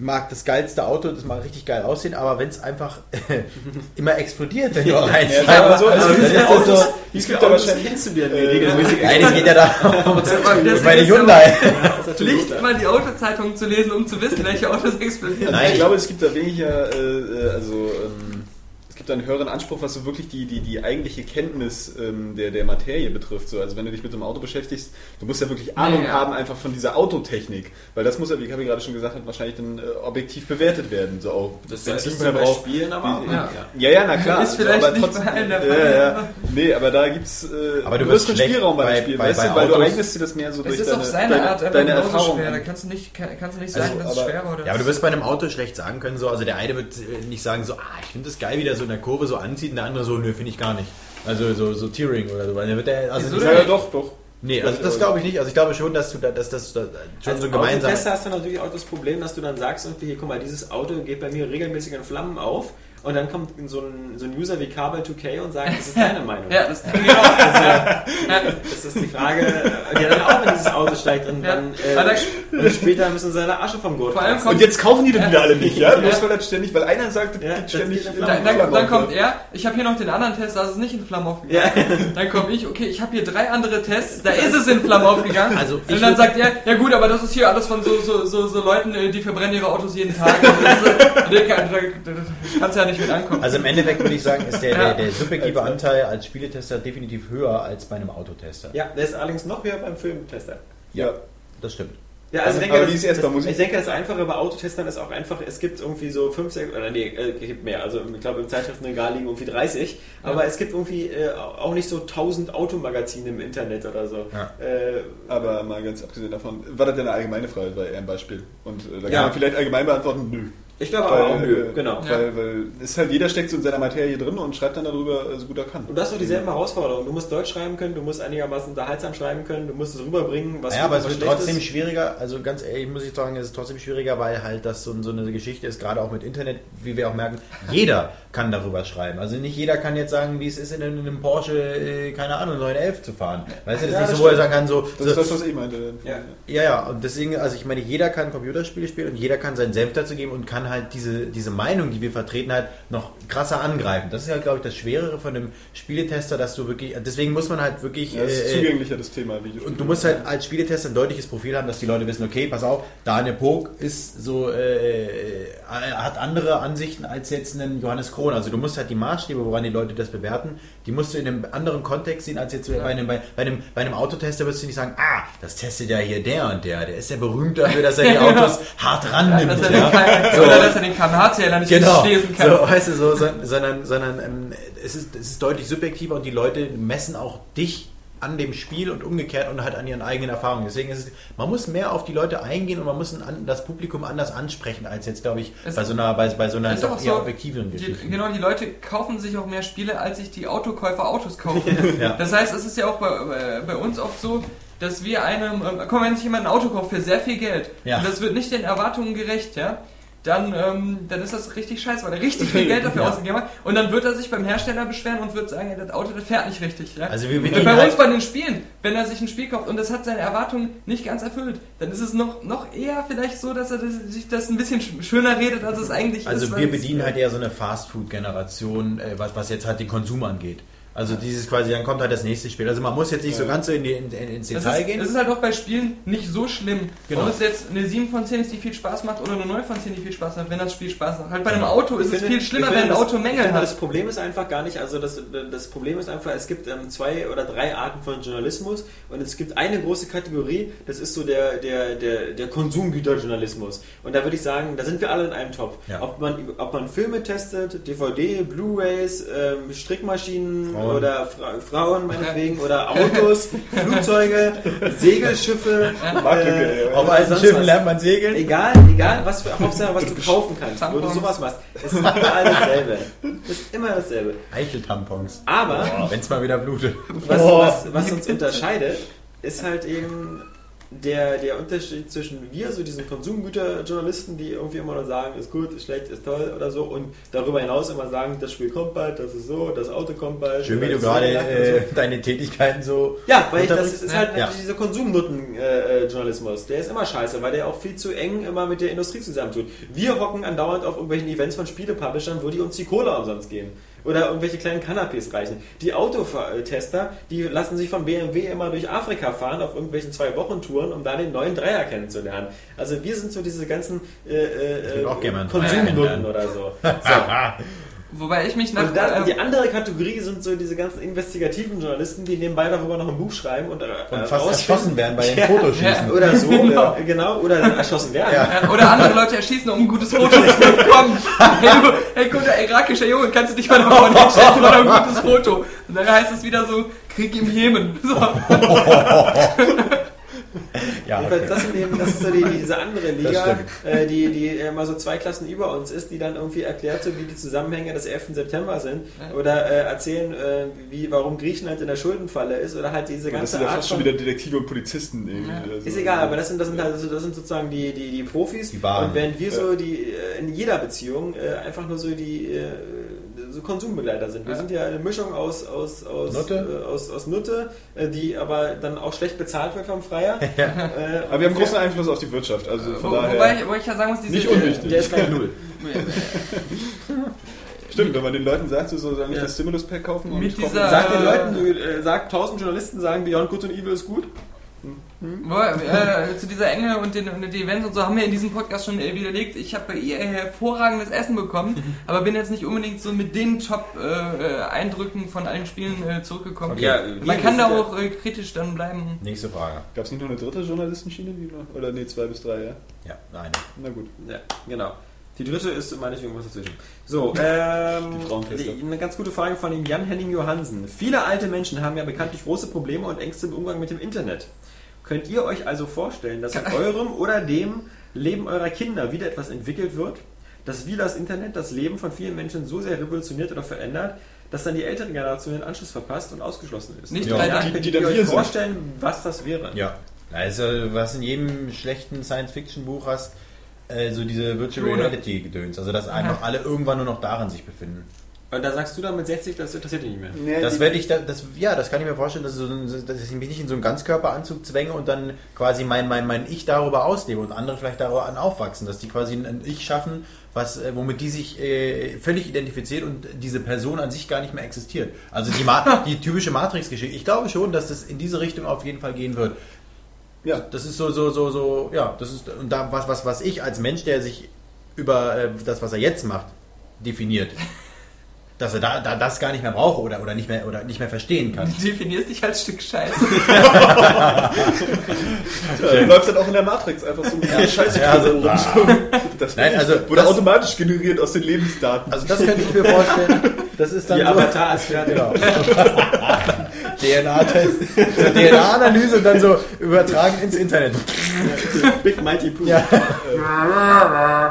mag das geilste Auto, das mag richtig geil aussehen, aber wenn es einfach immer explodiert, wenn du reinsteigst. Ja, aber so, also dann wie ist viele das Autos, so, wie Wie viele viele Autos wahrscheinlich kennst du denn regelmäßig? Nein, es geht ja darum, meine ist ja Hyundai. Pflicht, immer die Autozeitung zu lesen, um zu wissen, welche Autos explodieren. Nein, ich glaube, es gibt da weniger, äh, äh, also ähm, es gibt da einen höheren Anspruch, was so wirklich die, die, die eigentliche Kenntnis ähm, der, der Materie betrifft. So, also wenn du dich mit so einem Auto beschäftigst, du musst ja wirklich Ahnung Ja. haben einfach von dieser Autotechnik, weil das muss ja, wie Kabi gerade schon gesagt hat, wahrscheinlich dann äh, objektiv bewertet werden. So auch Das ist ja bei. Spielen aber auch. Wie- Ja. Ja, ja, na klar. Ist vielleicht aber nicht trotzdem, bei allen der ja, Fall. ja. Nee, aber da gibt's äh, Aber du größeren schlecht Spielraum bei, bei- den Spielen, bei- weißt bei du, weil du Autos- eignest dir das mehr so Es durch ist deine, auf seine deine, Art deine Erfahrung. schwer. Da kannst du nicht, kann- kannst du nicht sagen, dass es schwer war. oder Ja, aber du es- wirst bei einem Auto schlecht sagen können, so, also der eine wird äh, nicht sagen so, ah, ich finde das geil, wie der so in der Kurve so anzieht, und der andere so, nö, finde ich gar nicht. Also so, so Tearing oder so, weil der wird der, also Ja, ja, doch, doch. nee, also das glaube ich nicht. Also ich glaube schon, dass du da, dass das da, schon Als so gemeinsam. Autotester hast du natürlich auch das Problem, dass du dann sagst, irgendwie, hier, guck mal, dieses Auto geht bei mir regelmäßig in Flammen auf und dann kommt so ein, so ein User wie Kabel2K und sagt, das ist deine Meinung. Ja, das denke ich auch. Das ist die Frage, die dann auch in dieses Auto steigt und Ja. dann äh, und später müssen seine Asche vom Gurt Vor allem kratzen. kommt- Und jetzt kaufen die das wieder alle nicht, ja? Ja. Bloß weil das ständig, weil einer sagt, das Ja, geht das ständig geht in Dann, Flammen dann, dann auf. kommt er, ich habe hier noch den anderen Test, da ist es nicht in Flammen aufgegangen. Dann komme ich, okay, ich habe hier drei andere Tests, da ist es in Flammen aufgegangen. Also und dann sagt er, ja gut, aber das ist hier alles von so, so, so, so Leuten, äh, die verbrennen ihre Autos jeden Tag. Das ist, da, kann- da, da kannst du ja nicht mit ankommen. Also im Endeffekt würde ich sagen, ist der, Ja. der, der subjektive Anteil als Spieletester definitiv höher als bei einem Autotester. Ja, der ist allerdings noch höher beim Filmtester. Ja. Das stimmt. Ja, also ich denke, Aber das, das, Musik. ich denke, das Einfache bei Autotestern ist auch einfach, es gibt irgendwie so 5, 6, oder nee, äh, es gibt mehr, also ich glaube im Zeitschriftenregal liegen irgendwie 30, aber es gibt irgendwie äh, auch nicht so 1000 Automagazine im Internet oder so. Ja. Äh, Aber mal ganz abgesehen davon, war das denn eine allgemeine Frage, war eher ein Beispiel. Und äh, da kann Ja. man vielleicht allgemein beantworten, nö. Ich glaube aber auch, nö, äh, genau. Weil, weil es ist halt, jeder steckt so in seiner Materie drin und schreibt dann darüber, äh, so gut er kann. Und du hast doch dieselben Herausforderungen. Du musst Deutsch schreiben können, du musst einigermaßen unterhaltsam schreiben können, du musst es rüberbringen, was Ja, aber es wird trotzdem ist. schwieriger. Also ganz ehrlich muss ich sagen, es ist trotzdem schwieriger, weil halt das so, so eine Geschichte ist, gerade auch mit Internet, wie wir auch merken, jeder kann darüber schreiben. Also nicht jeder kann jetzt sagen, wie es ist, in einem, in einem Porsche, äh, keine Ahnung, 911 zu fahren. Weißt du, das Ja, ist das nicht so, wo er sagen kann, so, Das so ist das, was ich meinte. Ja. ja, ja, und deswegen, also ich meine, jeder kann Computerspiele spielen und jeder kann seinen Senf dazu geben und kann halt diese, diese Meinung, die wir vertreten, halt noch krasser angreifen. Das ist halt, glaube ich, das Schwerere von einem Spieletester, dass du wirklich, deswegen muss man halt wirklich... Ja, das ist äh, zugänglicher, das Thema. Wie und du musst halt als Spieletester ein deutliches Profil haben, dass die Leute wissen, okay, pass auf, Daniel Pog ist so, äh, er hat andere Ansichten als jetzt ein Johannes Krohn. Also du musst halt die Maßstäbe, woran die Leute das bewerten, die musst du in einem anderen Kontext sehen, als jetzt bei, einem, bei, bei, einem, bei einem Autotester wirst du nicht sagen, ah, das testet ja hier der und der, der ist ja berühmt dafür, dass er die Autos hart rannimmt. ja. K- So. Oder dass er den kmh-Zähler nicht Genau, lesen kann. so, weißt du, so, so, sondern, sondern ähm, es, ist, es ist deutlich subjektiver und die Leute messen auch dich an dem Spiel und umgekehrt und halt an ihren eigenen Erfahrungen. Deswegen ist es, man muss mehr auf die Leute eingehen und man muss ein, das Publikum anders ansprechen als jetzt, glaube ich, Es- bei so einer, bei, bei so einer doch eher so, objektiven Die, Geschichte. genau, die Leute kaufen sich auch mehr Spiele, als sich die Autokäufer Autos kaufen. Ja. Das heißt, es ist ja auch bei, bei, bei uns oft so, dass wir einem, ähm, komm, wenn sich jemand ein Auto kauft für sehr viel Geld Ja. und das wird nicht den Erwartungen gerecht, ja, dann, ähm, dann ist das richtig scheiße, weil er richtig viel Geld dafür Ja. ausgegeben hat und dann wird er sich beim Hersteller beschweren und wird sagen, ja, das Auto, das fährt nicht richtig. Ja? Also wir bei halt- uns bei den Spielen, wenn er sich ein Spiel kauft und das hat seine Erwartungen nicht ganz erfüllt, dann ist es noch, noch eher vielleicht so, dass er das, sich das ein bisschen sch- schöner redet, als es eigentlich ist. Also wir bedienen halt eher so eine Fast-Food-Generation, äh, was, was jetzt halt den Konsum angeht. Also dieses quasi, dann kommt halt das nächste Spiel. Also man muss jetzt nicht so ganz so in die, in, in, ins Detail ist, gehen. es ist halt auch bei Spielen nicht so schlimm, Genau. ob es jetzt eine 7 von 10 ist, die viel Spaß macht, oder eine 9 von 10, die viel Spaß macht, wenn das Spiel Spaß macht. Halt bei einem Auto ist Ich es finde- viel schlimmer, finde, wenn ein das- Auto Mängel finde, hat. Das Problem ist einfach gar nicht, also das, das Problem ist einfach, es gibt ähm, zwei oder drei Arten von Journalismus und es gibt eine große Kategorie, das ist so der, der, der, der Konsumgüterjournalismus. Und da würde ich sagen, da sind wir alle in einem Topf. Ja. Ob, man, ob man Filme testet, DVD, Blu-Rays, ähm, Strickmaschinen Frauen. Oder Fra Frauen meinetwegen oder Autos, Flugzeuge, Segelschiffe. Ja. Auf sonst Schiffen was. lernt man segeln. Egal, egal, was für Hauptsache, was du kaufen kannst, wo du sowas machst. Es ist immer dasselbe. Es ist immer dasselbe. Eicheltampons. Aber Wenn es mal wieder blutet. was, was, was uns unterscheidet, ist halt eben der, der Unterschied zwischen wir, so diesen Konsumgüterjournalisten, die irgendwie immer nur sagen, ist gut, ist schlecht, ist toll oder so und darüber hinaus immer sagen, das Spiel kommt bald, das ist so, das Auto kommt bald. Schön, wie du gerade oder so. äh, deine Tätigkeiten so. Ja, weil ich, das ist, ist halt Ja. natürlich dieser Konsumnoten-Journalismus. Der ist immer scheiße, weil der auch viel zu eng immer mit der Industrie zusammentut. Wir hocken andauernd auf irgendwelchen Events von Spielepublishern, wo die uns die Cola umsonst geben. Oder irgendwelche kleinen Canapés reichen. Die Autotester, die lassen sich von BMW immer durch Afrika fahren auf irgendwelchen Zwei-Wochen-Touren, um da den neuen Dreier kennenzulernen. Also wir sind so diese ganzen äh, äh, Dreier Konsumnutten oder so. so. Wobei ich mich nach... Und dann, äh, die andere Kategorie sind so diese ganzen investigativen Journalisten, die nebenbei darüber noch ein Buch schreiben und, äh, Und fast rausfinden- erschossen werden bei den Ja, Fotoschießen. Oder so, Genau. genau. genau, oder erschossen werden. Ja. äh, oder andere Leute erschießen, um ein gutes Foto zu bekommen. Hey, du, hey guter irakischer Junge, kannst du dich mal davon hinstellen für ein gutes Foto? Und dann heißt es wieder so, Krieg im Jemen. So. Ja, okay. das, eben, das ist so die, diese andere Das Liga, äh, die, die immer so zwei Klassen über uns ist, die dann irgendwie erklärt, so wie die Zusammenhänge des 11. September sind oder äh, erzählen, äh, wie, warum Griechenland in der Schuldenfalle ist oder halt diese Das ganze sind ja fast schon wieder Detektive und Polizisten irgendwie. Also, Ist egal, aber das sind, das sind halt so, das sind sozusagen die, die, die Profis. Die Wahren. Und während wir so die äh, in jeder Beziehung äh, einfach nur so die äh, so Konsumbegleiter sind. Wir sind ja eine Mischung aus aus aus Nutte? Äh, aus, aus Nutte, äh, die aber dann auch schlecht bezahlt wird vom Freier. Äh, Aber wir haben großen Einfluss auf die Wirtschaft, also Wo, von wobei, daher. ich, wobei ich ja sagen muss, diese... Nicht unwichtig. der ist gleich null. Stimmt, wenn man den Leuten sagt, sie sollen nicht Ja. das Stimulus-Pack kaufen und Mit dieser- Sagt den Leuten, du, äh, sagt tausend Journalisten sagen Beyond Good and Evil ist gut. Wobei, äh, zu dieser Enge und den, und den Events und so haben wir in diesem Podcast schon äh, widerlegt. Ich habe bei ihr hervorragendes Essen bekommen, aber bin jetzt nicht unbedingt so mit den Top-Eindrücken von allen Spielen äh, zurückgekommen. Okay. Ja, Man kann da auch äh, kritisch dann bleiben. Nächste Frage. Gab es nicht noch eine dritte Journalistenschiene? Die noch, oder nee, zwei bis drei, ja? Ja, eine. Na gut. Ja, genau. Die dritte ist meinetwegen was dazwischen. So, ähm, eine ganz gute Frage von dem Jan-Henning Johansen. Viele alte Menschen haben ja bekanntlich große Probleme und Ängste im Umgang mit dem Internet. Könnt ihr euch also vorstellen, dass in eurem oder dem Leben eurer Kinder wieder etwas entwickelt wird, das wie das Internet das Leben von vielen Menschen so sehr revolutioniert oder verändert, dass dann die ältere Generation den Anschluss verpasst und ausgeschlossen ist? Nicht ja, ja, die- könnt die ihr dann euch wir sind. vorstellen, was das wäre? Ja. Also, was in jedem schlechten Science-Fiction-Buch hast, äh, so diese Virtual. Reality-Gedöns. Also, dass einfach alle irgendwann nur noch darin sich befinden. Und da sagst du dann mit 60, das interessiert dich nicht mehr. Das werde ich, da, das, ja, das kann ich mir vorstellen, dass, so ein, dass ich mich nicht in so einen Ganzkörperanzug zwänge und dann quasi mein, mein, mein Ich darüber auslebe und andere vielleicht daran aufwachsen, dass die quasi ein Ich schaffen, was, äh, womit die sich äh, völlig identifiziert und diese Person an sich gar nicht mehr existiert. Also die, Ma die typische Matrix-Geschichte. Ich glaube schon, dass das in diese Richtung auf jeden Fall gehen wird. Ja. Das ist so, so, so, so, ja, das ist, und da, was, was, was ich als Mensch, der sich über äh, das, was er jetzt macht, definiert, dass er da, da das gar nicht mehr brauche oder, oder nicht mehr, oder nicht mehr verstehen kann. Du definierst dich als Stück Scheiße. Ja, du läufst dann auch in der Matrix einfach so ja, Scheiße. Ja, also- das Nein, also wurde das- automatisch generiert aus den Lebensdaten. Also das könnte ich mir vorstellen. Das ist dann Die so, Avatar ist fertig. Genau. DNA-Test, DNA-Analyse und dann so übertragen ins Internet. Big Mighty Pooh. Ja.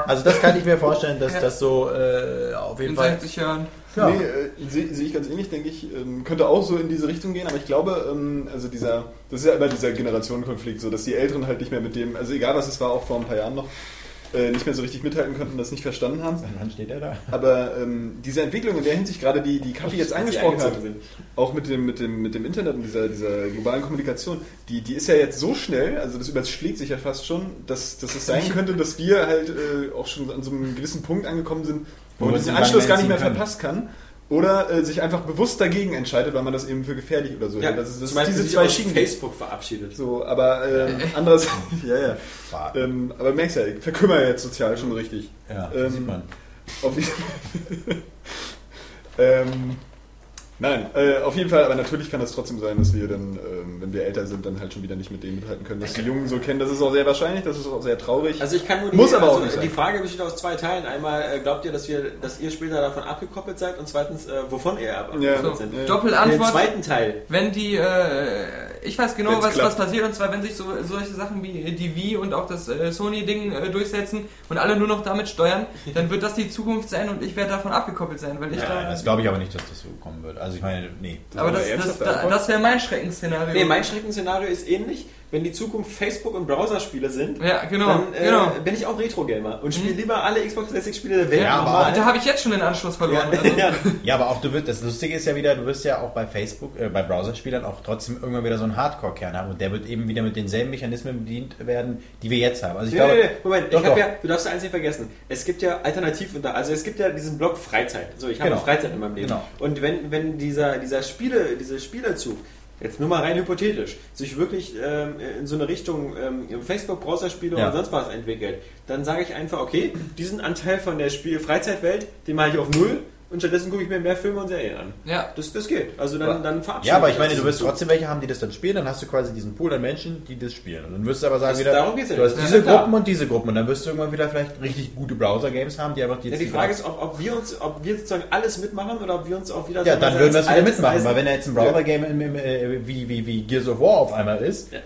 Also das kann ich mir vorstellen, dass das so äh, auf jeden In Fall. 60 Jahren. Ja. Nee, äh, sehe seh ich ganz ähnlich, denke ich. Ähm, könnte auch so in diese Richtung gehen, aber ich glaube, ähm, also dieser, das ist ja immer dieser Generationenkonflikt, so dass die Älteren halt nicht mehr mit dem, also egal was es war, auch vor ein paar Jahren noch, äh, nicht mehr so richtig mithalten konnten und das nicht verstanden haben. Wann steht er da? Aber ähm, diese Entwicklung, in der Hinsicht gerade die, die Kapi jetzt angesprochen hat, auch mit dem, mit dem, mit dem Internet und dieser, dieser globalen Kommunikation, die, die ist ja jetzt so schnell, also das überschlägt sich ja fast schon, dass, dass es sein könnte, dass wir halt äh, auch schon an so einem gewissen Punkt angekommen sind, wo Wo man diesen sie Anschluss gar nicht mehr entziehen verpassen kann. Oder äh, sich einfach bewusst dagegen entscheidet, weil man das eben für gefährlich oder so Ja, hält. Das ist, das zum diese zwei Schienen. Facebook verabschiedet. So, aber ähm, anderes, ja, ja. Ähm, aber merkst ja, ich verkümmere jetzt sozial schon richtig. Ja, ähm, sieht man. Auf jeden ähm, Nein, äh, auf jeden Fall, aber natürlich kann es trotzdem sein, dass wir dann, ähm, wenn wir älter sind, dann halt schon wieder nicht mit denen mithalten können, dass die Jungen so kennen. Das ist auch sehr wahrscheinlich, das ist auch sehr traurig. Also ich kann nur die, Muss aber auch also nicht sein. die Frage besteht aus zwei Teilen. Einmal äh, glaubt ihr, dass wir, dass ihr später davon abgekoppelt seid und zweitens, äh, wovon ihr abgekoppelt Ja. So, seid. Den Doppelantwort. zweiten Teil. Wenn die, äh, ich weiß genau, Wenn's was, klappt. was passiert, und zwar, wenn sich so, solche Sachen wie die Wii und auch das äh, Sony-Ding äh, durchsetzen und alle nur noch damit steuern, dann wird das die Zukunft sein und ich werde davon abgekoppelt sein, weil ich Ja, da. das glaube ich aber nicht, dass das so kommen wird. Also ich meine, nee. aber das, aber das, ernsthafte da, Antwort? das wäre mein Schreckensszenario. Nee, mein Schreckenszenario ist ähnlich. Wenn die Zukunft Facebook und Browserspiele sind, ja, genau. dann äh, genau. bin ich auch Retro-Gamer und spiele lieber alle Xbox 360-Spiele der Welt. Ja, aber normal. Da habe ich jetzt schon den Anschluss verloren. ja, Also, ja. Ja, aber auch du wirst, das Lustige ist ja wieder, du wirst ja auch bei Facebook, äh, bei Browserspielern auch trotzdem irgendwann wieder so einen Hardcore-Kern haben und der wird eben wieder mit denselben Mechanismen bedient werden, die wir jetzt haben. Also ich Nee, glaube, nee, nee, Moment, Doch, ich habe doch. ja, du darfst ja eins nicht vergessen. Es gibt ja alternativ also es gibt ja diesen Blog Freizeit. So, ich habe Genau. Freizeit in meinem Leben. Genau. Und wenn, wenn dieser, dieser Spiele, dieser Spielerzug, jetzt nur mal rein hypothetisch, sich wirklich ähm, in so eine Richtung ähm, Facebook-Browserspiele Ja. oder sonst was entwickelt, dann sage ich einfach, okay, diesen Anteil von der Spiel Freizeitwelt, den mache ich auf null und stattdessen gucke ich mir mehr Filme und Serien an. ja. Das, das geht. Also dann, dann verabschiede ja, aber ich meine, du wirst trotzdem welche haben, die das dann spielen, dann hast du quasi diesen Pool an Menschen, die das spielen. Und dann wirst du aber sagen Das- wieder, darum geht's ja du hast nicht. diese Ja, klar. Gruppen und diese Gruppen und dann wirst du irgendwann wieder vielleicht richtig gute Browser-Games haben, die einfach Ja, jetzt die Frage ist, ob, ob wir uns, ob wir sozusagen alles mitmachen oder ob wir uns auch wieder ja, dann würden wir es wieder mitmachen, weil wenn da jetzt ein Browser-Game äh, wie, wie, wie Gears of War auf einmal ist, Ja,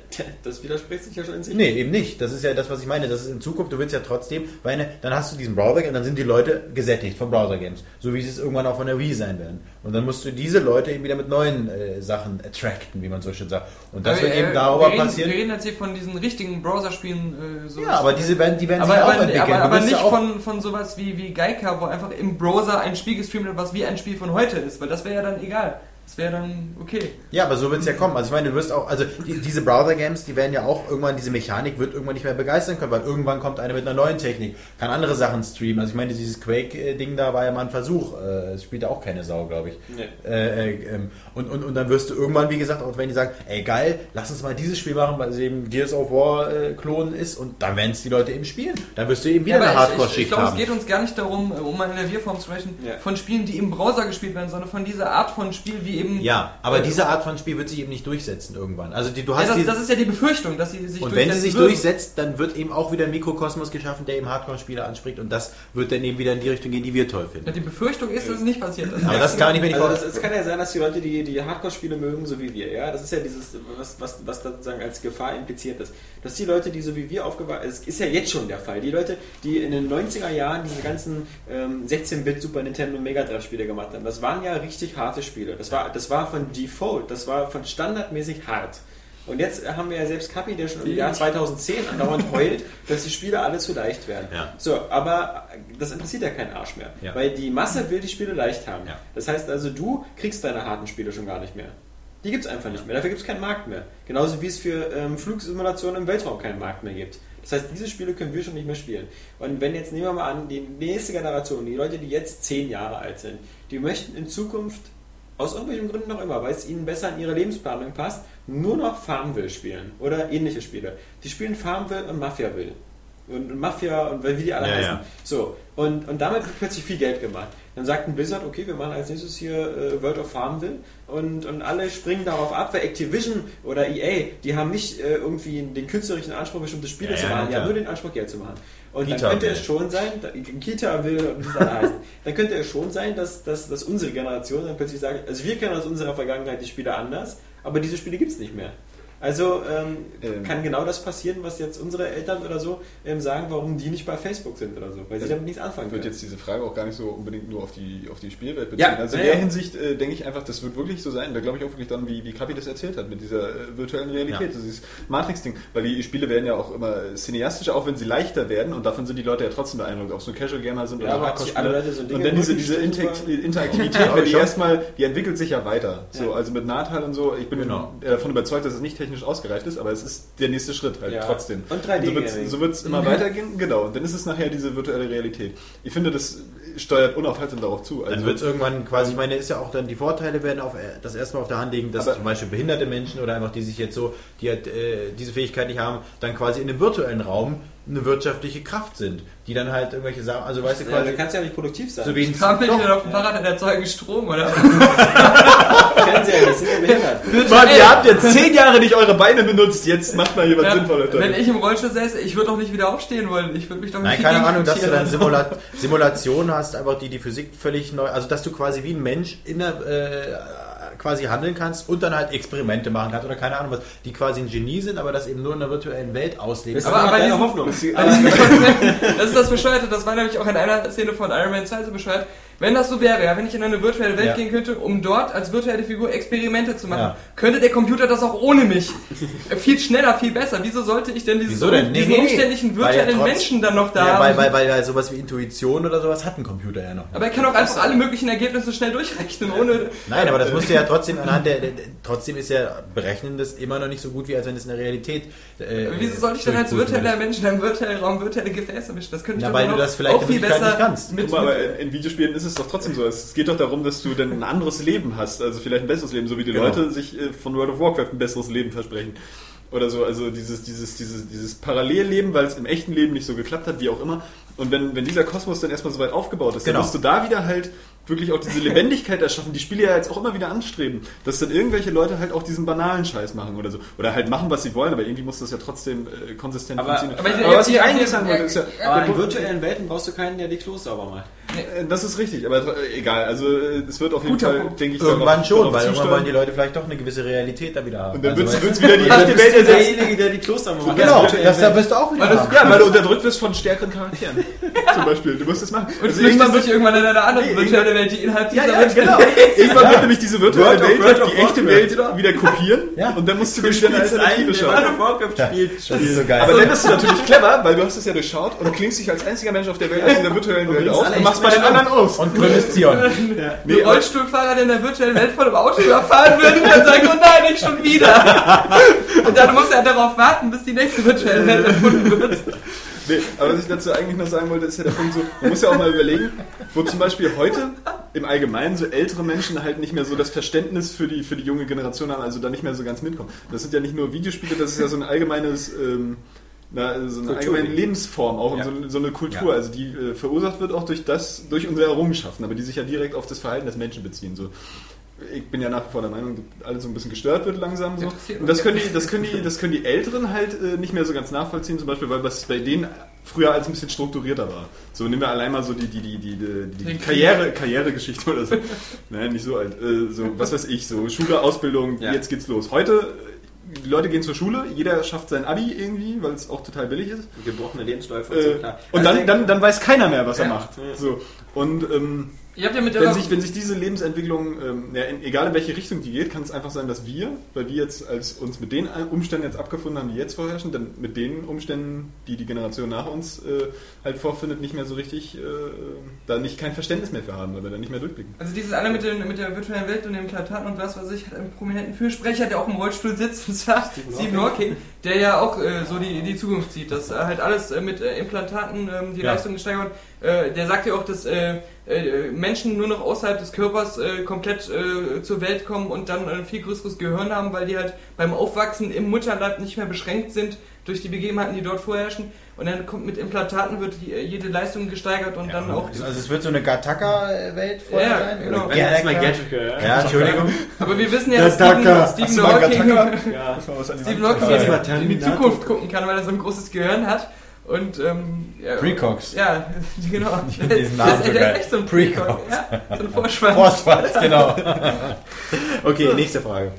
das widerspricht sich ja schon in sich. Nee, eben nicht. Das ist ja das, was ich meine. Das ist in Zukunft, du willst ja trotzdem, weil ne, dann hast du diesen Browser und dann sind die Leute gesättigt von Browser-Games. So wie sie es irgendwann auch von der Wii sein werden. Und dann musst du diese Leute eben wieder mit neuen äh, Sachen attracten, wie man so schön sagt. Und das Aber, wird eben äh, darüber wir reden, passieren. Wir reden jetzt hier von diesen richtigen Browserspielen. Äh, so ja, aber diese werden, die werden aber, sich auch aber, entwickeln. aber, aber ja nicht auch- von, von sowas wie, wie Geica, wo einfach im Browser ein Spiel gestreamt wird, was wie ein Spiel von heute ist, weil das wäre ja dann egal. Das wäre dann okay. Ja, aber so wird es ja kommen. Also ich meine, du wirst auch, also die, diese Browser-Games, die werden ja auch irgendwann, diese Mechanik wird irgendwann nicht mehr begeistern können, weil irgendwann kommt einer mit einer neuen Technik, kann andere Sachen streamen. Also ich meine, dieses Quake-Ding da war ja mal ein Versuch. Äh, Es spielt ja auch keine Sau, glaube ich. Nee. Äh, äh, ähm, und, und, und dann wirst du irgendwann, wie gesagt, auch wenn die sagen, ey geil, lass uns mal dieses Spiel machen, weil es eben Gears of War äh, Klon ist und dann werden es die Leute eben spielen. Dann wirst du eben wieder Ja, eine aber ich, ich, ich Hardcore-Schicht glaube, es geht uns gar nicht darum, äh, um mal in der Wir-Form zu sprechen, Ja. von Spielen, die im Browser gespielt werden, sondern von dieser Art von Spiel, wie eben. Ja, aber äh, diese Art von Spiel wird sich eben nicht durchsetzen irgendwann. Also die, du Ja, hast das, die, das ist ja die Befürchtung, dass sie sich Und wenn sie sich würden. durchsetzt, dann wird eben auch wieder ein Mikrokosmos geschaffen, der eben Hardcore-Spieler anspricht und das wird dann eben wieder in die Richtung gehen, die wir toll Ja, finden. die Befürchtung ist, dass es nicht passiert ist. Aber das kann ich mir nicht Also vorstellen. es, es kann ja sein, dass die Leute die, die Hardcore-Spiele mögen, so wie wir. Ja, das ist ja dieses, was, was, was da sozusagen als Gefahr impliziert ist. Dass die Leute, die so wie wir aufgewachsen es ist ja jetzt schon der Fall. Die Leute, die in den 90er Jahren diese ganzen ähm, 16-Bit Super Nintendo Mega Drive Spiele gemacht haben, das waren ja richtig harte Spiele. Das war, das war von Default, das war von standardmäßig hart. Und jetzt haben wir ja selbst Kapi, der schon im Jahr 2010 andauernd heult, dass die Spiele alle zu leicht werden. Ja. So, aber das interessiert ja keinen Arsch mehr. Ja. Weil die Masse will die Spiele leicht haben. Ja. Das heißt also, du kriegst deine harten Spiele schon gar nicht mehr. Die gibt es einfach nicht mehr. Dafür gibt es keinen Markt mehr. Genauso wie es für ähm, Flugsimulationen im Weltraum keinen Markt mehr gibt. Das heißt, diese Spiele können wir schon nicht mehr spielen. Und wenn jetzt, nehmen wir mal an, die nächste Generation, die Leute, die jetzt zehn Jahre alt sind, die möchten in Zukunft, aus irgendwelchen Gründen noch immer, weil es ihnen besser in ihre Lebensplanung passt, nur noch Farmville spielen oder ähnliche Spiele. Die spielen Farmville und Mafiaville. und, und Mafia und wie die alle Ja, heißen. ja. So, und, und damit wird plötzlich viel Geld gemacht. Dann sagt ein Blizzard, okay, wir machen als nächstes hier äh, World of Farmville und, und alle springen darauf ab, weil Activision oder EA, die haben nicht äh, irgendwie den künstlerischen Anspruch, bestimmte Spiele Ja, zu machen, die haben nur den Anspruch, Geld zu machen. Und Kita dann könnte will. es schon sein, da, Kita will wie heißen, dann könnte es schon sein, dass, dass, dass unsere Generation dann plötzlich sagt, also wir kennen aus unserer Vergangenheit die Spiele anders, aber diese Spiele gibt es nicht mehr. Also ähm, Ähm. kann genau das passieren, was jetzt unsere Eltern oder so ähm, sagen, warum die nicht bei Facebook sind oder so, weil sie Also, damit nichts anfangen Ich würde können. jetzt diese Frage auch gar nicht so unbedingt nur auf die, auf die Spielwelt beziehen. Ja, also in ja, der. Hinsicht äh, denke ich einfach, das wird wirklich so sein. Da glaube ich auch wirklich dann, wie, wie Kapi das erzählt hat, mit dieser äh, virtuellen Realität, Ja. dieses Matrix-Ding. Weil die Spiele werden ja auch immer cineastischer, auch wenn sie leichter werden und davon sind die Leute ja trotzdem beeindruckt, ob es nur Casual-Gamer sind Ja, oder aber Hardcore-Spieler. alle Leute so Dinge Und dann diese, diese Interaktivität, wenn die erstmal, die entwickelt sich ja weiter. So, also mit Nahteilen und so, ich bin Genau. davon überzeugt, dass es nicht technisch ausgereift ist, aber es ist der nächste Schritt halt Ja. trotzdem. Und 3D so wird's- Gaming. so wird es immer weitergehen, genau. Und dann ist es nachher diese virtuelle Realität. Ich finde, das steuert unaufhaltsam darauf zu. Also, Dann wird es irgendwann quasi, ich meine, ist ja auch dann, die Vorteile werden auf, das erstmal auf der Hand liegen, dass Aber- zum Beispiel behinderte Menschen oder einfach die sich jetzt so, die halt, äh, diese Fähigkeit nicht haben, dann quasi in einem virtuellen Raum eine wirtschaftliche Kraft sind, die dann halt irgendwelche Sachen, also weißt du Ja, quasi, kannst du ja nicht produktiv sein. so wie ein Trampeln die dann auf dem Fahrrad und erzeugen Strom, oder? kennen sie ja nicht, sind ja behindert. Mann, ihr habt jetzt zehn Jahre nicht eure Beine benutzt, jetzt macht mal jemand ja, Sinnvolles. wenn ich im Rollstuhl säße, ich würde doch nicht wieder aufstehen wollen. Ich würde mich doch Nein, nicht keine gegen- Ahnung, dass du dann Simula Simulationen hast, einfach die die Physik völlig neu, also dass du quasi wie ein Mensch in der, äh, quasi handeln kannst und dann halt Experimente machen kannst oder keine Ahnung was, die quasi ein Genie sind, aber das eben nur in der virtuellen Welt ausleben. Das Aber- aber diesen- Hoffnung. Das ist das Bescheuerte, das war nämlich auch in einer Szene von Iron Man 2 so bescheuert. Wenn das so wäre, ja, wenn ich in eine virtuelle Welt Ja. gehen könnte, um dort als virtuelle Figur Experimente zu machen, Ja. könnte der Computer das auch ohne mich. viel schneller, viel besser. Wieso sollte ich denn dieses, denn? Nee, diesen nee, umständlichen virtuellen trotz- Menschen dann noch da ja, haben? weil, weil, weil, sowas wie Intuition oder sowas hat ein Computer ja noch. aber er kann auch einfach alle möglichen Ergebnisse schnell durchrechnen, ohne... Nein, aber das musst du ja trotzdem anhand der, der, der trotzdem ist ja Berechnen das immer noch nicht so gut, wie als wenn es in der Realität. Äh, Wieso soll ich denn als virtueller. Mensch in einem virtuellen Raum virtuelle Gefäße mischen? Das könnte ich Ja, doch weil noch du das vielleicht auch viel besser nicht kannst. mit, Guck mal, in Videospielen ist es doch trotzdem so. Es geht doch darum, dass du dann ein anderes Leben hast, also vielleicht ein besseres Leben, so wie die Genau. Leute sich äh, von World of Warcraft ein besseres Leben versprechen. Oder so, also dieses, dieses, dieses, dieses Parallelleben, weil es im echten Leben nicht so geklappt hat, wie auch immer. Und wenn, wenn dieser Kosmos dann erstmal so weit aufgebaut ist, Genau. dann musst du da wieder halt wirklich auch diese Lebendigkeit erschaffen, die Spiele ja jetzt auch immer wieder anstreben, dass dann irgendwelche Leute halt auch diesen banalen Scheiß machen oder so. Oder halt machen, was sie wollen, aber irgendwie muss das ja trotzdem äh, konsistent Aber- funktionieren. aber ich- aber was ich eigentlich sagen wollte, ist ja, ja, Aber in virtuellen Welten brauchst du keinen, der die Klos sauber macht. äh, Das ist richtig, aber egal. Also äh, es wird auf jeden Guter Fall, Punkt. denke ich, Irgendwann darauf- schon, darauf weil irgendwann wollen die Leute vielleicht doch eine gewisse Realität da wieder haben. Und dann Also, wird es wieder die echte bist Welt du ersetzt. derjenige, der die Klos sauber macht. du, genau, Das da wirst du auch wieder Weil haben. Ja, weil du unterdrückt wirst von stärkeren Charakteren. Zum Beispiel. Du musst das machen. Und Also irgendwann sich wird, irgendwann in eine andere Nee, virtuelle Welt, die innerhalb dieser ja, Welt genau. Irgendwann wird nämlich diese virtuelle Welt World of die echte Welt wieder. kopieren Ja. und dann musst du dir wieder eine Alternative schauen. World of Warcraft spielt. Das ist so geil. Aber dann bist du natürlich clever, weil du hast es ja durchschaut und klingst dich als einziger Mensch auf der Welt aus dieser virtuellen Welt aus und machst bei den anderen aus. und gründest Zion. Ein Rollstuhlfahrer, der in der virtuellen Welt von einem Auto überfahren wird und dann sagt, oh nein, nicht schon wieder. Und dann muss er darauf warten, bis die nächste virtuelle Welt erfunden wird. Nee, aber was ich dazu eigentlich noch sagen wollte, ist ja der Punkt so, man muss ja auch mal überlegen, wo zum Beispiel heute im Allgemeinen so ältere Menschen halt nicht mehr so das Verständnis für die, für die junge Generation haben, also da nicht mehr so ganz mitkommen. Das sind ja nicht nur Videospiele, das ist ja so ein allgemeines, ähm, na, so eine Kultur- allgemeine Lebensform auch Ja. und so, so eine Kultur, Ja. also die äh, verursacht wird auch durch das, durch unsere Errungenschaften, aber die sich ja direkt auf das Verhalten des Menschen beziehen. So. Ich bin ja nach wie vor der Meinung, dass alles so ein bisschen gestört wird langsam. So. Und das können, die, das, können die, das können die Älteren halt äh, nicht mehr so ganz nachvollziehen, zum Beispiel, weil was bei denen früher alles ein bisschen strukturierter war. So nehmen wir allein mal so die, die, die, die, die, die Karriere, Karrieregeschichte oder so. Nein, nicht so alt. Äh, so, was weiß ich, so Schule, Ausbildung, Ja. jetzt geht's los. Heute, äh, die Leute gehen zur Schule, jeder schafft sein Abi irgendwie, weil es auch total billig ist. Gebrochene Lebensläufe Äh, so, klar. und Also dann, dann, dann weiß keiner mehr, was er Ja. macht. So. Und ähm, ja mit der wenn sich, wenn sich diese Lebensentwicklung, ähm, ja, in, egal in welche Richtung die geht, kann es einfach sein, dass wir, weil wir jetzt als uns mit den Umständen jetzt abgefunden haben, die jetzt vorherrschen, dann mit den Umständen, die die Generation nach uns äh, halt vorfindet, nicht mehr so richtig, äh, da nicht kein Verständnis mehr für haben, weil wir da nicht mehr durchblicken. Also dieses eine mit, den, mit der virtuellen Welt und dem Implantaten und was weiß ich, hat einen prominenten Fürsprecher, der auch im Rollstuhl sitzt, und zwar Stephen Hawking, der ja auch äh, so die, die Zukunft sieht, dass äh, halt alles äh, mit äh, Implantaten ähm, die Ja. Leistung gesteigert wird. Der sagt ja auch, dass Menschen nur noch außerhalb des Körpers äh, komplett äh, zur Welt kommen und dann ein viel größeres Gehirn haben, weil die halt beim Aufwachsen im Mutterleib nicht mehr beschränkt sind durch die Begebenheiten, die dort vorherrschen. Und dann kommt mit Implantaten wird die, äh, jede Leistung gesteigert und dann auch. Also es wird so eine Gataka-Welt vorher Ja, sein? genau. Ja, erstmal Gattaca? Gadget, ja. Ja, Entschuldigung. Aber wir wissen ja, dass Stephen, Stephen mal Hawking, Gattaca? Ja. Das Stephen. Hawking Ja, ja. in die Zukunft gucken kann, weil er so ein großes Gehirn hat. Und, ähm, ja, Precox. Ja, genau. Ich finde diesen Namen das, so der ist echt so ein Precox. Precox. Ja, so ein Vorschwanz. Vorschwanz, genau. Okay, nächste Frage.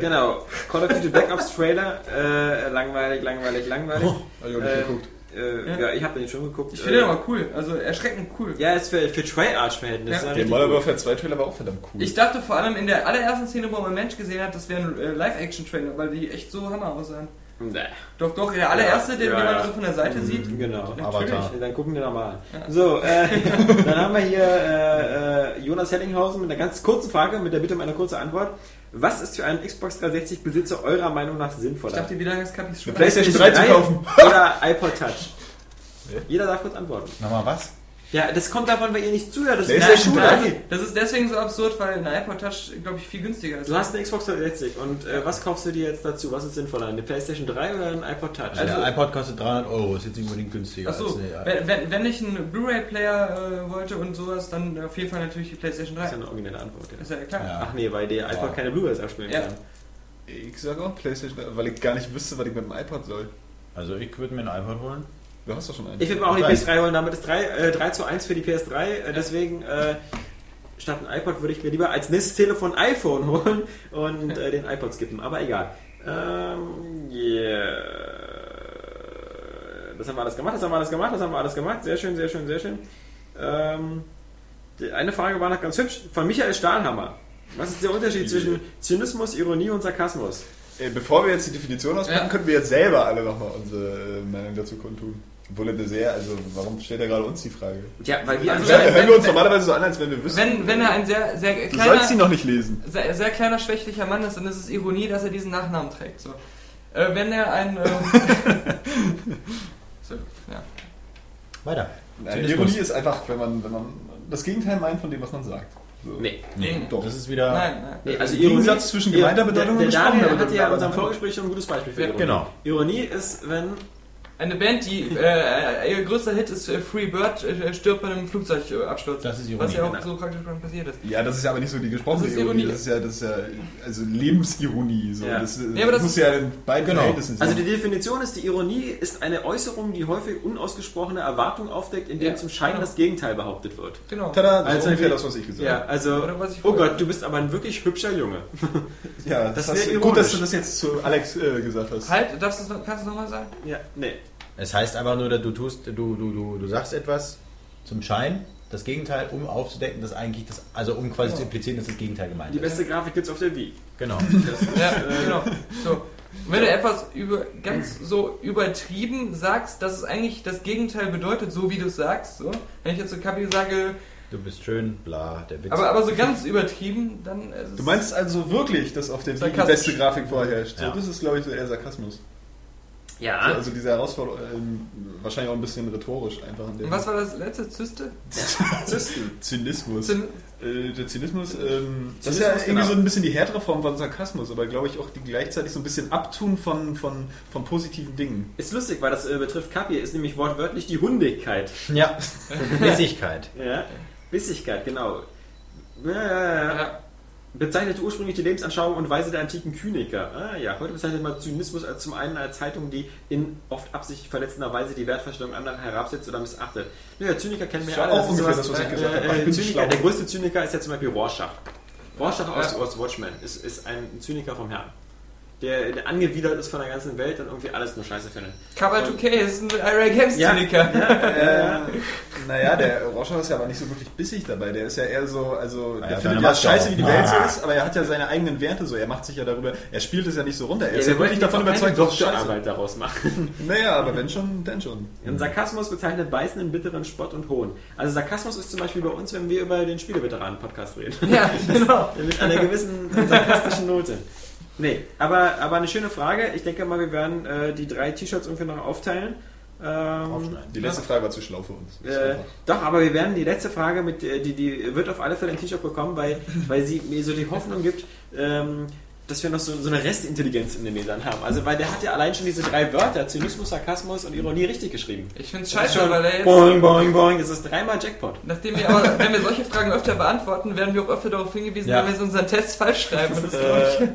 Genau, Call of Duty Black Ops Trailer, äh, langweilig, langweilig, langweilig. Hab ich auch nicht Äh, geguckt. Äh, ja. ich habe den schon geguckt. Ich finde den äh, aber cool, also erschreckend cool. Ja, ist für, für Treyarch-Verhältnisse. Ja. Der Modern Warfare 2 Trailer war auch verdammt cool. Ich dachte vor allem in der allerersten Szene, wo man einen Mensch gesehen hat, das wäre ein äh, Live-Action-Trailer, weil die echt so Hammer aussahen. Nee. Doch, doch, der allererste, den, Ja, den man ja. so von der Seite sieht. Genau. Avatar. Dann gucken wir nochmal an. So, äh, dann haben wir hier äh, äh, Jonas Hellinghausen mit einer ganz kurzen Frage, mit der Bitte um eine kurze Antwort. Was ist für einen Xbox 360-Besitzer eurer Meinung nach Ich sinnvoller? dachte, wie lange ist Kapis schon? PlayStation 3 zu kaufen. Oder iPod Touch? Jeder darf kurz antworten. Nochmal was? Ja, das kommt davon, weil ihr nicht zuhört. Das PlayStation ist Nein, 3. das ist deswegen so absurd, weil ein iPod Touch, glaube ich, viel günstiger ist. Du hast eine Xbox 360 und äh, was kaufst du dir jetzt dazu? Was ist sinnvoller? Eine PlayStation 3 oder ein iPod Touch? Also, der iPod kostet 300 Euro, ist jetzt nicht unbedingt günstiger. Achso, eine- wenn, wenn, wenn ich einen Blu-ray-Player äh, wollte und sowas, dann auf jeden Fall natürlich die PlayStation 3. Das ist ja eine originelle Antwort. Ja. Ist ja klar. Ja. Ach nee, weil der iPod Ja. keine Blu-rays abspielen Ja. kann. Ich sag auch PlayStation, weil ich gar nicht wüsste, was ich mit dem iPod soll. Also ich würde mir ein iPod holen. Du hast doch schon einen. Ich würde mir auch die Ich weiß. PS3 holen, damit ist 3, äh, 3 zu 1 für die PS3. Äh, deswegen, äh, statt ein iPod würde ich mir lieber als nächstes Telefon iPhone holen und äh, den iPod skippen. Aber egal. Ähm, yeah. Das haben wir alles gemacht, das haben wir alles gemacht, das haben wir alles gemacht. Sehr schön, sehr schön, sehr schön. Ähm, die eine Frage war noch ganz hübsch. Von Michael Stahlhammer. Was ist der Unterschied zwischen Zynismus, Ironie und Sarkasmus? Äh, Bevor wir jetzt die Definition auspacken, Ja. könnten wir jetzt selber alle nochmal unsere äh, Meinung dazu kundtun. Obwohl eine sehr, also warum stellt er gerade uns die Frage? Ja, weil wir Also wenn- hören wir uns wenn- normalerweise so an, als wenn wir wüssten. Wenn, wenn er ein sehr, sehr du kleiner, sollst ihn noch nicht lesen. sehr, sehr kleiner, schwächlicher Mann ist, dann ist es Ironie, dass er diesen Nachnamen trägt. So. Äh, wenn er ein... Ähm, so, ja. Weiter. Nein. Ironie ist einfach, wenn man, wenn man das Gegenteil meint von dem, was man sagt. So. Nee. Nee. Doch. Das ist wieder... Nein, nein. Nee, also Im Gegensatz zwischen gemeinter Bedeutung der, und der Daniel gesprochener hatte ja in unserem Bedeutung. Vorgespräch schon ein gutes Beispiel für Ja, Ironie. genau. Ironie ist, wenn Eine Band, die äh, ihr größter Hit ist äh, Free Bird, äh, stirbt bei einem Flugzeugabsturz. Das ist Ironie, Was ja auch genau. so praktisch schon passiert ist. Ja, das ist ja aber nicht so die gesprochene Das ist Ironie. Ironie. Das ist ja, das ist ja also Lebensironie. So. Ja. Das, äh, Nee, aber das muss ist- ja in beiden Genau. Verhältnissen sein. Also die Definition ist, die Ironie ist eine Äußerung, die häufig unausgesprochene Erwartung aufdeckt, indem Ja, zum Schein genau. das Gegenteil behauptet wird. Genau. Tada, das Also ist ungefähr das, was ich gesagt Ja, habe. also, was ich oh Gott, du bist aber ein wirklich hübscher Junge. Ja, Das das ironisch. gut, dass du das jetzt zu Alex äh, gesagt hast. Halt, darfst noch, kannst du es nochmal sagen? Ja, nee. Es heißt einfach nur, dass du tust, du, du, du, du sagst etwas zum Schein, das Gegenteil, um aufzudecken, dass eigentlich das, also um quasi zu implizieren, dass das Gegenteil gemeint Die ist. beste Grafik gibt's auf der Wii. Genau. Ja, genau. So. Und wenn du etwas über, ganz so übertrieben sagst, dass es eigentlich das Gegenteil bedeutet, so wie du es sagst, so. Wenn ich jetzt zu Kapi sage, Du bist schön, bla, der Witz. aber, aber so ganz übertrieben, dann ist es. Du meinst also wirklich, dass auf der Wii die Sarkastisch. beste Grafik vorherrscht? Ja. So, das ist, glaube ich, so eher Sarkasmus. Ja. Also diese Herausforderung, ähm, wahrscheinlich auch ein bisschen rhetorisch einfach. In dem Und was war das letzte? Zyste? Zysten. Zynismus. Zyn Äh, der Zynismus, ähm, das ist Zynismus, ja irgendwie genau. so ein bisschen die härtere Form von Sarkasmus, aber glaube ich auch die gleichzeitig so ein bisschen Abtun von, von, von positiven Dingen. Ist lustig, weil das äh, betrifft Kapi, ist nämlich wortwörtlich die Hundigkeit. ja, Bissigkeit. Ja. Bissigkeit, genau. Ja, ja, ja. Ja. Bezeichnete ursprünglich die Lebensanschauung und Weise der antiken Kyniker. Ah, ja, heute bezeichnet man Zynismus als zum einen als Haltung, die in oft absichtlich verletzender Weise die Wertvorstellung anderer herabsetzt oder missachtet. Naja, Zyniker kennen wir ja alle. auch ist ungefähr das, was ich äh, gesagt habe. äh, Ich bin Zyniker, der größte Zyniker ist ja zum Beispiel Rorschach. Rorschach aus, Ja. aus Watchmen ist, ist ein Zyniker vom Herrn. Der, der angewidert ist von der ganzen Welt und irgendwie alles nur scheiße findet. Cover 2K ist ein IRA Games Ja. Zyniker. Äh, naja, der Rorschach ist ja aber nicht so wirklich bissig dabei. Der ist ja eher so, also der ja, findet ja scheiße, wie die Welt so ist, aber er hat ja seine eigenen Werte so. Er macht sich ja darüber, er spielt es ja nicht so runter. Er ist wir ja wirklich davon überzeugt, dass scheiße Doktorarbeit daraus machen. Naja, aber wenn schon, dann schon. Und Sarkasmus bezeichnet beißenden, bitteren Spott und Hohn. Also Sarkasmus ist zum Beispiel bei uns, wenn wir über den Spieleveteranen-Podcast reden. Ja, genau. Mit einer gewissen sarkastischen Note. Nee, aber, aber eine schöne Frage. Ich denke mal, wir werden äh, die drei T-Shirts irgendwie noch aufteilen. Ähm, Die letzte Frage war zu schlau für uns. Das ist äh, doch, aber wir werden die letzte Frage mit, äh, die, die wird auf alle Fälle ein T-Shirt bekommen, weil, weil sie mir so die Hoffnung gibt, ähm, dass wir noch so, so eine Restintelligenz in den Lesern haben. Also, weil der hat ja allein schon diese drei Wörter, Zynismus, Sarkasmus und Ironie richtig geschrieben. Ich finde es Das ist scheiße, schon weil er jetzt. Boing, boing, boing, das ist dreimal Jackpot. Nachdem wir aber, wenn wir solche Fragen öfter beantworten, werden wir auch öfter darauf hingewiesen, Ja. wenn wir unseren Tests falsch schreiben. Das ist, glaube ich,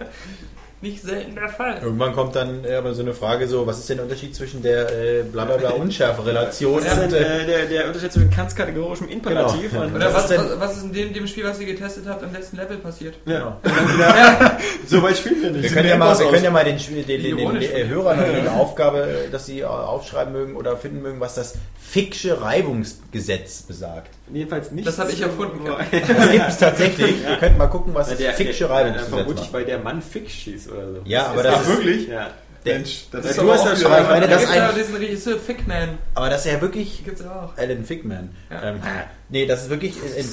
nicht selten der Fall. Irgendwann kommt dann äh, aber so eine Frage so, was ist denn der Unterschied zwischen der äh, blablabla Unschärfe-Relation ist und... Äh, äh, der, der Unterschied zwischen kategorischem Imperativ Genau. und Oder Was was, ist was, ist in dem, dem Spiel, was ihr getestet habt, am letzten Level passiert? Ja. Genau. So weit spielen wir nicht. wir können ja mal, wir können ja mal den, den, den, den, Ironisch. äh, Hörern die Aufgabe, dass sie aufschreiben mögen oder finden mögen, was das Ficksche Reibungsgesetz besagt. Jedenfalls nicht. Das habe ich erfunden. Das gibt es tatsächlich. Ihr könnt mal gucken, was Ja, das der, Ficksche Reibungsgesetz vermutlich, macht. weil der Mann Fix schießt oder so. Ja, aber ist das ja ist- wirklich. Ja. Mensch, das ist du aber hast auch ja schon- Aber ich meine, Da das gibt ist es ja ein, diesen Regisseur Fickman. aber das ist ja wirklich Gibt's ja auch. Alan Fickman. Ja. Ähm, nee, das ist wirklich äh, äh,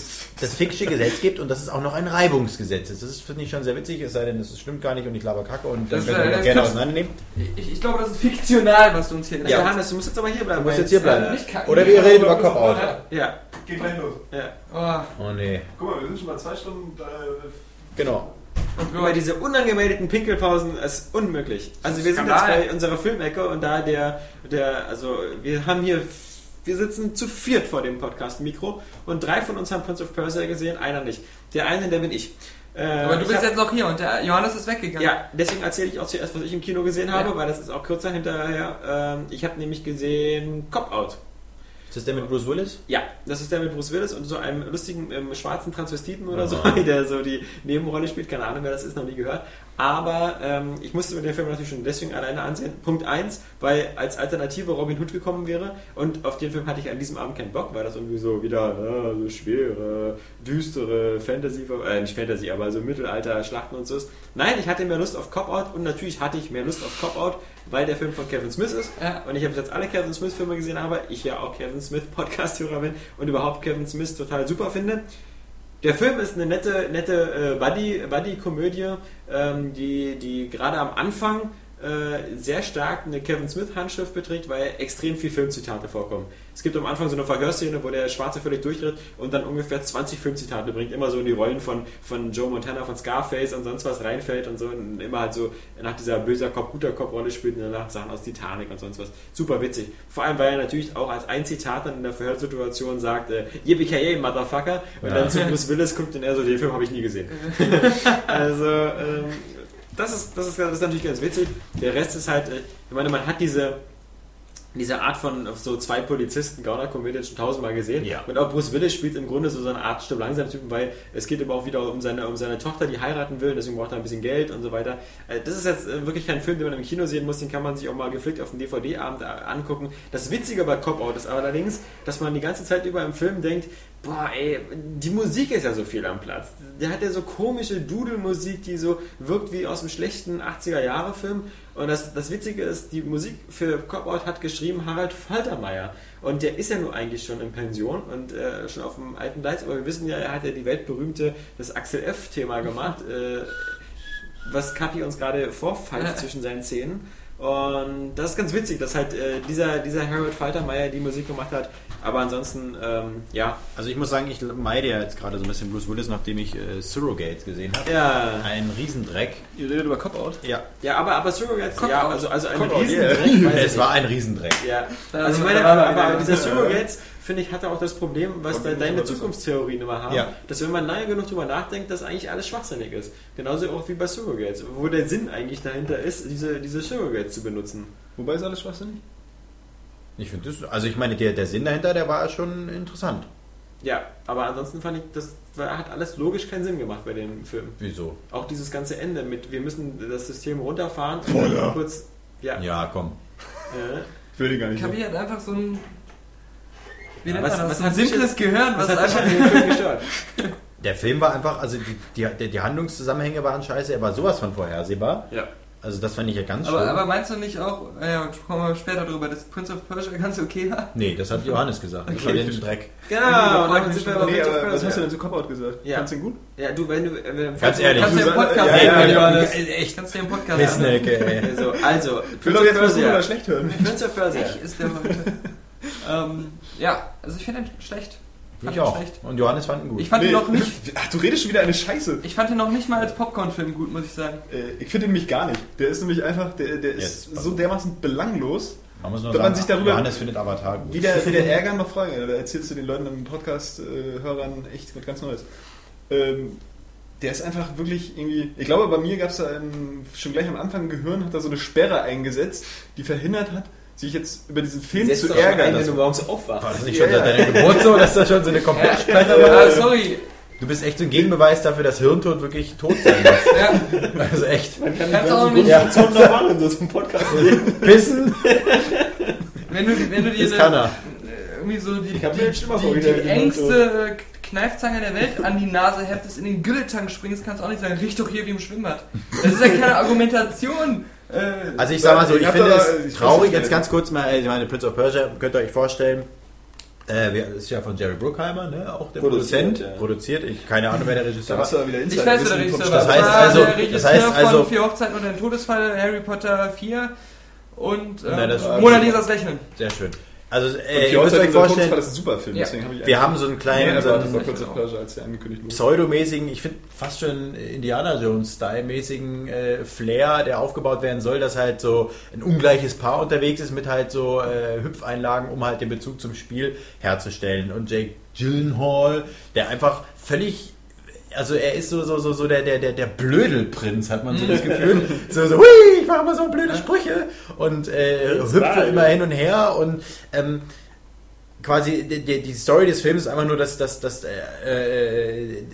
das Ficksche Gesetz gibt und dass es auch noch ein Reibungsgesetz ist. Das ist, finde ich schon sehr witzig, es sei denn, das stimmt gar nicht und ich laber Kacke und dann Das ist, ihr äh, das das gerne auseinandernehmen. Ich, ich glaube, das ist fiktional, was du uns hier Ja. erzählst. Johannes, du musst jetzt aber hier bleiben. Du musst jetzt hier bleiben. Äh. Oder wir reden über Cop-Out. Ja, Geht gleich los. ja. Oh, Oh nee. Guck mal, wir sind schon mal zwei Stunden. Äh, Genau. Über diese unangemeldeten Pinkelpausen ist unmöglich. Also wir sind jetzt bei unserer Filmecke und da der, der, also wir haben hier, wir sitzen zu viert vor dem Podcast-Mikro und drei von uns haben Prince of Persia gesehen, einer nicht. Der eine, der bin ich. Äh, aber du bist hab- jetzt noch hier und der Johannes ist weggegangen. Ja, deswegen erzähle ich auch zuerst, was ich im Kino gesehen habe, Ja. weil das ist auch kürzer hinterher. Ähm, ich habe nämlich gesehen Cop-Out. Ist das der mit Bruce Willis? Ja, das ist der mit Bruce Willis und so einem lustigen ähm, schwarzen Transvestiten oder so, Aha. der so die Nebenrolle spielt. Keine Ahnung, wer das ist, noch nie gehört. Aber ähm, ich musste mir den Film natürlich schon deswegen alleine ansehen. Punkt 1, weil als Alternative Robin Hood gekommen wäre und auf den Film hatte ich an diesem Abend keinen Bock, weil das irgendwie so wieder äh, so schwere, düstere Fantasy, äh, nicht Fantasy, aber so Mittelalter-Schlachten und so ist. Nein, ich hatte mehr Lust auf Cop-Out und natürlich hatte ich mehr Lust auf Cop-Out, weil der Film von Kevin Smith ist. Ja. Und ich habe jetzt alle Kevin Smith-Filme gesehen habe, ich ja auch Kevin Smith-Podcast-Hörer bin und überhaupt Kevin Smith total super finde. Der Film ist eine nette, nette äh, Buddy- Buddy-Komödie, ähm, die, die gerade am Anfang äh, sehr stark eine Kevin Smith-Handschrift beträgt, weil extrem viel Filmzitate vorkommen. Es gibt am Anfang so eine Verhörszene, wo der Schwarze völlig durchdreht und dann ungefähr 20 Filmzitate bringt, immer so in die Rollen von, von Joe Montana, von Scarface und sonst was reinfällt und so und immer halt so nach dieser böser Cop, guter Cop-Rolle spielt und danach Sachen aus Titanic und sonst was. Super witzig. Vor allem, weil er natürlich auch als ein Zitat dann in der Verhörsituation sagt, äh, Yippie Motherfucker und Ja. dann zu Bruce Willis guckt und er so, den Film habe ich nie gesehen. also, ähm, das ist, das, ist, das ist natürlich ganz witzig. Der Rest ist halt, äh, ich meine, man hat diese, diese Art von so zwei Polizisten, Gauner-Komödie schon tausendmal gesehen. Ja. Und auch Bruce Willis spielt im Grunde so eine Art Stück langsam Typen, weil es geht aber auch wieder um seine, um seine Tochter, die heiraten will, deswegen braucht er ein bisschen Geld und so weiter. Äh, Das ist jetzt äh, wirklich kein Film, den man im Kino sehen muss, den kann man sich auch mal geflickt auf dem DVD-Abend äh, angucken. Das Witzige bei Cop-Out ist allerdings, dass man die ganze Zeit über im Film denkt, boah ey, die Musik ist ja so viel am Platz. Der hat ja so komische Dudelmusik, die so wirkt wie aus einem schlechten 80er-Jahre-Film. Und das, das Witzige ist, die Musik für Cop-Out hat geschrieben Harald Faltermeier. Und der ist ja nur eigentlich schon in Pension und äh, schon auf dem alten Gleis. Aber wir wissen ja, er hat ja die weltberühmte, das Axel F-Thema gemacht, äh, was Kapi uns gerade vorpfeift zwischen seinen Zähnen. Und das ist ganz witzig, dass halt äh, dieser, dieser Harold Faltermeier die Musik gemacht hat. Aber ansonsten, ähm, ja. Also ich muss sagen, ich meide ja jetzt gerade so ein bisschen Bruce Willis, nachdem ich äh, Surrogates gesehen habe. Ja, Ein Riesendreck. ihr redet über Cop-Out? Ja, ja aber, aber Surrogates, ja, also, also ein Riesendreck. yeah. es war ein Riesendreck. Ja, also ich meine, aber, er aber dieser Surrogates, finde ich, hatte auch das Problem, was da deine. Zukunftstheorien immer haben, Ja. dass wenn man lange genug drüber nachdenkt, dass eigentlich alles schwachsinnig ist. Genauso auch wie bei Surrogates, wo der Sinn eigentlich dahinter ist, diese, diese Surrogates zu benutzen. Wobei ist alles schwachsinnig? Ich finde das, also ich meine, der, der Sinn dahinter, der war schon interessant. Ja, aber ansonsten fand ich, das hat alles logisch keinen Sinn gemacht bei dem Film. Wieso? Auch dieses ganze Ende mit, wir müssen das System runterfahren dann kurz. Ja, Ja, komm. äh, Ich will den gar nicht. Kabi hat einfach so ein. Wie nennt Was- man das? was so ein simples Gehirn, was was hat einfach. dem Film gestört? Der Film war einfach, also die, die, die Handlungszusammenhänge waren scheiße, er war sowas von vorhersehbar. Ja. Also das fand ich ja ganz Aber, schlimm. aber meinst du nicht auch, äh, ja, kommen wir später drüber, dass Prince of Persia ganz okay war? nee, das hat Johannes gesagt. Ich Okay. fand den Dreck. Genau, Ja, und dann sind wir Nee, aber was hast du denn zu Cop-Out gesagt? Ja. Fandst du ihn gut? Ja, du, wenn du... Wenn, Ganz ehrlich. Kannst du im Podcast Ja, sehen, ja, ja, Johannes. Echt Kannst du im Podcast Pissnecke, ey. Also, also, Ich will doch jetzt was gut oder schlecht hören. Prince of Persia. Ich ist der heute. ähm, ja, also ich finde ihn schlecht. Fand Ich ihn auch. schlecht. Und Johannes fand ihn gut. Ich fand ihn noch nicht. Ach, du redest schon wieder eine Scheiße. Ich fand ihn noch nicht mal als Popcorn-Film gut, muss ich sagen. Äh, Ich finde ihn nämlich gar nicht. Der ist nämlich einfach, der, der ist Jetzt. so dermaßen belanglos. Man muss nur Wenn man sagen, sich darüber- Johannes findet Avatar gut. Wieder, wieder ärgern noch Fragen. Da erzählst du den Leuten im Podcast-Hörern echt was ganz Neues. Ähm, der ist einfach wirklich irgendwie. Ich glaube, bei mir gab es da ähm, schon gleich am Anfang im Gehirn, hat da so eine Sperre eingesetzt, die verhindert hat, sich jetzt über diesen Film zu ärgern. ein, wenn dass- du morgens aufwachst. War das nicht Ja, schon seit deiner Geburt so, dass das schon so eine Komplettsperre Ja, war? sorry. Du bist echt so ein Gegenbeweis dafür, dass Hirntod wirklich tot sein muss. Ja, Also echt. Man kann Kannst auch nicht- Ja. noch machen, so zum Podcast. Pissen, wenn du, wenn du dir das kann er. irgendwie so die, die, die, die man engste Kneifzange der Welt an die Nase heftest, in den Gülletank springst, kannst du auch nicht sagen, riech doch hier wie im Schwimmbad. Das ist ja keine Argumentation. Äh, Also ich sag mal so, Ich ich hab finde da- es ich traurig, jetzt ganz kurz mal, ich meine, Prince of Persia, könnt ihr euch vorstellen, äh, ist ja von Jerry Bruckheimer, ne? auch der Produziert, Produzent, ja. produziert, ich keine Ahnung, wer der Regisseur war. ich weiß, wer der Regisseur war. Das heißt also- der das Regisseur heißt also- von Vier Hochzeiten und ein Todesfall, Harry Potter 4 und ähm, Nein, das- Mona Lisas Lächeln. Sehr schön. Also äh, die ihr müsst euch vorstellen, Todesfall ist ein super Film, Ja. deswegen habe ich wir haben so einen kleinen, so einen wurde. pseudomäßigen, ich finde fast schon Indiana Jones-Style-mäßigen äh, Flair, der aufgebaut werden soll, dass halt so ein ungleiches Paar unterwegs ist mit halt so äh, Hüpfeinlagen, um halt den Bezug zum Spiel herzustellen. Und Jake Gyllenhaal, der einfach völlig also er ist so, so, so, so der, der, der, der Blödelprinz, hat man so das Gefühl. So, so, hui, ich mache mal so blöde Sprüche und äh, hüpfe immer hin und her und ähm, quasi die, die, Story des Films ist einfach nur, dass, dass, dass äh, äh,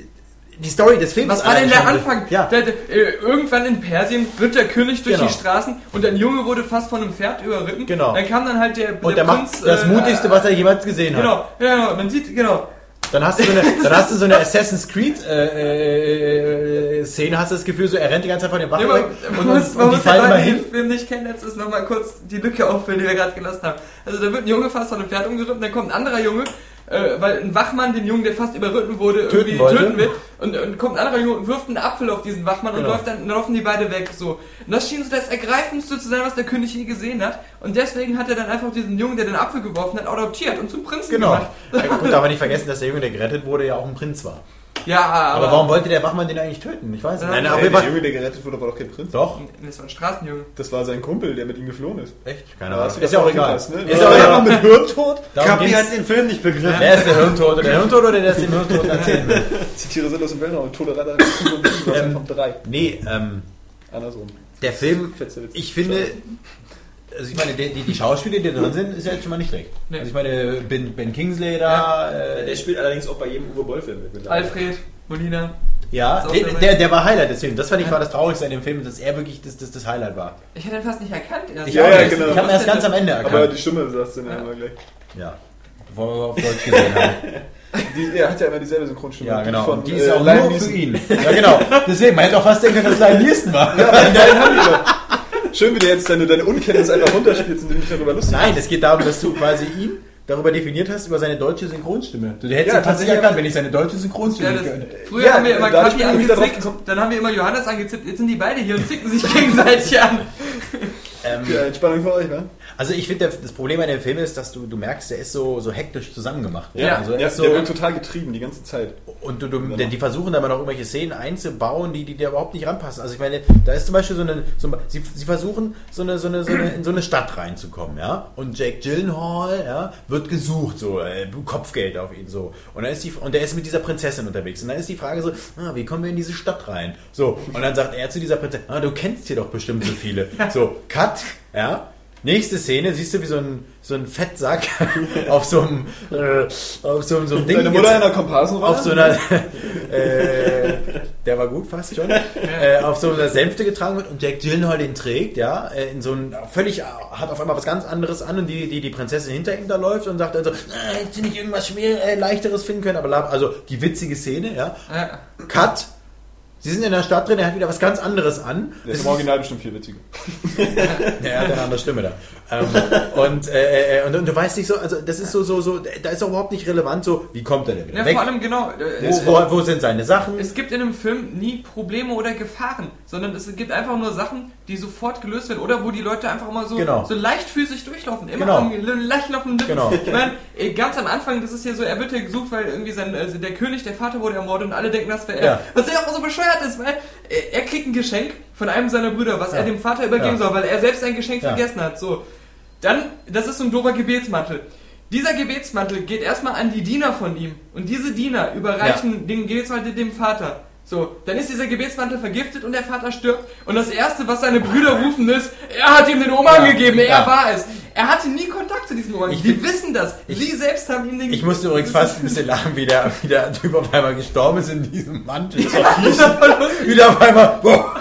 die Story des Films. Was war denn der Anfang? Ja, Der, der, äh, irgendwann in Persien ritt der König durch Genau. die Straßen und ein Junge wurde fast von einem Pferd überritten. Genau. Dann kam dann halt der, und der der macht Prinz, das äh, Mutigste, was er jemals gesehen hat. Genau, ja, genau. Man sieht, genau. Dann hast du so eine, dann hast du so eine Assassin's Creed äh, äh, Szene, hast du das Gefühl, so er rennt die ganze Zeit von den Wachen Ja, weg man, und, und, man und die muss fallen immer Leuten, die hin. den Film nicht kennen, jetzt ist nochmal kurz die Lücke auffüllen, die wir gerade gelassen haben. Also da wird ein Junge fast von einem Pferd umgeritten, dann kommt ein anderer Junge, äh, weil ein Wachmann den Jungen, der fast überritten wurde, irgendwie Töten wollte. töten will. Und, und kommt ein anderer Junge und wirft einen Apfel auf diesen Wachmann Genau. und läuft dann, dann laufen die beide weg. So. Und das schien so das Ergreifendste zu sein, was der König je gesehen hat. Und deswegen hat er dann einfach diesen Jungen, der den Apfel geworfen hat, adoptiert und zum Prinzen Genau. gemacht. Ja, gut, man nicht vergessen, dass der Junge, der gerettet wurde, ja auch ein Prinz war. Ja, aber, Aber warum wollte der Wachmann den eigentlich töten? Ich weiß nicht. Ja. Nein, jeden der Fall. Junge, der gerettet wurde, war doch kein Prinz. Doch, Das war ein Straßenjunge. Das war sein Kumpel, der mit ihm geflohen ist. echt? Keine Ahnung. du Ist ja auch auch egal. ne? Ist Ja, auch ja, egal. mit Hirntod? Darum Kapi ging's. hat den Film nicht begriffen. Wer ist der Hirntod? Der Hirntod oder der ist den Hirntod erzählen will? Die Tiere sind aus dem Weltraum. Tode Reiter Ähm, vom 3. Nee, ähm, Andersrum. der Film, ich finde, also ich meine, die, die, die Schauspieler, die da drin sind, ist ja jetzt schon mal nicht schlecht. Nee. Also ich meine, Ben, ben Kingsley da, äh, Der spielt allerdings auch bei jedem Uwe Boll-Film mit. Alfred, Molina. ja, der, der, der war Highlight des Films. Das fand ich war das Traurigste an dem Film, dass er wirklich das, das, das Highlight war. Ich hätte ihn fast nicht erkannt erst. Ich Ja, ja, genau. Ich habe ihn erst ganz am Ende Aber erkannt. die Stimme sagst du dann Ja. immer gleich. Ja, bevor wir auf Deutsch gesehen haben. Die, er hat ja immer dieselbe Synchronstimme. Ja, Die genau. Von, Und die ist äh, auch Liam nur Neeson. für ihn. Ja, genau. Deswegen, man hätte auch fast denken können, dass es Liam Neeson war. Ja, aber den haben die doch. Schön, wie du jetzt deine, deine Unkenntnis einfach runterspielst und du dich darüber lustig Nein, es geht darum, dass du quasi ihn darüber definiert hast, über seine deutsche Synchronstimme. Du hättest Ja, ja, nicht tatsächlich. erkannt, wenn ich seine deutsche Ja, Synchronstimme das, könnte. früher Ja, haben wir immer drauf angezickt, dann haben wir immer Johannes angezippt, jetzt sind die beide hier und zicken sich gegenseitig an. Ähm, Ja, Entspannung für euch, wa? Also ich finde, das Problem an dem Film ist, dass du, du merkst, der ist so, so hektisch zusammengemacht. Ja. also Ja, so, der wird total getrieben die ganze Zeit. Und du, du, die, die versuchen aber noch irgendwelche Szenen einzubauen, die, die dir überhaupt nicht ranpassen. Also ich meine, da ist zum Beispiel so eine, so, sie, sie versuchen so eine, so eine, so eine, in so eine Stadt reinzukommen, ja. Und Jake Gyllenhaal, ja, wird gesucht, so, äh, Kopfgeld auf ihn, so. Und dann ist die, und der ist mit dieser Prinzessin unterwegs. Und dann ist die Frage so, ah, wie kommen wir in diese Stadt rein? So. Und dann sagt er zu dieser Prinzessin, ah, du kennst hier doch bestimmt so viele. So, Cut, ja. Nächste Szene, siehst du, wie so ein, so ein Fettsack auf so einem, äh, auf so, einem- so einem Ding Deine Mutter in der Komparsenrolle? auf so einer, äh, der war gut fast schon, äh, auf so einer Sänfte getragen wird und Jack Gyllenhaal den trägt, ja, äh, in so ein völlig, hat auf einmal was ganz anderes an und die, die, die Prinzessin hinter ihm da läuft und sagt dann so, hättest du nicht irgendwas schwer, äh, leichteres finden können, aber also die witzige Szene, Ja. Cut, Sie sind in der Stadt drin, er hat wieder was ganz anderes an. Der Das ist im Original bestimmt viel witziger. Ja, er hat eine andere Stimme da. Ähm, und, äh, äh, und, und du weißt nicht so, also das ist so, so, so, da ist auch überhaupt nicht relevant so, wie kommt er denn wieder Ja, weg? vor allem genau. äh, wo, wo, wo sind seine Sachen? Es gibt in einem Film nie Probleme oder Gefahren, sondern es gibt einfach nur Sachen, die sofort gelöst werden oder wo die Leute einfach immer so, Genau. so leichtfüßig durchlaufen. Immer Genau. am leicht laufenden Lippen. Genau. Ich meine, eh, ganz am Anfang, das ist ja so, er wird ja gesucht, weil irgendwie sein, also der König, der Vater wurde ermordet und alle denken, das wäre er. Ja. Was ja auch so bescheuert ist, weil er, kriegt ein Geschenk von einem seiner Brüder, was Ja. er dem Vater übergeben Ja. soll, weil er selbst ein Geschenk Ja. vergessen hat. So. Dann, das ist so ein doofer Gebetsmantel. Dieser Gebetsmantel geht erstmal an die Diener von ihm. Und diese Diener überreichen den Gebetsmantel dem Vater. So, dann ist dieser Gebetsmantel vergiftet und der Vater stirbt. Und das erste, was seine Brüder rufen, ist, er hat ihm den Umhang Ja. gegeben, er Ja. war es. Er hatte nie Kontakt zu diesem Umhang. Ich Die wissen das. Sie selbst haben ihm den Ich musste übrigens fast ein bisschen lachen, wie der, wie der Typ auf einmal gestorben ist in diesem Mantel. Wieder auf einmal. Boah.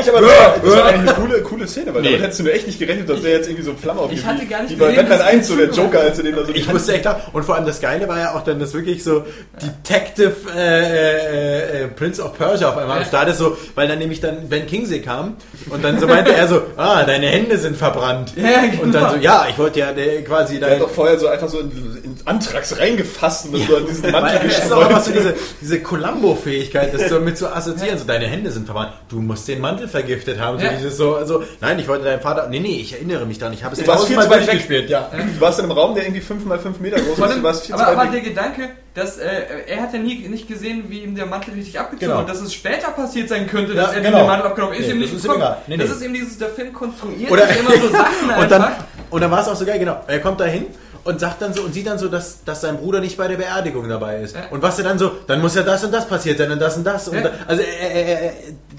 Ich aber das war, das eine coole, coole Szene, weil Nee. damit hättest du nur echt nicht gerechnet, dass der jetzt irgendwie so Flamme aufgeht. Ich hatte gar nicht Wie bei gesehen, Batman dass 1, so der das Joker, als er den da so Ich musste echt lachen. Und vor allem das Geile war ja auch dann, dass wirklich so Detective äh, äh, Prince of Persia auf einmal am Start ist, so, weil dann nämlich dann Ben Kingsley kam und dann so meinte er so, ah, deine Hände sind verbrannt. Ja, genau. Und dann so, ja, ich wollte ja äh, quasi Der dein, hat doch vorher so einfach so in, in Antrax reingefasst und dann so an diesen Mantel Weil es ist auch immer so diese, diese Columbo-Fähigkeit, das so mit zu assoziieren. So, deine Hände sind verbrannt. Du musst den Mantel vergiftet haben. So Ja. dieses so, also, nein, ich wollte deinen Vater. Nee, nee, ich erinnere mich daran. Ich habe es tausendmal durchgespielt, ja. Du warst in einem Raum, der irgendwie 5 mal 5 Meter groß ist. Du warst viel zu aber, aber der. Gedanke, dass äh, er hat ja nie nicht gesehen, wie ihm der Mantel richtig abgezogen Genau. wird, dass es später passiert sein könnte, Ja, dass er ihm genau. den Mantel abgenommen hat, ist Nee, ihm das nicht ist ihm gekommen. egal. Nee, Das nee. ist eben dieses, der Film konstruiert Oder immer so Sachen und dann, einfach. und dann war es auch so geil, genau. Er kommt da hin und sagt dann so und sieht dann so, dass, dass sein Bruder nicht bei der Beerdigung dabei ist. Ja. Und was er dann so, dann muss ja das und das passiert sein und das und das. Und Ja. da, also er, er, er,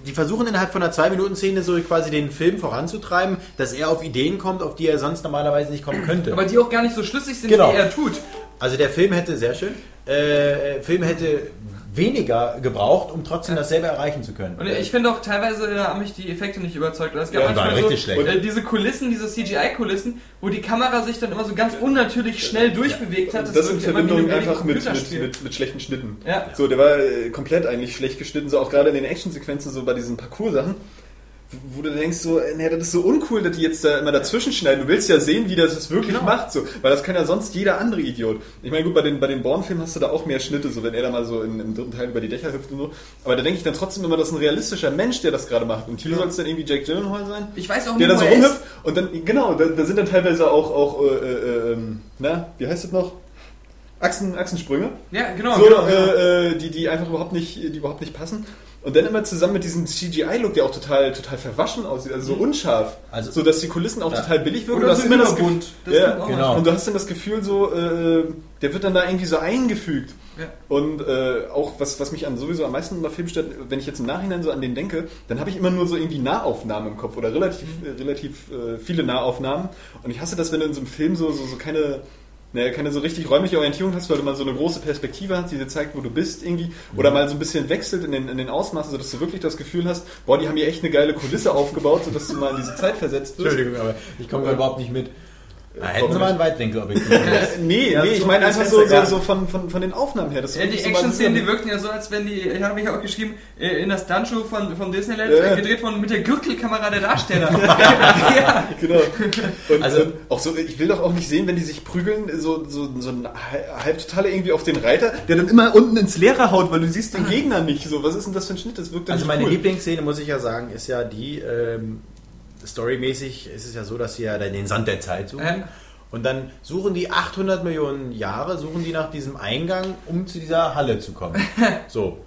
die versuchen innerhalb von einer zwei Minuten Szene so quasi den Film voranzutreiben, dass er auf Ideen kommt, auf die er sonst normalerweise nicht kommen könnte. Aber die auch gar nicht so schlüssig sind, Genau. wie er tut. Also der Film hätte, sehr schön, äh, Film hätte weniger gebraucht, um trotzdem dasselbe erreichen zu können. Und ich finde auch teilweise äh, haben mich die Effekte nicht überzeugt. Es gab Ja, die manchmal waren so, richtig schlecht. Äh, diese Kulissen, diese CGI-Kulissen, wo die Kamera sich dann immer so ganz unnatürlich schnell durchbewegt hat. Das, in wirkte immer wie Verbindung ein einfach mit, mit, mit, mit schlechten Schnitten. Ja. So, der war äh, komplett eigentlich schlecht geschnitten, so auch gerade in den Actionsequenzen, so bei diesen Parcours-Sachen, wo du denkst so, äh, nee, das ist so uncool, dass die jetzt da immer dazwischen schneiden. Du willst ja sehen, wie das es wirklich Genau. macht, so, weil das kann ja sonst jeder andere Idiot. Ich meine, gut, bei den, bei den Bourne-Filmen hast du da auch mehr Schnitte, so wenn er da mal so in, im dritten Teil über die Dächer hüpft und so. Aber da denke ich dann trotzdem immer, das ist ein realistischer Mensch, der das gerade macht. Und hier soll es dann irgendwie Jack Gyllenhaal sein. Ich weiß auch der nicht, da wo so rumhüpft und dann, genau, da, da sind dann teilweise auch, auch äh, äh, ähm, na, wie heißt das noch? Achsen, Achsensprünge. Ja, genau. So, genau, genau. äh, äh, die, die einfach überhaupt nicht, die überhaupt nicht passen. Und dann immer zusammen mit diesem CGI-Look, der auch total, total verwaschen aussieht, also so unscharf. Also- so dass die Kulissen auch Ja. total billig wirken. Hast so immer das. Gefühl, Das ja, genau. Und du hast dann das Gefühl so, äh, der wird dann da irgendwie so eingefügt. Ja. Und äh, auch was, was mich an sowieso am meisten bei Film stört, wenn ich jetzt im Nachhinein so an den denke, dann habe ich immer nur so irgendwie Nahaufnahmen im Kopf oder relativ, äh, relativ äh, viele Nahaufnahmen. Und ich hasse das, wenn du in so einem Film so, so, so keine, naja, keine so richtig räumliche Orientierung hast, weil du mal so eine große Perspektive hast, die dir zeigt, wo du bist irgendwie, oder mal so ein bisschen wechselt in den, in den Ausmaßen, sodass du wirklich das Gefühl hast, boah, die haben hier echt eine geile Kulisse aufgebaut, sodass du mal in diese Zeit versetzt wirst. Entschuldigung, aber ich komme gerade überhaupt nicht mit. Na, hätten sie mal einen Weitwinkelobjektiv. Nee, Ja, nee, ich meine einfach so, so, so von, von, von den Aufnahmen her. dass du Ja, die Action-Szenen, die wirkten ja so, als wenn die, ich habe mich auch geschrieben, äh, in der Stuntshow von, von Disneyland Ja. äh, gedreht worden mit der Gürtelkamera der Darsteller. ja. Genau. Und, Also- also, auch so, ich will doch auch nicht sehen, wenn die sich prügeln, so, so, so ein Halbtotaler irgendwie auf den Reiter, der dann immer unten ins Leere haut, weil du siehst den Gegner nicht. So, was ist denn das für ein Schnitt? Das wirkt dann Also nicht meine cool. Lieblingsszene, muss ich ja sagen, ist ja die, ähm, storymäßig ist es ja so, dass sie ja den Sand der Zeit suchen. Ja. Und dann suchen die 800 Millionen Jahre, suchen die nach diesem Eingang, um zu dieser Halle zu kommen. So.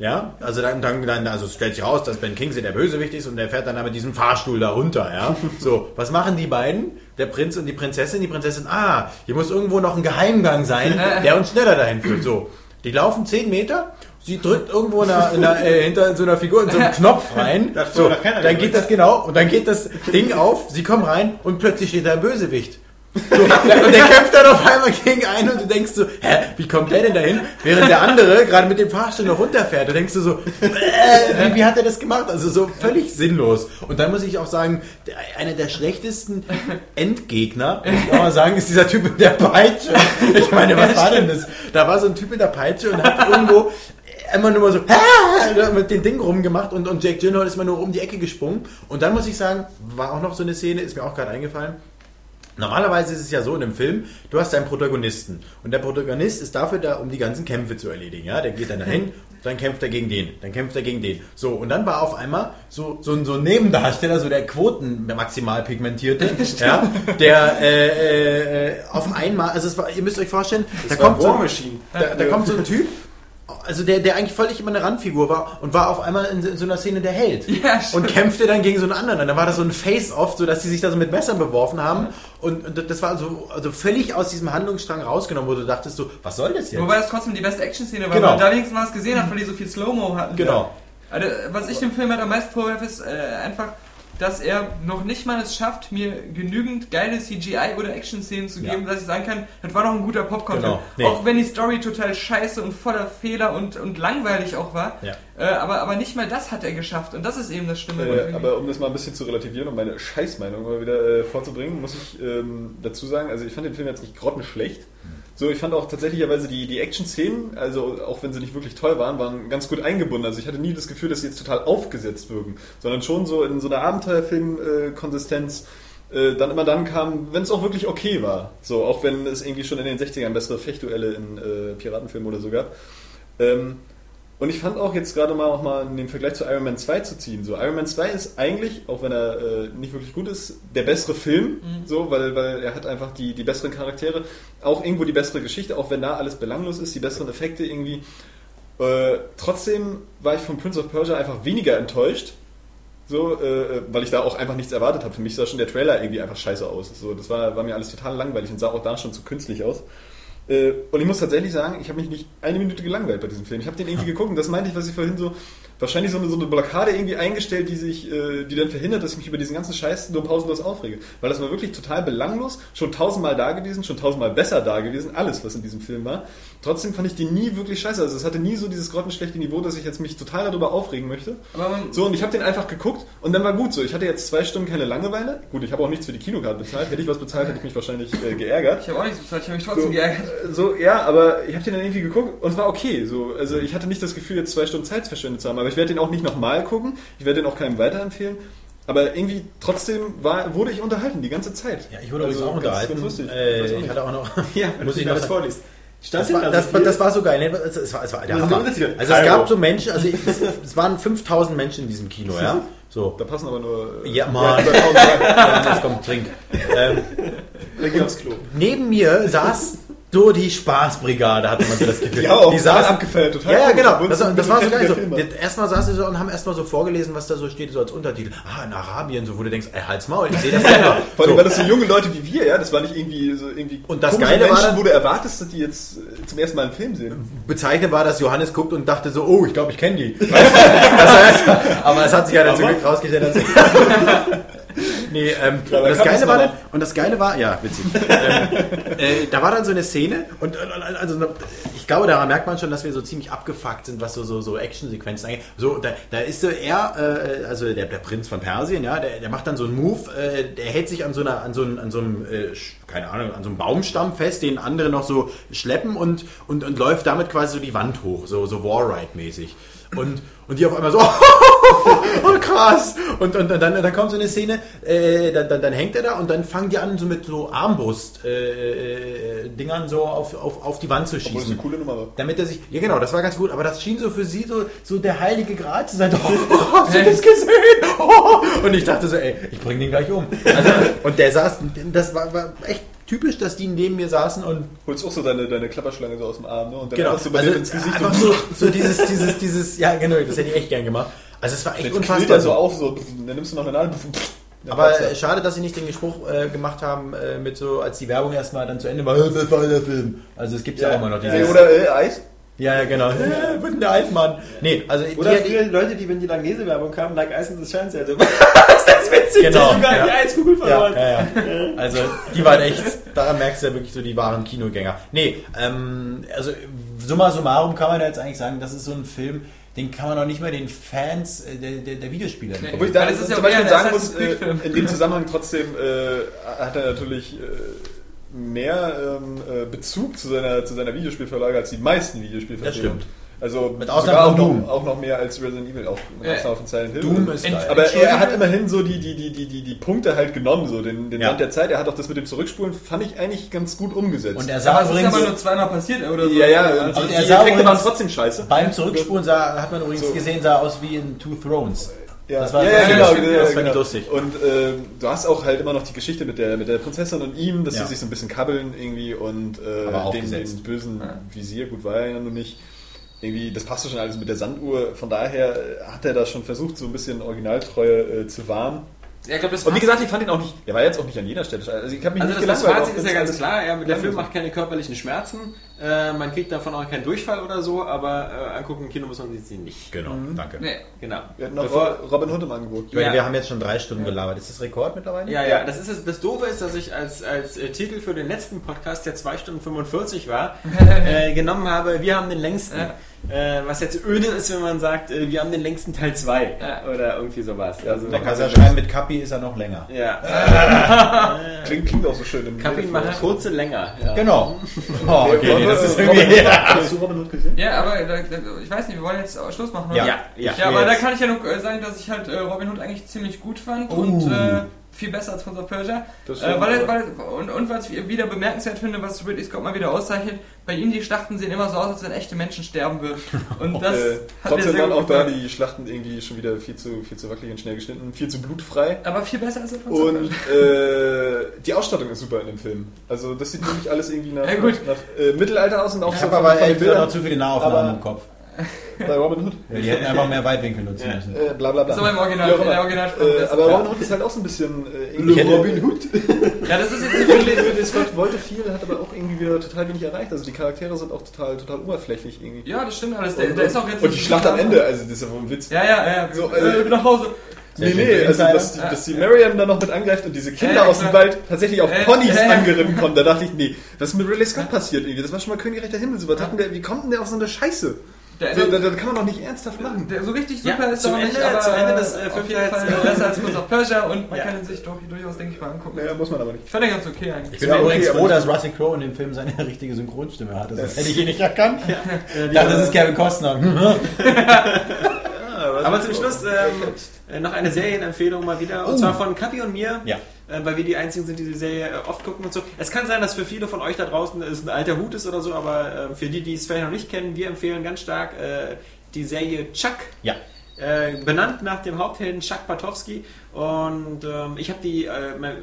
Ja, also dann, dann, dann also stellt sich raus, dass Ben Kingsley der Bösewicht ist und der fährt dann da mit diesem Fahrstuhl da runter, ja. So, was machen die beiden? Der Prinz und die Prinzessin. Die Prinzessin, ah, hier muss irgendwo noch ein Geheimgang sein, der uns schneller dahin führt. So, die laufen 10 Meter, sie drückt irgendwo in einer, in einer, äh, hinter so einer Figur in so einen Knopf rein. So, dann geht das genau und dann geht das Ding auf, sie kommen rein und plötzlich steht da ein Bösewicht. So, und der kämpft dann auf einmal gegen einen und du denkst so, hä, wie kommt der denn dahin? Während der andere gerade mit dem Fahrstuhl noch runterfährt. Du denkst du so, äh, wie, wie hat er das gemacht? Also so völlig sinnlos. Und dann muss ich auch sagen, einer der schlechtesten Endgegner, muss ich auch mal sagen, ist dieser Typ mit der Peitsche. Ich meine, was war denn das? Da war so ein Typ mit der Peitsche und hat irgendwo immer nur mal so mit dem Ding rumgemacht und, und Jake Gyllenhaal ist immer nur um die Ecke gesprungen. Und dann muss ich sagen, war auch noch so eine Szene, ist mir auch gerade eingefallen. Normalerweise ist es ja so in einem Film, du hast einen Protagonisten und der Protagonist ist dafür da, um die ganzen Kämpfe zu erledigen. Ja, der geht dann dahin, dann kämpft er gegen den, dann kämpft er gegen den. So und dann war auf einmal so so ein, so ein Nebendarsteller, so der Quoten maximal pigmentierte, ja, der äh, äh, auf einmal, also es war, ihr müsst euch vorstellen, da kommt so, da, da kommt so ein Typ, also der, der eigentlich völlig immer eine Randfigur war und war auf einmal in, so- in so einer Szene der Held. Ja, stimmt. und kämpfte dann gegen so einen anderen. Und dann war das so ein Face-Off, so dass die sich da so mit Messern beworfen haben. Und, und das war so also völlig aus diesem Handlungsstrang rausgenommen, wo du dachtest so, was soll das jetzt? Wobei das trotzdem die beste Action-Szene war, Genau. weil da wenigstens was gesehen hat, weil die so viel Slow-Mo hatten. Genau. Also, was ich dem Film halt am meisten vorwerfe, ist äh, einfach, dass er noch nicht mal es schafft, mir genügend geile CGI oder Action-Szenen zu geben, Ja. dass ich sagen kann, das war doch ein guter Popcorn-Film. Genau. Nee. Auch wenn die Story total scheiße und voller Fehler und, und langweilig auch war. Ja. Äh, aber, aber nicht mal das hat er geschafft. Und das ist eben das Stimme. Äh, aber um das mal ein bisschen zu relativieren und meine Scheißmeinung mal wieder äh, vorzubringen, muss ich ähm, dazu sagen, also ich fand den Film jetzt nicht grottenschlecht. So, ich fand auch tatsächlicherweise die, die Action-Szenen, also auch wenn sie nicht wirklich toll waren, waren ganz gut eingebunden. Also ich hatte nie das Gefühl, dass sie jetzt total aufgesetzt wirken, sondern schon so in so einer Abenteuerfilm-Konsistenz äh, dann immer dann kam, wenn es auch wirklich okay war. So, auch wenn es irgendwie schon in den 60ern bessere Fechtduelle in äh, Piratenfilmen oder so gab. Ähm, und ich fand auch jetzt gerade mal auch mal den Vergleich zu Iron Man 2 zu ziehen. So, Iron Man 2 ist eigentlich, auch wenn er äh, nicht wirklich gut ist, der bessere Film, so, weil, weil er hat einfach die, die besseren Charaktere, auch irgendwo die bessere Geschichte, auch wenn da alles belanglos ist, die besseren Effekte irgendwie. Äh, trotzdem war ich von Prince of Persia einfach weniger enttäuscht. So, äh, weil ich da auch einfach nichts erwartet habe. Für mich sah schon der Trailer irgendwie einfach scheiße aus. So, das war, war mir alles total langweilig und sah auch da schon zu künstlich aus. Äh, und ich muss tatsächlich sagen, ich habe mich nicht eine Minute gelangweilt bei diesem Film. Ich habe den irgendwie geguckt und das meinte ich, was ich vorhin so, wahrscheinlich so eine, so eine Blockade irgendwie eingestellt, die sich, äh, die dann verhindert, dass ich mich über diesen ganzen Scheiß nur pausenlos aufrege. Weil das war wirklich total belanglos, schon tausendmal da gewesen, schon tausendmal besser da gewesen, alles, was in diesem Film war. Trotzdem fand ich den nie wirklich scheiße. Also es hatte nie so dieses grottenschlechte Niveau, dass ich jetzt mich total darüber aufregen möchte. So, und ich habe den einfach geguckt und dann war gut so. Ich hatte jetzt zwei Stunden keine Langeweile. Gut, ich habe auch nichts für die Kinokarte bezahlt. Hätte ich was bezahlt, hätte ich mich wahrscheinlich äh, geärgert. ich habe auch nichts bezahlt, ich habe mich trotzdem So, geärgert. äh, so, ja, aber ich habe den dann irgendwie geguckt und es war okay. So, also ich hatte nicht das Gefühl, jetzt zwei Stunden Zeit verschwendet zu haben. Aber ich werde den auch nicht nochmal gucken. Ich werde den auch keinem weiterempfehlen. Aber irgendwie trotzdem war, wurde ich unterhalten die ganze Zeit. Ja, ich wurde Also übrigens auch ganz- unterhalten. ganz lustig. Äh, ich hatte auch noch. Ja, muss ich noch das vorliest. Stand Das war, das, so war, das war so geil. ne? Es, es war, es war der ist Hammer. Also es Kairo. gab so Menschen, also ich, es, es waren 5000 Menschen in diesem Kino, ja. So. Da passen aber nur. äh, Ja, Mann. über 1000 rein. Ja, jetzt kommt Trink. Ähm, geh aufs Klo. neben mir saß so die Spaßbrigade, hatte man so das Gefühl. Ja, auch die saßen, abgefällt, total Ja, ja, genau. Das, das war so geil. So. war. Erstmal saßen sie so und haben erstmal so vorgelesen, was da so steht, so als Untertitel. Ah, in Arabien, so, wo du denkst, ey, halt's Maul, ich sehe das selber. Vor allem, So. weil das so junge Leute wie wir, ja, das war nicht irgendwie so irgendwie Und das Geile war Menschen, dann- wo du erwartest, dass die jetzt äh, zum ersten Mal einen Film sehen. Bezeichnend war, dass Johannes guckt und dachte so, oh, ich glaube, ich kenne die. Weißt du? das heißt, aber es hat sich ja dann zum Glück rausgestellt, dass Nee, ähm, Ja, und, da das Geile war dann, und das Geile war, ja, witzig. ähm, äh, da war dann so eine Szene und äh, also ich glaube, daran merkt man schon, dass wir so ziemlich abgefuckt sind, was so so, so Actionsequenzen angeht. So, da, da ist so er, äh, also der, der Prinz von Persien, ja, der, der macht dann so einen Move, äh, der hält sich an so einer, an so einem, an so einem äh, keine Ahnung, an so einem Baumstamm fest, den andere noch so schleppen und, und, und läuft damit quasi so die Wand hoch, so, so War-Ride-mäßig. Und, und die auf einmal so, oh krass. Und, und, und dann, dann kommt so eine Szene, äh, dann, dann, dann hängt er da und dann fangen die an, so mit so Armbrust-Dingern so auf, auf, auf die Wand zu Obwohl das schießen. eine coole Nummer war. Damit er sich, ja genau, das war ganz gut, aber das schien so für sie so, so der heilige Gral zu sein. Oh, hast du das gesehen? Oh. Und ich dachte so, ey, ich bring den gleich um. Also, und der saß, das war, war echt typisch, dass die neben mir saßen und Holst auch so deine, deine Klapperschlange so aus dem Arm, ne? Und dann genau, einfach so bei also, dir ins Gesicht einfach und so, so dieses, dieses, dieses, ja genau, das hätte ich echt gern gemacht. Also es war echt Jetzt quillt unfassbar. er so auf, so, dann nimmst du noch eine Nadel. dann Aber schade, dass sie nicht den Spruch äh, gemacht haben, äh, mit so, als die Werbung erstmal dann zu Ende war, "Äh, das war der Film. Also es gibt ja, auch immer noch Ja, dieses. oder äh, Eis. Ja, ja, genau. Äh, wo ist denn der Eismann? Nee, also Oder die, früher die Leute, die, wenn die Langnese-Werbung kamen, like Eis in the Shines, also, ist das witzig? Genau, Sogar ja. die Eiskugel ja, verloren. ja, ja. Also die waren echt, daran merkst du ja wirklich so, die waren Kinogänger. Nee, ähm, also summa summarum kann man ja jetzt eigentlich sagen, das ist so ein Film, den kann man auch nicht mehr den Fans äh, der, der, der Videospieler Nee. Obwohl ich da ja zum eher Beispiel sagen muss, äh, in dem Zusammenhang trotzdem äh, hat er natürlich äh, mehr ähm, äh, Bezug zu seiner, zu seiner Videospielverlage als die meisten Videospielverfilmungen. Das stimmt. Also Mit Ausnahme sogar auch von Doom. noch, auch noch mehr als Resident Evil, auch mit Äh, Ausnahme von Silent Hill. Doom ist geil. aber er, hat immerhin so die, die, die, die, die, die Punkte halt genommen, so den, den Ja. Sand der Zeit. Er hat auch das mit dem Zurückspulen, fand ich eigentlich ganz gut umgesetzt. Und er Aber sah es ist übrigens, aber nur zweimal passiert oder so. ja, ja, Also, und die, er die sah Effekte waren übrigens- trotzdem scheiße. beim Zurückspulen sah, hat man übrigens So. gesehen, sah aus wie in Two Thrones. Ja, Das war ja, ja, schön. genau, Das ja, fand ich genau. lustig. Und ähm, du hast auch halt immer noch die Geschichte mit der, mit der Prinzessin und ihm, dass Ja. sie sich so ein bisschen kabbeln irgendwie und äh, den, den bösen Visier, gut war er ja noch nicht. Irgendwie, das passte schon alles mit der Sanduhr. Von daher äh, hat er da schon versucht, so ein bisschen Originaltreue äh, zu wahren. Ja, ich glaube, das Und wie gesagt, ich fand ihn auch nicht, der war jetzt auch nicht an jeder Stelle. Also ich habe mich Also nicht das. Fazit ist ja ganz klar, ja, der Film macht keine körperlichen Schmerzen, äh, man kriegt davon auch keinen Durchfall oder so, aber äh, angucken im Kino muss man sie nicht. Genau, danke. Nee. Genau. Wir hatten noch Bevor, Robin Hood im Angebot. Ja. wir haben jetzt schon drei Stunden gelabert. Ist das Rekord mittlerweile? ja, ja, das ist es, das Doofe ist, dass ich als, als äh, Titel für den letzten Podcast, der 2 Stunden 45 war, äh, genommen habe, wir haben den längsten. Ja. Äh, was jetzt öde ist, wenn man sagt, äh, wir haben den längsten Teil 2 Ja. oder irgendwie sowas. Also, Da kannst du ja schreiben, mit Kapi ist er noch länger. ja. Klingt, klingt auch so schön. im Kapi macht kurze länger. Ja. Genau. Oh, okay, das ist Robin irgendwie... Hast du Robin Hood gesehen? Ja, aber da, da, ich weiß nicht, wir wollen jetzt Schluss machen, oder? Ja. Ja, ja. Aber da kann ich ja nur äh, sagen, dass ich halt äh, Robin Hood eigentlich ziemlich gut fand Oh. und äh, viel besser als Prince of Persia. Das Äh, weil, weil, und, und was ich wieder bemerkenswert finde, was Ridley Scott mal wieder auszeichnet, bei ihm die Schlachten sehen immer so aus, als wenn echte Menschen sterben würden. Und das äh, hat trotzdem waren auch da die Schlachten irgendwie schon wieder viel zu, viel zu wackelig und schnell geschnitten, viel zu blutfrei. Aber viel besser als in Prince of Und Persia. äh, die Ausstattung ist super in dem Film. Also das sieht wirklich alles irgendwie nach, Ja, gut. nach äh, Mittelalter aus und auch Ich so habe von- aber von den ehrlich gesagt Bildern zu viele Nahaufnahmen Aber- im Kopf. Bei Robin Hood. Ja, die hätten einfach mehr Weitwinkel nutzen müssen. Äh, bla bla bla. Aber im Original- in der. Originalsprache Äh, aber. Robin Hood ist halt auch so ein bisschen äh, Robin Hood. Ja, das ist jetzt nicht Scott wollte viel, hat aber auch irgendwie wieder total wenig erreicht. Also die Charaktere sind auch total, total oberflächlich irgendwie. Ja, das stimmt alles. Der, und, der ist auch jetzt und die Schlacht am Ende, also das ist ja wohl ein Witz. Ja, ja, ja. So, So, äh, nach Hause. Nee, nee, also dass die, dass die Mariam da noch mit angreift und diese Kinder aus dem. Wald tatsächlich auf Äh, Ponys angeritten kommen. Da dachte ich, nee, was ist mit Ridley Scott passiert irgendwie? Das war schon mal königreicher Himmel. So, was hat denn der, wie kommt denn der auf so eine Scheiße? Der, So, das, das kann man doch nicht ernsthaft machen. der so richtig Ja, super ist zum noch nicht, Ende- aber zum Ende des, äh, Fall äh, besser als Prince of Persia und man Ja. kann ihn sich doch durchaus, denke ich mal, angucken. Naja, muss man aber nicht. Ich fand den ganz okay eigentlich. Ich bin Ja, okay, übrigens froh, dass Russell Crowe in dem Film seine richtige Synchronstimme hatte. Das hätte ich ihn nicht erkannt. Ich dachte, das ist Kevin Costner. Aber zum Schluss ähm, äh, noch eine Serienempfehlung mal wieder. Und Oh. zwar von Kapi und mir. Ja. Äh, weil wir die einzigen sind, die die Serie äh, oft gucken und so. Es kann sein, dass für viele von euch da draußen es ein alter Hut ist oder so, aber für die, die es vielleicht noch nicht kennen, wir empfehlen ganz stark die Serie Chuck. Ja. Benannt nach dem Haupthelden Chuck Patowski. Und ähm, ich habe die, äh,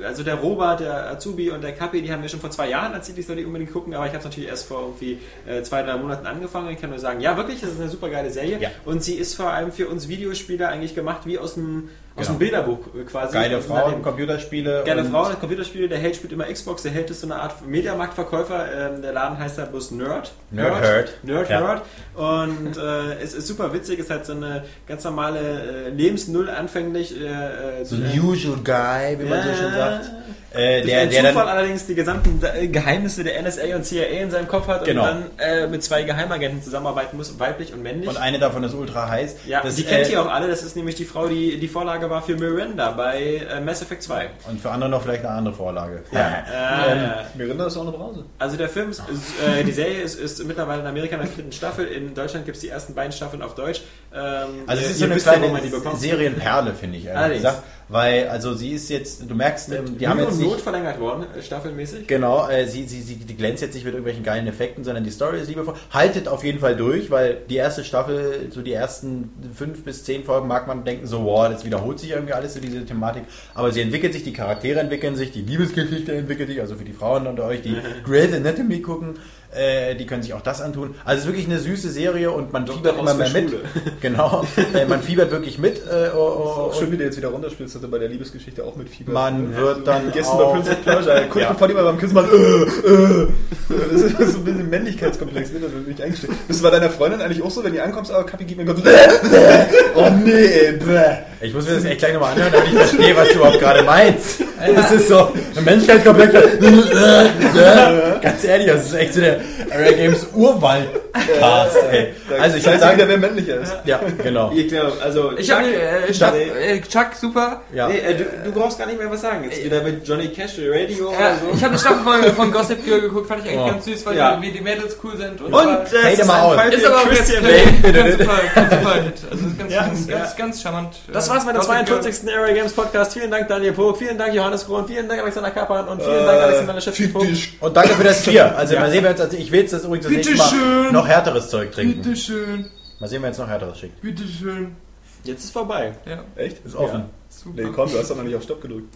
also der Robert, der Azubi und der Kapi, die haben mir schon vor zwei Jahren erzählt, ich soll die unbedingt gucken, aber ich habe es natürlich erst vor irgendwie äh, zwei, drei Monaten angefangen. Ich kann nur sagen, ja, wirklich, das ist eine super geile Serie. Ja. Und sie ist vor allem für uns Videospieler eigentlich gemacht wie aus dem, aus Genau. dem Bilderbuch äh, quasi. Geile Also Frauen, Computerspiele. Geile Frau, Computerspiele, der Held spielt immer Xbox, der Held ist so eine Art Mediamarktverkäufer, ähm, der Laden heißt da bloß Nerd. Nerd Herd. Nerd Ja. Herd. Und äh, es ist super witzig, es hat so eine ganz normale äh, Lebensnull anfänglich. Äh, äh, So ein usual guy, wie man so schön sagt. Äh, durch der, einen der Zufall dann, allerdings die gesamten äh, Geheimnisse der NSA und CIA in seinem Kopf hat Genau. und dann äh, mit zwei Geheimagenten zusammenarbeiten muss, weiblich und männlich. und eine davon ist ultra heiß. ja, das, die kennt äh, ihr auch alle, das ist nämlich die Frau, die die Vorlage war für Miranda bei äh, Mass Effect 2. Und für andere noch vielleicht eine andere Vorlage. Äh, Mirinda ist auch eine Brause. Also der Film, ist, ist, äh, die Serie ist, ist mittlerweile in Amerika in der vierten Staffel. In Deutschland gibt es die ersten beiden Staffeln auf Deutsch. Ähm, Also es ist so eine ja, kleine. Serienperle, finde ich, ehrlich Allerdings. gesagt. Weil, also sie ist jetzt, du merkst, ähm, die haben jetzt und Not nicht... verlängert worden, äh, staffelmäßig. Genau, äh, sie, sie, sie die glänzt jetzt nicht mit irgendwelchen geilen Effekten, sondern die Story ist liebevoll. Haltet auf jeden Fall durch, weil die erste Staffel, so die ersten fünf bis zehn Folgen mag man denken, so, wow, das wiederholt sich irgendwie alles, so diese Thematik. Aber sie entwickelt sich, die Charaktere entwickeln sich, die Liebesgeschichte entwickelt sich, also für die Frauen unter euch, die Grey's Anatomy gucken, äh, die können sich auch das antun. Also es ist wirklich eine süße Serie und man fiebert Haus immer mehr mit. Genau, äh, man fiebert wirklich mit. Äh, oh, oh, Auch schön, wie der jetzt wieder runterspielst, hat er bei der Liebesgeschichte auch mit Fieber. man wird dann Gestern bei auch... Prince of Persia, kurz Ja. bevor die mal beim Küssen mal, äh, äh. Das ist so ein bisschen Männlichkeitskomplex, ne? Das wird nicht eingestellt. Bist du bei deiner Freundin eigentlich auch so, wenn die ankommst, aber Kapi gibt mir kurz, oh nee, bäh. Ich muss mir das echt gleich nochmal anhören, damit ich verstehe, was du überhaupt gerade meinst. Das ist so ein Menschheitskomplett. Ganz ehrlich, das ist echt so der Area Games Urwald-Cast. ey. Also ich das würde sagen, wer männlicher ist. ja, genau. Ich glaube, also Ich habe äh, Chuck, äh, Chuck, super. Ja. Nee, äh, du, du brauchst gar nicht mehr was sagen. Jetzt wieder mit Johnny Cash Radio Ja, oder so. ich habe eine Staffel von, von Gossip Girl geguckt, fand ich eigentlich Oh. ganz süß, weil Ja. die, wie die Mädels cool sind. Und, Und war- es Fade ist mal ein ist aber auch Christian jetzt ganz super, ganz super Hit. Also ganz, Ja, ganz, ja. ganz, ganz charmant. Das Äh, war's mit dem Gossip Girl. 42. Area Games Podcast. Vielen Dank Daniel Pog, vielen Dank Johannes Krohn, vielen Dank Alexander Kappan und vielen Dank Alexander Schäffchen. Und danke für das Bier. Also mal sehen wir uns, also ich will jetzt das übrigens das nächste Mal Bitteschön. noch härteres Zeug trinken. Bitteschön, Mal sehen, wer jetzt noch härteres schickt. bitteschön. Jetzt ist vorbei. Ja, Echt? Ist offen. super. Nee, komm, du hast doch noch nicht auf Stopp gedrückt.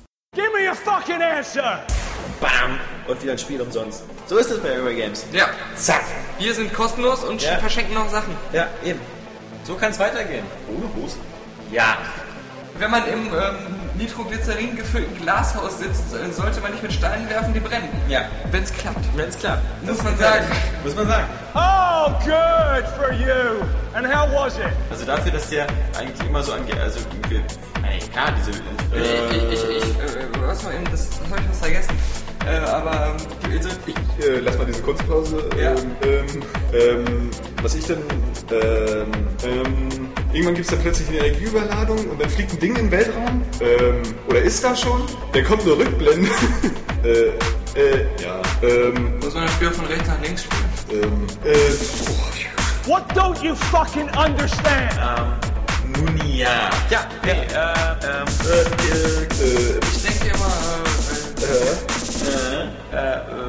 Bam! Und wieder ein Spiel umsonst. So ist es bei Area Games. Ja, Zack! wir sind kostenlos und Ja. verschenken noch Sachen. Ja, eben. So kann es weitergehen. Ohne Hose? Ja. Wenn man im ähm, Nitroglycerin gefüllten Glashaus sitzt, äh, sollte man nicht mit Steinen werfen, die brennen. Ja. Wenn es klappt. Wenn's klappt. Muss man sagen. Muss man sagen. Oh, good for you. And how was it? Also dafür, dass der eigentlich immer so angeht. Also, irgendwie- ey, klar, diese. Ich, Äh, ich, ich, ich äh, was war eben, das, das habe ich was vergessen. Äh, aber ähm, also, ich, Äh, lass mal diese Kunstpause. Ja. Ähm, ähm, ähm, was ich denn. Ähm, ähm, irgendwann gibt es dann plötzlich eine Energieüberladung und dann fliegt ein Ding in den Weltraum. Ähm, oder ist da schon? Dann kommt eine Rückblende. äh, äh, ja. Ähm, muss man das Spiel von rechts nach links spielen. ähm, äh, oh, What don't you fucking understand? nun ja. Ja, nee, äh, ähm, äh, äh, äh, Ich denke immer, äh, äh, äh,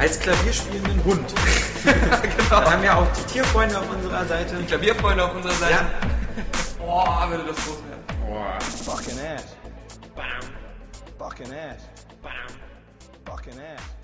Als klavierspielenden Hund. genau. Wir haben ja auch die Tierfreunde auf unserer Seite. Die Klavierfreunde auf unserer Seite. Ja. Boah, würde das groß werden. Fucking ass. Fucking ass. Fucking ass.